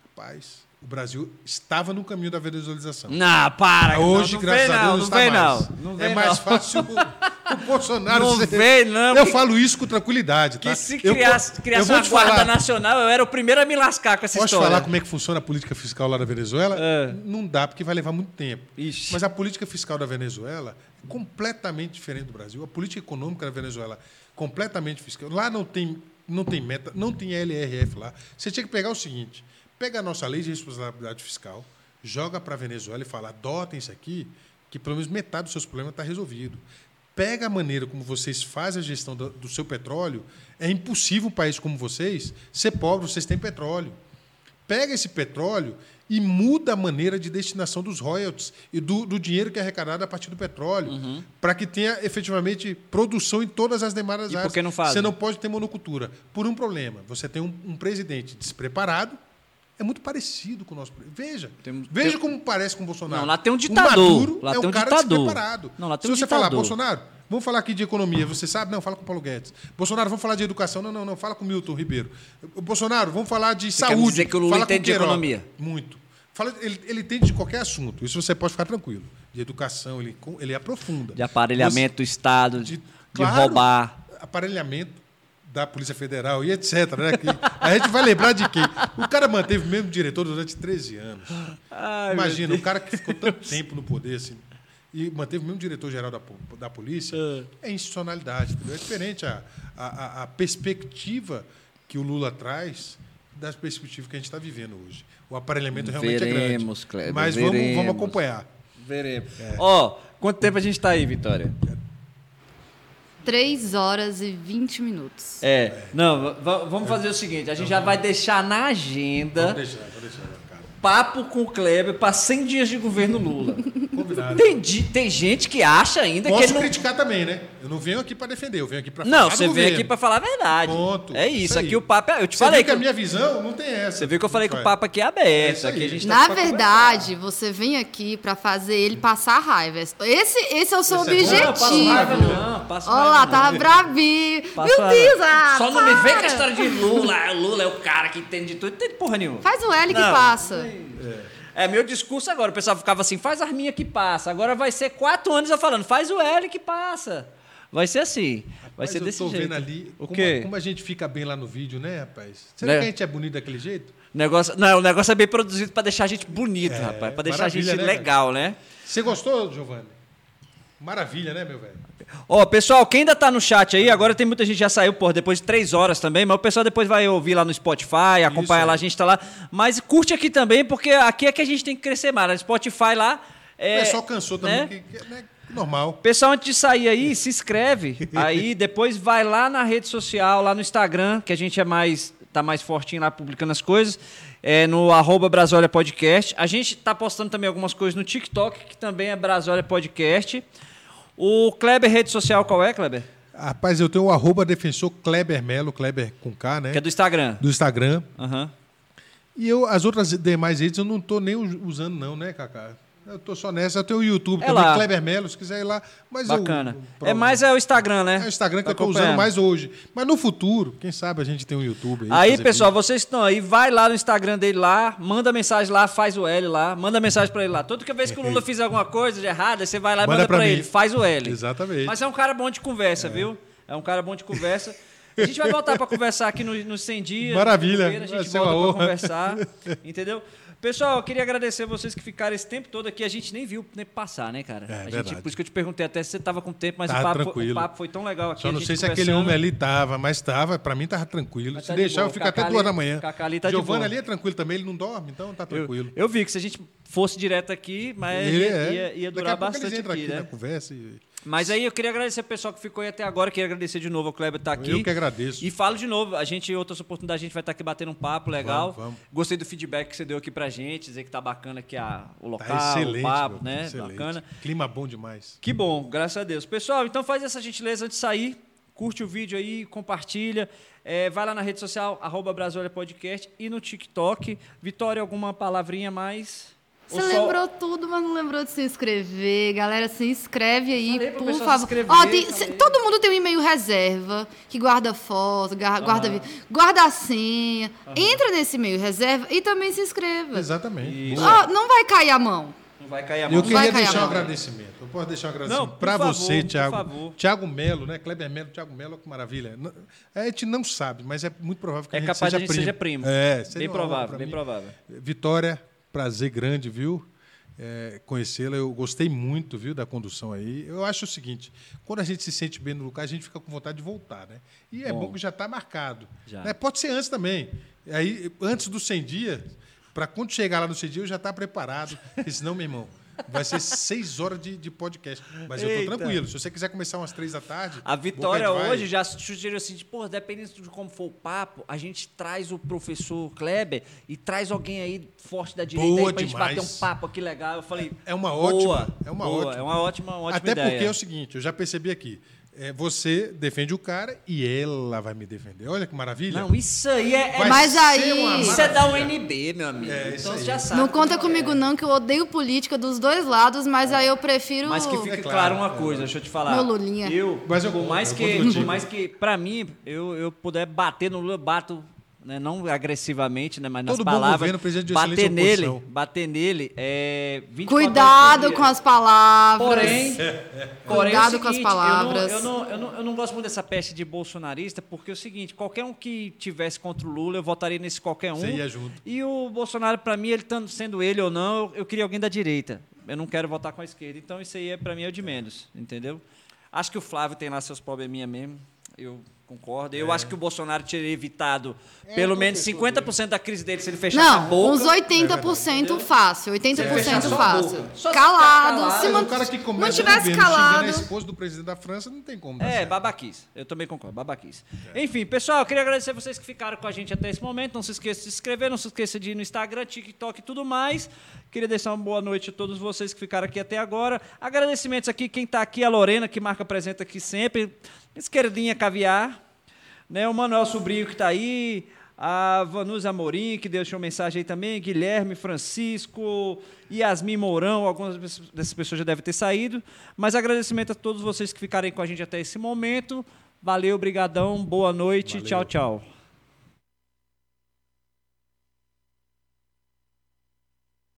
rapaz, o Brasil estava no caminho da venezuelização. Não, para. Hoje, não, não graças vem a não, Deus, não está vem mais. não. Não é vem mais não. fácil [LAUGHS] [LAUGHS] o, Bolsonaro Não vem não. Eu que- falo isso com tranquilidade, tá? Que se Eu- criasse, eu criasse vou uma guarda falar, nacional, eu era o primeiro a me lascar com essa Posso história. falar como é que funciona a política fiscal lá da Venezuela? É. Não dá, porque vai levar muito tempo. Ixi. Mas a política fiscal da Venezuela é completamente diferente do Brasil. A política econômica da Venezuela é completamente fiscal. Lá não tem, não tem meta, não tem LRF lá. Você tinha que pegar o seguinte: pega a nossa lei de responsabilidade fiscal, joga para a Venezuela e fala: adotem isso aqui, que pelo menos metade dos seus problemas está resolvido. Pega a maneira como vocês fazem a gestão do, do seu petróleo. É impossível um país como vocês ser pobre, vocês têm petróleo pega esse petróleo e muda a maneira de destinação dos royalties e do, do dinheiro que é arrecadado a partir do petróleo, Uhum. para que tenha efetivamente produção em todas as demais E por áreas. que não fazem? Você não pode ter monocultura. Por um problema. Você tem um, um presidente despreparado, é muito parecido com o nosso. Veja, Tem- veja tem- como parece com o Bolsonaro. Não, lá tem um O ditador. Maduro Lá é tem um um cara ditador. despreparado. Não, lá tem Se um você falar, ditador. Bolsonaro, vamos falar aqui de economia, você sabe? Não, fala com o Paulo Guedes. Bolsonaro, vamos falar de educação. Não, não, não, fala com o Milton Ribeiro. Bolsonaro, vamos falar de quer saúde. me dizer que o Lula entende de economia? Muito. Fala, ele, ele entende de qualquer assunto. Isso você pode ficar tranquilo. De educação, ele, ele aprofunda. De aparelhamento do Estado, de, de- de claro, roubar. Aparelhamento da Polícia Federal e etc. Né? Que a gente vai lembrar de quem? O cara manteve o mesmo diretor durante 13 anos. Ai, Imagina, um cara que ficou tanto tempo no poder assim, e manteve o mesmo diretor-geral da, da polícia. É institucionalidade. entendeu? É diferente a, a, a- perspectiva que o Lula traz das perspectivas que a gente está vivendo hoje. O aparelhamento realmente é Veremos, grande. Kleber, Mas vamos, vamos veremos. acompanhar. Veremos. Ó, quanto tempo a gente tá aí, Vitória? 3 horas e 20 minutos. É, não, va- va- vamos fazer o seguinte, a gente já vai deixar na agenda Vamos deixar, vou deixar. Papo com o Kleber para 100 dias de governo Lula. Combinado. Tem, tem gente que acha ainda que Posso ele não... criticar também, né? Eu não venho aqui para defender, eu venho aqui para falar Não, você vem aqui para falar a verdade. Ponto. É isso, Isso aqui o papo é... Eu te Você falei viu que a minha visão não tem essa. Você viu que eu falei que o Vai. papo aqui é É aberto. isso aqui a gente tá Na verdade, você vem aqui pra fazer ele passar raiva. Esse, esse é o seu Esse é bom. Não, passo objetivo. raiva não, Olha lá, não. tava bravinho. Meu. Deus, ah, Só não me vem com a para. história de Lula. Ah, Lula é o cara que entende de tudo. Não entende porra nenhuma. Faz o L que Não. passa. É meu discurso agora. O pessoal ficava assim, faz a arminha que passa. Agora vai ser quatro anos eu falando, faz o L que passa. Vai ser assim. Vai Mas ser eu desse tô jeito. vendo ali O como, quê? A, como a gente fica bem lá no vídeo, né, rapaz? Será Né? que a gente é bonito daquele jeito? Negócio, não, o negócio é bem produzido pra deixar a gente bonito, É, rapaz. Pra deixar a gente né, legal, né? Você gostou, Giovanni? Maravilha, né, meu velho? Ó, pessoal, quem ainda tá no chat aí, agora tem muita gente que já saiu, por depois de três horas também, mas o pessoal depois vai ouvir lá no Spotify, acompanhar Isso lá, a aí. gente tá lá. Mas curte aqui também, porque aqui é que a gente tem que crescer mais. No Spotify lá. É, o pessoal cansou também, né? que, que é né, normal. Pessoal, antes de sair aí, se inscreve. Aí [LAUGHS] depois vai lá na rede social, lá no Instagram, que a gente é mais tá mais fortinho lá publicando as coisas. É no arroba Brasólia Podcast. A gente tá postando também algumas coisas no TikTok, que também é Brasólia Podcast. O Kleber, rede social, qual é, Kleber? Rapaz, eu tenho o arroba defensor Kleber Melo, Kleber com K, né? Que é do Instagram. Do Instagram. Aham. E eu, as outras demais redes eu não tô nem us- usando, não, né, Cacá? Eu tô só nessa. Eu tenho o YouTube É também, lá. Kleber Melo, se quiser ir lá. Mas Bacana. eu- É mais é o Instagram, né? É o Instagram que Tá eu tô usando mais hoje. Mas no futuro, quem sabe a gente tem um YouTube aí. Aí, pessoal, vídeo. vocês estão aí, vai lá no Instagram dele lá, manda mensagem lá, faz o L lá, manda mensagem pra ele lá. Toda vez que o Lula [LAUGHS] fizer alguma coisa de errada, você vai lá e Manda manda, mim. ele, faz o L. Exatamente. Mas é um cara bom de conversa, viu? É um cara bom de conversa. A gente vai voltar pra conversar aqui nos no 100 dias. Maravilha. A Vai gente uma volta pra honra. conversar, [LAUGHS] entendeu? Pessoal, eu queria agradecer vocês que ficaram esse tempo todo aqui. A gente nem viu o tempo passar, né, cara? É, a gente, por isso que eu te perguntei até se você tava com tempo, mas o Tava papo, o papo foi tão legal aqui. Só a não sei se aquele homem ali tava, mas tava. Pra mim tava tranquilo. Mas se tá de deixar, eu fico até ali- duas da manhã. Cacá ali tá boa. ali é tranquilo também, ele não dorme, então tá Eu, tranquilo. eu vi que se a gente fosse direto aqui, mas Ele ia, é. ia, ia durar a bastante aqui, aqui né? na conversa e... Mas aí eu queria agradecer o pessoal que ficou aí até agora, queria agradecer de novo ao Kleber estar aqui. Eu que agradeço. E falo de novo, a gente, outras oportunidades, a gente vai estar aqui batendo um papo legal. Vamos, vamos. Gostei do feedback que você deu aqui pra gente, dizer que tá bacana aqui a, o local, Tá excelente, o papo, meu, né? excelente. Bacana. Clima bom demais. Que bom, graças a Deus. Pessoal, então faz essa gentileza antes de sair. Curte o vídeo aí, compartilha. É, vai lá na rede social, arroba Podcast e no TikTok. Vitória, alguma palavrinha mais? Você só- lembrou tudo, mas não lembrou de se inscrever. Galera, se inscreve aí, por favor. inscrever, Ó, tem- falei. cê- todo mundo tem um e-mail reserva, que guarda foto, gar- guarda, vi- guarda a senha. Entra nesse e-mail reserva e também se inscreva. Exatamente. Ó, não vai cair a mão. Não vai cair a Eu mão. Vai queria deixar um agradecimento. Eu posso deixar um agradecimento para você, favor. Thiago Melo, né? Kleber Melo, Thiago Melo, olha que maravilha. A gente não sabe, mas é muito provável que É a gente capaz de seja a gente primo. seja primo. É, seria bem provável, bem mim. provável. Vitória, prazer grande, viu? É, Conhecê-la, eu gostei muito, viu, da condução aí. Eu acho o seguinte: quando a gente se sente bem no lugar, a gente fica com vontade de voltar, né? E é bom, Bom. que já está marcado. Já. né? Pode ser antes também. Aí, antes dos 100 dias, para quando chegar lá no 100 dias, eu já estar preparado. Porque senão, meu irmão, vai ser seis horas de, de podcast. Mas eu Eita. tô tranquilo. Se você quiser começar umas três da tarde. A Vitória vai. hoje já sugeriu assim, de, pô, dependendo de como for o papo, a gente traz o professor Kleber e traz alguém aí forte da direita Boa aí pra gente bater um papo aqui legal. Eu falei, É uma boa, ótima. É uma boa, ótima. É uma ótima, uma ótima Até ideia. porque é o seguinte, eu já percebi aqui. É, você defende o cara e ela vai me defender. Olha que maravilha. Não, isso aí é, é Mas aí- isso é da UNB, meu amigo. É, então você já sabe. Não conta é. comigo não, que eu odeio política dos dois lados, mas aí eu prefiro... Mas que fique É claro, claro, uma coisa, deixa eu te falar. Meu Lulinha. Eu, Mas eu por mais eu que, concordo por mais que, pra mim, eu, eu puder bater no Lula, bato, né, não agressivamente, né, mas nas Todo bom palavras. governo, bater é nele, bater nele, é 24 Cuidado com as palavras. Porém, porém é o Cuidado com as seguinte, palavras. Eu não, eu, não, eu, não, eu não gosto muito dessa peste de bolsonarista, porque é o seguinte, qualquer um que tivesse contra o Lula, eu votaria nesse qualquer um. Você ia junto. E o Bolsonaro, pra mim, ele tanto sendo ele ou não, eu, queria alguém da direita. Eu não quero votar com a esquerda. Então isso aí, é, pra mim, é o de menos, entendeu? Acho que o Flávio tem lá seus probleminha mesmo. Eu concordo. Eu acho que o Bolsonaro teria evitado pelo menos professor 50% da crise dele se ele fechasse a Não, boca. uns 80% fácil, 80% fechar só a fácil. Só Calado, calado. se man- o cara que começa não tivesse governo calado. a esposa do presidente da França não tem como. É, certo. babaquice. Eu também concordo, babaquice. Enfim, pessoal, eu queria agradecer vocês que ficaram com a gente até esse momento. Não se esqueça de se inscrever, não se esqueça de ir no Instagram, TikTok e tudo mais. Queria deixar uma boa noite a todos vocês que ficaram aqui até agora. Agradecimentos aqui, quem está aqui, a Lorena, que marca presente aqui sempre. Esquerdinha Caviar. Né, o Manuel Sobrinho que está aí. A Vanusa Amorim, que deixou mensagem aí também. Guilherme Francisco, Yasmin Mourão. Algumas dessas pessoas já devem ter saído. Mas agradecimento a todos vocês que ficarem com a gente até esse momento. Valeu, brigadão, boa noite, Valeu. tchau, tchau.